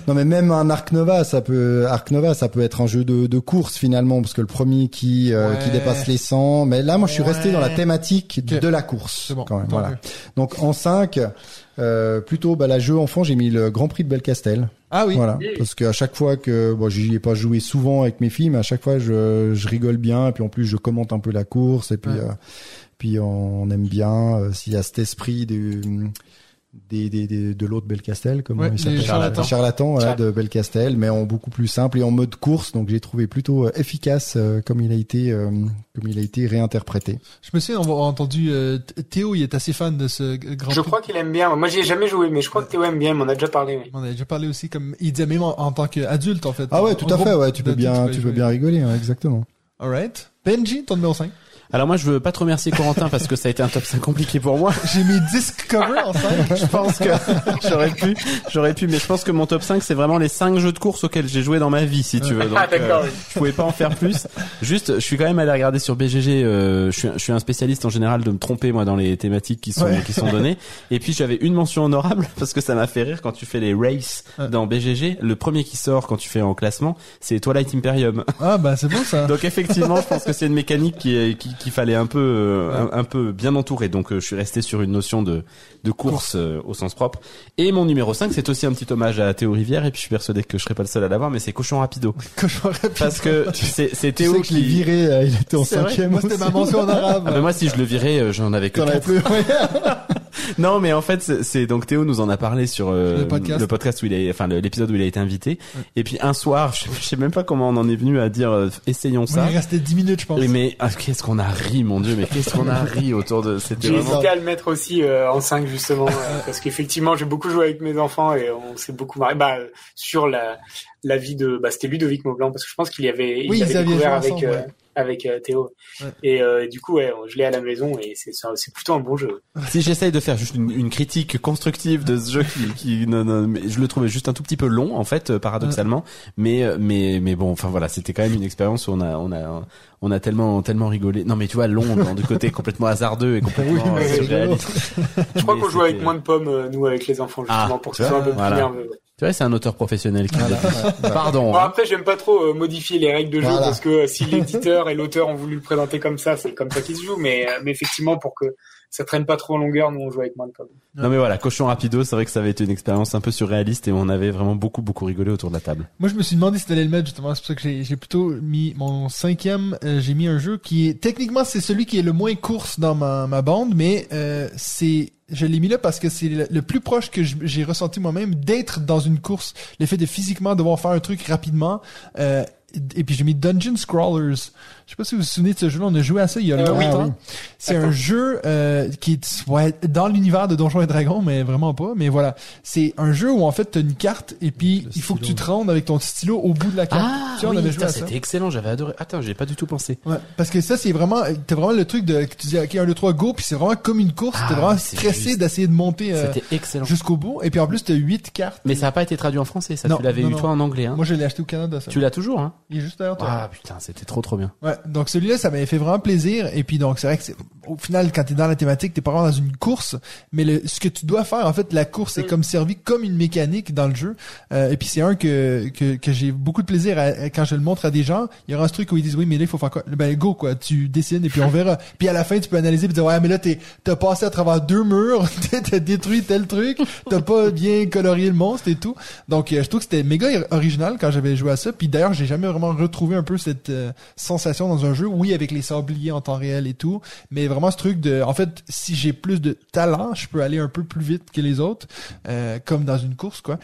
non mais même un Ark Nova, ça peut, Ark Nova, ça peut être un jeu de, de course finalement parce que le premier qui, euh, Ouais. qui dépasse les 100, mais là moi je suis resté dans la thématique de la course bon. quand même, voilà. Donc en 5, euh, plutôt bah, la jeu enfant, j'ai mis le Grand Prix de Belcastel. Ah oui. Voilà, Oui. parce qu'à chaque fois que bon, j'y ai pas joué souvent avec mes filles, mais à chaque fois je, je rigole bien, et puis en plus je commente un peu la course, et puis Ouais. euh, puis on aime bien euh, s'il y a cet esprit du des, des, des- de l'autre Belcastel, comment Ouais, il les s'appelle charlatans. charlatan voilà, Charlatan. de Belcastel, mais en beaucoup plus simple et en mode course, donc j'ai trouvé plutôt euh, efficace euh, comme il a été euh, comme il a été réinterprété. Je me souviens avoir entendu, euh, Théo, il est assez fan de ce grand Je prix. crois qu'il aime bien. Moi, j'y ai jamais joué, mais je crois que Théo aime bien. M'en a déjà parlé. oui. On a déjà parlé aussi comme, il disait même en, en tant qu'adulte, en fait. Ah ouais, En tout à fait, ouais, tu peux bien peux tu peux bien rigoler, ouais, exactement. Alright. Benji, ton numéro 5. Alors moi, je veux pas te remercier Corentin parce que ça a été un top 5 compliqué pour moi. J'ai mes disques cover en 5. Je pense que j'aurais pu, j'aurais pu, mais je pense que mon top 5 c'est vraiment les 5 jeux de course auxquels j'ai joué dans ma vie, si tu veux. Donc, Ah, d'accord, oui. je pouvais pas en faire plus. Juste, je suis quand même allé regarder sur BGG. euh, je suis, je suis un spécialiste en général de me tromper moi dans les thématiques qui sont Ouais. qui sont données. Et puis j'avais une mention honorable parce que ça m'a fait rire quand tu fais les races Ouais. dans BGG. Le premier qui sort quand tu fais en classement, c'est Twilight Imperium. Ah, bah, c'est beau, ça. Donc effectivement, je pense que c'est une mécanique qui est- qui- qu'il fallait un peu euh, un, un peu bien entourer. Donc euh, je suis resté sur une notion de de course euh, au sens propre. Et mon numéro 5, c'est aussi un petit hommage à Théo Rivière et puis je suis persuadé que je serai pas le seul à l'avoir mais c'est Cochon Rapido Cochon rapide. parce que c'est c'est Tu Théo sais que je l'ai qui viré, euh, il était en cinquième Moi, c'était ma mention en arabe. ah ben moi si je le virais euh, j'en avais que T'en avais quatre. Non, mais en fait, c'est- c'est donc Théo nous en a parlé sur euh, Le podcast. où il est, enfin l'épisode où il a été invité. Et puis un soir, je, je sais même pas comment on en est venu à dire euh, essayons ça. il restait 10 minutes, je pense. Oui, mais ah, qu'est-ce qu'on a ri, mon dieu, mais qu'est-ce qu'on a ri autour de c'était J'ai vraiment. hésité à le mettre aussi euh, en 5 justement euh, parce qu'effectivement j'ai beaucoup joué avec mes enfants et on s'est beaucoup marré bah, sur la la vie de bah c'était Ludovic Maublanc parce que je pense qu'il y avait il Oui, ils avait avaient découvert avec ensemble, euh, ouais. Avec euh, Théo Ouais. et euh, du coup ouais je l'ai à la maison et c'est c'est plutôt un bon jeu. Si j'essaye de faire juste une, une critique constructive de ce jeu qui, qui non, non, mais je le trouvais juste un tout petit peu long en fait, euh, paradoxalement. Mais mais mais bon, enfin voilà, c'était quand même une expérience où on a on a on a tellement tellement rigolé. Non mais tu vois, long du côté complètement hasardeux et complètement Oui, surréaliste. Je crois Mais qu'on joue avec moins de pommes nous avec les enfants justement Ah, pour que ce soit un peu plus voilà. nerveux. Tu vois, c'est un auteur professionnel qui. Voilà. Pardon. Bon hein. après j'aime pas trop euh, modifier les règles de jeu Voilà. parce que euh, si l'éditeur et l'auteur ont voulu le présenter comme ça c'est comme ça qu'il se joue mais euh, mais effectivement pour que ça traîne pas trop en longueur nous on joue avec moins de pommes. Non mais voilà, Cochon Rapido, c'est vrai que ça avait été une expérience un peu surréaliste et on avait vraiment beaucoup beaucoup rigolé autour de la table. Moi, je me suis demandé si t'allais le mettre, justement. C'est pour ça que j'ai, j'ai plutôt mis mon cinquième, euh, j'ai mis un jeu qui est, techniquement, c'est celui qui est le moins course dans ma, ma bande, mais, euh, c'est, je l'ai mis là parce que c'est le, plus proche que j'ai ressenti moi-même d'être dans une course. Le fait de physiquement devoir faire un truc rapidement, euh, et puis j'ai mis Dungeon Scrawlers. Je sais pas si vous vous souvenez de ce jeu-là, on a joué à ça il y a Euh, oui. longtemps. Oui. C'est un jeu euh, qui est ouais, dans l'univers de Donjons et Dragons, mais vraiment pas. Mais voilà, c'est un jeu où en fait t'as une carte et puis Le il faut que tu te rendes avec ton stylo au bout de la carte. Ah Tu sais, on oui, avait joué putain, à ça. c'était excellent, j'avais adoré. Attends, j'ai pas du tout pensé. Ouais, parce que ça c'est vraiment t'as vraiment le truc de que tu dis ok 1 2 3 go puis c'est vraiment comme une course, Ah, t'es vraiment stressé d'essayer de monter euh, C'était excellent. jusqu'au bout et puis en plus t'as 8 cartes. Mais ça a pas été traduit en français, ça. Non, tu l'avais eu non. toi en anglais, hein. Moi je l'ai acheté au Canada ça. Tu l'as toujours, hein. Il est juste derrière toi. Ah putain, c'était trop trop bien. Ouais, donc celui-là, ça m'avait fait vraiment plaisir. Et puis donc, c'est vrai que c'est, au final, quand t'es dans la thématique, t'es pas vraiment dans une course, mais le, ce que tu dois faire, en fait, la course est comme servi comme une mécanique dans le jeu. Euh, et puis c'est un que que, que j'ai beaucoup de plaisir à, à- quand je le montre à des gens. Il y aura un truc où ils disent oui, mais là il faut faire quoi? Ben go quoi, tu dessines et puis on verra. puis à la fin, tu peux analyser et dire ouais, mais là t'es t'as passé à travers deux murs, t'as détruit tel truc, t'as pas bien colorié le monstre et tout. Donc euh, je trouve que c'était méga original quand j'avais joué à ça. Puis d'ailleurs, j'ai jamais vraiment retrouvé un peu cette euh, sensation dans un jeu. Oui, avec les sabliers en temps réel et tout, mais vraiment ce truc de, en fait, si j'ai plus de talent, je peux aller un peu plus vite que les autres, euh, comme dans une course, quoi.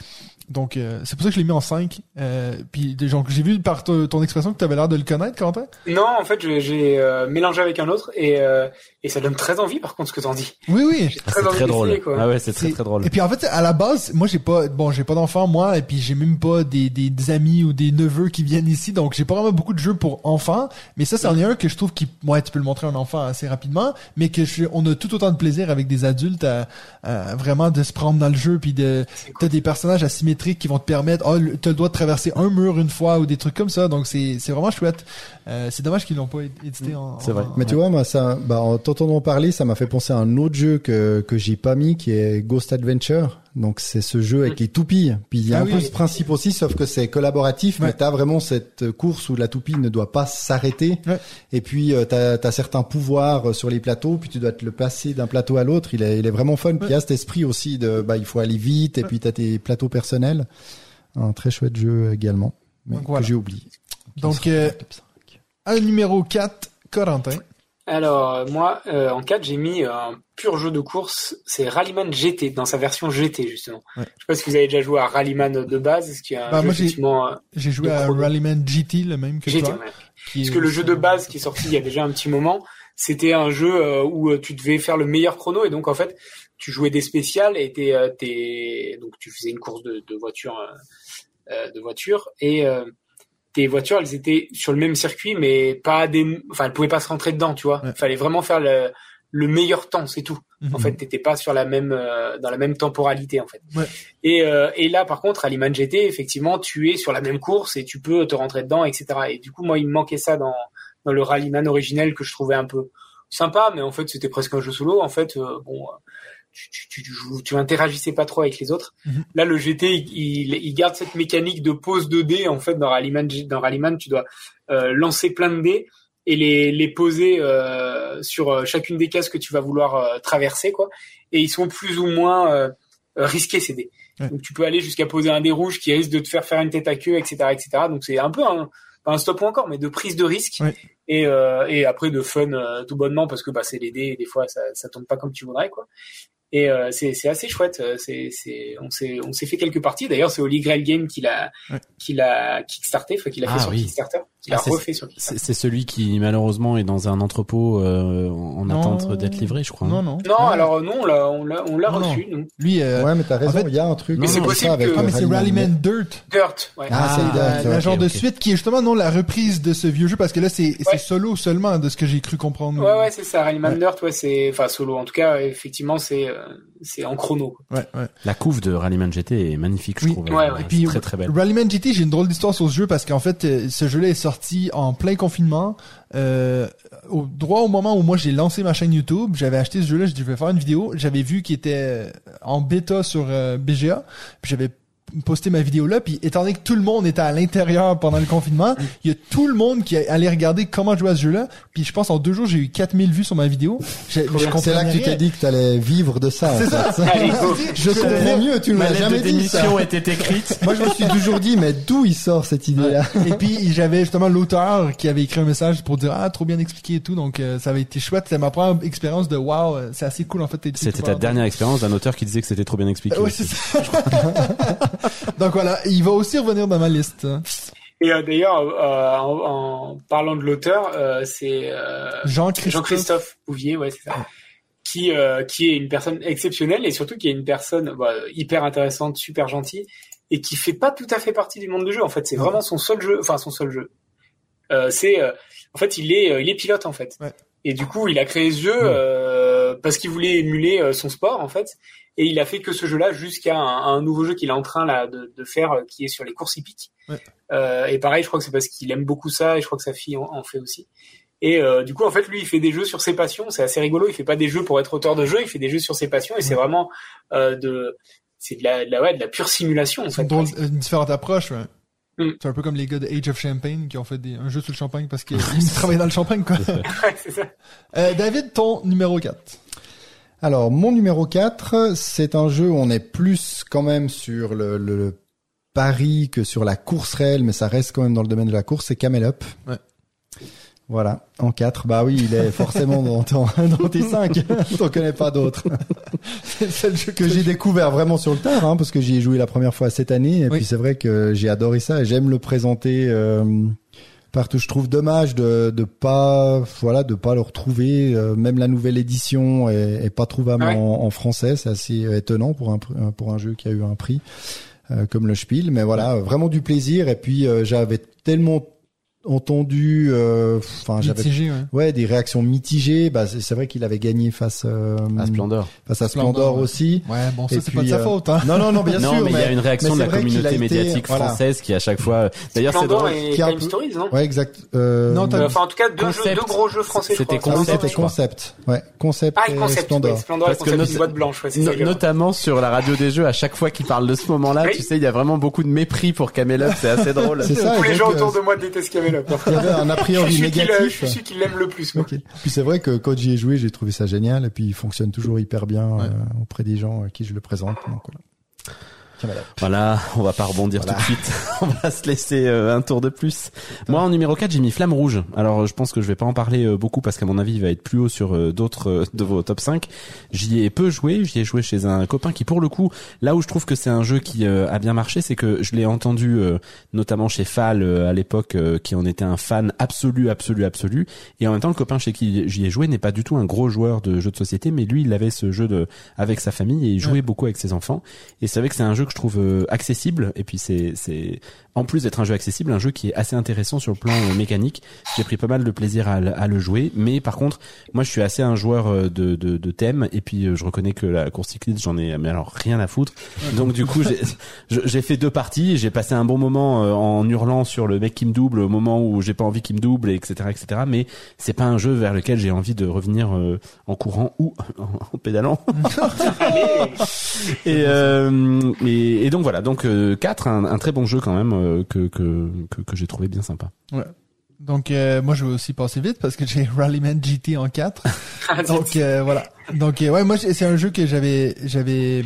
Donc euh, c'est pour ça que je l'ai mis en 5. Euh, puis donc j'ai vu par ton, ton expression que tu avais l'air de le connaître, Quentin. Non, en fait, j'ai euh, mélangé avec un autre et, euh, et ça donne très envie, par contre, ce que t'en dis. Oui, oui. J'ai Ah, très c'est envie très drôle. quoi. Ah ouais, c'est très C'est- très drôle. Et puis en fait, à la base, moi j'ai pas, bon, j'ai pas d'enfants moi, et puis j'ai même pas des, des, des amis ou des neveux qui viennent ici, donc j'ai pas vraiment beaucoup de jeux pour enfants. Mais ça, c'en est un que je trouve qui, ouais, tu peux le montrer à un enfant assez rapidement, mais que je, on a tout autant de plaisir avec des adultes à, à vraiment de se prendre dans le jeu, puis de, cool. t'as des personnages asymétriques qui vont te permettre, oh, le- t'as le droit de traverser un mur une fois ou des trucs comme ça, donc c'est, c'est vraiment chouette. Euh, c'est dommage qu'ils l'ont pas édité en. C'est vrai. en- Mais tu vois, moi, ça, bah, en t'entendant parler, ça m'a fait penser à un autre jeu que, que j'ai pas mis, qui est Ghost Adventure. Donc, c'est ce jeu avec les toupies. Puis, il y a Ah un oui, peu ce principe aussi, sauf que c'est collaboratif, Ouais. mais t'as vraiment cette course où la toupie ne doit pas s'arrêter. Ouais. Et puis, euh, t'as, t'as certains pouvoirs euh, sur les plateaux, puis tu dois te le placer d'un plateau à l'autre. Il est, il est vraiment fun. Puis, il y a cet esprit aussi de, bah, il faut aller vite, et puis t'as tes plateaux personnels. Un très chouette jeu également. Mais Donc, que voilà. j'ai oublié. Donc, euh, à numéro 4, Corentin. Alors, euh, moi, euh, en 4, j'ai mis un pur jeu de course, c'est Rallyman GT, dans sa version GT, justement. Ouais. Je sais pas si vous avez déjà joué à Rallyman de base, ce qui est un Bah, jeu, moi, j'ai- effectivement, euh, J'ai joué à. Rallyman GT, le même que GT, toi. ouais. qui est Parce que le jeu de base qui est sorti il y a déjà un petit moment, c'était un jeu euh, où tu devais faire le meilleur chrono et donc en fait tu jouais des spéciales et t'es, donc tu faisais une course de, de voiture de voiture et euh, tes voitures, elles étaient sur le même circuit, mais pas des, enfin, elles pouvaient pas se rentrer dedans, tu vois. Il Ouais. fallait vraiment faire le, le meilleur temps, c'est tout. Mhm. En fait, t'étais pas sur la même, euh, dans la même temporalité, en fait. Ouais. Et, euh, et là, par contre, Rallyman GT, effectivement, tu es sur la même course et tu peux te rentrer dedans, etc. Et du coup, moi, il me manquait ça dans, dans le Rallyman originel que je trouvais un peu sympa, mais en fait, c'était presque un jeu solo. En fait, euh, bon, tu, tu, tu, tu, tu interagissais pas trop avec les autres. Mhm. Là, le GT, il, il, il garde cette mécanique de pose de dés. En fait, dans Rallyman, dans Rallyman, tu dois euh, lancer plein de dés et les, les poser euh, sur euh, chacune des cases que tu vas vouloir euh, traverser, quoi. Et ils sont plus ou moins risqués ces dés. Ouais. Donc tu peux aller jusqu'à poser un dé rouge qui risque de te faire faire une tête à queue, etc., etc. Donc c'est un peu un, stop ou encore, mais de prise de risque Ouais. et et après de fun tout bonnement parce que bah c'est les dés et des fois ça ça tombe pas comme tu voudrais quoi. Et euh, c'est c'est assez chouette. euh, C'est c'est on s'est on s'est fait quelques parties. D'ailleurs c'est Holy Grail Game qui l'a Ouais. qui l'a kickstarté, enfin qui l'a fait Ah sur oui. Kickstarter, Ah, l'a c'est- refait sur C'est Kickstarter. c'est celui qui malheureusement est dans un entrepôt euh, en Non. attente d'être livré, je crois. Non, hein. non. Non, alors non, on l'a on l'a on l'a Non, non. reçu nous. Lui, euh, Ouais, mais t'as raison, fait- il y a un truc. Mais c'est possible ça avec que- ah, le mais c'est Rallyman Dirt. Dirt, ouais. Ah, c'est la, Dirt, la ok, genre de suite qui est justement non la reprise de ce vieux jeu parce que là c'est c'est Ouais. solo seulement de ce que j'ai cru comprendre. Ouais, ouais, c'est ça. Rallyman. Dirt, ouais, c'est, enfin, solo. En tout cas, effectivement, c'est, euh, c'est en chrono. quoi. ouais, ouais. La couve de Rallyman GT est magnifique, je Oui. trouve. Ouais, Euh, Et puis très très belle. Rallyman GT, j'ai une drôle d'histoire sur ce jeu parce qu'en fait, euh, ce jeu-là est sorti en plein confinement. Euh, au droit au moment où moi j'ai lancé ma chaîne YouTube, j'avais acheté ce jeu-là, je dis je vais faire une vidéo. J'avais vu qu'il était euh, en bêta sur euh, BGA, puis j'avais posté ma vidéo là, puis étant donné que tout le monde était à l'intérieur pendant le confinement, il y a tout le monde qui allait regarder comment jouer à ce jeu-là. Puis je pense en deux jours j'ai eu 4000 vues sur ma vidéo. C'est là que tu t'es dit que t'allais vivre de ça. C'est ça. Allez, go. Je comprends mieux, tu ne Ma l'as jamais de dit ça. démission était écrite. Moi, je me suis toujours dit, mais d'où il sort cette idée-là? Et puis j'avais justement l'auteur qui avait écrit un message pour dire ah trop bien expliqué et tout donc euh, ça avait été chouette c'était ma première expérience de wow euh, c'est assez cool en fait C'était ta dernière expérience d'un auteur qui disait que c'était trop bien expliqué. ouais c'est ça donc voilà il va aussi revenir dans ma liste Et euh, d'ailleurs, euh, en, en parlant de l'auteur, euh, c'est Jean-Christophe Jean-Christophe Bouvier, ouais, c'est ça. Qui, qui est une personne exceptionnelle et surtout qui est une personne bah, hyper intéressante, super gentille et qui fait pas tout à fait partie du monde du jeu. En fait, c'est vraiment son seul jeu, enfin son seul jeu. C'est, en fait, il est, il est pilote en fait. Ouais. Et du coup, il a créé ce jeu parce qu'il voulait émuler son sport en fait. Et il a fait que ce jeu-là jusqu'à un, un nouveau jeu qu'il est en train là de, de faire, euh, qui est sur les courses hippiques. Ouais. Euh, et pareil, je crois que c'est parce qu'il aime beaucoup ça, et je crois que sa fille en, en fait aussi. Et euh, du coup, en fait, lui, il fait des jeux sur ses passions. C'est assez rigolo. Il fait pas des jeux pour être auteur de jeux. Il fait des jeux sur ses passions. Et c'est vraiment euh, de, c'est de la, de la, ouais, de la pure simulation. En c'est fait, une, drôle- presque. une différente approche ouais. Mm. c'est un peu comme les gars de Age of Champagne qui ont fait des, un jeu sur le champagne parce qu'ils travaillaient dans le champagne quoi Ouais, c'est ça. euh, David ton numéro 4 Alors, mon numéro 4, c'est un jeu où on est plus quand même sur le, le, le pari que sur la course réelle, mais ça reste quand même dans le domaine de la course, c'est Camel Up. Ouais. Voilà, en 4. Bah oui, il est forcément dans, ton, dans tes 5. T'en connais pas d'autres. c'est le jeu que j'ai découvert vraiment sur le tard, hein, parce que j'y ai joué la première fois cette année, et Oui. puis c'est vrai que j'ai adoré ça, et j'aime le présenter euh, partout. Je trouve dommage de de pas, voilà, de pas le retrouver. euh, même la nouvelle édition est, est pas trouvable Ah ouais. en, en français, c'est assez étonnant pour un pour un jeu qui a eu un prix euh, comme le Spiel. Mais voilà, vraiment du plaisir. Et puis euh, j'avais tellement entendu, euh, enfin j'avais mitigé ouais. ouais des réactions mitigées. Bah c'est vrai qu'il avait gagné face euh, À Splendor. face à Splendor, Splendor aussi. ouais bon ça c'est pas de sa euh, faute hein Non, non, non, bien non, sûr. mais il y a une réaction de la communauté a été- médiatique voilà. française qui à chaque fois. D'ailleurs, c'est Splendor drôle. et Qui un peu- Stories, non Ouais, exact. Euh, Non, t'as- Euh, Enfin, en tout cas, deux, Concept. jeux, deux gros jeux français. C'était Concept, c'était concept. Ouais, concept. Ah, et concept, Splendor. Splendor et Parce que blanche, notamment sur la radio des jeux, à chaque fois qu'ils parlent de ce moment-là, tu sais, il y a vraiment beaucoup de mépris pour Camel Up, c'est assez drôle. C'est ça. Tous les gens autour euh, de moi détestent Il y avait un a Je priori euh, négatif. je suis celui qui l'aime le plus. moi. Ok. Puis c'est vrai que quand j'y ai joué, j'ai trouvé ça génial et puis il fonctionne toujours hyper bien Ouais. euh, auprès des gens à qui je le présente. Donc voilà. Voilà, on va pas rebondir Voilà. tout de suite. on va se laisser euh, un tour de plus. Moi, en numéro 4, j'ai mis Flamme Rouge. Alors, je pense que je vais pas en parler euh, beaucoup parce qu'à mon avis, il va être plus haut sur euh, d'autres euh, de vos top 5. J'y ai peu joué. J'y ai joué chez un copain qui, pour le coup, là où je trouve que c'est un jeu qui euh, a bien marché, c'est que je l'ai entendu euh, notamment chez Fall euh, à l'époque, euh, qui en était un fan absolu, absolu, absolu. Et en même temps, le copain chez qui j'y ai joué n'est pas du tout un gros joueur de jeux de société, mais lui, il avait ce jeu de avec sa famille et il jouait beaucoup avec ses enfants. Et c'est vrai que c'est un jeu que je trouve euh, accessible et puis c'est c'est en plus d'être un jeu accessible, un jeu qui est assez intéressant sur le plan euh, mécanique. J'ai pris pas mal de plaisir à, le- à le jouer, mais par contre, moi je suis assez un joueur euh, de de, de thème et puis euh, je reconnais que la course cycliste j'en ai mais alors rien à foutre. Donc du coup j'ai fait deux parties, j'ai passé un bon moment euh, en hurlant sur le mec qui me double au moment où j'ai pas envie qu'il me double, etc., etc. Mais c'est pas un jeu vers lequel j'ai envie de revenir euh, en courant ou en, en pédalant. Et, euh, et, et donc voilà, donc euh, 4, un, un très bon jeu quand même euh, que, que, que, que j'ai trouvé bien sympa. Donc euh, moi je vais aussi passer vite parce que j'ai Rallyman GT en 4. Ah, Donc euh, voilà. Donc euh, ouais, moi c'est un jeu que j'avais j'avais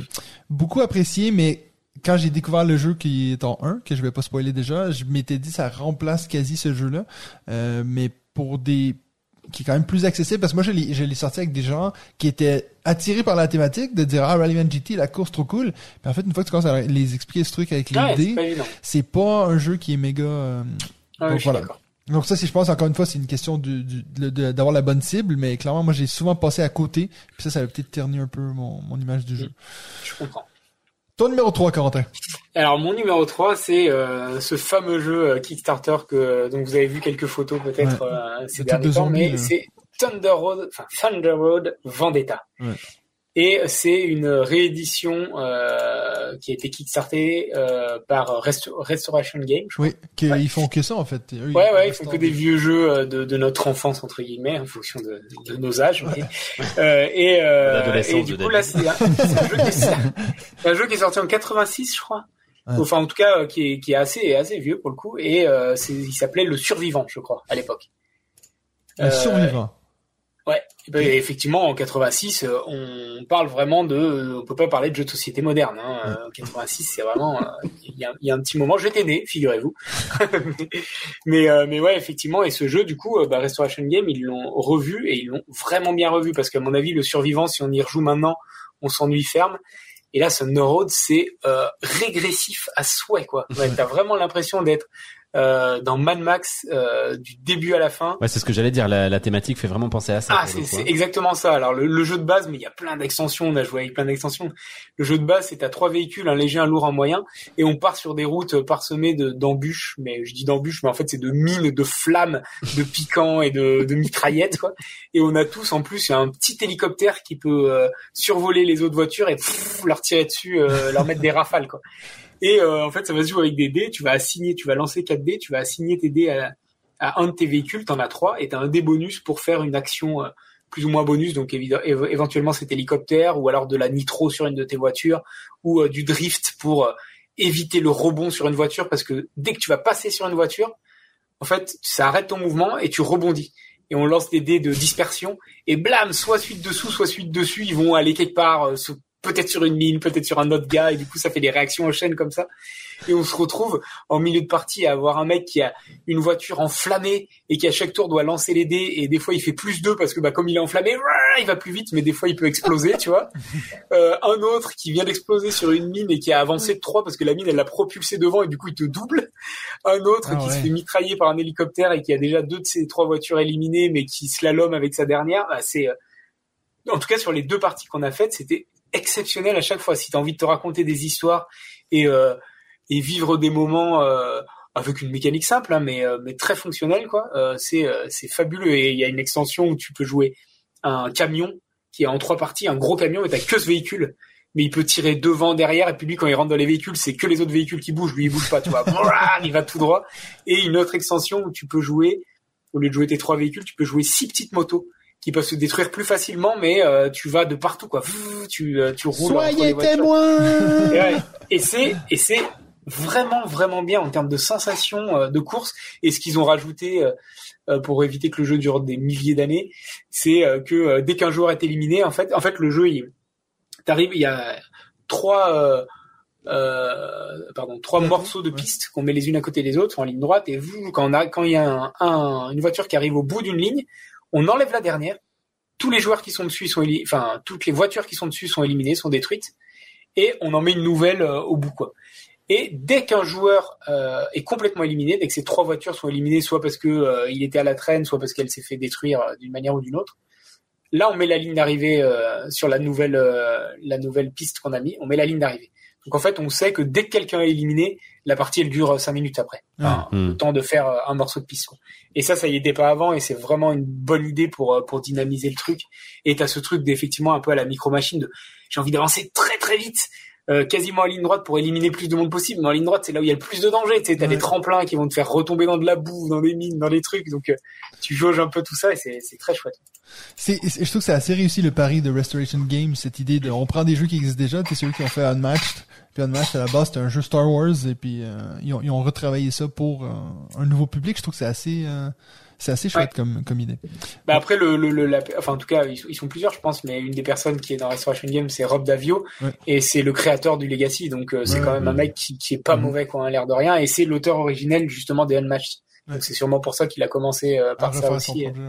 beaucoup apprécié mais quand j'ai découvert le jeu qui est en 1, que je vais pas spoiler déjà, je m'étais dit ça remplace quasi ce jeu-là. Euh, mais pour des qui est quand même plus accessible parce que moi je l'ai je l'ai sorti avec des gens qui étaient attirés par la thématique de dire ah Rallyman GT la course trop cool. Mais en fait une fois que tu commences à les expliquer ce truc avec les ouais, c'est dés, pas évident. c'est pas un jeu qui est méga euh, Ah, Donc voilà. donc ça, c'est, je pense, encore une fois, c'est une question du, du- de- d'avoir la bonne cible, mais clairement, moi, j'ai souvent passé à côté, puis ça, ça avait peut-être terni un peu mon, mon image du jeu. Je comprends. Ton numéro 3, Corentin. Alors mon numéro 3, c'est euh, ce fameux jeu euh, Kickstarter que donc vous avez vu quelques photos peut-être euh, ces derniers de temps, zombie, mais là. c'est Thunder Road, enfin Thunder Road Vendetta. Ouais. Et c'est une réédition euh, qui a été kickstartée euh, par Rest- Restoration Games. je Oui, Ouais. font que ça, en fait. Eux, Ouais, ouais, ils font que des vieux jeux euh, de, de notre enfance entre guillemets, en fonction de, de nos âges. mais- euh, et euh, L'adolescence et du coup là, c'est un, c'est un jeu qui est, sorti en 86, je crois. Ouais. Enfin, en tout cas, qui est, qui est assez assez vieux pour le coup. Et euh, il s'appelait Le Survivant, je crois, à l'époque. Le Euh, survivant. Ouais. Et effectivement, en 86, euh, on parle vraiment de, on peut pas parler de jeux de société moderne. Hein. Euh, En 86, c'est vraiment, euh, il y, a, il y a un petit moment, j'étais né, figurez-vous. mais, mais, euh, mais ouais, effectivement, et ce jeu, du coup, euh, bah, Restoration Game, ils l'ont revu et ils l'ont vraiment bien revu parce qu'à mon avis, le survivant, si on y rejoue maintenant, on s'ennuie ferme. Et là, Thunder Road, c'est euh, régressif à souhait, quoi. Ouais, T'as vraiment l'impression d'être euh, dans Mad Max euh, du début à la fin. Ouais, c'est ce que j'allais dire. La, la thématique fait vraiment penser à ça. Ah, c'est hein. exactement ça. Alors le, le jeu de base, mais il y a plein d'extensions. On a joué avec plein d'extensions. Le jeu de base, c'est à trois véhicules, un léger, un lourd, un moyen, et on part sur des routes parsemées de d'embûches. Mais je dis d'embûches, mais en fait c'est de mines, de flammes, de piquants et de, de mitraillettes, quoi. Et on a tous en plus un petit hélicoptère qui peut euh, survoler les autres voitures et pff, leur tirer dessus, euh, leur mettre des rafales, quoi. Et euh, en fait, ça va se jouer avec des dés. Tu vas assigner, tu vas lancer 4 dés, tu vas assigner tes dés à, à un de tes véhicules. T'en as trois et t'as un dé bonus pour faire une action euh, plus ou moins bonus. Donc éventuellement cet hélicoptère ou alors de la nitro sur une de tes voitures ou euh, du drift pour euh, éviter le rebond sur une voiture parce que dès que tu vas passer sur une voiture, en fait, ça arrête ton mouvement et tu rebondis. Et on lance des dés de dispersion et blam, soit suite dessous, soit suite dessus, ils vont aller quelque part, euh, se- peut-être sur une mine, peut-être sur un autre gars, et du coup ça fait des réactions en chaîne comme ça. Et on se retrouve en milieu de partie à avoir un mec qui a une voiture enflammée et qui à chaque tour doit lancer les dés et des fois il fait plus deux parce que bah comme il est enflammé, il va plus vite, mais des fois il peut exploser, tu vois. Euh, un autre qui vient d'exploser sur une mine et qui a avancé de trois parce que la mine elle l'a propulsé devant et du coup il te double. Un autre Ah qui se ouais. fait mitrailler par un hélicoptère et qui a déjà deux de ses trois voitures éliminées mais qui slalom avec sa dernière. Bah, c'est euh, en tout cas sur les deux parties qu'on a faites, c'était exceptionnel à chaque fois. Si tu as envie de te raconter des histoires et euh, et vivre des moments euh, avec une mécanique simple, hein, mais euh, mais très fonctionnelle quoi. Euh, c'est euh, c'est fabuleux et il y a une extension où tu peux jouer un camion qui est en trois parties, un gros camion et t'as que ce véhicule. Mais il peut tirer devant, derrière, et puis lui, quand il rentre dans les véhicules, c'est que les autres véhicules qui bougent. Lui, il bouge pas, tu vois. Il va tout droit. Et une autre extension où tu peux jouer, au lieu de jouer tes trois véhicules, tu peux jouer six petites motos qui peuvent se détruire plus facilement, mais euh, tu vas de partout, quoi. Tu, euh, tu roules Soyez témoins Et, c'est et c'est vraiment vraiment bien en termes de sensation euh, de course. Et ce qu'ils ont rajouté euh, pour éviter que le jeu dure des milliers d'années, c'est euh, que dès qu'un joueur est éliminé, en fait, en fait le jeu, il t'arrives, il y a trois euh, euh, pardon trois morceaux de piste qu'on met les unes à côté des autres en ligne droite. Et vous, quand on a quand il y a un, un- une voiture qui arrive au bout d'une ligne, on enlève la dernière. Tous les joueurs qui sont dessus sont enfin toutes les voitures qui sont dessus sont éliminées, sont détruites et on en met une nouvelle euh, au bout quoi. Et dès qu'un joueur euh, est complètement éliminé, dès que ces trois voitures sont éliminées, soit parce que euh, il était à la traîne, soit parce qu'elle s'est fait détruire euh, d'une manière ou d'une autre, là on met la ligne d'arrivée sur la nouvelle la nouvelle piste qu'on a mis, on met la ligne d'arrivée. Donc en fait, on sait que dès que quelqu'un est éliminé, la partie elle dure 5 minutes après. Enfin, Hmm. Le temps de faire euh, un morceau de piste. quoi. Et ça, ça y était pas avant, et c'est vraiment une bonne idée pour euh, pour dynamiser le truc. Et t'as ce truc d'effectivement un peu à la micro machine de j'ai envie d'avancer très très vite. Euh, quasiment en ligne droite pour éliminer plus de monde possible, mais en ligne droite c'est là où il y a le plus de danger. Tu sais, t'as Ouais. des tremplins qui vont te faire retomber dans de la boue, dans des mines, dans des trucs. Donc euh, tu jauges un peu tout ça et c'est c'est très chouette. C'est, c'est- je trouve que c'est assez réussi le pari de Restoration Games, cette idée de, on prend des jeux qui existent déjà, c'est ceux qui ont fait Unmatched. Puis Unmatched à la base c'était un jeu Star Wars et puis euh, ils, ont, ils ont retravaillé ça pour euh, un nouveau public. Je trouve que c'est assez, euh, c'est assez chouette comme comme idée. Bah après le, le, le la- enfin en tout cas ils, sont- ils sont plusieurs je pense mais une des personnes qui est dans Restoration Games c'est Rob Davio Ouais. et c'est le créateur du Legacy donc euh, c'est Ouais, quand même un mec qui, qui est pas Mhm. mauvais quoi hein, l'air de rien et c'est l'auteur originel justement des Unmatched donc c'est sûrement pour ça qu'il a commencé euh, par ça refaire son aussi projet,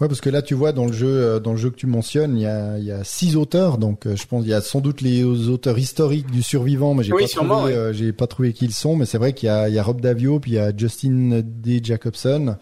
ouais, parce que là, tu vois, dans le jeu, euh, dans le jeu que tu mentionnes, il y a, il y a six auteurs, donc je pense qu'il y a sans doute les auteurs historiques du survivant, mais j'ai Oui, pas sûrement, trouvé, ouais. euh, j'ai pas trouvé qui ils sont, mais c'est vrai qu'il y a, il y a Rob Davio, puis il y a Justin D. Jacobson,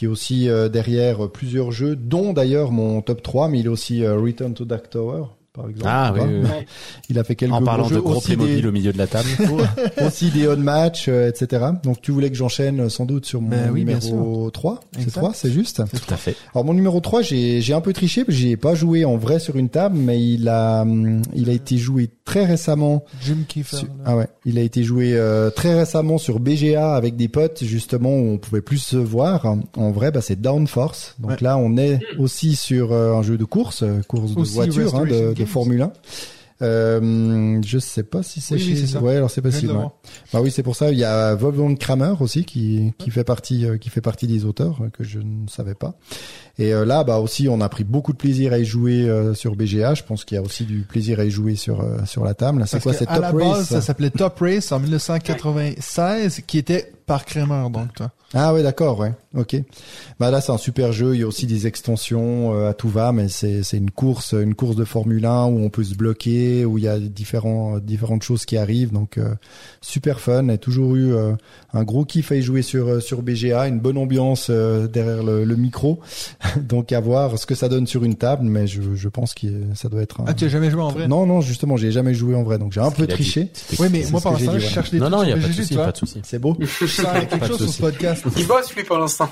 qui est aussi euh, derrière euh, plusieurs jeux, dont d'ailleurs mon top 3, mais il est aussi euh, Return to Dark Tower, par exemple. Ah oui, Ouais. oui, oui. Ouais. Il a fait quelques En parlant de gros Playmobil des, au milieu de la table. aussi des on match, euh, etc. Donc tu voulais que j'enchaîne sans doute sur mon Ben oui, numéro 3 C'est Exact. 3, c'est juste Tout à fait. alors mon numéro 3, j'ai j'ai un peu triché parce que j'ai pas joué en vrai sur une table, mais il a il a été joué très récemment. Jim Kiefer. sur- ah ouais, il a été joué euh, très récemment sur BGA avec des potes justement où on pouvait plus se voir. En vrai, bah c'est Downforce. Donc Ouais. là, on est aussi sur euh, un jeu de course, course de voiture, hein, de, de Games. Formule 1. Euh, je sais pas si c'est Oui, chez ça. ouais alors c'est possible ouais. Bah oui, c'est pour ça. Il y a Wolfgang Kramer aussi qui qui fait partie euh, qui fait partie des auteurs euh, que je ne savais pas. Et euh, là, bah aussi, on a pris beaucoup de plaisir à y jouer euh, sur BGA. Je pense qu'il y a aussi du plaisir à y jouer sur euh, sur la table. C'est quoi à Top la base, Race? ça s'appelait Top Race en 1996, qui était par Kramer, donc toi. Ah ouais, d'accord, ouais. Ok. Bah là, c'est un super jeu. Il y a aussi des extensions euh, à tout va, mais c'est c'est une course, une course de Formule 1 où on peut se bloquer, où il y a différents différentes choses qui arrivent. Donc euh, super fun. Et toujours eu euh, un gros kiff à y jouer sur sur BGA, une bonne ambiance euh, derrière le, le micro. Donc à voir ce que ça donne sur une table, mais je je pense que ça doit être. Un... Ah, tu as jamais joué en vrai? Non, non, justement, j'ai jamais joué en vrai, donc j'ai un peu triché. Oui, mais moi, temps-là, dit, je cherche des Non, trucs non, il y a pas de souci, tu vois. pas de souci. C'est beau. Je sens quelque chose sur ce podcast. il bosse lui pour l'instant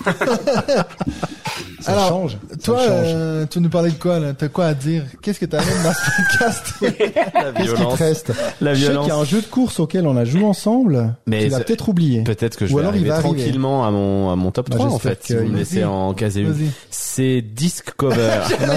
Ça Alors, change. Ça Toi, change. euh, tu nous parlais de quoi, là? T'as quoi à dire? Qu'est-ce que t'as même dans ce podcast? La Qu'est-ce qui te reste? La Je sais violence. qu'il y a un jeu de course auquel on a joué ensemble. Mais tu l'as peut-être oublié. Peut-être que je Ou vais alors il arriver va arriver. tranquillement à mon à mon top Bah, 3 en j'espère fait. Si vous me laissez en caser une. C'est Disc Cover.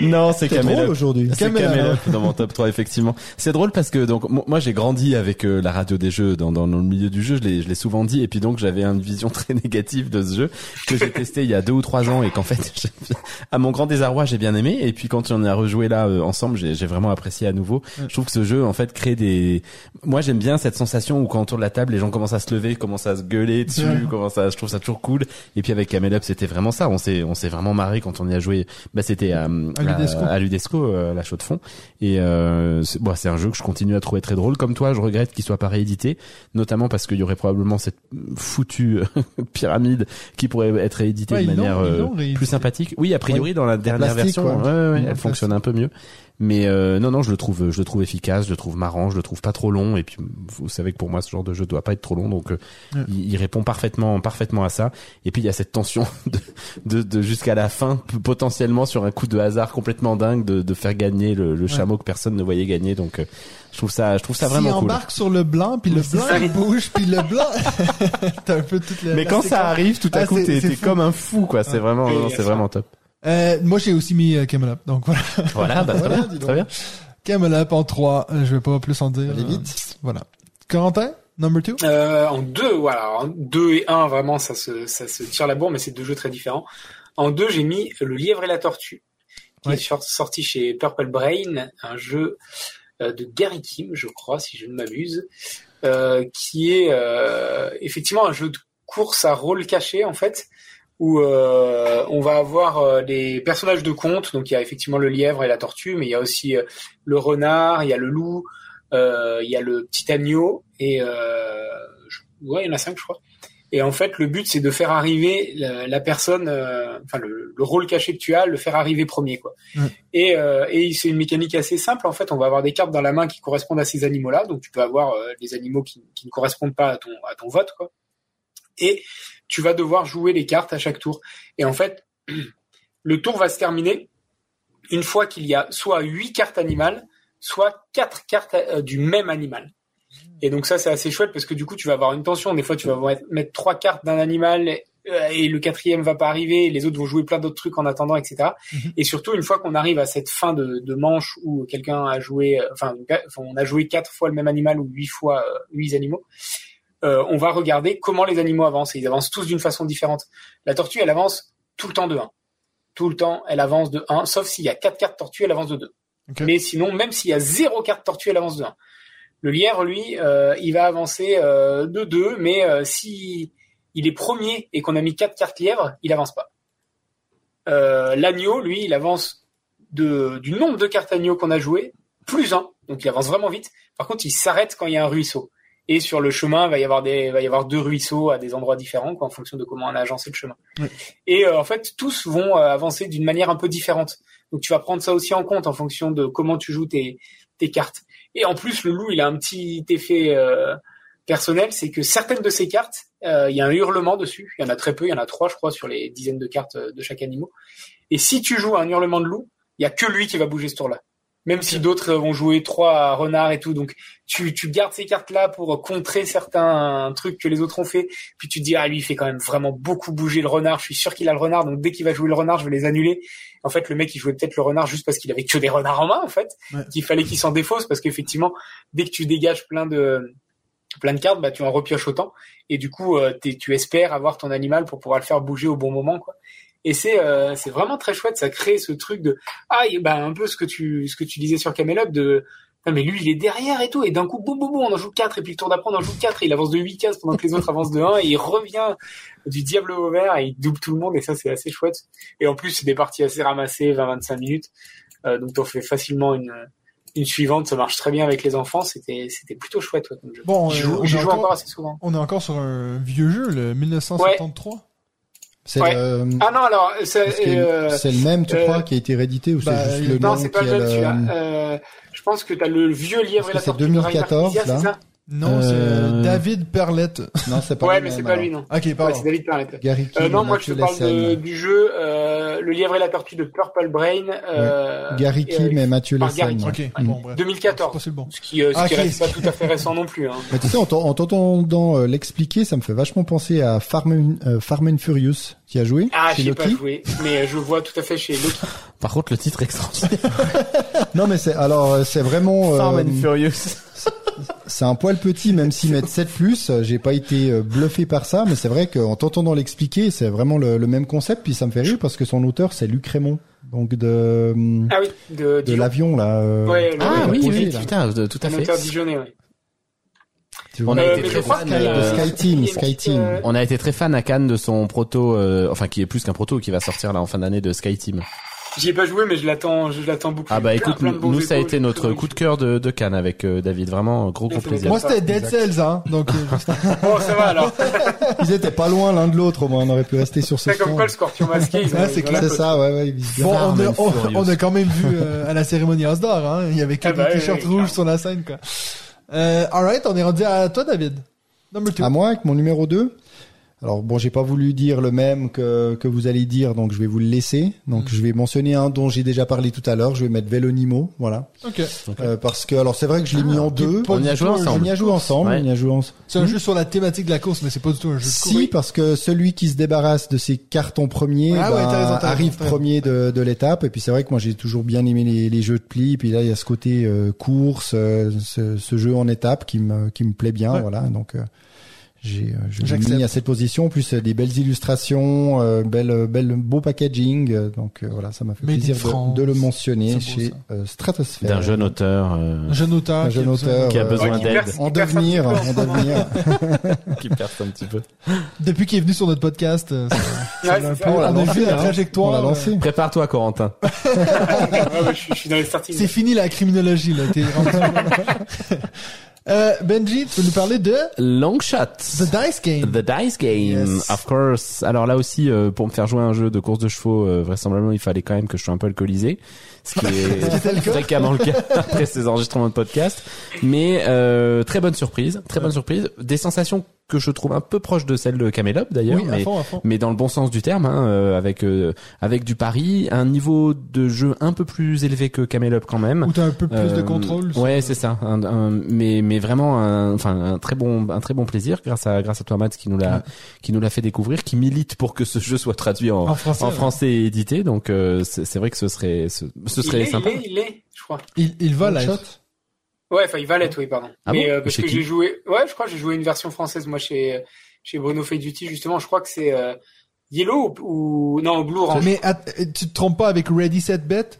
Non, c'est Camelot. aujourd'hui. C'est Camelot. Dans mon top 3 effectivement. C'est drôle parce que donc mo- moi j'ai grandi avec euh, la radio des jeux dans, dans, dans le milieu du jeu, je l'ai je l'ai souvent dit et puis donc j'avais une vision très négative de ce jeu que j'ai testé il y a deux ou trois ans et qu'en fait à mon grand désarroi j'ai bien aimé et puis quand on a rejoué là euh, ensemble j'ai j'ai vraiment apprécié à nouveau. Je trouve que ce jeu en fait crée des moi j'aime bien cette sensation où quand autour de la table les gens commencent à se lever, commencent à se gueuler dessus, commencent à je trouve ça toujours cool et puis avec Camel Up c'était vraiment ça, on s'est on s'est vraiment marré quand on y a joué. Bah c'était à, À Ludesco. à Ludesco, euh, la chaux de fond. Et euh, c'est bon, c'est un jeu que je continue à trouver très drôle. Comme toi, je regrette qu'il soit pas réédité, notamment parce qu'il y aurait probablement cette foutue pyramide qui pourrait être rééditée Ouais, de manière euh, plus sympathique. Oui, a priori dans la dernière version, ouais. En elle fonctionne un peu mieux. Mais euh, non, non, je le trouve, je le trouve efficace, je le trouve marrant, je le trouve pas trop long. Et puis, vous savez que pour moi, ce genre de jeu doit pas être trop long, donc euh, Ouais. il, il répond parfaitement, parfaitement à ça. Et puis il y a cette tension de, de, de jusqu'à la fin, potentiellement sur un coup de hasard complètement dingue, de, de faire gagner le, le chameau que personne ne voyait gagner. Donc, euh, je trouve ça, je trouve ça vraiment cool. embarque sur le blanc, puis le blanc il bouge, puis le blanc... T'as un peu toute la... Mais quand ça arrive, tout à Ah, coup, t'es comme un fou, quoi. C'est Ouais. vraiment, Oui, c'est vraiment top. Euh, moi, j'ai aussi mis euh, donc voilà. Voilà, bah, très Voilà, bien, donc. très bien. Up en 3, euh, je vais pas plus en dire. Allez euh, vite. Voilà. Corentin, number 2? Euh, en deux, voilà, en deux et un, vraiment, ça se, ça se tire la bourre, mais c'est deux jeux très différents. En deux, j'ai mis Le Lièvre et la Tortue, qui Ouais. est sorti chez Purple Brain, un jeu euh, de Gary Kim, je crois, si je ne m'abuse, euh, qui est euh, effectivement un jeu de course à rôle caché, en fait, où euh, on va avoir euh, des personnages de conte, donc il y a effectivement le lièvre et la tortue, mais il y a aussi euh, le renard, il y a le loup, euh, il y a le petit agneau, et euh, je- ouais, il y en a cinq, je crois. Et en fait, le but c'est de faire arriver la, la personne, euh, enfin le, le rôle caché que tu as, le faire arriver premier, quoi. Ouais. Et, euh, et c'est une mécanique assez simple. En fait, on va avoir des cartes dans la main qui correspondent à ces animaux-là. Donc tu peux avoir euh, des animaux qui, qui ne correspondent pas à ton à ton vote, quoi. Et tu vas devoir jouer les cartes à chaque tour. Et en fait, le tour va se terminer une fois qu'il y a soit huit cartes animales, soit quatre cartes euh, du même animal. Et donc ça, c'est assez chouette parce que du coup, tu vas avoir une tension. Des fois, tu vas mettre, trois cartes d'un animal euh, et le quatrième va pas arriver. Les autres vont jouer plein d'autres trucs en attendant, etc. Mhm. Et surtout, une fois qu'on arrive à cette fin de, de manche où quelqu'un a joué, euh, enfin, on a joué quatre fois le même animal ou huit fois euh, huit animaux, euh, on va regarder comment les animaux avancent. Et ils avancent tous d'une façon différente. La tortue, elle avance tout le temps de 1. Tout le temps, elle avance de 1, sauf s'il y a quatre cartes tortues, elle avance de 2. Ok. Mais sinon, même s'il y a zéro carte tortue, elle avance de 1. Le lièvre, lui, euh, il va avancer euh, de 2, mais euh, si il est premier et qu'on a mis quatre cartes lièvre, il avance pas. Euh, L'agneau, lui, il avance de, du nombre de cartes agneau qu'on a joué, plus 1, donc il avance vraiment vite. Par contre, il s'arrête quand il y a un ruisseau. Et sur le chemin, il va y avoir des, va y avoir deux ruisseaux à des endroits différents, quoi, en fonction de comment on a agencé le chemin. Et euh, en fait, tous vont euh, avancer d'une manière un peu différente. Donc tu vas prendre ça aussi en compte en fonction de comment tu joues tes, tes cartes. Et en plus, le loup, il a un petit effet euh, personnel, c'est que certaines de ces cartes, euh, il y a un hurlement dessus. Il y en a très peu, il y en a trois, je crois, sur les dizaines de cartes euh, de chaque animal. Et si tu joues un hurlement de loup, il y a que lui qui va bouger ce tour-là. Même si d'autres vont jouer trois renards et tout, donc tu, tu gardes ces cartes-là pour contrer certains trucs que les autres ont fait. Puis tu te dis ah lui il fait quand même vraiment beaucoup bouger le renard. Je suis sûr qu'il a le renard, donc dès qu'il va jouer le renard, je vais les annuler. En fait, le mec il jouait peut-être le renard juste parce qu'il avait que des renards en main en fait, Ouais. qu'il fallait qu'il s'en défausse parce qu'effectivement dès que tu dégages plein de plein de cartes, bah tu en repioches autant et du coup euh, tu espères avoir ton animal pour pouvoir le faire bouger au bon moment quoi. Et c'est euh, c'est vraiment très chouette, ça crée ce truc de ah et bah un peu ce que tu ce que tu disais sur Camelot de non mais lui il est derrière et tout et d'un coup boum boum boum on en joue quatre et puis le tour d'après on en joue quatre et il avance de 8 cases pendant que les autres avancent de 1 et il revient du diable au vert et il double tout le monde et ça c'est assez chouette. Et en plus c'est des parties assez ramassées 20-25 minutes euh, donc t'en fais facilement une une suivante, ça marche très bien avec les enfants, c'était c'était plutôt chouette ouais, comme jeu. Bon, J'y euh, joue, on joue encore- encore assez souvent. On est encore sur un vieux jeu, le 1973. C'est Ouais. le, Ah non alors que euh, c'est le même, tu euh, crois, qui a été réédité ou c'est bah, juste le non nom c'est pas qui le a même le- celui-là. Euh, je pense que t'as le vieux lièvre et la tortue c'est de Rainer 2014, Knizia, là. Non, c'est Euh, David Perlette. Non, c'est pas Ouais, mais c'est pas lui non. Ok, pardon. c'est David Perlette. Gary Euh, non, moi je te parle du jeu euh, Le lièvre et la tortue de Purple Brain. Euh, Gary et, Kim euh, et Mathieu Lessaigne. Ok, Mm. bon, bref. C'est 2014. pas si bon. Ce qui, euh, ce Ah, qui reste pas tout à fait récent non plus. Hein. Mais tu sais, en t'en- en t'entendant euh, l'expliquer, ça me fait vachement penser à Farm, euh, Farm and Furious, qui a joué Ah, chez j'y ai pas joué, mais euh, je vois tout à fait chez Loki. Par contre, le titre est extraordinaire. Non, mais c'est alors euh, c'est vraiment Farm euh, Furious. C'est un poil petit, même s'ils mettent 7 plus. J'ai pas été euh, bluffé par ça, mais c'est vrai qu'en t'entendant l'expliquer, c'est vraiment le, le même concept. Puis ça me fait rire parce que son auteur c'est Luc Raymond, donc de hum, Ah oui, de, de l'avion là. euh, Ouais, le- Ah oui, projet, oui, là. putain, de- tout à fait. ouais. On a Euh, été très fan, euh, Sky Team, Team. euh, On a été très fan à Cannes de son proto, euh, enfin qui est plus qu'un proto, qui va sortir là en fin d'année de Sky Team. J'y ai pas joué, mais je l'attends, je l'attends beaucoup. Ah bah Plein- écoute, plein nous ça a été notre coup de cœur de, de Cannes avec euh, David, vraiment gros gros Ça plaisir. Moi, c'était Dead. Cells, hein. Donc, euh, juste- Bon, ça va alors. Ils étaient pas loin l'un de l'autre, au moins on aurait pu rester sur ce C'est comme quoi le scorpion masqué, ils ont, Ouais, c'est C'est ça, ouais, ouais. bon, on Farm a, on, on a quand même vu euh, à la cérémonie As d'or, hein. Il y avait Ah bah, oui, t-shirts rouges sur la scène, quoi. Euh, alright, on est rendu à toi, David. Number two. À moi, avec mon numéro 2. Alors bon, j'ai pas voulu dire le même que, que vous allez dire, donc je vais vous le laisser. Donc je vais mentionner un dont j'ai déjà parlé tout à l'heure. Je vais mettre Velonimo, voilà, Ok. Euh, parce que alors c'est vrai que je l'ai mis en deux. On y a joué ensemble. On y a joué ensemble. Ouais. On y a joué ensemble. C'est un jeu sur la thématique de la course, mais c'est pas du tout un jeu de course. Si, parce que celui qui se débarrasse de ses cartes en premier Ah ouais, ben, raison, arrive raison. premier de, de l'étape. Et puis c'est vrai que moi j'ai toujours bien aimé les, les jeux de pli. Puis là il y a ce côté euh, course, euh, ce, ce jeu en étape qui me qui me plaît bien. Ouais. Voilà, donc. Euh, j'ai euh, mis à cette position, en plus euh, des belles illustrations, euh, belle, belle, beau packaging, euh, donc euh, voilà, ça m'a fait Made plaisir France. de, de le mentionner beau, chez euh, Stratosphere. D'un jeune auteur euh, Un jeune auteur. Un jeune auteur, qui a euh, besoin d'aide, en devenir, en devenir. qui perce un petit peu. Depuis qu'il est venu sur notre podcast, euh, ça- Ouais, on, a lancé, vu la hein. trajectoire. On l'a euh, lancé. Prépare-toi, Corentin. Ouais, ouais, je, suis- je suis dans les. C'est fini la criminologie, là. Euh, Benji, tu peux nous parler de Long Shot. The Dice Game. The Dice Game, Yes. of course. Alors là aussi, euh, pour me faire jouer à un jeu de course de chevaux, euh, vraisemblablement, il fallait quand même que je sois un peu alcoolisé, ce qui est fréquemment le cas après ces enregistrements de podcast. Mais euh, très bonne surprise, très bonne surprise. Des sensations que je trouve un peu proches de celles de Camelot d'ailleurs, Oui, mais mais dans le bon sens du terme, hein, euh, avec euh, avec du pari, un niveau de jeu un peu plus élevé que Camelot quand même. Où t'as un peu plus de Euh, contrôle. Ouais, c'est ça. Un, un- mais mais vraiment un, enfin un très bon un très bon plaisir grâce à grâce à toi Matt qui nous l'a Ouais. qui nous l'a fait découvrir, qui milite pour que ce jeu soit traduit en En français. en ouais. français et édité. Donc euh, c'est vrai que ce serait ce, ce Il serait est, sympa. il est, il est, je crois. Il, il va shot Ouais, enfin, il va l'être, oui, pardon. Ah mais bon euh, parce que j'ai joué, ouais, je crois que j'ai joué une version française, moi, chez, chez Bruno Fay Duty, justement. Je crois que c'est euh, Yellow ou, ou- non, Blue Orange. Mais att- tu te trompes pas avec Ready Set Bet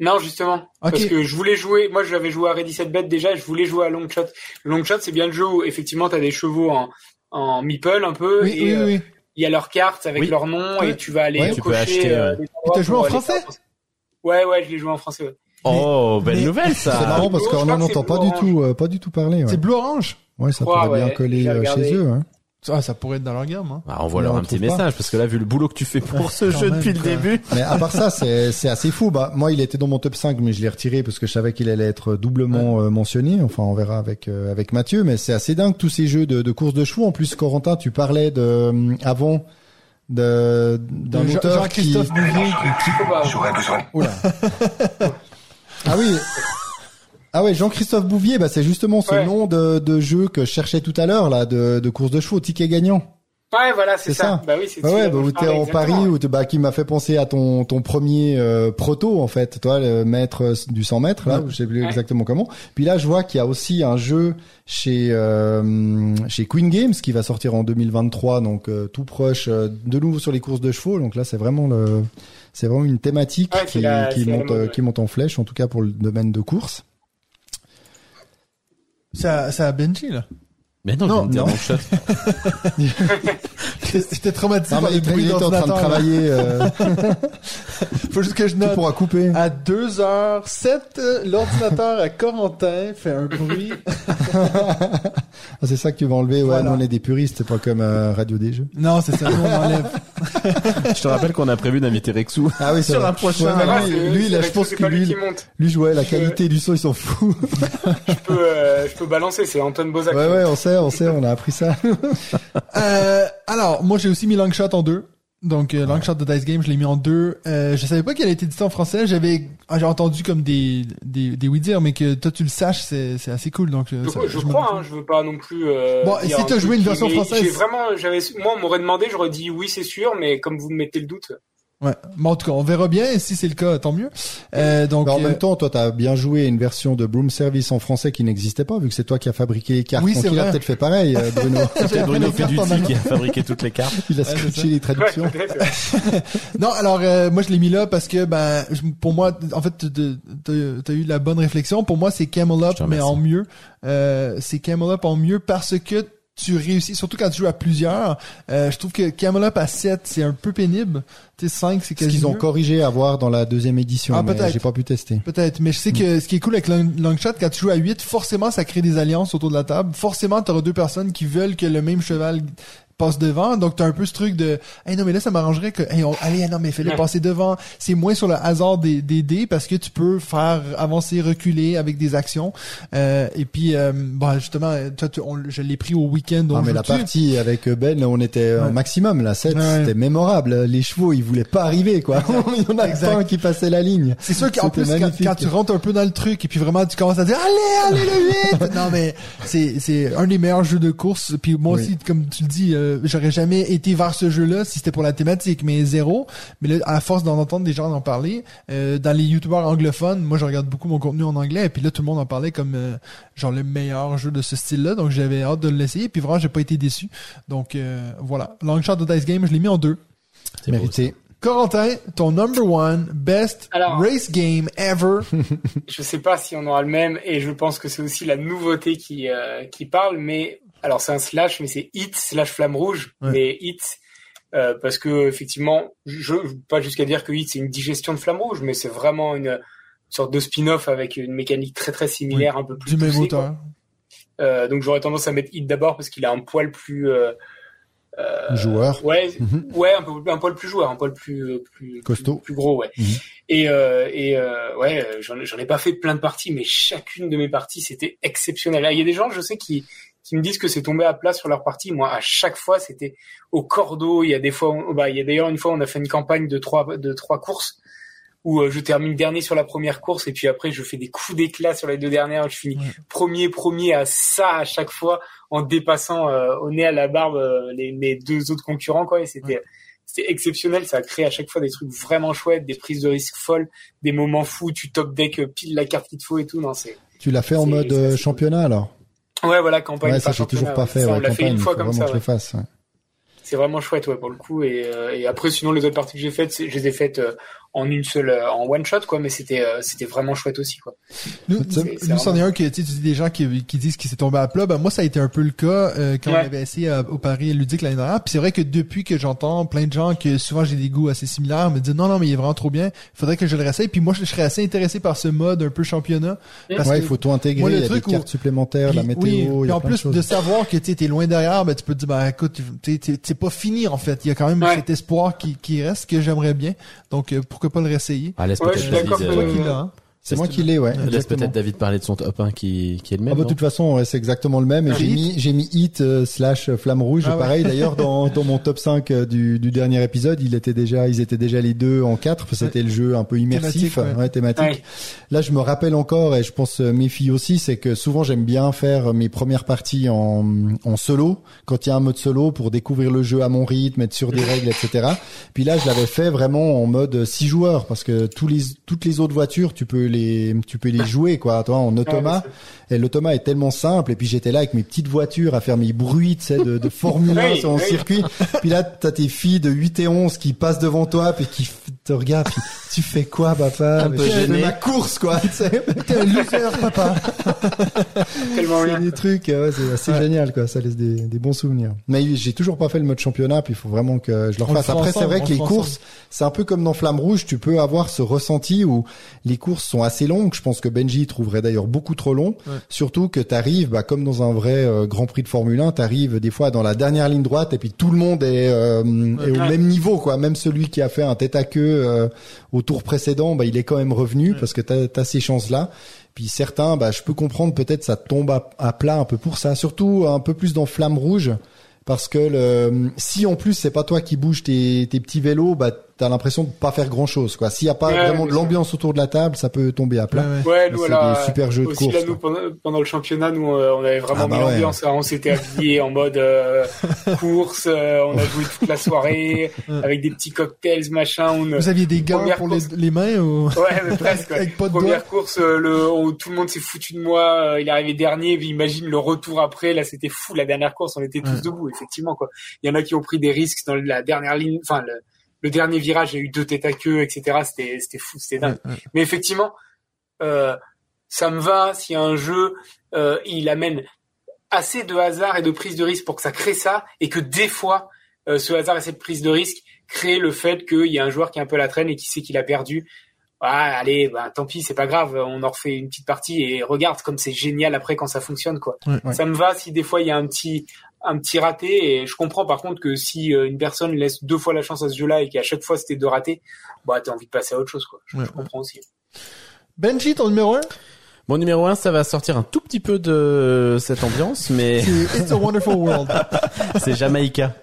Non, justement. Parce que je voulais jouer, moi, j'avais joué à Ready Set Bet déjà, je voulais jouer à Long Shot. Long Shot, c'est bien le jeu où, effectivement, t'as des chevaux en, en meeple, un peu, Oui, et oui, euh, oui. il y a leurs cartes avec Oui. leur nom, Ouais. et tu vas aller Ouais, tu peux cocher, acheter, euh, des t'as joué en français? Ouais, ouais, je l'ai joué en français, ouais. Oh, belle Mais- nouvelle C'est ça. marrant parce qu'on n'en c'est entend pas du tout, euh, pas du tout parler. Ouais, C'est Blue Orange ouais ça pourrait bien coller euh, chez eux. Hein. Ah, ça pourrait être dans leur gamme. Hein. Bah, envoie leur on un petit pas. message parce que là, vu le boulot que tu fais pour ce jeu même, depuis le début. Mais à part ça, c'est c'est assez fou. Bah moi, il était dans mon top 5, mais je l'ai retiré parce que je savais qu'il allait être doublement euh, mentionné. Enfin, on verra avec euh, avec Mathieu. Mais c'est assez dingue tous ces jeux de, de course de chevaux. En plus, Corentin, tu parlais de euh, avant de d'un De Jean- auteur qui Jean-Christophe Bouvier qui- J'aurais besoin. Oula. ah oui. Ah ouais, Jean-Christophe Bouvier, bah c'est justement ce Ouais. nom de, de jeu que je cherchais tout à l'heure là, de, de course de chevaux, ticket gagnant. Ouais, voilà, c'est ça. ça. Bah oui, c'est Ouais, ouais, bah, où t'es parlais, en. Paris, t'es- bah, qui m'a fait penser à ton ton premier euh, proto en fait, toi le maître euh, du 100 mètres là, où je sais plus Ouais. exactement comment. Puis là, je vois qu'il y a aussi un jeu chez euh, chez Queen Games qui va sortir en 2023, donc euh, tout proche, de nouveau sur les courses de chevaux. Donc là, c'est vraiment le c'est vraiment une thématique Ouais, c'est qui la- qui c'est la monte mode, euh, ouais. qui monte en flèche, en tout cas pour le domaine de course. Ça, ça a Benji, là. Mais non, Non, je non. J'étais traumatisé Non, par les bruits en train de travailler. euh, Faut juste que je tu note. pourras couper. À 2h07, euh, l'ordinateur à Corentin fait un bruit. Ah, c'est ça que tu vas enlever. Ouais, Voilà. nous, on est des puristes, pas comme euh, Radio des Jeux. Non, c'est ça, nous, on enlève. Je te rappelle qu'on a prévu d'inviter Rexou. Ah oui, Sur un prochain. Ouais, Ah, lui, lui, là, je pense que lui lui, lui, ouais, la qualité du son, ils s'en foutent. Je peux, euh, je peux balancer, c'est Antoine Bozac. Ouais, ouais, on sait, on sait, on a appris ça. Euh, alors, moi, j'ai aussi mis Longshot en deux. Donc, euh, Longshot de Dice Game, je l'ai mis en deux. Euh, je savais pas qu'elle était édité en français. J'avais, ah, j'ai entendu comme des, des, des oui dire, mais que toi, tu le saches, c'est, c'est assez cool. Donc, Je, ça- je je me- crois, hein, je veux pas non plus. Euh, Bon, si t'as joué une version française- J'ai vraiment, j'avais, moi, on m'aurait demandé, j'aurais dit oui, c'est sûr, mais comme vous me mettez le doute. Ouais. Mais en tout cas, on verra bien. Et si c'est le cas, tant mieux. Euh, donc, Mais en euh, même temps, toi, t'as bien joué une version de Broom Service en français qui n'existait pas, vu que c'est toi qui as fabriqué les cartes. Oui, Donc c'est il a vrai. peut-être fait pareil, euh, Bruno. C'est Bruno Feduti qui a fabriqué toutes les cartes. Il a Ouais, les traductions. Non, alors euh, moi je l'ai mis là parce que ben je- pour moi en fait t'as as eu la bonne réflexion. Pour moi c'est Camel Up mais en mieux. Euh, c'est Camel Up en mieux parce que tu réussis surtout quand tu joues à plusieurs. Euh, je trouve que Camel Up à 7 c'est un peu pénible. Tu sais 5 c'est Ce quasi qu'ils ont corrigé à voir dans la deuxième édition, Ah, peut-être. j'ai pas pu tester. Peut-être, mais je sais que ce qui est cool avec Long, Longshot, quand tu joues à 8, forcément ça crée des alliances autour de la table. Forcément, tu auras deux personnes qui veulent que le même cheval passe devant. Donc t'as un peu ce truc de hey non mais là ça m'arrangerait que hey, on- allez non mais fais-le passer devant. C'est moins sur le hasard des, des dés parce que tu peux faire avancer, reculer avec des actions. Euh, et puis euh, bon justement, toi tu- on- je l'ai pris au week-end. Ah, on mais la partie avec Ben, on était Ouais. au maximum, là, 7, Ouais. c'était mémorable. Les chevaux, ils voulaient pas arriver, quoi. Il y en a Exact. qui passait la ligne. C'est sûr qu'en plus, quand, tu rentres un peu dans le truc et puis vraiment tu commences à dire allez, allez le 8 Non mais c'est c'est un des meilleurs jeux de course. Puis moi Oui. aussi, comme tu le dis, euh, j'aurais jamais été vers ce jeu-là si c'était pour la thématique, mais zéro. Mais là, à force d'en entendre des gens en parler, euh, dans les youtubeurs anglophones, moi je regarde beaucoup mon contenu en anglais et puis là tout le monde en parlait comme euh, genre le meilleur jeu de ce style-là. Donc j'avais hâte de l'essayer. Puis vraiment j'ai pas été déçu. Donc euh, voilà, Longshot de Dice Game, je l'ai mis en deux. C'est Mérité. Corentin, ton number one best Alors- race game ever. Je sais pas si on aura le même, et je pense que c'est aussi la nouveauté qui, euh, qui parle, mais, alors c'est un slash, mais c'est hit slash flamme rouge, Ouais. mais hit, euh, parce que, effectivement, je, pas jusqu'à dire que hit c'est une digestion de flamme rouge, mais c'est vraiment une, sorte de spin-off avec une mécanique très très similaire, un peu plus du même poussée, auteur. Euh, donc j'aurais tendance à mettre Hit d'abord parce qu'il a un poil plus euh, euh, Joueur. Ouais, Mhm. ouais, un peu un poil plus joueur, un poil plus euh, plus Costaud. plus, plus gros, ouais. Mhm. Et euh, et euh, ouais, j'en ai- pas fait plein de parties, mais chacune de mes parties c'était exceptionnel. Là, Il y a des gens, je sais, qui qui me disent que c'est tombé à plat sur leur partie. Moi, à chaque fois, c'était au cordeau. Il y a des fois, on- bah, il y a d'ailleurs une fois, on a fait une campagne de trois de trois courses où euh, je termine dernier sur la première course et puis après je fais des coups d'éclat sur les deux dernières. Je finis Ouais. premier, premier à ça à chaque fois en dépassant euh, au nez à la barbe euh, les, mes deux autres concurrents quoi. Et c'était c'était exceptionnel. Ça a créé à chaque fois des trucs vraiment chouettes, des prises de risques folles, des moments fous. Tu top deck pile la carte qu'il te faut et tout. Non, c'est Tu l'as fait en mode championnat alors? Ouais voilà campagne. Ouais, ça j'ai toujours pas fait. Ça, on l'a fait une fois comme ça. ouais. fasse. ouais. C'est vraiment chouette ouais pour le coup. Et, euh, et après sinon les autres parties que j'ai faites, je les ai faites euh, en une seule, euh, en one shot quoi. Mais c'était euh, c'était vraiment chouette aussi quoi. Nous, c'en est vraiment- un que tu sais, tu dis des gens qui, qui disent qu'il s'est tombé à plat. Ben, moi, ça a été un peu le cas euh, quand Ouais. on avait essayé à- au Paris ludique l'année dernière. Puis c'est vrai que depuis que j'entends plein de gens que souvent j'ai des goûts assez similaires, me disent non, non, mais il est vraiment trop bien. Il faudrait que je le réessaye. Puis moi, je serais assez intéressé par ce mode un peu championnat. Parce Ouais, que- il faut tout intégrer. Moi, le il y a des où- cartes supplémentaires, la météo, oui, il y puis a en plein plus de savoir que tu es loin derrière, ben tu peux te dire ben écoute, tu sais, c'est pas fini en fait. Il y a quand même Ouais. cet espoir qui, qui reste que j'aimerais bien. Donc euh, pourquoi pas le réessayer? Ah, laisse Ouais, je peut-être suis David, d'accord euh, que- Toi qui l'as, hein? C'est moi qui l'ai, ouais. laisse peut-être David parler de son top 1 qui, qui est le même. Ah bah, de toute façon, ouais, c'est exactement le même. Et Ah, j'ai mis, j'ai mis Hit euh, slash Flamme Rouge. Ah ouais. Pareil, d'ailleurs, dans, dans mon top 5 euh, du, du dernier épisode, il était déjà, ils étaient déjà les deux en quatre. parce que C'était le jeu un peu immersif, Thématique, ouais. thématique. Ouais. Là, je me rappelle encore, et je pense euh, mes filles aussi, c'est que souvent j'aime bien faire mes premières parties en, en solo, quand il y a un mode solo pour découvrir le jeu à mon rythme, être sur des règles, etc. Puis là, je l'avais fait vraiment en mode six joueurs, parce que tous les, toutes les autres voitures, tu peux les, tu peux les jouer, quoi, toi, en automa. Et l'automa est tellement simple. Et puis j'étais là avec mes petites voitures à faire mes bruits, tu sais, de, de Formule 1 Oui, sur mon oui. circuit. Puis là, t'as tes filles de 8 et 11 qui passent devant toi, puis qui te regardent. puis, tu fais quoi, papa? Un peu je fais ma course, quoi. T'es un loser, papa. Tellement C'est des trucs, ouais, c'est assez génial, quoi. Ça laisse des, des bons souvenirs. Mais j'ai toujours pas fait le mode championnat, puis il faut vraiment que je le On le refasse. fera Après, c'est vrai que le les courses, c'est un peu comme dans Flamme Rouge, tu peux avoir ce ressenti où les courses sont assez longues. Je pense que Benji trouverait d'ailleurs beaucoup trop long. Ouais. Surtout que t'arrives, bah, comme dans un vrai euh, Grand Prix de Formule 1, t'arrives des fois dans la dernière ligne droite et puis tout le monde est, euh, est au même niveau, quoi. Même celui qui a fait un tête à queue euh, au tour précédent, bah, il est quand même revenu parce que t'as as ces chances-là. Puis certains, bah, je peux comprendre peut-être ça tombe à, à plat un peu pour ça. Surtout un peu plus dans Flamme Rouge. Parce que le, si en plus c'est pas toi qui bouges tes, tes petits vélos, bah t'as l'impression de pas faire grand chose quoi. S'il y a pas Ouais, vraiment de l'ambiance autour de la table, ça peut tomber à plat. Ouais, ouais. Ouais, nous, c'est voilà, des super jeux de aussi course, là, nous, pendant, pendant le championnat, nous, euh, on avait vraiment Ah bah mis ouais. l'ambiance. hein. On s'était habillés en mode euh, course, euh, on a joué toute la soirée avec des petits cocktails, machin. On, Vous aviez des gants Première pour les, course. les mains ou Ouais, mais presque. avec pas de Première course, euh, le, on- tout le monde s'est foutu de moi. euh, il est arrivé dernier. Puis imagine le retour après. Là, c'était fou. La dernière course, on était tous Ouais. debout, effectivement. Quoi. Il y en a qui ont pris des risques dans la dernière ligne. Enfin, le, le dernier virage, il y a eu deux têtes à queue, etc. C'était, c'était fou, c'était dingue. Ouais, ouais. Mais effectivement, euh, ça me va si un jeu euh, il amène assez de hasard et de prise de risque pour que ça crée ça, et que des fois, euh, ce hasard et cette prise de risque créent le fait qu'il y a un joueur qui est un peu à la traîne et qui sait qu'il a perdu. Ah, allez, bah, tant pis, c'est pas grave, on en refait une petite partie et regarde comme c'est génial après quand ça fonctionne quoi. Ouais. Ça me va si des fois il y a un petit un petit raté et je comprends par contre que si euh, une personne laisse deux fois la chance à ce jeu-là et qu'à chaque fois c'était deux ratés, bah t'as envie de passer à autre chose quoi. Je, Ouais, je comprends aussi. Benji, ton numéro 1 Mon numéro 1, ça va sortir un tout petit peu de cette ambiance, mais C'est It's a Wonderful World. c'est Jamaïca.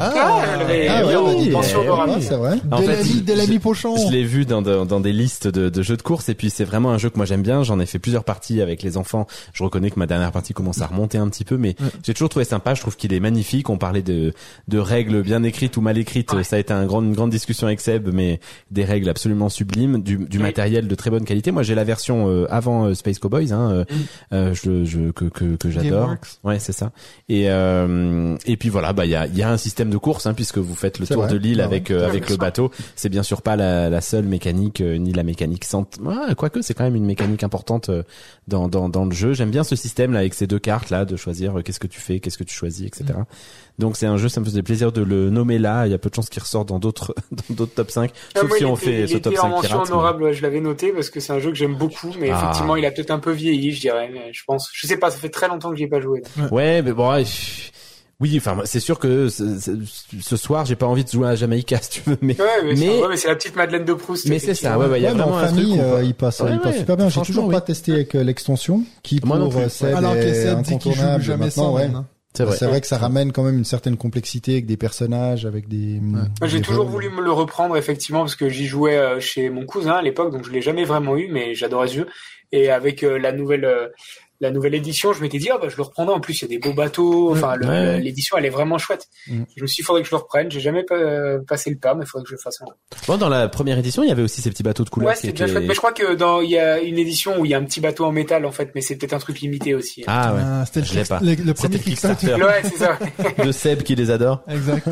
Ah, Ah ouais, oui, bah, Dora. c'est vrai. En de de je- Pochon. Je l'ai vu dans, dans, dans des listes de, de jeux de course et puis c'est vraiment un jeu que moi j'aime bien. J'en ai fait plusieurs parties avec les enfants. Je reconnais que ma dernière partie commence à remonter un petit peu, mais Ouais. j'ai toujours trouvé sympa. Je trouve qu'il est magnifique. On parlait de, de règles bien écrites ou mal écrites. Ouais. Ça a été un grand, une grande discussion avec Seb, mais des règles absolument sublimes, du, du Oui. matériel de très bonne qualité. Moi j'ai la version euh, avant euh, Space Cowboys, hein, euh, euh, je, je, que, que, que j'adore. Ouais, c'est ça. Et euh, et puis voilà, bah il y a il y a un système système de course, hein, puisque vous faites le tour vrai. de l'île Ah avec euh, avec le bateau. C'est bien sûr pas la, la seule mécanique euh, ni la mécanique centre. Ouais, quoique c'est quand même une mécanique importante euh, dans dans dans le jeu. J'aime bien ce système là avec ces deux cartes là de choisir euh, qu'est-ce que tu fais, qu'est-ce que tu choisis, etc. Mm. Donc c'est un jeu, ça me faisait plaisir de le nommer là. Il y a peu de chances qu'il ressorte dans d'autres dans d'autres top 5 Ah, sauf moi, si on était- fait ce top était en 5 mention pirate. honorable, ouais, je l'avais noté parce que c'est un jeu que j'aime beaucoup, mais Ah. effectivement, il a peut-être un peu vieilli, je dirais. Mais je pense, je sais pas, ça fait très longtemps que j'y ai pas joué. Ouais, mais bon, ouais, oui, enfin, c'est sûr que ce, ce- ce soir, j'ai pas envie de jouer à Jamaïca, si tu veux, mais Ouais, mais, c'est- Mais- ouais, mais c'est la petite Madeleine de Proust. mais c'est ça, ouais, y a Ouais, vraiment en un truc. famille, euh, il passe, Ouais, il passe ouais, super bien. J'ai toujours oui. pas testé avec euh, l'extension, qui Moi pour euh, Seb Alors que est joue incontournable jamais maintenant. sans. Ouais. maintenant. C'est vrai. C'est vrai que ça ramène quand même une certaine complexité avec des personnages, avec des. J'ai toujours voulu me le reprendre, effectivement, parce que j'y jouais chez mon cousin à l'époque, donc je l'ai jamais vraiment eu, mais j'adorais ce jeu. Et avec la nouvelle, euh, la nouvelle édition, je m'étais dit, ah bah je le reprendrai. En plus, il y a des beaux bateaux. Enfin, le- Ouais. l'édition, elle est vraiment chouette. Mm. Je me suis dit, faudrait que je le reprenne. J'ai jamais pa- passé le pas, mais il faudrait que je le fasse. un. Bon, dans la première édition, il y avait aussi ces petits bateaux de couleur Ouais, bien étaient. chouette. Mais je crois que dans, il y a une édition où il y a un petit bateau en métal, en fait, mais c'est peut-être un truc limité aussi. Ah ouais. Ah, C'était le, pas. le, le premier C'était le Kickstarter. Kickstarter. Ouais, c'est ça. de Seb qui les adore. Exact.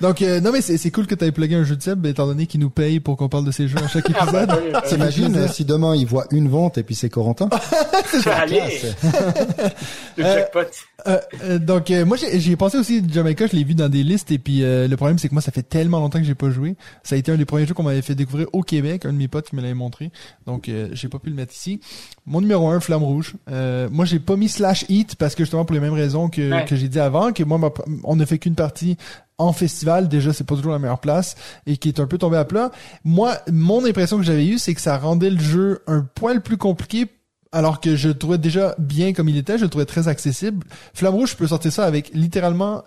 Donc, euh, non, mais c'est cool que tu aies plugué un jeu de Seb, étant donné qu'il nous paye pour qu'on parle de ces jeux à chaque Ah, bah, épisode. ouais. T'imagines euh, si demain il voit une vente et puis c'est Corentin? Allez, le Euh, jackpot. Euh, euh, donc euh, moi j'ai pensé aussi Jamaica, je l'ai vu dans des listes et puis euh, le problème c'est que moi ça fait tellement longtemps que j'ai pas joué. Ça a été un des premiers jeux qu'on m'avait fait découvrir au Québec, un de mes potes qui me l'avait montré. Donc euh, j'ai pas pu le mettre ici. Mon numéro un, Flamme Rouge. Euh, moi j'ai pas mis Slash Heat parce que justement pour les mêmes raisons que, Ouais. que j'ai dit avant, que moi ma- on ne fait qu'une partie en festival, déjà c'est pas toujours la meilleure place et qui est un peu tombé à plat. Moi, mon impression que j'avais eue, c'est que ça rendait le jeu un poil plus compliqué alors que je le trouvais déjà bien comme il était, je le trouvais très accessible. Flamme Rouge, je peux sortir ça avec littéralement,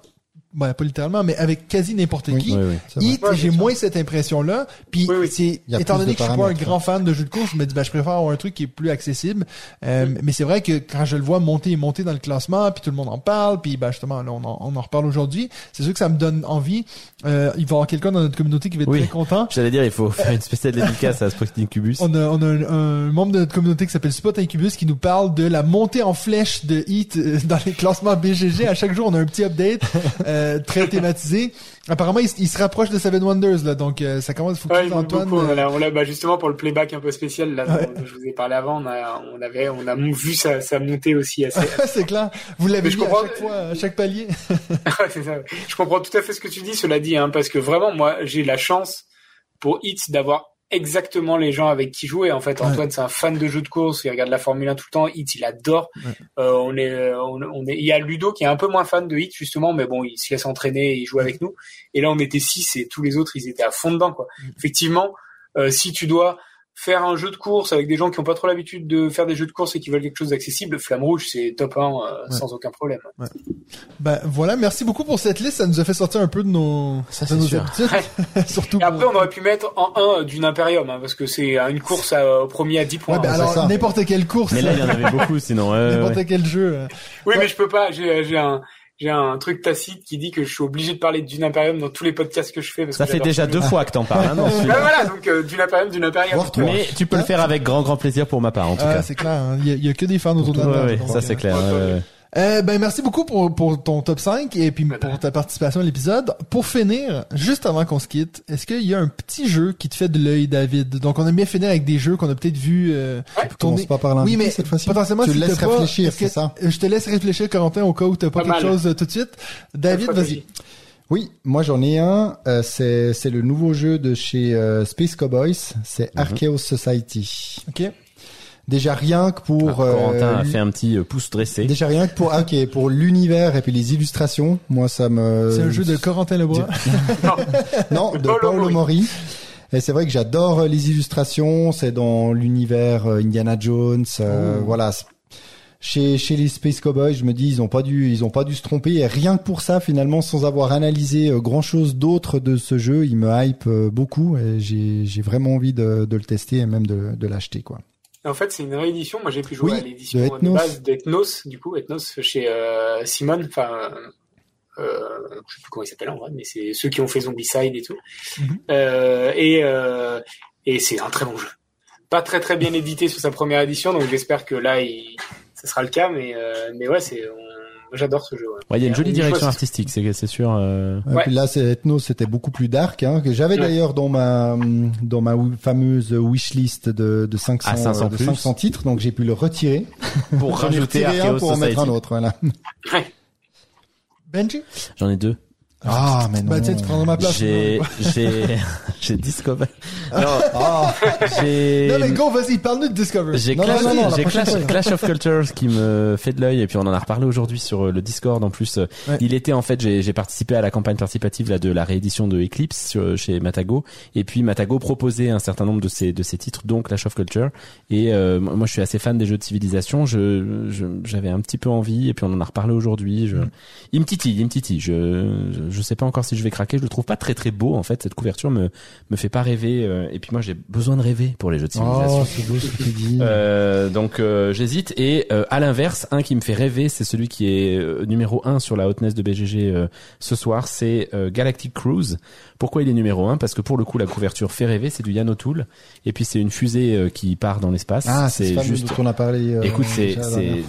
ben pas littéralement, mais avec quasi n'importe Oui. qui. Oui, oui. Hit, Ouais, j'ai moins cette impression-là. Puis Oui, oui. c'est étant donné que je suis pas un grand fan de jeux de course, je me dis ben je préfère avoir un truc qui est plus accessible. Euh, Mais c'est vrai que quand je le vois monter et monter dans le classement, puis tout le monde en parle, puis ben justement là on en, on en reparle aujourd'hui, c'est sûr que ça me donne envie. Euh, il va y avoir quelqu'un dans notre communauté qui va être Oui. très content. J'allais dire, il faut faire une spéciale dédicace à Spot Incubus. On a, on a un, un membre de notre communauté qui s'appelle Spot Incubus qui nous parle de la montée en flèche de Heat euh, dans les classements BGG. À chaque jour, on a un petit update euh, très thématisé. Apparemment, il, il se rapproche de Seven Wonders là, donc euh, ça commence. Faut Ouais, Antoine. beaucoup. euh, On l'a, on l'a- bah, justement pour le playback un peu spécial là, Ouais. dont je vous ai parlé avant, on a, on avait, on a vu sa, sa montée aussi assez. c'est clair. Vous l'avez vu à comprends- chaque fois, à chaque palier. Ça. Je comprends tout à fait ce que tu dis, cela dit, hein, parce que vraiment, moi, j'ai la chance pour Hits d'avoir exactement les gens avec qui jouer. En fait, Ouais. Antoine, c'est un fan de jeux de course, il regarde la Formule 1 tout le temps. Hits, il adore. Euh, on est, on, on est, il y a Ludo qui est un peu moins fan de Hits justement, mais bon, il se laisse entraîner, et il joue avec nous. Et là, on était six et tous les autres, ils étaient à fond dedans, quoi. Effectivement, euh, si tu dois faire un jeu de course avec des gens qui n'ont pas trop l'habitude de faire des jeux de course et qui veulent quelque chose d'accessible, Flamme Rouge, c'est top 1 euh, Ouais. sans aucun problème. Ben voilà, merci beaucoup pour cette liste. Ça nous a fait sortir un peu de nos, Ça, de c'est nos sûr. habitudes. Surtout Et après, pour- on aurait pu mettre en 1 d'une Imperium, hein, parce que c'est euh, une course à- au premier à 10 points. Ouais, ben hein. alors n'importe quelle course, Mais là, il y en avait beaucoup, sinon. n'importe ouais. quel jeu. euh. Oui, Ouais. mais je peux pas. J'ai j'ai un j'ai un truc tacite qui dit que je suis obligé de parler d'une Imperium dans tous les podcasts que je fais. Parce Ça que fait déjà deux fois que t'en parles, hein, non, Ben voilà, donc euh, d'une Imperium, d'une Imperium. Mais tu peux le faire avec grand, grand plaisir pour ma part, en tout Ah, cas. c'est clair. hein. Il y, a- il y a que des fans autour de la Ouais, table. ouais, donc, ça euh, c'est clair. ouais, ouais, ouais. ouais. Euh, ben merci beaucoup pour, pour ton top 5 et puis pour ta participation à l'épisode. Pour finir, juste avant qu'on se quitte, est-ce qu'il y a un petit jeu qui te fait de l'œil, David? Donc on aime bien finir avec des jeux qu'on a peut-être vu euh, Commence tourner. pas par Oui, mais cette fois-ci. potentiellement, tu si laisses pas- réfléchir, c'est ça? Je te laisse réfléchir, Corentin, au cas où t'as pas, Pas quelque mal. chose euh, tout de suite. David, vas-y. Oui, moi j'en ai un. euh, c'est c'est le nouveau jeu de chez euh, Space Cowboys. C'est Mhm. Archaeos Society. Ok. Déjà rien que pour Ah, Corentin euh, a fait un petit euh, pouce dressé. déjà rien que pour ah, ok pour l'univers et puis les illustrations. Moi ça me C'est un jeu de Corentin Lebois. non de Paolo Paolo Mori. Et c'est vrai que j'adore euh, les illustrations. C'est dans l'univers euh, Indiana Jones. euh, Oh. Voilà. Chez, chez les Space Cowboys, je me dis ils ont pas dû ils ont pas dû se tromper et rien que pour ça finalement sans avoir analysé grand chose d'autre de ce jeu, il me hype beaucoup et j'ai j'ai vraiment envie de, de le tester et même de, de l'acheter quoi. En fait, c'est une réédition. Moi, j'ai pu jouer Oui, à l'édition de base d'Ethnos, du coup, Ethnos chez euh, Simon. Enfin, euh, je sais plus comment il s'appelle en vrai, mais c'est ceux qui ont fait Zombicide et tout. Mhm. Euh, et euh, et c'est un très bon jeu. Pas très très bien édité sur sa première édition, donc j'espère que là, il, ça sera le cas. Mais euh, mais ouais, c'est on- j'adore ce jeu. Ouais. Ouais, il y a une jolie Une direction fois, artistique, c'est c'est sûr. euh, Et Ouais. puis là, c'est Ethno, c'était beaucoup plus dark. Hein, que j'avais Ouais. d'ailleurs dans ma dans ma fameuse wishlist de de 500 À 500 euh, de plus. 500 titres, donc j'ai pu le retirer. Pour J'en ai rajouter un pour en mettre un autre. Voilà. Benji? J'en ai deux. Ah, mais non. Bah, tiens, tu prendras ma place. J'ai, j'ai, j'ai Discover. Non, Ah, j'ai, Non, mais go, vas-y, parle-nous de Discovery. J'ai Clash, non, non, non, la j'ai prochaine Clash, of Cultures qui me fait de l'œil et puis on en a reparlé aujourd'hui sur euh, le Discord en plus. euh, Ouais. Il était en fait, j'ai j'ai participé à la campagne participative là de la réédition de Eclipse sur- chez Matago et puis Matago proposait un certain nombre de ces de ces titres dont Clash of Culture et euh, moi je suis assez fan des jeux de civilisation. Je je- j'avais un petit peu envie et puis on en a reparlé aujourd'hui. Je, il me titille, il me titille. Je, je je sais pas encore si je vais craquer. Je le trouve pas très très beau en fait. Cette couverture me me fait pas rêver euh, et puis moi j'ai besoin de rêver pour les jeux de civilisation. oh, c'est beau ce que tu dis. Euh, donc euh, j'hésite et euh, à l'inverse un qui me fait rêver c'est celui qui est euh, numéro 1 sur la hotness de BGG euh, ce soir c'est euh, Galactic Cruise pourquoi il est numéro 1 parce que pour le coup la couverture fait rêver c'est du Yann O'Toole et puis c'est une fusée qui part dans l'espace ah, c'est juste dont on a parlé. écoute c'est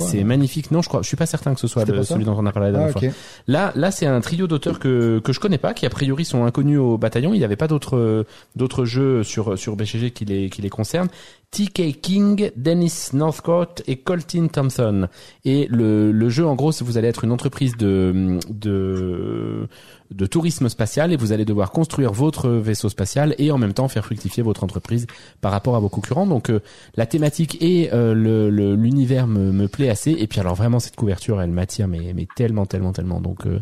c'est magnifique non je crois je suis pas certain que ce soit le- celui dont on a parlé la Ah, dernière ok. fois Là, là, c'est un trio d'auteurs que que je connais pas, qui a priori sont inconnus au bataillon. Il n'y avait pas d'autres euh, d'autres jeux sur sur BGG qui les qui les concernent. T.K. King, Dennis Northcote et Colton Thompson. Et le le jeu, en gros, c'est vous allez être une entreprise de de de tourisme spatial et vous allez devoir construire votre vaisseau spatial et en même temps faire fructifier votre entreprise par rapport à vos concurrents. Donc euh, la thématique et euh, le- l'univers me, me plaît assez. Et puis alors vraiment cette couverture, elle m'attire mais mais tellement tellement tellement. Donc euh,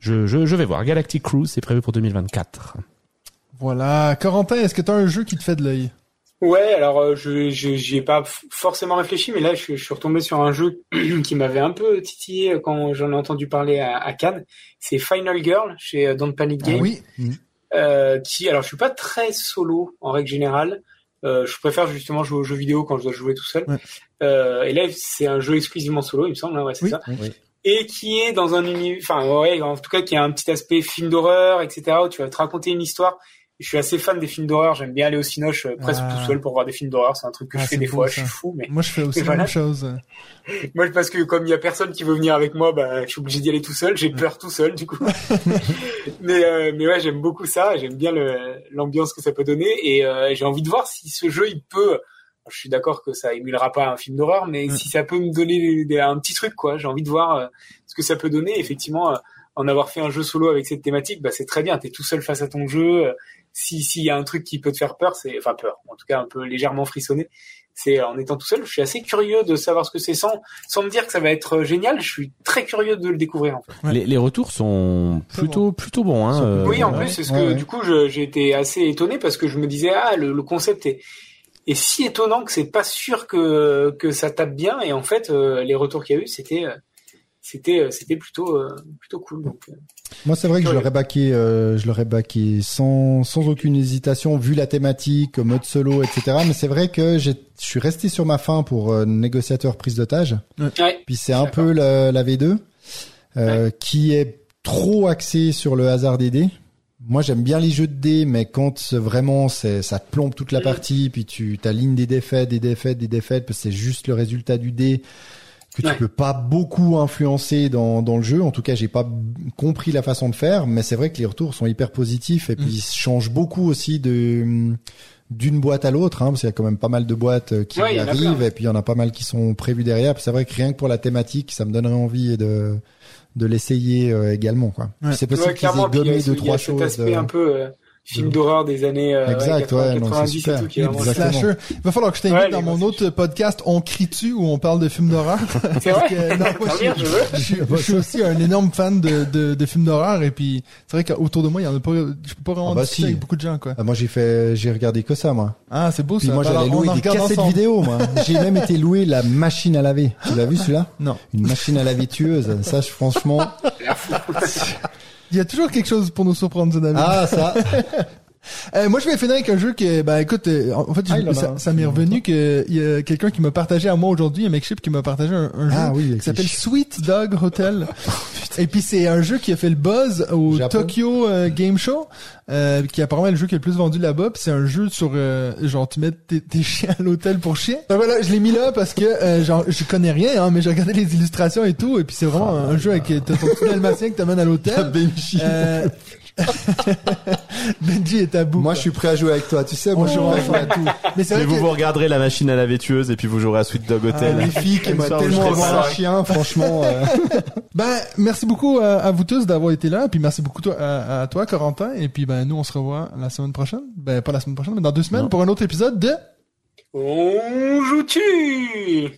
je, je je vais voir. Galactic Cruise, c'est prévu pour 2024. Voilà. Corentin, est-ce que t'as un jeu qui te fait de l'œil? Ouais, alors euh, je j'y ai pas forcément réfléchi, mais là je, je suis retombé sur un jeu qui m'avait un peu titillé quand j'en ai entendu parler à, à Cannes. C'est Final Girl chez euh, Don't Panic Ah Games. oui. euh, qui, alors je suis pas très solo en règle générale. Euh, je préfère justement jouer aux jeux vidéo quand je dois jouer tout seul. Ouais. Euh, et là, c'est un jeu exclusivement solo, il me semble. hein, ouais, c'est Oui. ça. Oui. Et qui est dans un univers, enfin ouais, en tout cas qui a un petit aspect film d'horreur, etc. Où tu vas te raconter une histoire. Je suis assez fan des films d'horreur. J'aime bien aller au cinoche euh, presque Ah. tout seul pour voir des films d'horreur. C'est un truc que Ah, je fais c'est des fois. ça. Je suis fou, mais Moi, je fais aussi la même chose. moi parce que comme il y a personne qui veut venir avec moi, bah je suis obligé d'y aller tout seul. J'ai peur tout seul du coup. mais euh, mais ouais, j'aime beaucoup ça. J'aime bien l'ambiance que ça peut donner et euh, j'ai envie de voir si ce jeu il peut. Je suis d'accord que ça émulera pas un film d'horreur, mais Mm. si ça peut me donner des- un petit truc quoi. J'ai envie de voir euh, ce que ça peut donner. Effectivement, euh, en avoir fait un jeu solo avec cette thématique, bah c'est très bien. T'es tout seul face à ton jeu. Euh, Si s'il y a un truc qui peut te faire peur, c'est enfin peur, en tout cas un peu légèrement frissonner. C'est en étant tout seul. Je suis assez curieux de savoir ce que c'est sans sans me dire que ça va être génial. Je suis très curieux de le découvrir en fait. Ouais. Les, les retours sont plutôt plutôt bons. Hein, euh, oui, en ouais, plus, c'est ce ouais, que ouais. du coup, j'ai été assez étonné parce que je me disais ah le, le concept est est si étonnant que c'est pas sûr que que ça tape bien et en fait euh, les retours qu'il y a eu c'était euh, c'était euh, c'était plutôt euh, plutôt cool donc euh, Moi, c'est vrai que je l'aurais baqué, euh, je l'aurais baqué sans, sans aucune hésitation, vu la thématique, mode solo, etc. Mais c'est vrai que j'ai, je suis resté sur ma fin pour euh, négociateur prise d'otage. ouais Puis c'est un peu la, la V2, euh, qui est trop axé sur le hasard des dés. Moi, j'aime bien les jeux de dés, mais quand vraiment c'est, ça te plombe toute la Mm. partie, puis tu t'alignes des défaites, des défaites, des défaites, parce que c'est juste le résultat du dé que tu Ouais. peux pas beaucoup influencer dans, dans le jeu. En tout cas, j'ai pas compris la façon de faire, mais c'est vrai que les retours sont hyper positifs et puis Mm. ils changent beaucoup aussi de d'une boîte à l'autre, hein, parce qu'il y a quand même pas mal de boîtes euh, qui Ouais, arrivent et puis il y en a pas mal qui sont prévues derrière. C'est vrai que rien que pour la thématique, ça me donnerait envie de de l'essayer euh, également. Quoi. Ouais. C'est possible Ouais, qu'ils aient gommé deux trois cet choses. aspect euh, un peu euh, film d'horreur des années euh, Exact, ouais, non, c'est 90 et super. tout qui est vraiment Exactement. Slasher. Il va falloir que je t'invite Ouais, dans mon autre podcast On crie-tu où on parle de films d'horreur. c'est Parce vrai? que, non, moi, je, je veux. je, suis aussi un énorme fan de, de, de films d'horreur et puis c'est vrai qu'autour de moi, il y en a pas, je peux pas vraiment Ah bah discuter si. avec beaucoup de gens, quoi. Ah, moi j'ai fait, j'ai regardé que ça moi. Ah, c'est beau Puis ça. moi on louer en des cassettes ensemble. vidéo moi. J'ai même été louer la machine à laver. Tu l'as vu celui-là? Non. Une machine à laver tueuse. Ça franchement. Il y a toujours quelque chose pour nous surprendre, David. Ah ça. Euh, moi, je vais finir avec un jeu que, ben, écoute, euh, en fait, Ah, j'ai- il en a ça, m'est revenu que il y a quelqu'un qui m'a partagé à moi aujourd'hui, un mec chip qui m'a partagé un, un jeu Ah oui. avec qui s'appelle Sweet Dog Hotel. Et puis c'est un jeu qui a fait le buzz au Japon. Tokyo euh, Game Show, euh, qui est apparemment le jeu qui est le plus vendu là-bas. Puis c'est un jeu sur euh, genre tu mets tes, tes chiens à l'hôtel pour chiens. Donc voilà, je l'ai mis là parce que euh, genre je connais rien, hein, mais j'ai regardé les illustrations et tout. Et puis c'est vraiment un jeu avec ton petit dalmatien que t'amènes à l'hôtel. Benji. Est à bout. Moi, je suis prêt à jouer avec toi. Tu sais, moi, je suis prêt à tout. Mais c'est Mais vrai vous que vous regarderez la machine à laver tueuse et puis vous jouerez à Sweet Dog Hotel. Les filles qui Une m'ont soirée où tellement je serai avoir un seul. chien, franchement. euh, Ben, merci beaucoup euh, à vous tous d'avoir été là, puis merci beaucoup toi- à, à toi, Corentin, et puis ben nous on se revoit la semaine prochaine, ben pas la semaine prochaine, mais dans deux semaines Non. pour un autre épisode de On joue-tu?